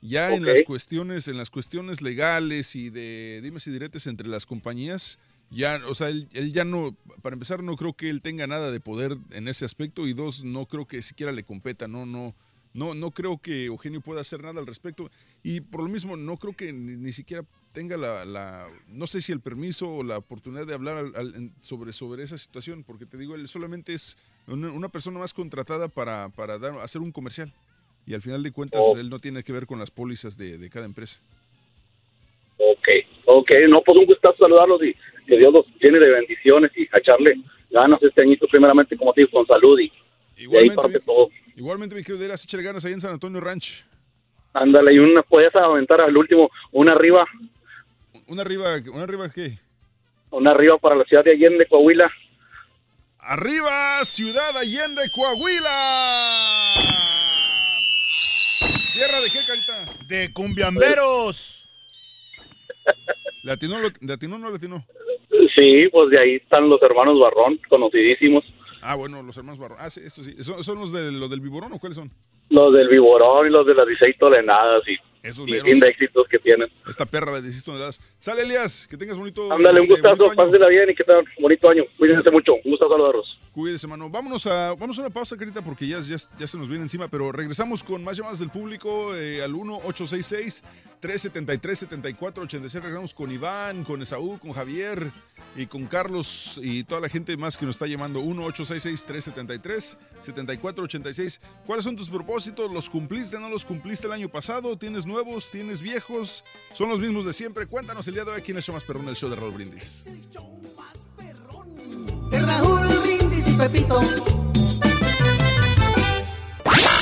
Ya en las cuestiones, en las cuestiones legales y de dimes y diretes entre las compañías, ya, o sea, él, él ya no, para empezar, no creo que él tenga nada de poder en ese aspecto y dos, no creo que siquiera le competa, no, no, no, no creo que Eugenio pueda hacer nada al respecto y por lo mismo no creo que ni, ni siquiera tenga la, la- no sé si el permiso o la oportunidad de hablar al- al- sobre, sobre esa situación, porque te digo, él solamente es una, una persona más contratada para, para dar, hacer un comercial y al final de cuentas Oh. él no tiene que ver con las pólizas de, de cada empresa. Ok, ok, no, pues un gustazo saludarlos y que Dios los tiene de bendiciones y a echarle ganas este añito, primeramente, como te digo, con salud y de ahí parte todo. Igualmente, mi querido Delas, échale ganas ahí en San Antonio Ranch. Ándale, y una, puedes aventar al último, una arriba, Una arriba, una arriba, ¿qué? una arriba para la ciudad de Allende, Coahuila. Arriba, Ciudad Allende, Coahuila. ¿Tierra de qué, Carita? De cumbiamberos. ¿Le atinó, lo- le atinó o no le atinó? Sí, pues de ahí están los hermanos Barrón, conocidísimos. Ah, bueno, los hermanos Barrón. Ah, sí, eso sí. ¿Son, son los, del- los del Viborón o cuáles son? Los del Viborón y los de las 16 toneladas y, Esos y fin de éxitos que tienen. Esta perra de 16 toneladas. Sale, Elías, que tengas bonito. Ándale, un este, gustazo, bonito año. pásela bien y que tengan un bonito año. Cuídense mucho, un gusto saludarlos. Cuídese, mano. Vámonos a, vamos a una pausa, Carita, porque ya, ya, ya se nos viene encima, pero regresamos con más llamadas del público eh, al 1-866-373-7486. Regresamos con Iván, con Esaú, con Javier y con Carlos y toda la gente más que nos está llamando. 1-866-373-7486. ¿Cuáles son tus propósitos? ¿Los cumpliste, no los cumpliste el año pasado? ¿Tienes nuevos? ¿Tienes viejos? ¿Son los mismos de siempre? Cuéntanos el día de hoy aquí en el show más perrón del show de Raúl Brindis. Raúl Brindis y Pepito.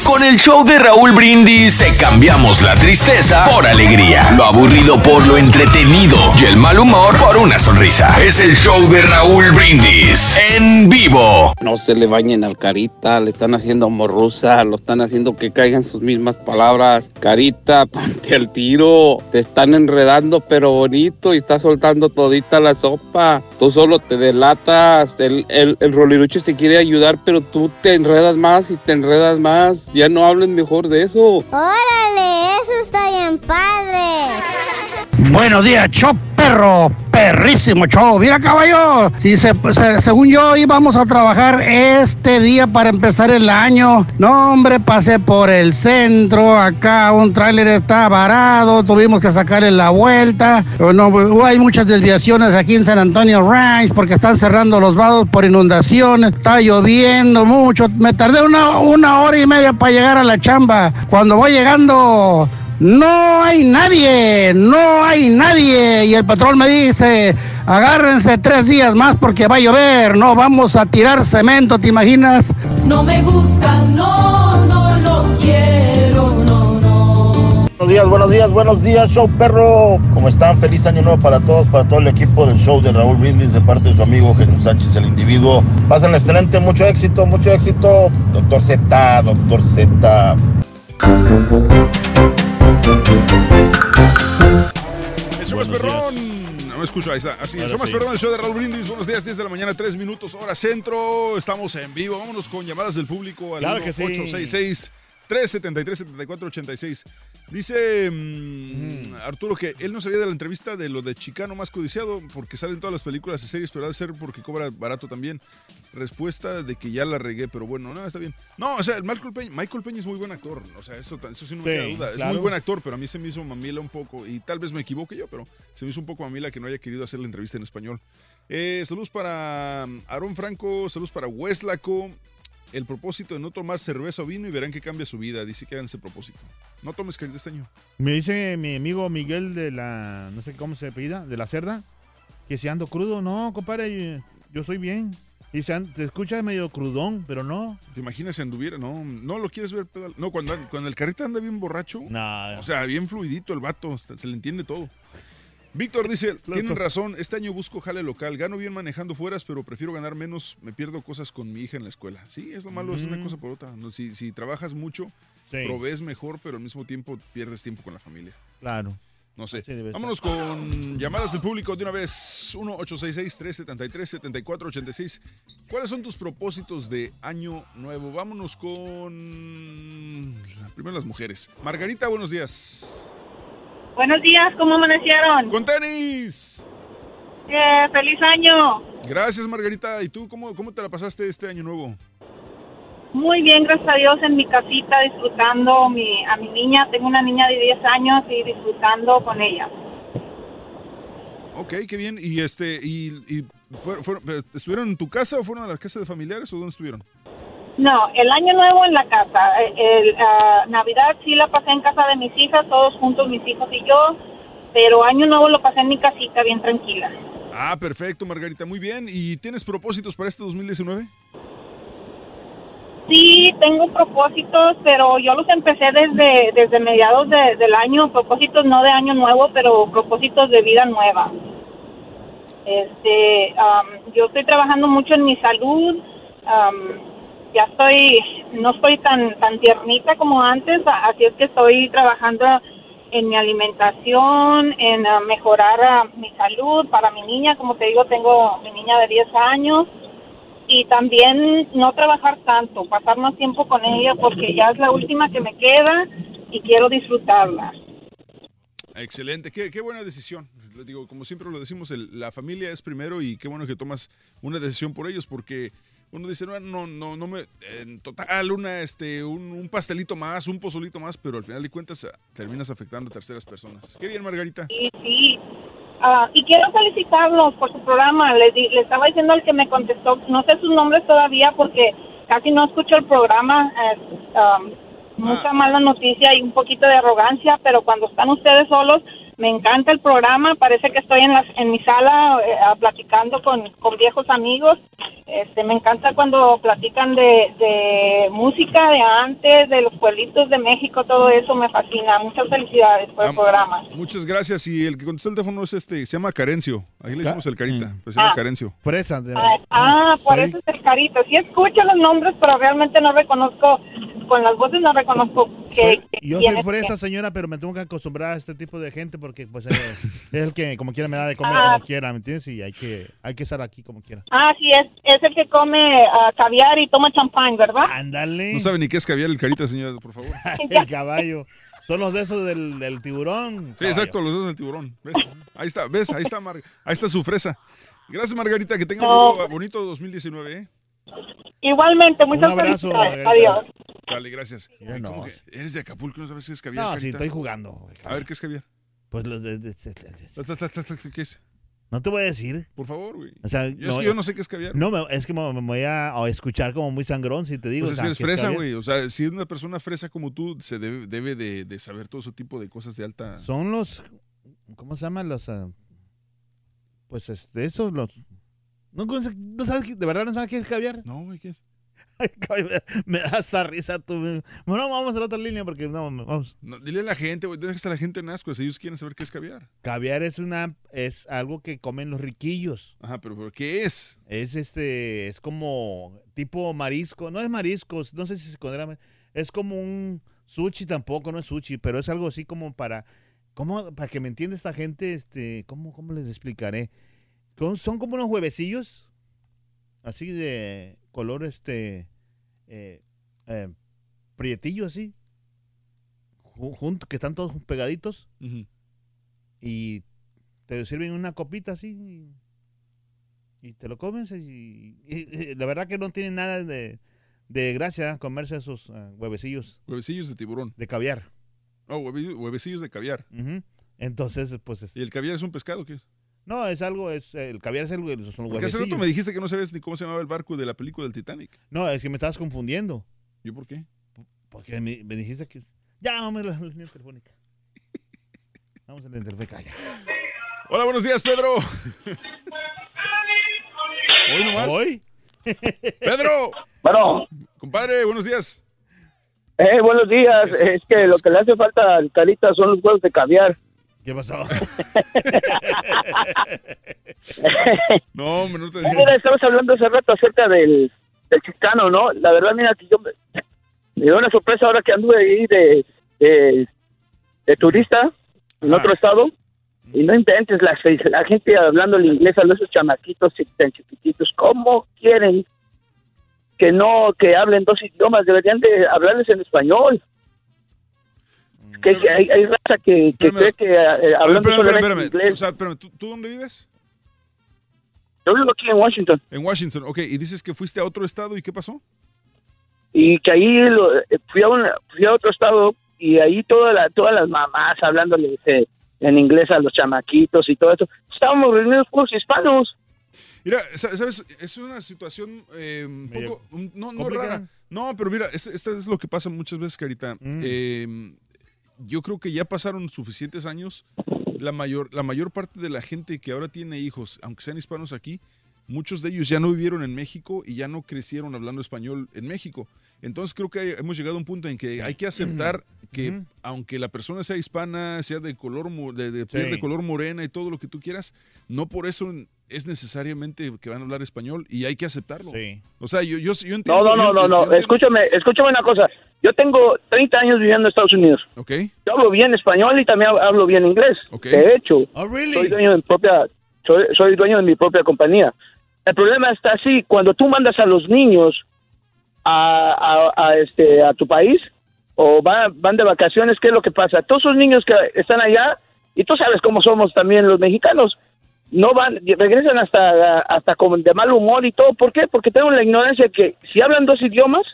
Con el show de Raúl Brindis cambiamos la tristeza por alegría, lo aburrido por lo entretenido y el mal humor por una sonrisa. Es el show de Raúl Brindis en vivo. No se le bañen al Carita, le están haciendo morrusa, lo están haciendo que caigan sus mismas palabras. Carita, [LAUGHS] ponte al tiro, te están enredando pero bonito y está soltando todita la sopa. Tú solo te delatas, el, el, el rolirucho te quiere ayudar pero tú te enredas más y te enredas más. Ya no hablen mejor de eso. Órale, eso está bien padre. [LAUGHS] Buenos días, show perro, perrísimo show. Mira, caballo, si se, se- según yo íbamos a trabajar este día para empezar el año. No, hombre, pasé por el centro, acá un tráiler está varado, tuvimos que sacarle la vuelta. Pero No, hay muchas desviaciones aquí en San Antonio Ranch porque están cerrando los vados por inundaciones. Está lloviendo mucho. Me tardé una, una hora y media para llegar a la chamba. Cuando voy llegando no hay nadie, no hay nadie. Y el patrón me dice, agárrense tres días más porque va a llover, no vamos a tirar cemento, ¿te imaginas? No me gusta, Buenos días, buenos días, buenos días, show perro. ¿Cómo están? Feliz año nuevo para todos, para todo el equipo del show de Raúl Brindis, de parte de su amigo Jesús Sánchez, el individuo. Pasen excelente, mucho éxito, mucho éxito. Doctor Z, doctor Z. El show más perrón. No me escucho, ahí está. Así, el Ahora show más sí. perrón, el show de Raúl Brindis. Buenos días, 10 de la mañana, 3 minutos, hora centro. Estamos en vivo. Vámonos con llamadas del público al Claro que sí. 866 373 7486 Dice mm, Arturo que él no sabía de la entrevista de lo de Chicano más codiciado porque salen todas las películas y series, pero ha de ser porque cobra barato también. Respuesta de que ya la regué, pero bueno, no, está bien. No, o sea, el Michael Peña, Michael Peña es muy buen actor. O sea, eso, eso sí no me Sí, queda duda. Es muy buen actor, pero a mí se me hizo mamila un poco, y tal vez me equivoque yo, pero se me hizo un poco mamila que no haya querido hacer la entrevista en español. Eh, saludos para mm, Aarón Franco, saludos para Weslaco. El propósito de no tomar cerveza o vino y verán que cambia su vida. Dice que hagan ese propósito. No tomes carita este año. Me dice mi amigo Miguel de la, no sé cómo se apellida, de la cerda, que si ando crudo, no, compadre, yo estoy bien. Y se te escuchas medio crudón, pero no. ¿Te imaginas si anduviera? No, no lo quieres ver pedal. No, cuando, cuando el carreta anda bien borracho. No. O sea, bien fluidito el vato, se le entiende todo. Víctor dice, tienen razón, este año busco jale local, gano bien manejando fueras, pero prefiero ganar menos, me pierdo cosas con mi hija en la escuela. Sí, es lo malo, es una Mm. cosa por otra. No, si, si trabajas mucho, Sí. provees mejor, pero al mismo tiempo pierdes tiempo con la familia. Claro. No sé. Vámonos con llamadas del público de una vez. 1-866-373-7486. ¿Cuáles son tus propósitos de año nuevo? Vámonos con... Primero las mujeres. Margarita, buenos días. Buenos días, ¿cómo amanecieron? ¡Con tenis! Eh, ¡Feliz año! Gracias, Margarita. ¿Y tú cómo, cómo te la pasaste este año nuevo? Muy bien, gracias a Dios, en mi casita disfrutando mi, a mi niña. Tengo una niña de 10 años y disfrutando con ella. Ok, qué bien. ¿Y este y, y fueron- fueron- estuvieron en tu casa o fueron a la casa de familiares o dónde estuvieron? No, el año nuevo en la casa. Eh, El, ah, Navidad sí la pasé en casa de mis hijas, todos juntos, mis hijos y yo. Pero año nuevo lo pasé en mi casita, bien tranquila. Ah, perfecto, Margarita. Muy bien. ¿Y tienes propósitos para este 2019? Sí, tengo propósitos, pero yo los empecé desde, desde mediados de- del año, propósitos no de año nuevo, pero propósitos de vida nueva. Este, am, yo estoy trabajando mucho en mi salud, am, ya estoy, no estoy tan, tan tiernita como antes, así es que estoy trabajando en mi alimentación, en ah, mejorar ah, mi salud para mi niña, como te digo, tengo mi niña de 10 años, y también no trabajar tanto, pasar más tiempo con ella porque ya es la última que me queda y quiero disfrutarla. Excelente, qué, qué buena decisión. Digo, como siempre lo decimos, la familia es primero y qué bueno que tomas una decisión por ellos porque uno dice, no, no, no, no me, en total, una, este, un, un pastelito más, un pozolito más, pero al final de cuentas ah, terminas afectando a terceras personas. Qué bien, Margarita. Sí, sí. Ah, y quiero felicitarlos por su programa. Le, di- le estaba diciendo al que me contestó, no sé sus nombres todavía porque casi no escucho el programa. eh, am, mucha mala noticia y un poquito de arrogancia, pero cuando están ustedes solos, me encanta el programa. Parece que estoy en, la, en mi sala eh, ah, platicando con, con viejos amigos. Este, me encanta cuando platican de, de música de antes, de los pueblitos de México, todo eso me fascina. Muchas felicidades por el programa. Muchas gracias. Y el que contestó el teléfono es este, se llama Carencio. Ahí le decimos el carita, pero se llama Ah. Carencio. Fresa. de- Ah, ah, por eso es el carito. Sí escucho los nombres, pero realmente no reconozco, con las voces no reconozco que... Soy- que yo soy es fresa, señora, pero me tengo que acostumbrar a este tipo de gente porque pues es [LAUGHS] el que como quiera me da de comer Ah. como quiera, ¿me entiendes? Y hay que hay que estar aquí como quiera. Ah, sí, es, es el que come ah, caviar y toma champán, ¿verdad? Ándale. No sabe ni qué es caviar el carita, señora, por favor. [LAUGHS] el caballo. Son los de esos del, del tiburón. Sí, exacto, los dos del tiburón. ¿Ves? Ahí está, ¿ves? Ahí está, Mar- ahí está su fresa. Gracias, Margarita. Que tenga un No. bonito 2019, ¿eh? Igualmente, muchas Un abrazo, felicidades. Adiós. Dale, gracias. ¿cómo que eres de Acapulco, no sabes qué es caviar. No, sí, estoy jugando. güey. A ver, ¿qué es caviar? Pues los de, de- de- de- ¿Qué es? No te voy a decir. Por favor, güey. O sea, Yo- es que yo no sé qué es caviar. No, me- es que me, me voy a, a escuchar como muy sangrón si te digo. Pues o sea, que eres ¿qué es fresa, güey. O sea, si es una persona fresa como tú, se debe, debe de, de saber todo ese tipo de cosas de alta. Son los, ¿cómo se llaman los? ah, pues este, esos los. ¿No, no sabes, de verdad no sabes qué es caviar? No, güey, ¿qué es? Me da esa risa tú. Bueno, vamos a la otra línea porque no, vamos. No, dile a la gente, güey. Está la gente en asco. Si ellos quieren saber qué es caviar. Caviar es una, es algo que comen los riquillos. Ajá, pero, pero ¿qué es? Es este, es como tipo marisco, no es mariscos, no sé si se considera, es como un sushi tampoco, no es sushi, pero es algo así como para, ¿cómo, para que me entienda esta gente, este, ¿cómo, cómo les explicaré? Son como unos huevecillos, así de color, este, eh, eh, prietillo así, ju- junto, que están todos pegaditos, y te sirven una copita así, y, y te lo comes, y, la verdad que no tiene nada de, de gracia comerse esos ah, huevecillos. Huevecillos de tiburón. De caviar. Oh, hueve- huevecillos de caviar. Entonces, pues... ¿Y el caviar es un pescado qué es? No, es algo, es el caviar es algo son los Porque hace rato me dijiste que no sabes ni cómo se llamaba el barco de la película del Titanic. No, es que me estabas confundiendo. ¿Yo por qué? Porque me, me dijiste que... Ya, vamos a la línea telefónica. Vamos a la telefónica, ya. Hola, buenos días, Pedro. Hoy nomás. ¿Hoy? Pedro. Bueno. Compadre, buenos días. Eh, buenos días. Es que lo que le hace falta al Carita son los huevos de caviar. ¿Qué pasó? [LAUGHS] no, hombre, no te Eh, Mira, estabas hablando hace rato acerca del, del chicano, ¿no? La verdad, mira, que yo me, dio una sorpresa ahora que anduve ahí de, de, de turista en otro estado. Y no inventes, la, la gente hablando el inglés a los esos chamaquitos tan chiquititos. ¿Cómo quieren que no, que hablen dos idiomas? Deberían de hablarles en español. Que, que hay, hay raza que, que cree que eh, A ver, hablando espérame, solamente espérame, espérame. inglés. O sea, espérame, ¿tú, tú dónde vives? Yo vivo aquí en Washington. En Washington, ok. Y dices que fuiste a otro estado y ¿qué pasó? y que ahí lo- eh, fui, a un- fui a otro estado y ahí toda la, todas las mamás hablándole eh, en inglés a los chamaquitos y todo eso. Estábamos reunidos por hispanos. Mira, sa- ¿sabes? Es una situación eh, un poco, no, no rara. No, pero mira, es- esto es lo que pasa muchas veces, Carita. Eh, yo creo que ya pasaron suficientes años. La mayor, la mayor parte de la gente que ahora tiene hijos, aunque sean hispanos aquí, muchos de ellos ya no vivieron en México y ya no crecieron hablando español en México. Entonces creo que hemos llegado a un punto en que hay que aceptar que aunque la persona sea hispana, sea de color de, de piel Sí. de color morena y todo lo que tú quieras, no por eso es necesariamente que van a hablar español y hay que aceptarlo. O sea, yo, yo, yo entiendo. No, no, no, yo- no, no. Escúchame, escúchame una cosa. Yo tengo 30 años viviendo en Estados Unidos. Ok. Yo hablo bien español y también hablo bien inglés. De hecho, Oh, soy dueño de mi propia, soy, soy dueño de mi propia compañía. El problema está así, cuando tú mandas a los niños a, a- a, este a tu país o van, van de vacaciones, ¿qué es lo que pasa? Todos esos niños que están allá y tú sabes cómo somos también los mexicanos. No van, regresan hasta hasta como de mal humor y todo. ¿Por qué? Porque tengo la ignorancia que si hablan dos idiomas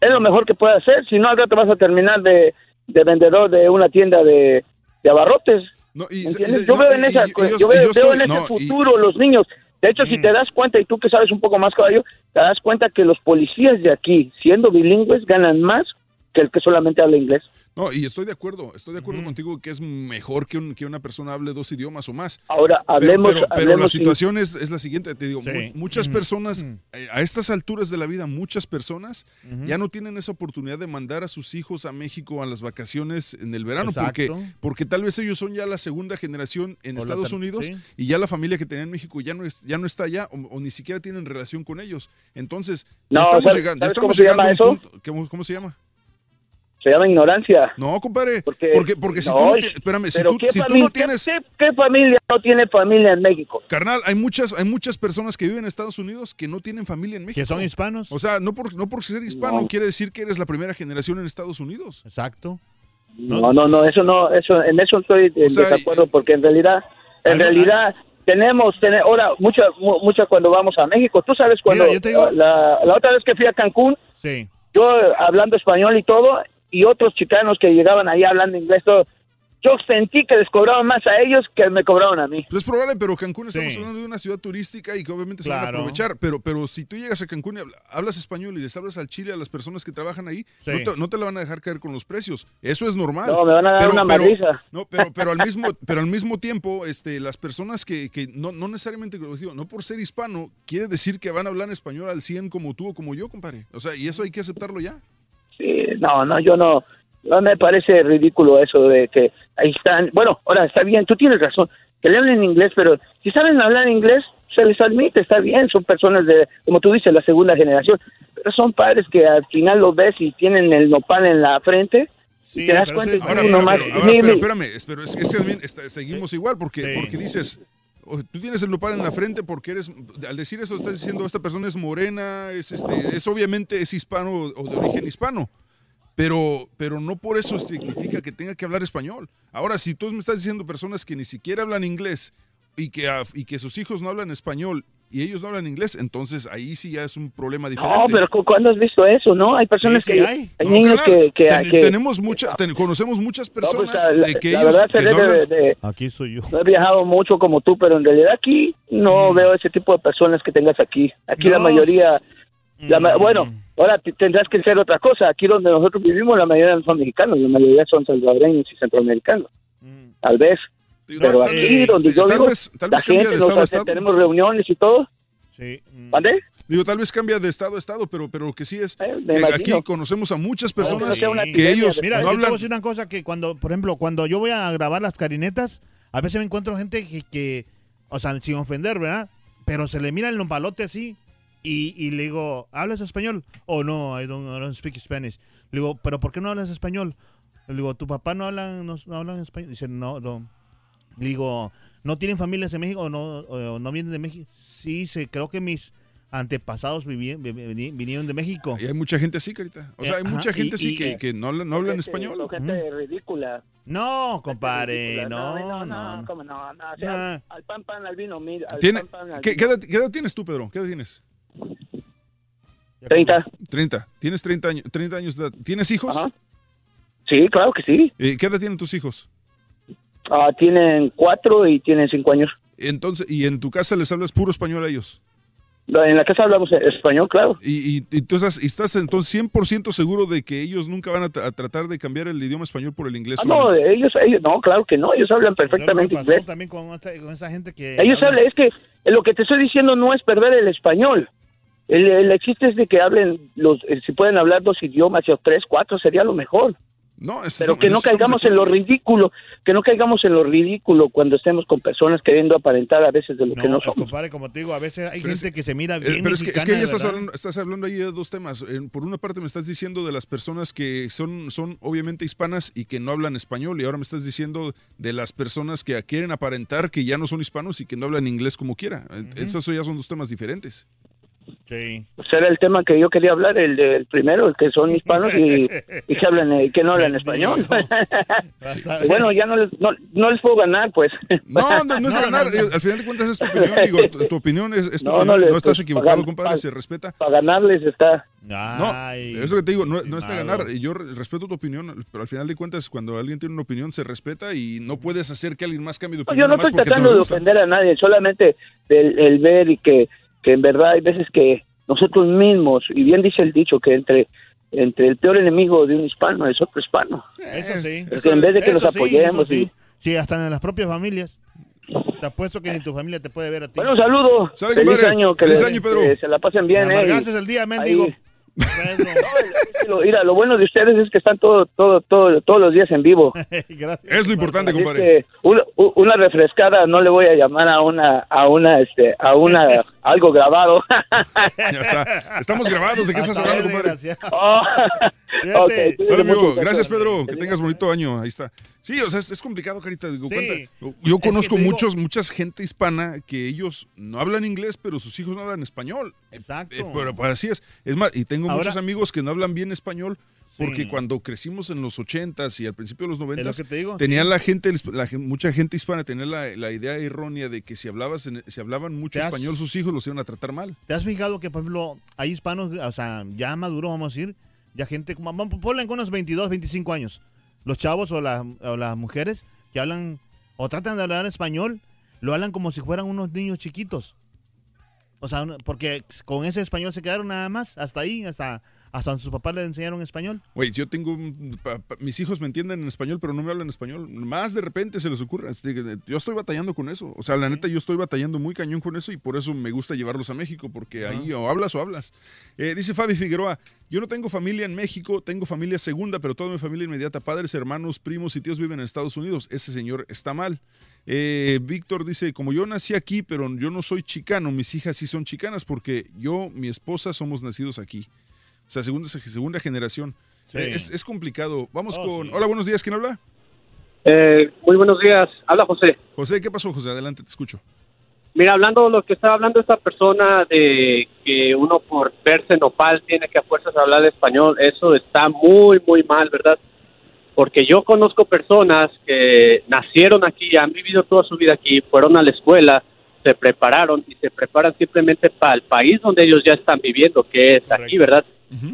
es lo mejor que puede hacer. Si no, al rato vas a terminar de, de vendedor de una tienda de, de abarrotes. No, y- yo veo en, esa, yo- veo, en ese no, y- futuro los niños. De hecho, si te das cuenta, y tú que sabes un poco más, caballo, te das cuenta que los policías de aquí, siendo bilingües, ganan más que el que solamente habla inglés. No, y estoy de acuerdo, estoy de acuerdo contigo que es mejor que, un- que una persona hable dos idiomas o más. Ahora, hablemos- Pero, pero la hablemos situación es, es la siguiente, te digo, Sí. mu- muchas personas, eh, a estas alturas de la vida, muchas personas ya no tienen esa oportunidad de mandar a sus hijos a México a las vacaciones en el verano, porque, Exacto. porque tal vez ellos son ya la segunda generación en O Estados Unidos sí. y ya la familia que tenían en México ya no, es, ya no está allá o, o ni siquiera tienen relación con ellos. Entonces, ya No, estamos ¿sabes- llegando, ya sabes cómo estamos se llegando llama a un eso? punto- ¿cómo, cómo se llama? Se llama ignorancia. No, compadre, porque, porque, porque si tú no, no ti- espérame, si tú, ¿qué si tú no tienes... ¿qué, qué familia no tiene familia en México? Carnal, hay muchas, hay muchas personas que viven en Estados Unidos que no tienen familia en México. Que son hispanos. O sea, no por, no por ser hispano No. quiere decir que eres la primera generación en Estados Unidos. Exacto. No, no, no, eso no, eso, en eso estoy en sea, desacuerdo porque en realidad, en realidad tenemos, tener, ahora mucha, mu- mucha cuando vamos a México. Tú sabes cuando Mira, yo te digo- la, la otra vez que fui a Cancún, Sí. yo hablando español y todo, y otros chicanos que llegaban ahí hablando inglés, todo, yo sentí que les cobraban más a ellos que me cobraban a mí. Pues es probable, pero Cancún estamos Sí. hablando de una ciudad turística y que obviamente se van a Claro. aprovechar. Pero, pero si tú llegas a Cancún y habla- hablas español y les hablas al Chile a las personas que trabajan ahí, Sí. no, te, no te la van a dejar caer con los precios. Eso es normal. No, me van a dar pero, una pero-. No, pero, [LAUGHS] pero al mismo, pero al mismo tiempo, este, las personas que, que no, no necesariamente, digo, no por ser hispano, quiere decir que van a hablar español al 100 como tú o como yo, compadre. O sea, y eso hay que aceptarlo ya. Sí, no, no, yo no, no me parece ridículo eso de que ahí están, bueno, ahora está bien, tú tienes razón, que le hablen inglés, pero si saben hablar inglés, se les admite, está bien, son personas de, como tú dices, la segunda generación, pero son padres que al final los ves y tienen el nopal en la frente, y te das pero cuenta Ahora, pero, ahora, pero espérame, es- pero es, es que también está- seguimos igual, porque, Sí. porque dices, tú tienes el nopal en la frente porque eres, al decir eso estás diciendo, esta persona es morena, es, este, es obviamente es hispano o de origen hispano. Pero, pero no por eso significa que tenga que hablar español. Ahora, si tú me estás diciendo personas que ni siquiera hablan inglés y que, y que sus hijos no hablan español y ellos no hablan inglés, entonces ahí sí ya es un problema diferente. No, pero ¿cu- ¿cuándo has visto eso, no? Hay personas Sí, sí que... hay. Hay No, niños que, que, ten- que- tenemos mucha, ten- conocemos muchas No, pues, personas la, de que la ellos verdad que no de- hablan- de- Aquí soy yo. no he viajado mucho como tú, pero en realidad aquí no veo ese tipo de personas que tengas aquí. Aquí la No. mayoría, la ma- Mm. bueno, ahora tendrás que ser otra cosa. Aquí donde nosotros vivimos la mayoría no son mexicanos, la mayoría son salvadoreños y centroamericanos. Tal vez. Pero tal aquí donde yo tal vivo, vez- tal la vez cambia gente de nos estado a hace- estado. tenemos reuniones y todo. Sí. ¿Mande? Digo, tal vez cambia de estado a estado, pero, pero lo que sí es me que aquí conocemos a muchas personas una que ellos Mira, no yo te voy a hablan. decir una cosa que cuando, por ejemplo, cuando yo voy a grabar las carinetas, a veces me encuentro gente que, que, o sea, sin ofender, ¿verdad? Pero se le mira el lompalote así y, y le digo, ¿hablas español? Oh, no, I don't, I don't speak Spanish. Le digo, ¿pero por qué no hablas español? Le digo, ¿tu papá no habla, no, no habla español? Dice, no, no. Le digo, ¿no tienen familias en México o no, o no vienen de México? Sí, sí, creo que mis antepasados vivi- vi- vi- vinieron de México. Y hay mucha gente así, Carita. O sea, hay Eh, mucha ajá, gente y- sí y- que, que no, hablan- no hablan español. Son gente ridícula. No, compadre, Ridícula. no, no, no. no, cómo no, no, o sea, Ah. al pan pan al vino, mira, al Tiene, pan, pan, al ¿qué, vino. qué edad, qué edad tienes tú, Pedro? ¿Qué edad tienes? 30. 30. Tienes 30 años, 30 años de edad. ¿Tienes hijos? Sí, claro que sí. Eh, ¿Qué edad tienen tus hijos? Ah, tienen cuatro y tienen cinco años. Entonces, ¿y en tu casa les hablas puro español a ellos? En la casa hablamos español, claro. Y, y, y tú estás, y estás entonces 100% seguro de que ellos nunca van a, tra- a tratar de cambiar el idioma español por el inglés. Ah, no, ellos, ellos, no, claro que no, ellos hablan perfectamente pasó inglés. también con, esta- con esa gente que... Ellos habla- hablan, es que lo que te estoy diciendo no es perder el español. El, el chiste es de que hablen, los, eh, si pueden hablar dos idiomas o tres, cuatro, sería lo mejor. No, es- Pero que no caigamos en lo ridículo, que no caigamos en lo ridículo cuando estemos con personas queriendo aparentar a veces de lo que no No, somos. compadre, como te digo, a veces hay Pero gente es- que se mira Eh, bien pero es que, es que ya estás hablando, estás hablando ahí de dos temas. En- por una parte me estás diciendo de las personas que son, son obviamente hispanas y que no hablan español y ahora me estás diciendo de las personas que quieren aparentar que ya no son hispanos y que no hablan inglés como quiera. Eh, Esos ya son dos temas diferentes. Sí. Ese era el tema que yo quería hablar, el del primero, el que son hispanos y, [LAUGHS] y que hablan, eh, que no hablan español. [LAUGHS] Y bueno, ya no les, no, no les puedo ganar, pues. No, no, no [LAUGHS] es ganar. eh, Al final de cuentas es tu opinión. Digo, tu, tu opinión es, es tu No, opinión. no No, estás pues, equivocado, pagan- compadre. pagan- Se respeta. Para ganarles está. No, eso que te digo, no, no es de estimado. ganar. y Yo re- respeto tu opinión, pero al final de cuentas, cuando alguien tiene una opinión, se respeta y no puedes hacer que alguien más cambie de No, opinión. yo no estoy tratando no de ofender a nadie, solamente el, el ver y que, que en verdad hay veces que nosotros mismos, y bien dice el dicho, que entre entre el peor enemigo de un hispano es otro hispano. Eso sí. Es que en vez de que nos sí, apoyemos eso sí. y- Sí, hasta en las propias familias. Te apuesto que ni tu familia te puede ver a ti. Bueno, un saludo. Feliz compadre. año, que, Feliz año, Pedro. que se la pasen bien, Me eh. y- el día, ahí- Lo- [LAUGHS] Mira, lo bueno de ustedes es que están todo, todo, todo, todos los días en vivo. [LAUGHS] Es lo importante, compadre. que una, una refrescada no le voy a llamar a una, a una, este, a una, [LAUGHS] algo grabado. Ya está. Estamos grabados. ¿De qué estás hablando, compadre? Oh, Sale, amigo. Gracias. Pedro. Que tengas bonito año. Ahí está. Sí, o sea, es, es complicado, Carita. Digo, Sí. cuenta- Yo conozco digo- muchos, muchas gente hispana que ellos no hablan inglés, pero sus hijos no hablan español. Exacto. Eh, pero pues así es. Es más, y tengo Ahora- muchos amigos que no hablan bien español porque cuando crecimos en los 80s y al principio de los 90s, que te digo, tenía sí. la gente, la mucha gente hispana tenía la, la idea errónea de que si hablabas en- si hablaban mucho has- español sus hijos los iban a tratar mal. ¿Te has fijado que, por ejemplo, hay hispanos, o sea, ya maduros, vamos a decir, ya gente, ponle con unos 22, 25 años, los chavos o, las- o las mujeres que hablan o tratan de hablar español, lo hablan como si fueran unos niños chiquitos. O sea, porque con ese español se quedaron nada más, hasta ahí, hasta, hasta sus papás les enseñaron español. Güey, yo tengo, un- pa- pa- mis hijos me entienden en español, pero no me hablan español. Más de repente se les ocurre. Que, Yo estoy batallando con eso. O sea, la neta, yo estoy batallando muy cañón con eso y por eso me gusta llevarlos a México, porque ahí o hablas o hablas. Eh, dice Fabi Figueroa, yo no tengo familia en México, tengo familia segunda, pero toda mi familia inmediata, padres, hermanos, primos y tíos viven en Estados Unidos. Ese señor está mal. Eh, Víctor dice, como yo nací aquí, pero yo no soy chicano, mis hijas sí son chicanas porque yo, mi esposa, somos nacidos aquí. O sea, segunda, segunda generación. Sí. Eh, es, es complicado. Vamos Oh, con... sí. Hola, buenos días. ¿Quién habla? Eh, muy buenos días. Habla José. José, ¿qué pasó, José? Adelante, te escucho. Mira, hablando de lo que estaba hablando esta persona de que uno por verse nopal tiene que a fuerzas hablar español, eso está muy, muy mal, ¿verdad? Porque yo conozco personas que nacieron aquí, han vivido toda su vida aquí, fueron a la escuela se prepararon y se preparan simplemente para el país donde ellos ya están viviendo, que es aquí, ¿verdad?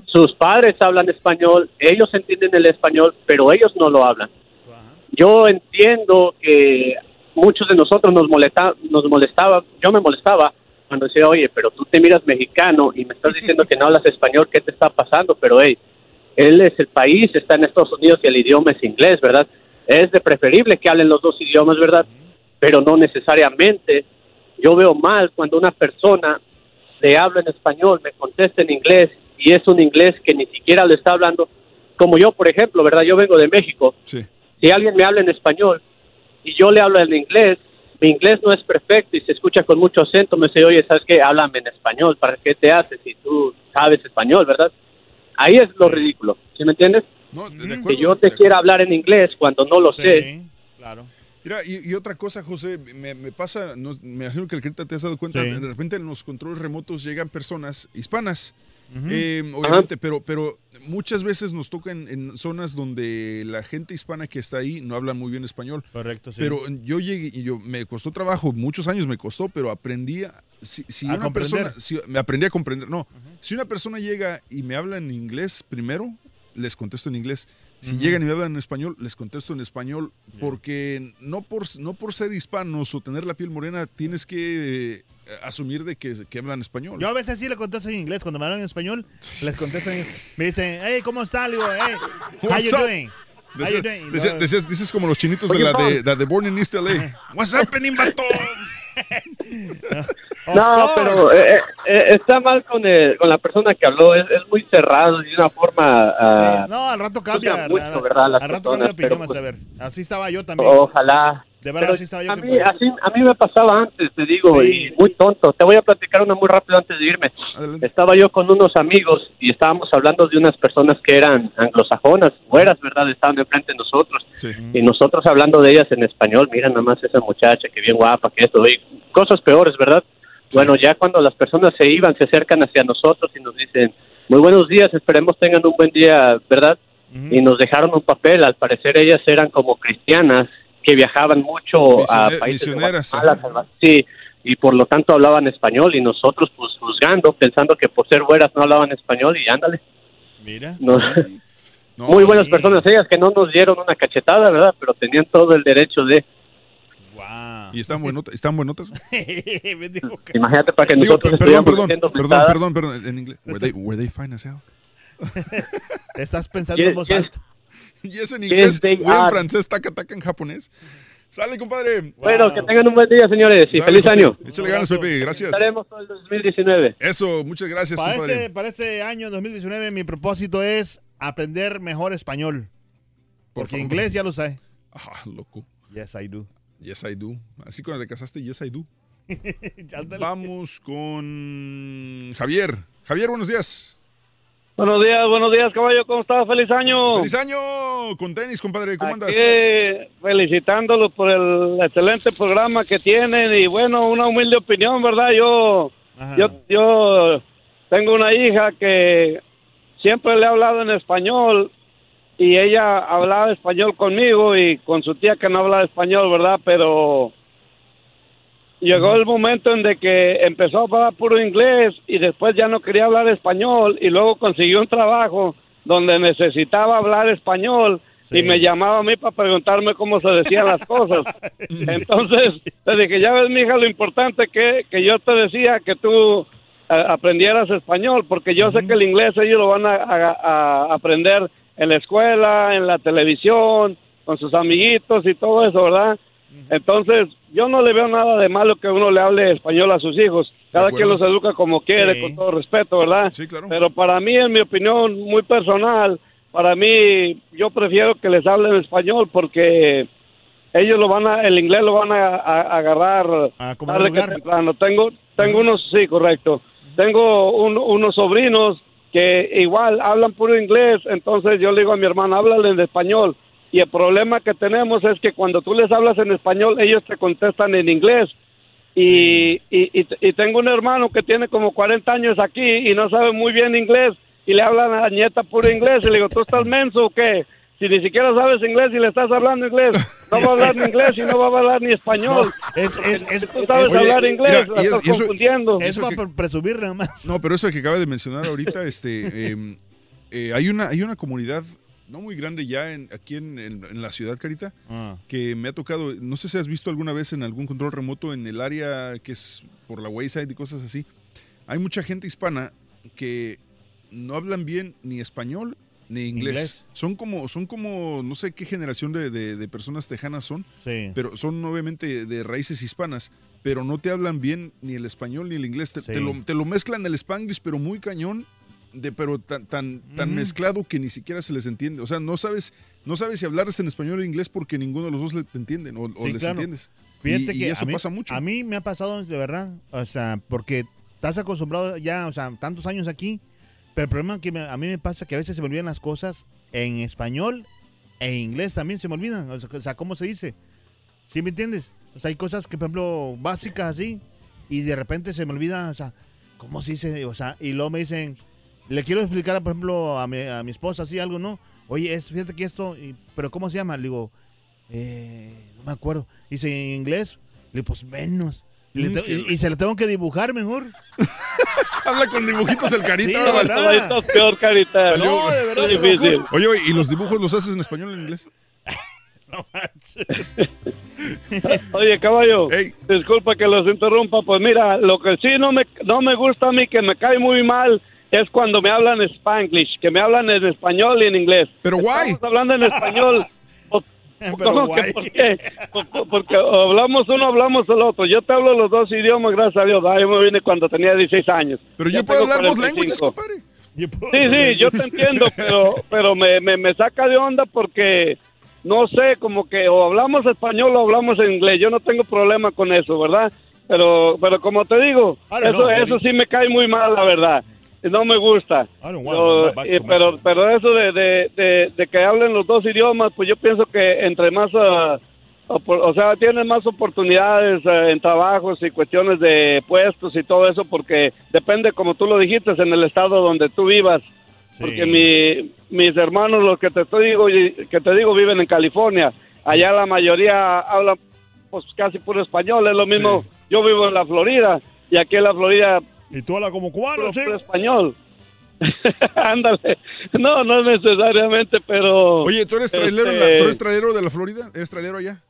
Sus padres hablan español, ellos entienden el español, pero ellos no lo hablan. Yo entiendo que muchos de nosotros nos molesta, nos molestaba, yo me molestaba cuando decía, oye, pero tú te miras mexicano y me estás diciendo que no hablas español, ¿qué te está pasando? Pero, hey, él es el país, está en Estados Unidos y el idioma es inglés, ¿verdad? Es de preferible que hablen los dos idiomas, ¿verdad? Pero no necesariamente. Yo veo mal cuando una persona le habla en español, me contesta en inglés y es un inglés que ni siquiera le está hablando, como yo, por ejemplo, ¿verdad? Yo vengo de México. Si alguien me habla en español y yo le hablo en inglés, mi inglés no es perfecto y se escucha con mucho acento, me dice, oye, ¿sabes qué? Háblame en español, ¿para qué te haces si tú sabes español, verdad? Ahí es lo ridículo, ¿sí me entiendes? que yo te quiera hablar en inglés cuando no lo sé. Claro. Mira, y, y otra cosa, José, me, me pasa, no- me imagino que el que te has dado cuenta, Sí. de repente en los controles remotos llegan personas hispanas, Eh, obviamente, pero, pero muchas veces nos toca en, en zonas donde la gente hispana que está ahí no habla muy bien español. Correcto, sí. Pero yo llegué y yo me costó trabajo, muchos años me costó, pero aprendí a, si, si A una comprender. persona, si- me aprendí a comprender, no, si una persona llega y me habla en inglés primero, les contesto en inglés. Si llegan y me hablan en español, les contesto en español, porque no por, no por ser hispanos o tener la piel morena tienes que eh, asumir de que, que hablan español. Yo a veces sí le contesto en inglés. Cuando me hablan en español, les contesto en Me dicen, hey, ¿cómo estás? Le digo, hey, how What's you up? doing? Dices como los chinitos de la de, de Born in East LA. What's happening, vato? No, pero eh, eh, está mal con, el- con la persona que habló, es, es muy cerrado y de una forma... ah, No, al rato cambia. mucho, al- ¿verdad? Las al rato personas, cambia opinión, vas a pues, ver. Así estaba yo también. Ojalá. De verdad, Pero así estaba yo. a que- mí, así, a mí me pasaba antes, te digo, y muy tonto. Te voy a platicar una muy rápido antes de irme. Estaba yo con unos amigos y estábamos hablando de unas personas que eran anglosajonas, fueras, ¿verdad? Estaban enfrente de nosotros. Y nosotros hablando de ellas en español, mira nada más esa muchacha que bien guapa, que esto, y cosas peores, ¿verdad? Bueno, ya cuando las personas se iban, se acercan hacia nosotros y nos dicen, muy buenos días, esperemos tengan un buen día, ¿verdad? Y nos dejaron un papel, al parecer ellas eran como cristianas que viajaban mucho a países de misioneras, Guatemala, ajá. Salvador. sí, y por lo tanto hablaban español y nosotros pues juzgando, pensando que por ser güeras no hablaban español y ándale. Mira. No- [LAUGHS] Muy buenas personas ellas que no nos dieron una cachetada, ¿verdad? Pero tenían todo el derecho de... ¿Y están, buenotas, están buenotas? [LAUGHS] [LAUGHS] Imagínate para que Digo, nosotros per- perdón, perdón, perdón, frisadas. perdón, perdón, en inglés. Were they, were they fine as hell? Estás pensando en voz alta. [LAUGHS] Y eso en Yes, inglés, güey, en are. francés, taca, taca en japonés. Sale, compadre. Bueno, que tengan un buen día, señores, y Sale, feliz José. año. Échale ganas, Pepe, gracias. Estaremos todo el 2019. Eso, muchas gracias, Para compadre. este, para este año 2019, mi propósito es aprender mejor español. Porque favor. inglés ya lo sé. Ah, loco. Yes, I do. Yes, I do. Así cuando te casaste, yes, I do. [LAUGHS] Vamos con Javier. Javier, buenos días. Buenos días, buenos días, caballo. ¿Cómo estás? ¡Feliz año! ¡Feliz año! Con tenis, compadre. ¿Cómo andas? Aquí, felicitándolos por el excelente programa que tienen y bueno, una humilde opinión, ¿verdad? Yo, yo, yo tengo una hija que siempre le he hablado en español y ella hablaba español conmigo y con su tía que no hablaba español, ¿verdad? Pero llegó el momento en de que empezó a hablar puro inglés y después ya no quería hablar español y luego consiguió un trabajo donde necesitaba hablar español y me llamaba a mí para preguntarme cómo se decían las cosas. [LAUGHS] Entonces, le dije, ya ves, mija, lo importante que, que yo te decía que tú eh, aprendieras español, porque yo sé que el inglés ellos lo van a, a- a aprender en la escuela, en la televisión, con sus amiguitos y todo eso, ¿verdad? Entonces, yo no le veo nada de malo que uno le hable español a sus hijos. Cada quien los educa como quiere, Sí. con todo respeto, ¿verdad? Sí, claro. Pero para mí, en mi opinión muy personal, para mí, yo prefiero que les hablen español porque ellos lo van a, el inglés lo van a, a- a agarrar como tarde que temprano. Tengo, tengo unos, sí, correcto. Tengo un- unos sobrinos que igual hablan puro inglés, entonces yo le digo a mi hermano, háblale en español. Y el problema que tenemos es que cuando tú les hablas en español, ellos te contestan en inglés. Y, y, y, y tengo un hermano que tiene como 40 años aquí y no sabe muy bien inglés y le hablan a la nieta puro inglés y le digo, ¿tú estás menso o qué? Si ni siquiera sabes inglés y le estás hablando inglés. no va a hablar ni inglés y no va a hablar ni español. Es, es, es, Si tú sabes Oye, hablar inglés, mira, la eso- estás eso- confundiendo. Es para pre- presumir nada más. No, pero eso que acaba de mencionar ahorita, este, eh, eh, hay una hay una comunidad no muy grande ya en, aquí en, en- en la ciudad, Carita, Ah. que me ha tocado, no sé si has visto alguna vez en algún control remoto en el área que es por la Wayside y cosas así. Hay mucha gente hispana que no hablan bien ni español ni inglés. Inglés. Son como, son como, no sé qué generación de, de- de personas tejanas son, Sí. pero son obviamente de raíces hispanas, pero no te hablan bien ni el español ni el inglés. Te, Sí. te lo, te lo mezclan el spanglish, pero muy cañón, de, pero tan, tan, tan mezclado que ni siquiera se les entiende. O sea, no sabes, no sabes si hablarles en español o inglés porque ninguno de los dos le te entienden o, les claro. entiendes. Fíjate y, y que eso mí, pasa mucho. A mí me ha pasado de verdad, o sea, porque estás acostumbrado ya, o sea, tantos años aquí, pero el problema que me- a mí me pasa que a veces se me olvidan las cosas en español e inglés también se me olvidan, o sea, o sea, ¿cómo se dice? ¿Sí me entiendes? O sea, hay cosas que, por ejemplo, básicas así, y de repente se me olvida, o sea, ¿cómo se dice? O sea, y luego me dicen, le quiero explicar, por ejemplo, a mi, a mi esposa así algo, ¿no? Oye, es, fíjate que esto, y- pero ¿cómo se llama? Le digo, eh, no me acuerdo. Dice en inglés, le digo, pues menos. Y, le Mm, te- qué- y- y se lo tengo que dibujar mejor. [LAUGHS] Habla con dibujitos el carita. Sí, ahora, peor, carita. Salió- No, de verdad, Es difícil. Oye, oye, ¿y los dibujos los haces en español o en inglés? [LAUGHS] [LAUGHS] Oye, caballo, Ey. disculpa que los interrumpa. Pues mira, lo que sí no me, no me gusta a mí, que me cae muy mal, es cuando me hablan spanglish, que me hablan en español y en inglés. Pero guay. Estamos hablando en español. ¿Por- [LAUGHS] Pero ¿Cómo que por qué? Por- por- Porque hablamos uno, hablamos el otro. Yo te hablo los dos idiomas, gracias a Dios. Ah, Yo me vine cuando tenía 16 años. Pero Ya yo puedo hablar dos 45. lenguajes, compadre. Sí, sí, yo te entiendo, pero, pero me, me, me saca de onda porque no sé, como que o hablamos español o hablamos en inglés. Yo no tengo problema con eso, ¿verdad? Pero, pero como te digo, eso, know, eso sí me cae muy mal, la verdad. No me gusta. Eh, pero, pero eso de, de, de, de que hablen los dos idiomas, pues yo pienso que entre más, opor- o sea, tienen más oportunidades eh, en trabajos y cuestiones de puestos y todo eso, porque depende, como tú lo dijiste, en el estado donde tú vivas. Porque mi, mis hermanos, los que te estoy digo, que te digo, viven en California. Allá la mayoría hablan pues casi puro español. Es lo mismo. Yo vivo en la Florida y aquí en la Florida Y tú hablas como cubano, puro español. [LAUGHS] Ándale. No, no necesariamente, pero. Oye, ¿tú eres trailero, en la- este, ¿tú eres trailero de la Florida? ¿Eres trailero allá?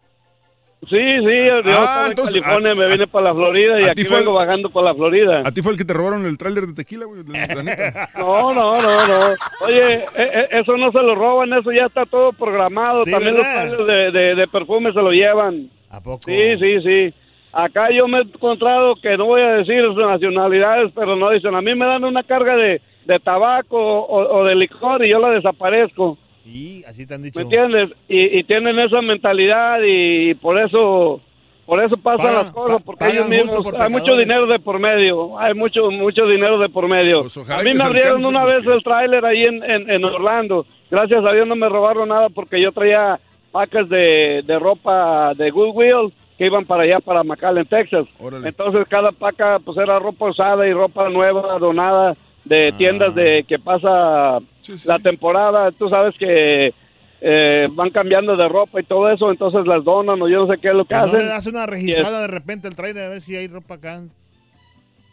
Sí, sí, yo en entonces, California, a- me vine para la Florida y aquí vengo el- bajando para la Florida. A ti fue el que te robaron el tráiler de tequila, güey. [LAUGHS] No, no, no, no. Oye, eh, eh, eso no se lo roban, eso ya está todo programado. Sí, También ¿verdad? los palos de, de, de perfume se lo llevan. ¿A poco? Sí, sí, sí. Acá yo me he encontrado que no voy a decir sus nacionalidades, pero no dicen, a mí me dan una carga de, de tabaco o, o de licor y yo la desaparezco. Y así te han dicho. ¿Me entiendes? Y, y tienen esa mentalidad y, por eso por eso pasan las cosas, porque ellos mismos, por hay mucho dinero de por medio, hay mucho mucho dinero de por medio. Pues a mí me abrieron una porque- vez el tráiler ahí en, en, en Orlando. Gracias a Dios no me robaron nada porque yo traía pacas de, de ropa de Goodwill que iban para allá, para McAllen, Texas. Órale. Entonces cada paca pues era ropa usada y ropa nueva, donada de tiendas de que pasa Sí, sí. la temporada. Tú sabes que eh, van cambiando de ropa y todo eso, entonces las donan o yo no sé qué es lo que ¿No hacen. le das una registrada de repente al trailer a ver si hay ropa acá?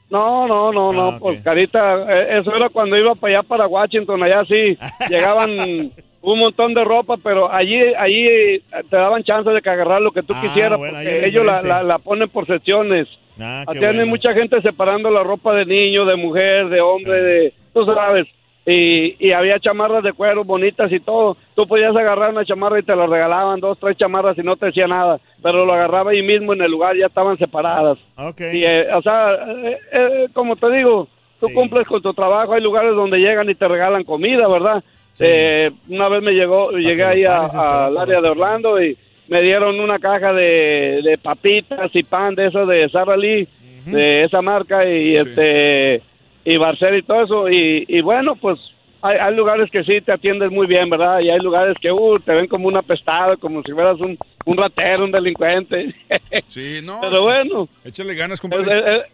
No, no, no, no, Ah, pues carita, eh, eso era cuando iba para allá, para Washington, allá sí, [LAUGHS] llegaban un montón de ropa, pero allí, allí eh, te daban chance de que agarrar lo que tú Ah, quisieras, bueno, porque ellos la, la, la ponen por secciones. Ah, Tienen bueno. mucha gente separando la ropa de niño, de mujer, de hombre, de, tú sabes. Y, y había chamarras de cuero bonitas y todo. Tú podías agarrar una chamarra y te la regalaban, dos, tres chamarras y no te decía nada. Pero lo agarraba ahí mismo en el lugar, ya estaban separadas. Ok. Y, eh, o sea, eh, eh, como te digo, tú Sí. cumples con tu trabajo. Hay lugares donde llegan y te regalan comida, ¿verdad? Sí. Eh, una vez me llegó, llegué ahí este al área de. Orlando y me dieron una caja de, de papitas y pan de eso de Sara Lee, de esa marca y Sí. este y Barcel y todo eso. Y, y bueno, pues hay, hay lugares que sí te atienden muy bien, ¿verdad? Y hay lugares que uh, te ven como un apestado, como si fueras un, un ratero, un delincuente. Sí, no. [LAUGHS] Pero sí. bueno. Échale ganas, compadre. es- es-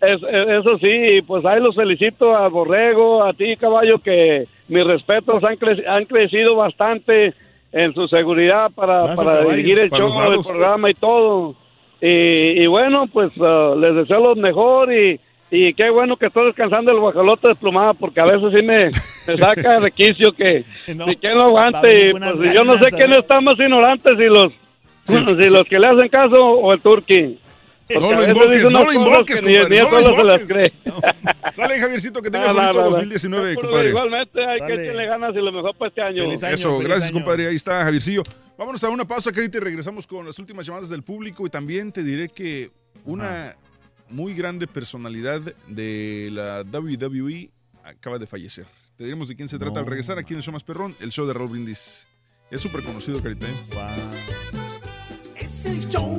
es- eso sí, pues ahí los felicito a Borrego, a ti, caballo, que mis respetos han, cre- han crecido bastante en su seguridad para, para caballo. dirigir el Para show, el programa y todo. Y, y bueno, pues ah, les deseo lo mejor y, y qué bueno que estoy descansando el guajolote desplumado porque a veces sí me, me saca de quicio que [LAUGHS] no va a aguante. pues, y yo no sé ganas, quién ¿eh? está más ignorante, si los, [CLEARS THROAT] si los que le hacen caso o el turqui. [LAUGHS] No lo invoques, no lo invoques, compadre, ni no lo solo se las invoques. cree. Sale, Javiercito, que tengas No, no, bonito no, no. 2019, Pero compadre. Igualmente hay que echarle ganas y lo mejor para este año. Eso, gracias, compadre. Ahí está, Javiercillo. Vámonos a una pausa, Carita, y regresamos con las últimas llamadas del público. Y también te diré que una muy grande personalidad de la WWE acaba de fallecer. Te diremos de quién se trata al regresar aquí en el show más perrón, el show de Raúl Brindis. Es súper conocido, Carita. ¿eh? Es el show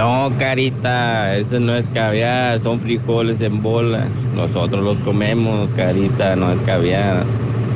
No, carita, eso no es caviar, son frijoles en bola. Nosotros los comemos, carita, no es caviar.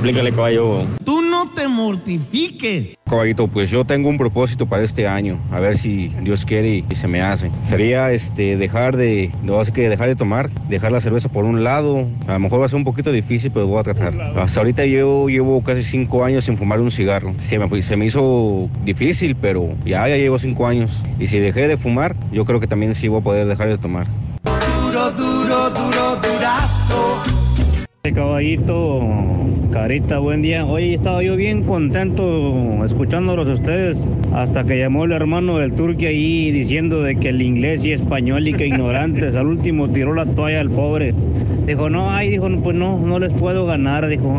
Explícale, caballo. Tú no te mortifiques. Caballito, pues yo tengo un propósito para este año, a ver si Dios quiere y se me hace. Sería este dejar de, no así que dejar de tomar, dejar la cerveza por un lado. A lo mejor va a ser un poquito difícil, pero voy a tratar. Hasta ahorita yo llevo casi cinco años sin fumar un cigarro. Se me, se me hizo difícil, pero ya, ya llevo cinco años. Y si dejé de fumar, yo creo que también sí voy a poder dejar de tomar. Duro, duro, duro, durazo. Caballito, Carita, buen día. Oye, estaba yo bien contento escuchándolos a ustedes hasta que llamó el hermano del turque ahí diciendo de que el inglés y español y que ignorantes. Al último tiró la toalla al pobre. Dijo, no, ay, dijo, pues no, no les puedo ganar, dijo. [LAUGHS]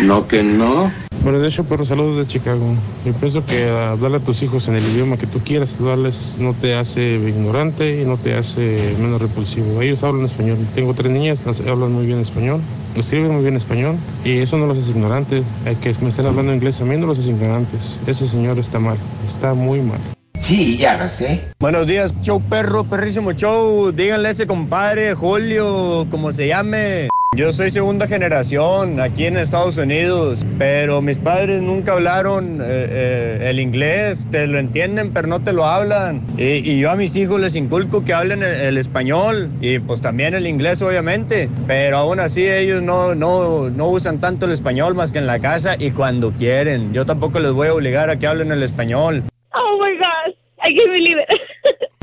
No que no. Bueno, de hecho, pero saludos de Chicago. Yo pienso que hablarle a tus hijos en el idioma que tú quieras hablarles no te hace ignorante y no te hace menos repulsivo. Ellos hablan español. Tengo tres niñas, las hablan muy bien español, escriben muy bien español y eso no los hace ignorantes. Hay que me estén hablando inglés a mí no los hace ignorantes. Ese señor está mal, está muy mal. Sí, ya lo sé. Buenos días, show perro, perrísimo show. Díganle a ese compadre, Julio, como se llame. Yo soy segunda generación aquí en Estados Unidos, pero mis padres nunca hablaron eh, eh, el inglés. Te lo entienden, pero no te lo hablan. Y, yo a mis hijos les inculco que hablen el, español y pues también el inglés, obviamente. Pero aún así ellos no, no, no usan tanto el español más que en la casa y cuando quieren. Yo tampoco les voy a obligar a que hablen el español. Oh my gosh, I can't believe it. [LAUGHS]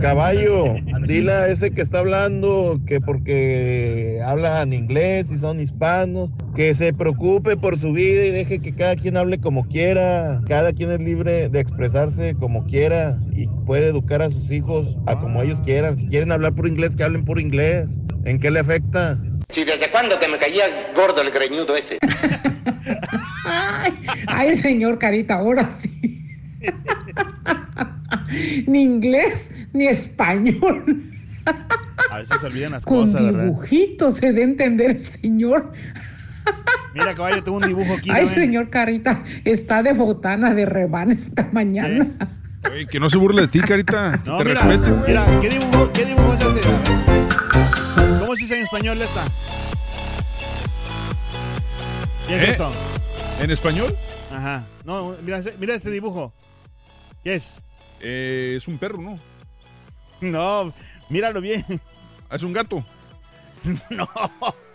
Caballo, [LAUGHS] dile a ese que está hablando que porque hablan inglés y son hispanos, que se preocupe por su vida y deje que cada quien hable como quiera. Cada quien es libre de expresarse como quiera y puede educar a sus hijos a como ellos quieran. Si quieren hablar por inglés, que hablen por inglés. ¿En qué le afecta? Sí, ¿desde cuándo que me caía gordo el greñudo ese? [LAUGHS] Ay, ay, señor Carita, ahora sí. [LAUGHS] [LAUGHS] ni inglés ni español. A veces se olvidan las Con cosas, ¿verdad? dibujitos se de entender el señor. Mira, caballo, tengo un dibujo aquí. Ay, ¿no, señor Carita, está de botana de rebana esta mañana. Oye, que no se burle de ti, Carita. No, te mira, respete, mira, ¿qué dibujo, ¿qué dibujo es este? ¿Cómo se dice en español esta? ¿Qué es ¿Eh? eso? ¿En español? Ajá. No, mira, mira este dibujo. ¿Qué es? Eh, es un perro, ¿no? No, míralo bien. Es un gato. [LAUGHS] No,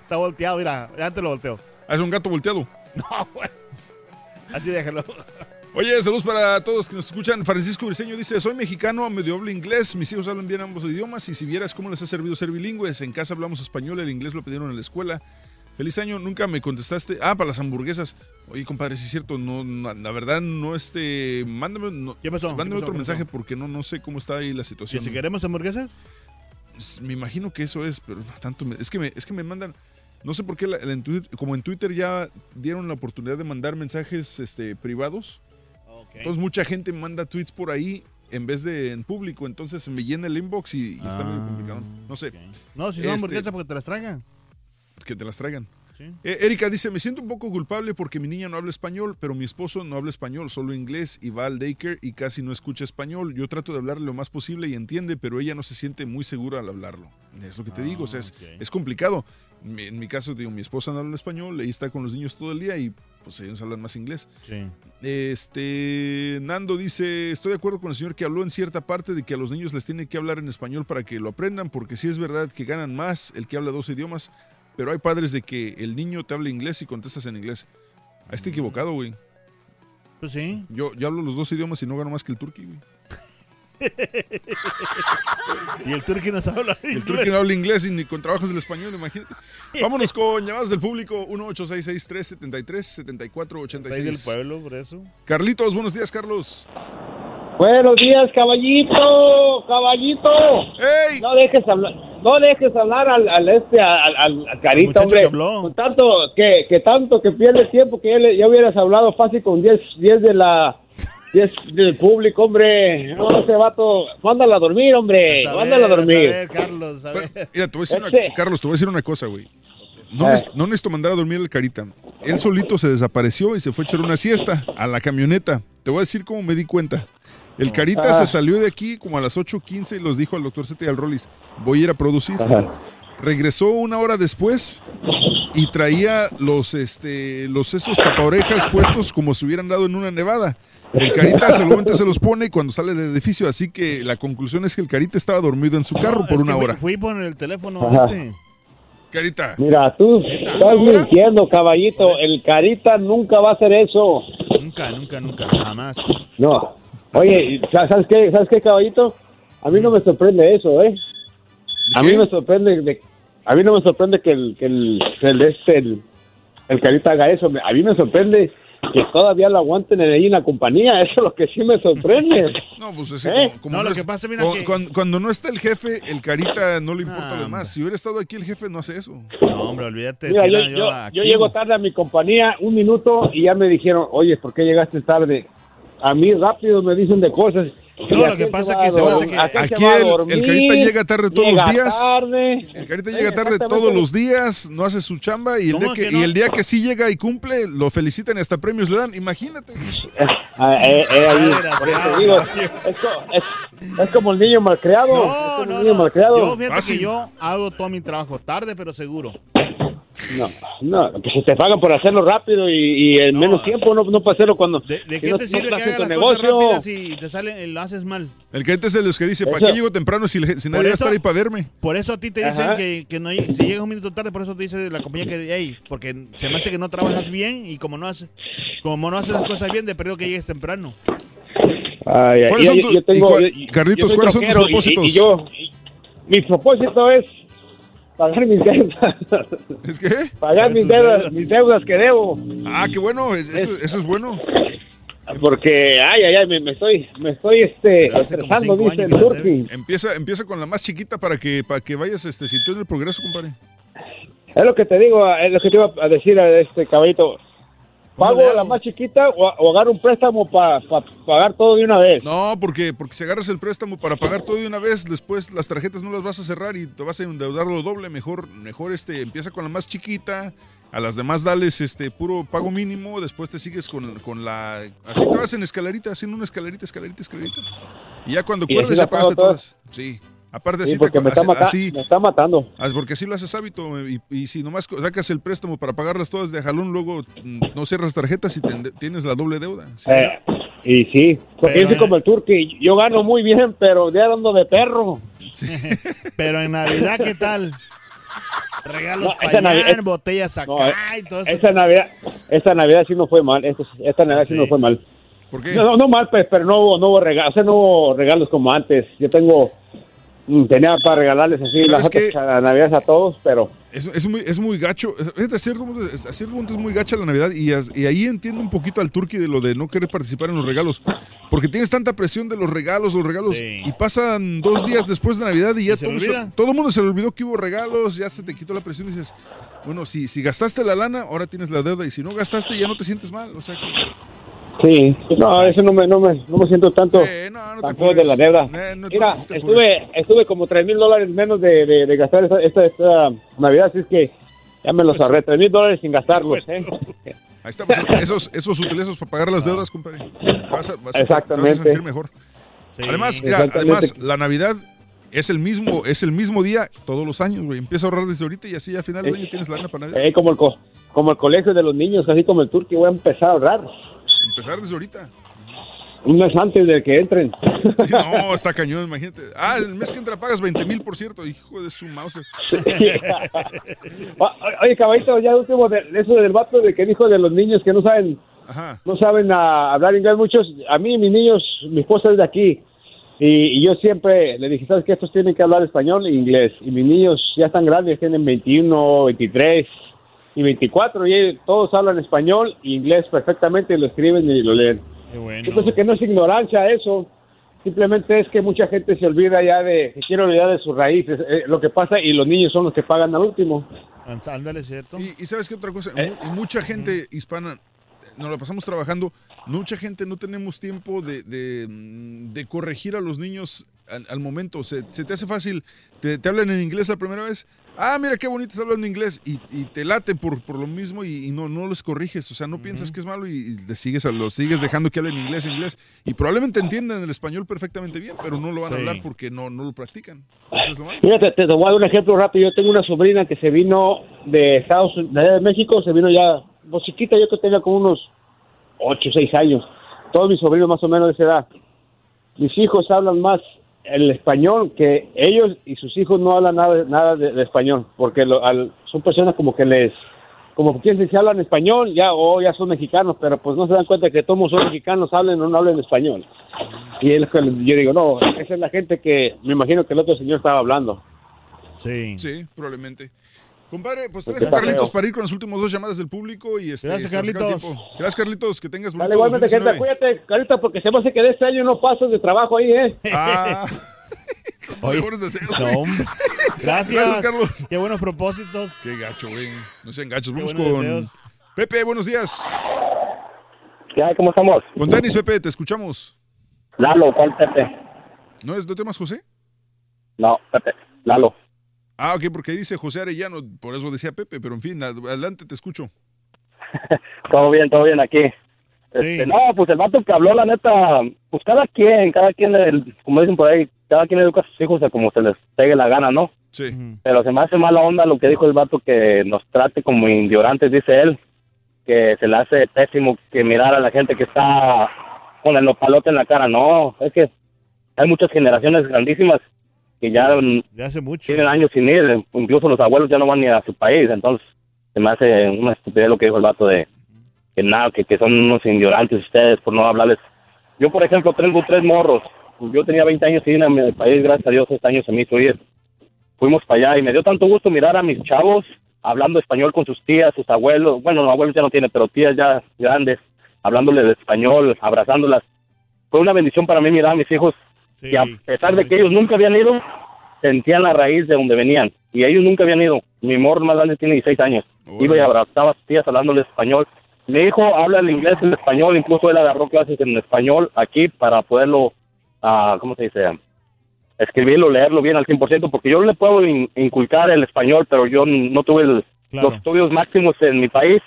está volteado, mira. Te lo volteo. Es un gato volteado. No, güey. Así déjalo. Oye, saludos para todos que nos escuchan. Francisco Briseño dice, soy mexicano, medio hablo inglés, mis hijos hablan bien ambos idiomas y si vieras cómo les ha servido ser bilingües, en casa hablamos español, el inglés lo pidieron en la escuela. Feliz año, nunca me contestaste. Ah, para las hamburguesas. Oye, compadre, sí es cierto, no, no, la verdad no este, mándame, no, ¿Qué pasó? mándame ¿Qué pasó? otro ¿Qué mensaje pasó? porque no, no sé cómo está ahí la ¿Y situación. si queremos hamburguesas? Me imagino que eso es, pero tanto me- es que me, es que me mandan, no sé por qué, la- la en Twitter- como en Twitter ya dieron la oportunidad de mandar mensajes este, privados. Entonces mucha gente manda tweets por ahí en vez de en público, entonces me llena el inbox y, y está medio complicado. No sé. No, si son Este, hamburguesas porque te las traigan. Que te las traigan. Eh, Erika dice, me siento un poco culpable porque mi niña no habla español, pero mi esposo no habla español, solo inglés y va al daycare y casi no escucha español. Yo trato de hablarle lo más posible y entiende, pero ella no se siente muy segura al hablarlo. Es lo que te digo, o sea, es, es complicado. Mi- En mi caso, digo, mi esposa no habla español, ella está con los niños todo el día y pues ellos hablan más inglés. Sí. Este Nando dice, estoy de acuerdo con el señor que habló en cierta parte de que a los niños les tiene que hablar en español para que lo aprendan, porque sí es verdad que ganan más el que habla dos idiomas, pero hay padres de que el niño te habla inglés y contestas en inglés. Ahí está equivocado, güey. Pues sí. Yo, yo hablo los dos idiomas y no gano más que el turqui, güey. [LAUGHS] y el turqui nos habla El turqui no habla inglés y ni con trabajos del español, imagínate. [LAUGHS] Vámonos con llamadas del público 1-866-373-7486. Rey del pueblo, por eso. Carlitos, buenos días, Carlos. Buenos días, caballito, caballito. No dejes hablar, no dejes hablar al, al este, al, al- al carita, hombre. que habló. Con tanto que, que tanto que pierde tiempo que ya, le- ya hubieras hablado fácil con 10 10 de la 10 del público, hombre. No, ese vato, mándala a dormir, hombre. A mándala a dormir. a ver, Carlos, a ver. Mira, te voy a decir una- Ese- Carlos, te voy a decir una cosa, güey. No, Eh. no necesito mandar a dormir al carita. Él solito se desapareció y se fue a echar una siesta a la camioneta. Te voy a decir cómo me di cuenta. El carita Ah. se salió de aquí como a las 8.15 y los dijo al doctor Sete y al Rollis, voy a ir a producir. Regresó una hora después y traía los, este, los esos tapaorejas puestos como si hubieran dado en una nevada. El carita [LAUGHS] solamente se los pone cuando sale del edificio, así que la conclusión es que el carita estaba dormido en su carro por una hora. Fui por el teléfono. Carita. Mira, tú estás mintiendo, caballito. El carita nunca va a hacer eso. Nunca, nunca, nunca, jamás. No. Oye, ¿y sa- ¿sabes qué, ¿sabes qué, caballito? A mí no me sorprende eso, ¿eh? A mí me sorprende, de- a mí no me sorprende que el, que el, el, este, el, el carita haga eso. Me- A mí me sorprende que todavía lo aguanten ahí en la compañía. Eso es lo que sí me sorprende. [LAUGHS] No, pues es ¿Eh? como- como No, lo es- que pasa, mira que- cuando, cuando no está el jefe, el carita no le importa Ah, lo demás. Si hubiera estado aquí el jefe, no hace eso. No, hombre, olvídate. Mira, yo, llego tarde a mi compañía un minuto y ya me dijeron, oye, ¿por qué llegaste tarde? A mí rápido me dicen de cosas. No, ¿Y a lo que pasa se es que se que- Aquí va a el, carita llega tarde todos Llega los días. tarde. El carita llega tarde todos los días, no hace su chamba y el, día ¿Cómo que, que no? y el día que sí llega y cumple, lo felicitan y hasta premios le dan. Imagínate. Ah, eh, eh, es, co- es- es como el niño malcriado. es No, como no, el niño no. malcriado. Yo, fíjate que yo hago todo mi trabajo tarde, pero seguro. No, no, que si te pagan por hacerlo rápido y, y en menos tiempo, no, no para hacerlo cuando. ¿De, de si qué no- te no sirve que hagas tu las cosas negocio. rápidas si te sale, lo haces mal? El carita es los que dice, ¿para Eso- qué llego temprano si, le- si nadie va a estar ahí para verme? Por eso a ti te dicen que, que no, si llegas un minuto tarde, por eso te dice la compañía que, hey, porque se me hace que no trabajas bien y como no haces, como no haces las cosas bien, de perdido que llegues temprano. Ay, ay, ¿Cuáles yo- son tus- yo tengo- y cua- yo- Carlitos, cuáles son tus propósitos? Y, y yo, mi propósito es pagar mis deudas. ¿Es que? pagar mis deudas, mis deudas que debo. Ah, qué bueno, eso, eso es bueno. Porque, ay, ay, ay, me, me estoy, me estoy, este, estresando, dice el Turki. Empieza, empieza con la más chiquita para que, para que vayas este, sintiendo el progreso, compadre. Es lo que te digo, es lo que te iba a decir a este caballito. ¿Pago la más chiquita o, o agarro un préstamo para pagar todo de una vez? No, porque, porque si agarras el préstamo para pagar todo de una vez, después las tarjetas no las vas a cerrar y te vas a endeudar lo doble. Mejor, mejor este, empieza con la más chiquita, a las demás dales este puro pago mínimo, después te sigues con, con la. Así te vas en escalerita, haciendo una escalerita, escalerita, escalerita. Y ya cuando la ya pagaste todas. todas. Sí. Aparte Sí, así porque te, me está, así- así- me está matando. Ah, porque así lo haces hábito y, y si nomás sacas el préstamo para pagarlas todas de jalón, luego mm, no cierras tarjetas y te- tienes la doble deuda. ¿sí? Eh, y sí, porque Pero, como el Turki, yo gano muy bien, pero ya ando de perro. [LAUGHS] Pero en Navidad, ¿qué tal? Regalos No, para esa allá, Navidad- botellas acá No, eh, y todo eso. Esta Navidad, esta Navidad sí no fue mal, esta, esta Navidad sí. Sí. no fue mal. ¿Por qué? No, no, no mal, pues, pero no hubo, no hubo regalos, o sea, no hubo regalos como antes. Yo tengo, tenía para regalarles así ¿Sabes las otras navidades a todos, pero Es, es muy, es muy gacho. Es- a cierto, punto, es- a cierto punto es muy gacha la Navidad y, as- y ahí entiendo un poquito al turqui de lo de no querer participar en los regalos. Porque tienes tanta presión de los regalos, los regalos. Sí. Y pasan dos días después de Navidad y ya Y se- todo el mundo se le olvidó que hubo regalos, ya se te quitó la presión y dices, bueno, si, si gastaste la lana, ahora tienes la deuda y si no gastaste ya no te sientes mal. O sea que... sí, no, eso no me, no me, no me siento tanto, Eh, no, tan de la deuda. Eh, no Mira, estuve, estuve como tres mil dólares menos de, de, de gastar esta, esta, esta Navidad, así es que Ya me los ahorré, tres mil dólares sin gastarlos, ¿eh? Ahí estamos, esos, esos utilizos para pagar las deudas, compadre. Vas a, vas a- te vas a Exactamente. sentir mejor. Además, mira, Exactamente. además, la Navidad es el mismo, es el mismo día todos los años, güey. Empieza a ahorrar desde ahorita y así a final del año tienes la lana para Navidad. Eh, como, el co- como el colegio de los niños, así como el turqui, voy a empezar a ahorrar. Empezar desde ahorita. Un mes antes de que entren. Sí, no, [LAUGHS] está cañón, imagínate. Ah, el mes que entra pagas 20 mil, por cierto. Hijo de su mouse. [LAUGHS] Ah, Oye, caballito, ya último de eso del vato de que dijo de los niños que no saben Ajá. no saben ah, hablar inglés muchos. A mí, mis niños, mi esposa es de aquí. Y, y yo siempre le dije, ¿sabes qué? Estos tienen que hablar español e inglés. Y mis niños ya están grandes, tienen 21, 23 y 24. Y todos hablan español e inglés perfectamente, y lo escriben y lo leen. Yo pienso que no es ignorancia eso. Simplemente es que mucha gente se olvida ya de, se quiere olvidar de sus raíces. eh, lo que pasa, y los niños son los que pagan al último. Ándale, ¿cierto? Y, y sabes qué otra cosa, Eh. Y mucha gente hispana, nos la pasamos trabajando, mucha gente no tenemos tiempo de, de, de corregir a los niños al, al momento. Se, se te hace fácil, te, te hablan en inglés la primera vez, ah, mira qué bonito está hablando inglés, y, y te late por, por lo mismo y, y no, no los corriges, o sea, no piensas que es malo y, y le sigues a, los sigues dejando que hablen inglés, inglés, y probablemente entiendan el español perfectamente bien, pero no lo van a hablar porque no, no lo practican. Eso es lo malo. Mira, te, te voy a dar un ejemplo rápido. Yo tengo una sobrina que se vino de Estados Unidos, de México, se vino ya, pues chiquita, yo que tenía como unos 8 o 6 años. Todos mis sobrinos más o menos de esa edad. Mis hijos hablan más el español que ellos y sus hijos no hablan nada, nada de, de español, porque lo- al- son personas como que les, como que si hablan español, ya o ya son mexicanos, pero pues no se dan cuenta que todos son mexicanos, hablen o no hablen español. Y es lo que yo digo, no, esa es la gente que me imagino que el otro señor estaba hablando. Sí. Sí, probablemente. Compadre, pues te Pues dejo está Carlitos para ir con las últimas dos llamadas del público y este, Gracias, Carlitos. Gracias, Carlitos. Que tengas bonito Dale, igualmente, gente, 2019. cuídate, Carita, porque se me hace que de este año no pasas de trabajo ahí, ¿eh? Ah, [LAUGHS] son mejores deseos. No. [LAUGHS] Gracias. Gracias, Carlos. Qué buenos propósitos. Qué gacho, güey. No sean gachos. Vamos con deseos. Pepe, buenos días. ¿Qué hay? ¿Cómo estamos? Con tenis, Pepe, te escuchamos. Lalo, ¿cuál Pepe? ¿No es de temas José? No, Pepe, Lalo. Ah, ok, porque dice José Arellano, por eso decía Pepe, pero en fin, ad- adelante, te escucho. [LAUGHS] Todo bien, todo bien aquí. Este, no, pues el vato que habló, la neta, pues cada quien, cada quien, el- como dicen por ahí, cada quien educa a sus hijos a como se les pegue la gana, ¿no? Sí. Pero se me hace mala onda lo que dijo el vato que nos trate como indiorantes, dice él, que se le hace pésimo que mirar a la gente que está con el nopalote en la cara. No, es que hay muchas generaciones grandísimas que ya De hace mucho. tienen años sin ir, incluso los abuelos ya no van ni a su país, entonces se me hace una estupidez lo que dijo el vato de que nada, que, que son unos ignorantes ustedes por no hablarles. Yo, por ejemplo, tengo tres morros, yo tenía 20 años sin ir a mi país, gracias a Dios, este año se me hizo ir. Fuimos para allá y me dio tanto gusto mirar a mis chavos hablando español con sus tías, sus abuelos, bueno, los abuelos ya no tienen, pero tías ya grandes, hablándoles de español, abrazándolas. Fue una bendición para mí mirar a mis hijos que a pesar de que ellos nunca habían ido, sentían la raíz de donde venían. Y ellos nunca habían ido. Mi morro más grande tiene 16 años. Iba y abrazaba a sus tías hablándoles español. Mi hijo habla el inglés y el español, incluso él agarró clases en español aquí para poderlo, ah, ¿cómo se dice? Escribirlo, leerlo bien al 100%, porque yo le puedo in- inculcar el español, pero yo no tuve el- Claro. los estudios máximos en mi país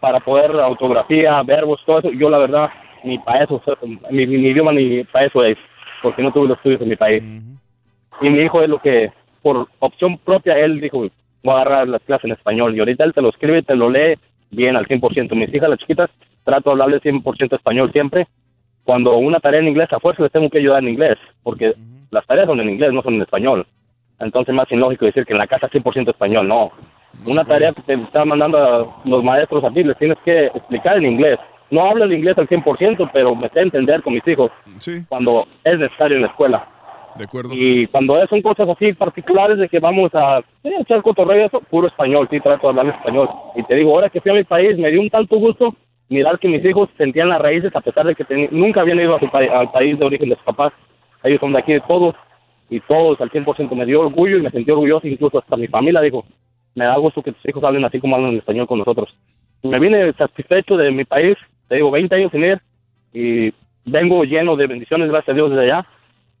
para poder autografía, verbos, todo eso. Yo la verdad, ni para eso, mi, mi idioma ni para eso es, porque no tuve los estudios en mi país. Y mi hijo es lo que, por opción propia, él dijo, voy a agarrar las clases en español. Y ahorita él te lo escribe te lo lee bien al 100%. Mis hijas, las chiquitas, trato de hablarles 100% español siempre. Cuando una tarea en inglés, a fuerza les tengo que ayudar en inglés, porque las tareas son en inglés, no son en español. Entonces, más ilógico decir que en la casa 100% español, no. Una tarea que te están mandando a los maestros a ti, les tienes que explicar en inglés. No hablo el inglés al 100%, pero me sé entender con mis hijos cuando es necesario en la escuela. De acuerdo. Y cuando son cosas así particulares de que vamos a eh, echar cotorreo, eso, puro español, sí, trato de hablar español. Y te digo, ahora que fui a mi país, me dio un tanto gusto mirar que mis hijos sentían las raíces a pesar de que teni- nunca habían ido a su pa- al país de origen de sus papás. Ellos son de aquí de todos y todos al 100% me dio orgullo y me sentí orgulloso, incluso hasta mi familia dijo, me da gusto que tus hijos hablen así como hablan en español con nosotros. Me vine satisfecho de mi país, te digo, 20 años sin ir y vengo lleno de bendiciones, gracias a Dios, desde allá.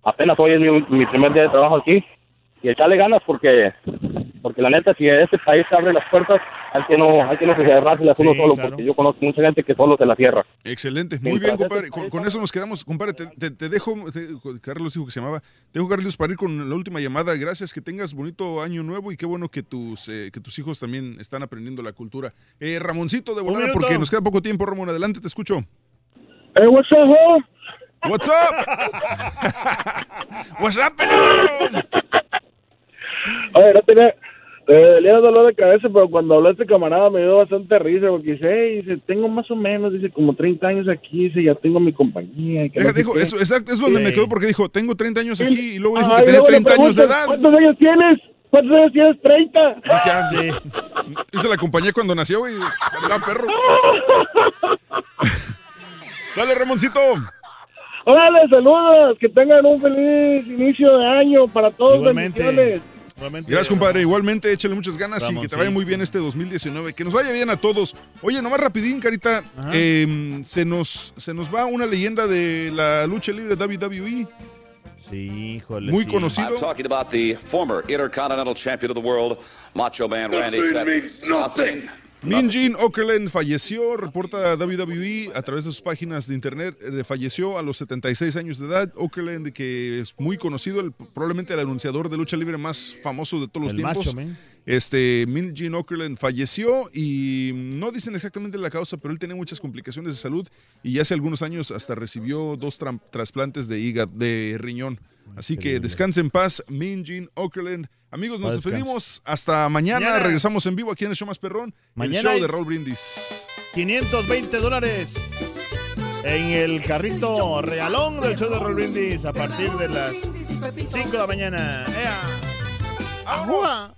Apenas hoy es mi, mi primer día de trabajo aquí y echarle ganas porque porque la neta, si este país abre las puertas, hay que no, hay que no cerrárselas uno Sí, solo, claro. porque yo conozco mucha gente que solo se la cierra. Excelente, muy bien, compadre. Con, con eso nos quedamos, compadre. Te, te- te dejo, te- Carlos dijo que se llamaba. Te dejo, Carlos, para ir con la última llamada. Gracias, que tengas bonito año nuevo y qué bueno que tus, eh, que tus hijos también están aprendiendo la cultura. Eh, Ramoncito de volada, porque nos queda poco tiempo, Ramón. Adelante, te escucho. Hey, what's up? What's up? [LAUGHS] [LAUGHS] What's up, pelotón? Oye, no tenía, te dolía dolor de cabeza, pero cuando habló este camarada me dio bastante risa, porque dice, hey, dice, tengo más o menos, dice, como 30 años aquí, dice, ya tengo mi compañía. que Deja, sé dijo, qué". eso, exacto, es donde me quedó porque dijo, tengo 30 años aquí y luego dijo Ah, que tenía luego le 30 años de edad. ¿Cuántos años tienes? ¿Cuántos años tienes? 30. Dije, ah, Yo se la acompañé cuando nació, güey. Andaba perro. [LAUGHS] Sale, Ramoncito. Órale, saludos, que tengan un feliz inicio de año para todos. Igualmente. bendiciones. Gracias, compadre. Igualmente, échale muchas ganas y Vamos, que te sí. vaya muy bien este 2019. Que nos vaya bien a todos. Oye, nomás rapidín, Carita. eh, se, nos, se nos va una leyenda de la lucha libre WWE. Sí, híjole. Muy sí. conocido. I'm talking about the former Intercontinental Champion of the world, Macho Man Randy Nothing means nothing. Min Jin Okerlund falleció, reporta WWE a través de sus páginas de internet, eh, falleció a los 76 años de edad. Okerlund, que es muy conocido, el- probablemente el anunciador de lucha libre más famoso de todos los El tiempos. Man. Este, Min Jin Okerlund falleció y no dicen exactamente la causa, pero él tenía muchas complicaciones de salud y hace algunos años hasta recibió dos trasplantes de hígado, de riñón. Así que descanse en paz, Min Jin Okerlund. Amigos, nos despedimos. Hasta mañana. Mañana. Regresamos en vivo aquí en el show más perrón. Mañana el show de Raúl Brindis. 520 dólares en el carrito regalón del show de Roll Brindis a partir de las 5 de la mañana. ¡Ea! ¡Ajúa!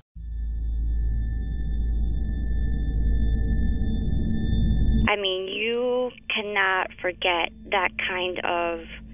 I mean, you cannot forget that kind of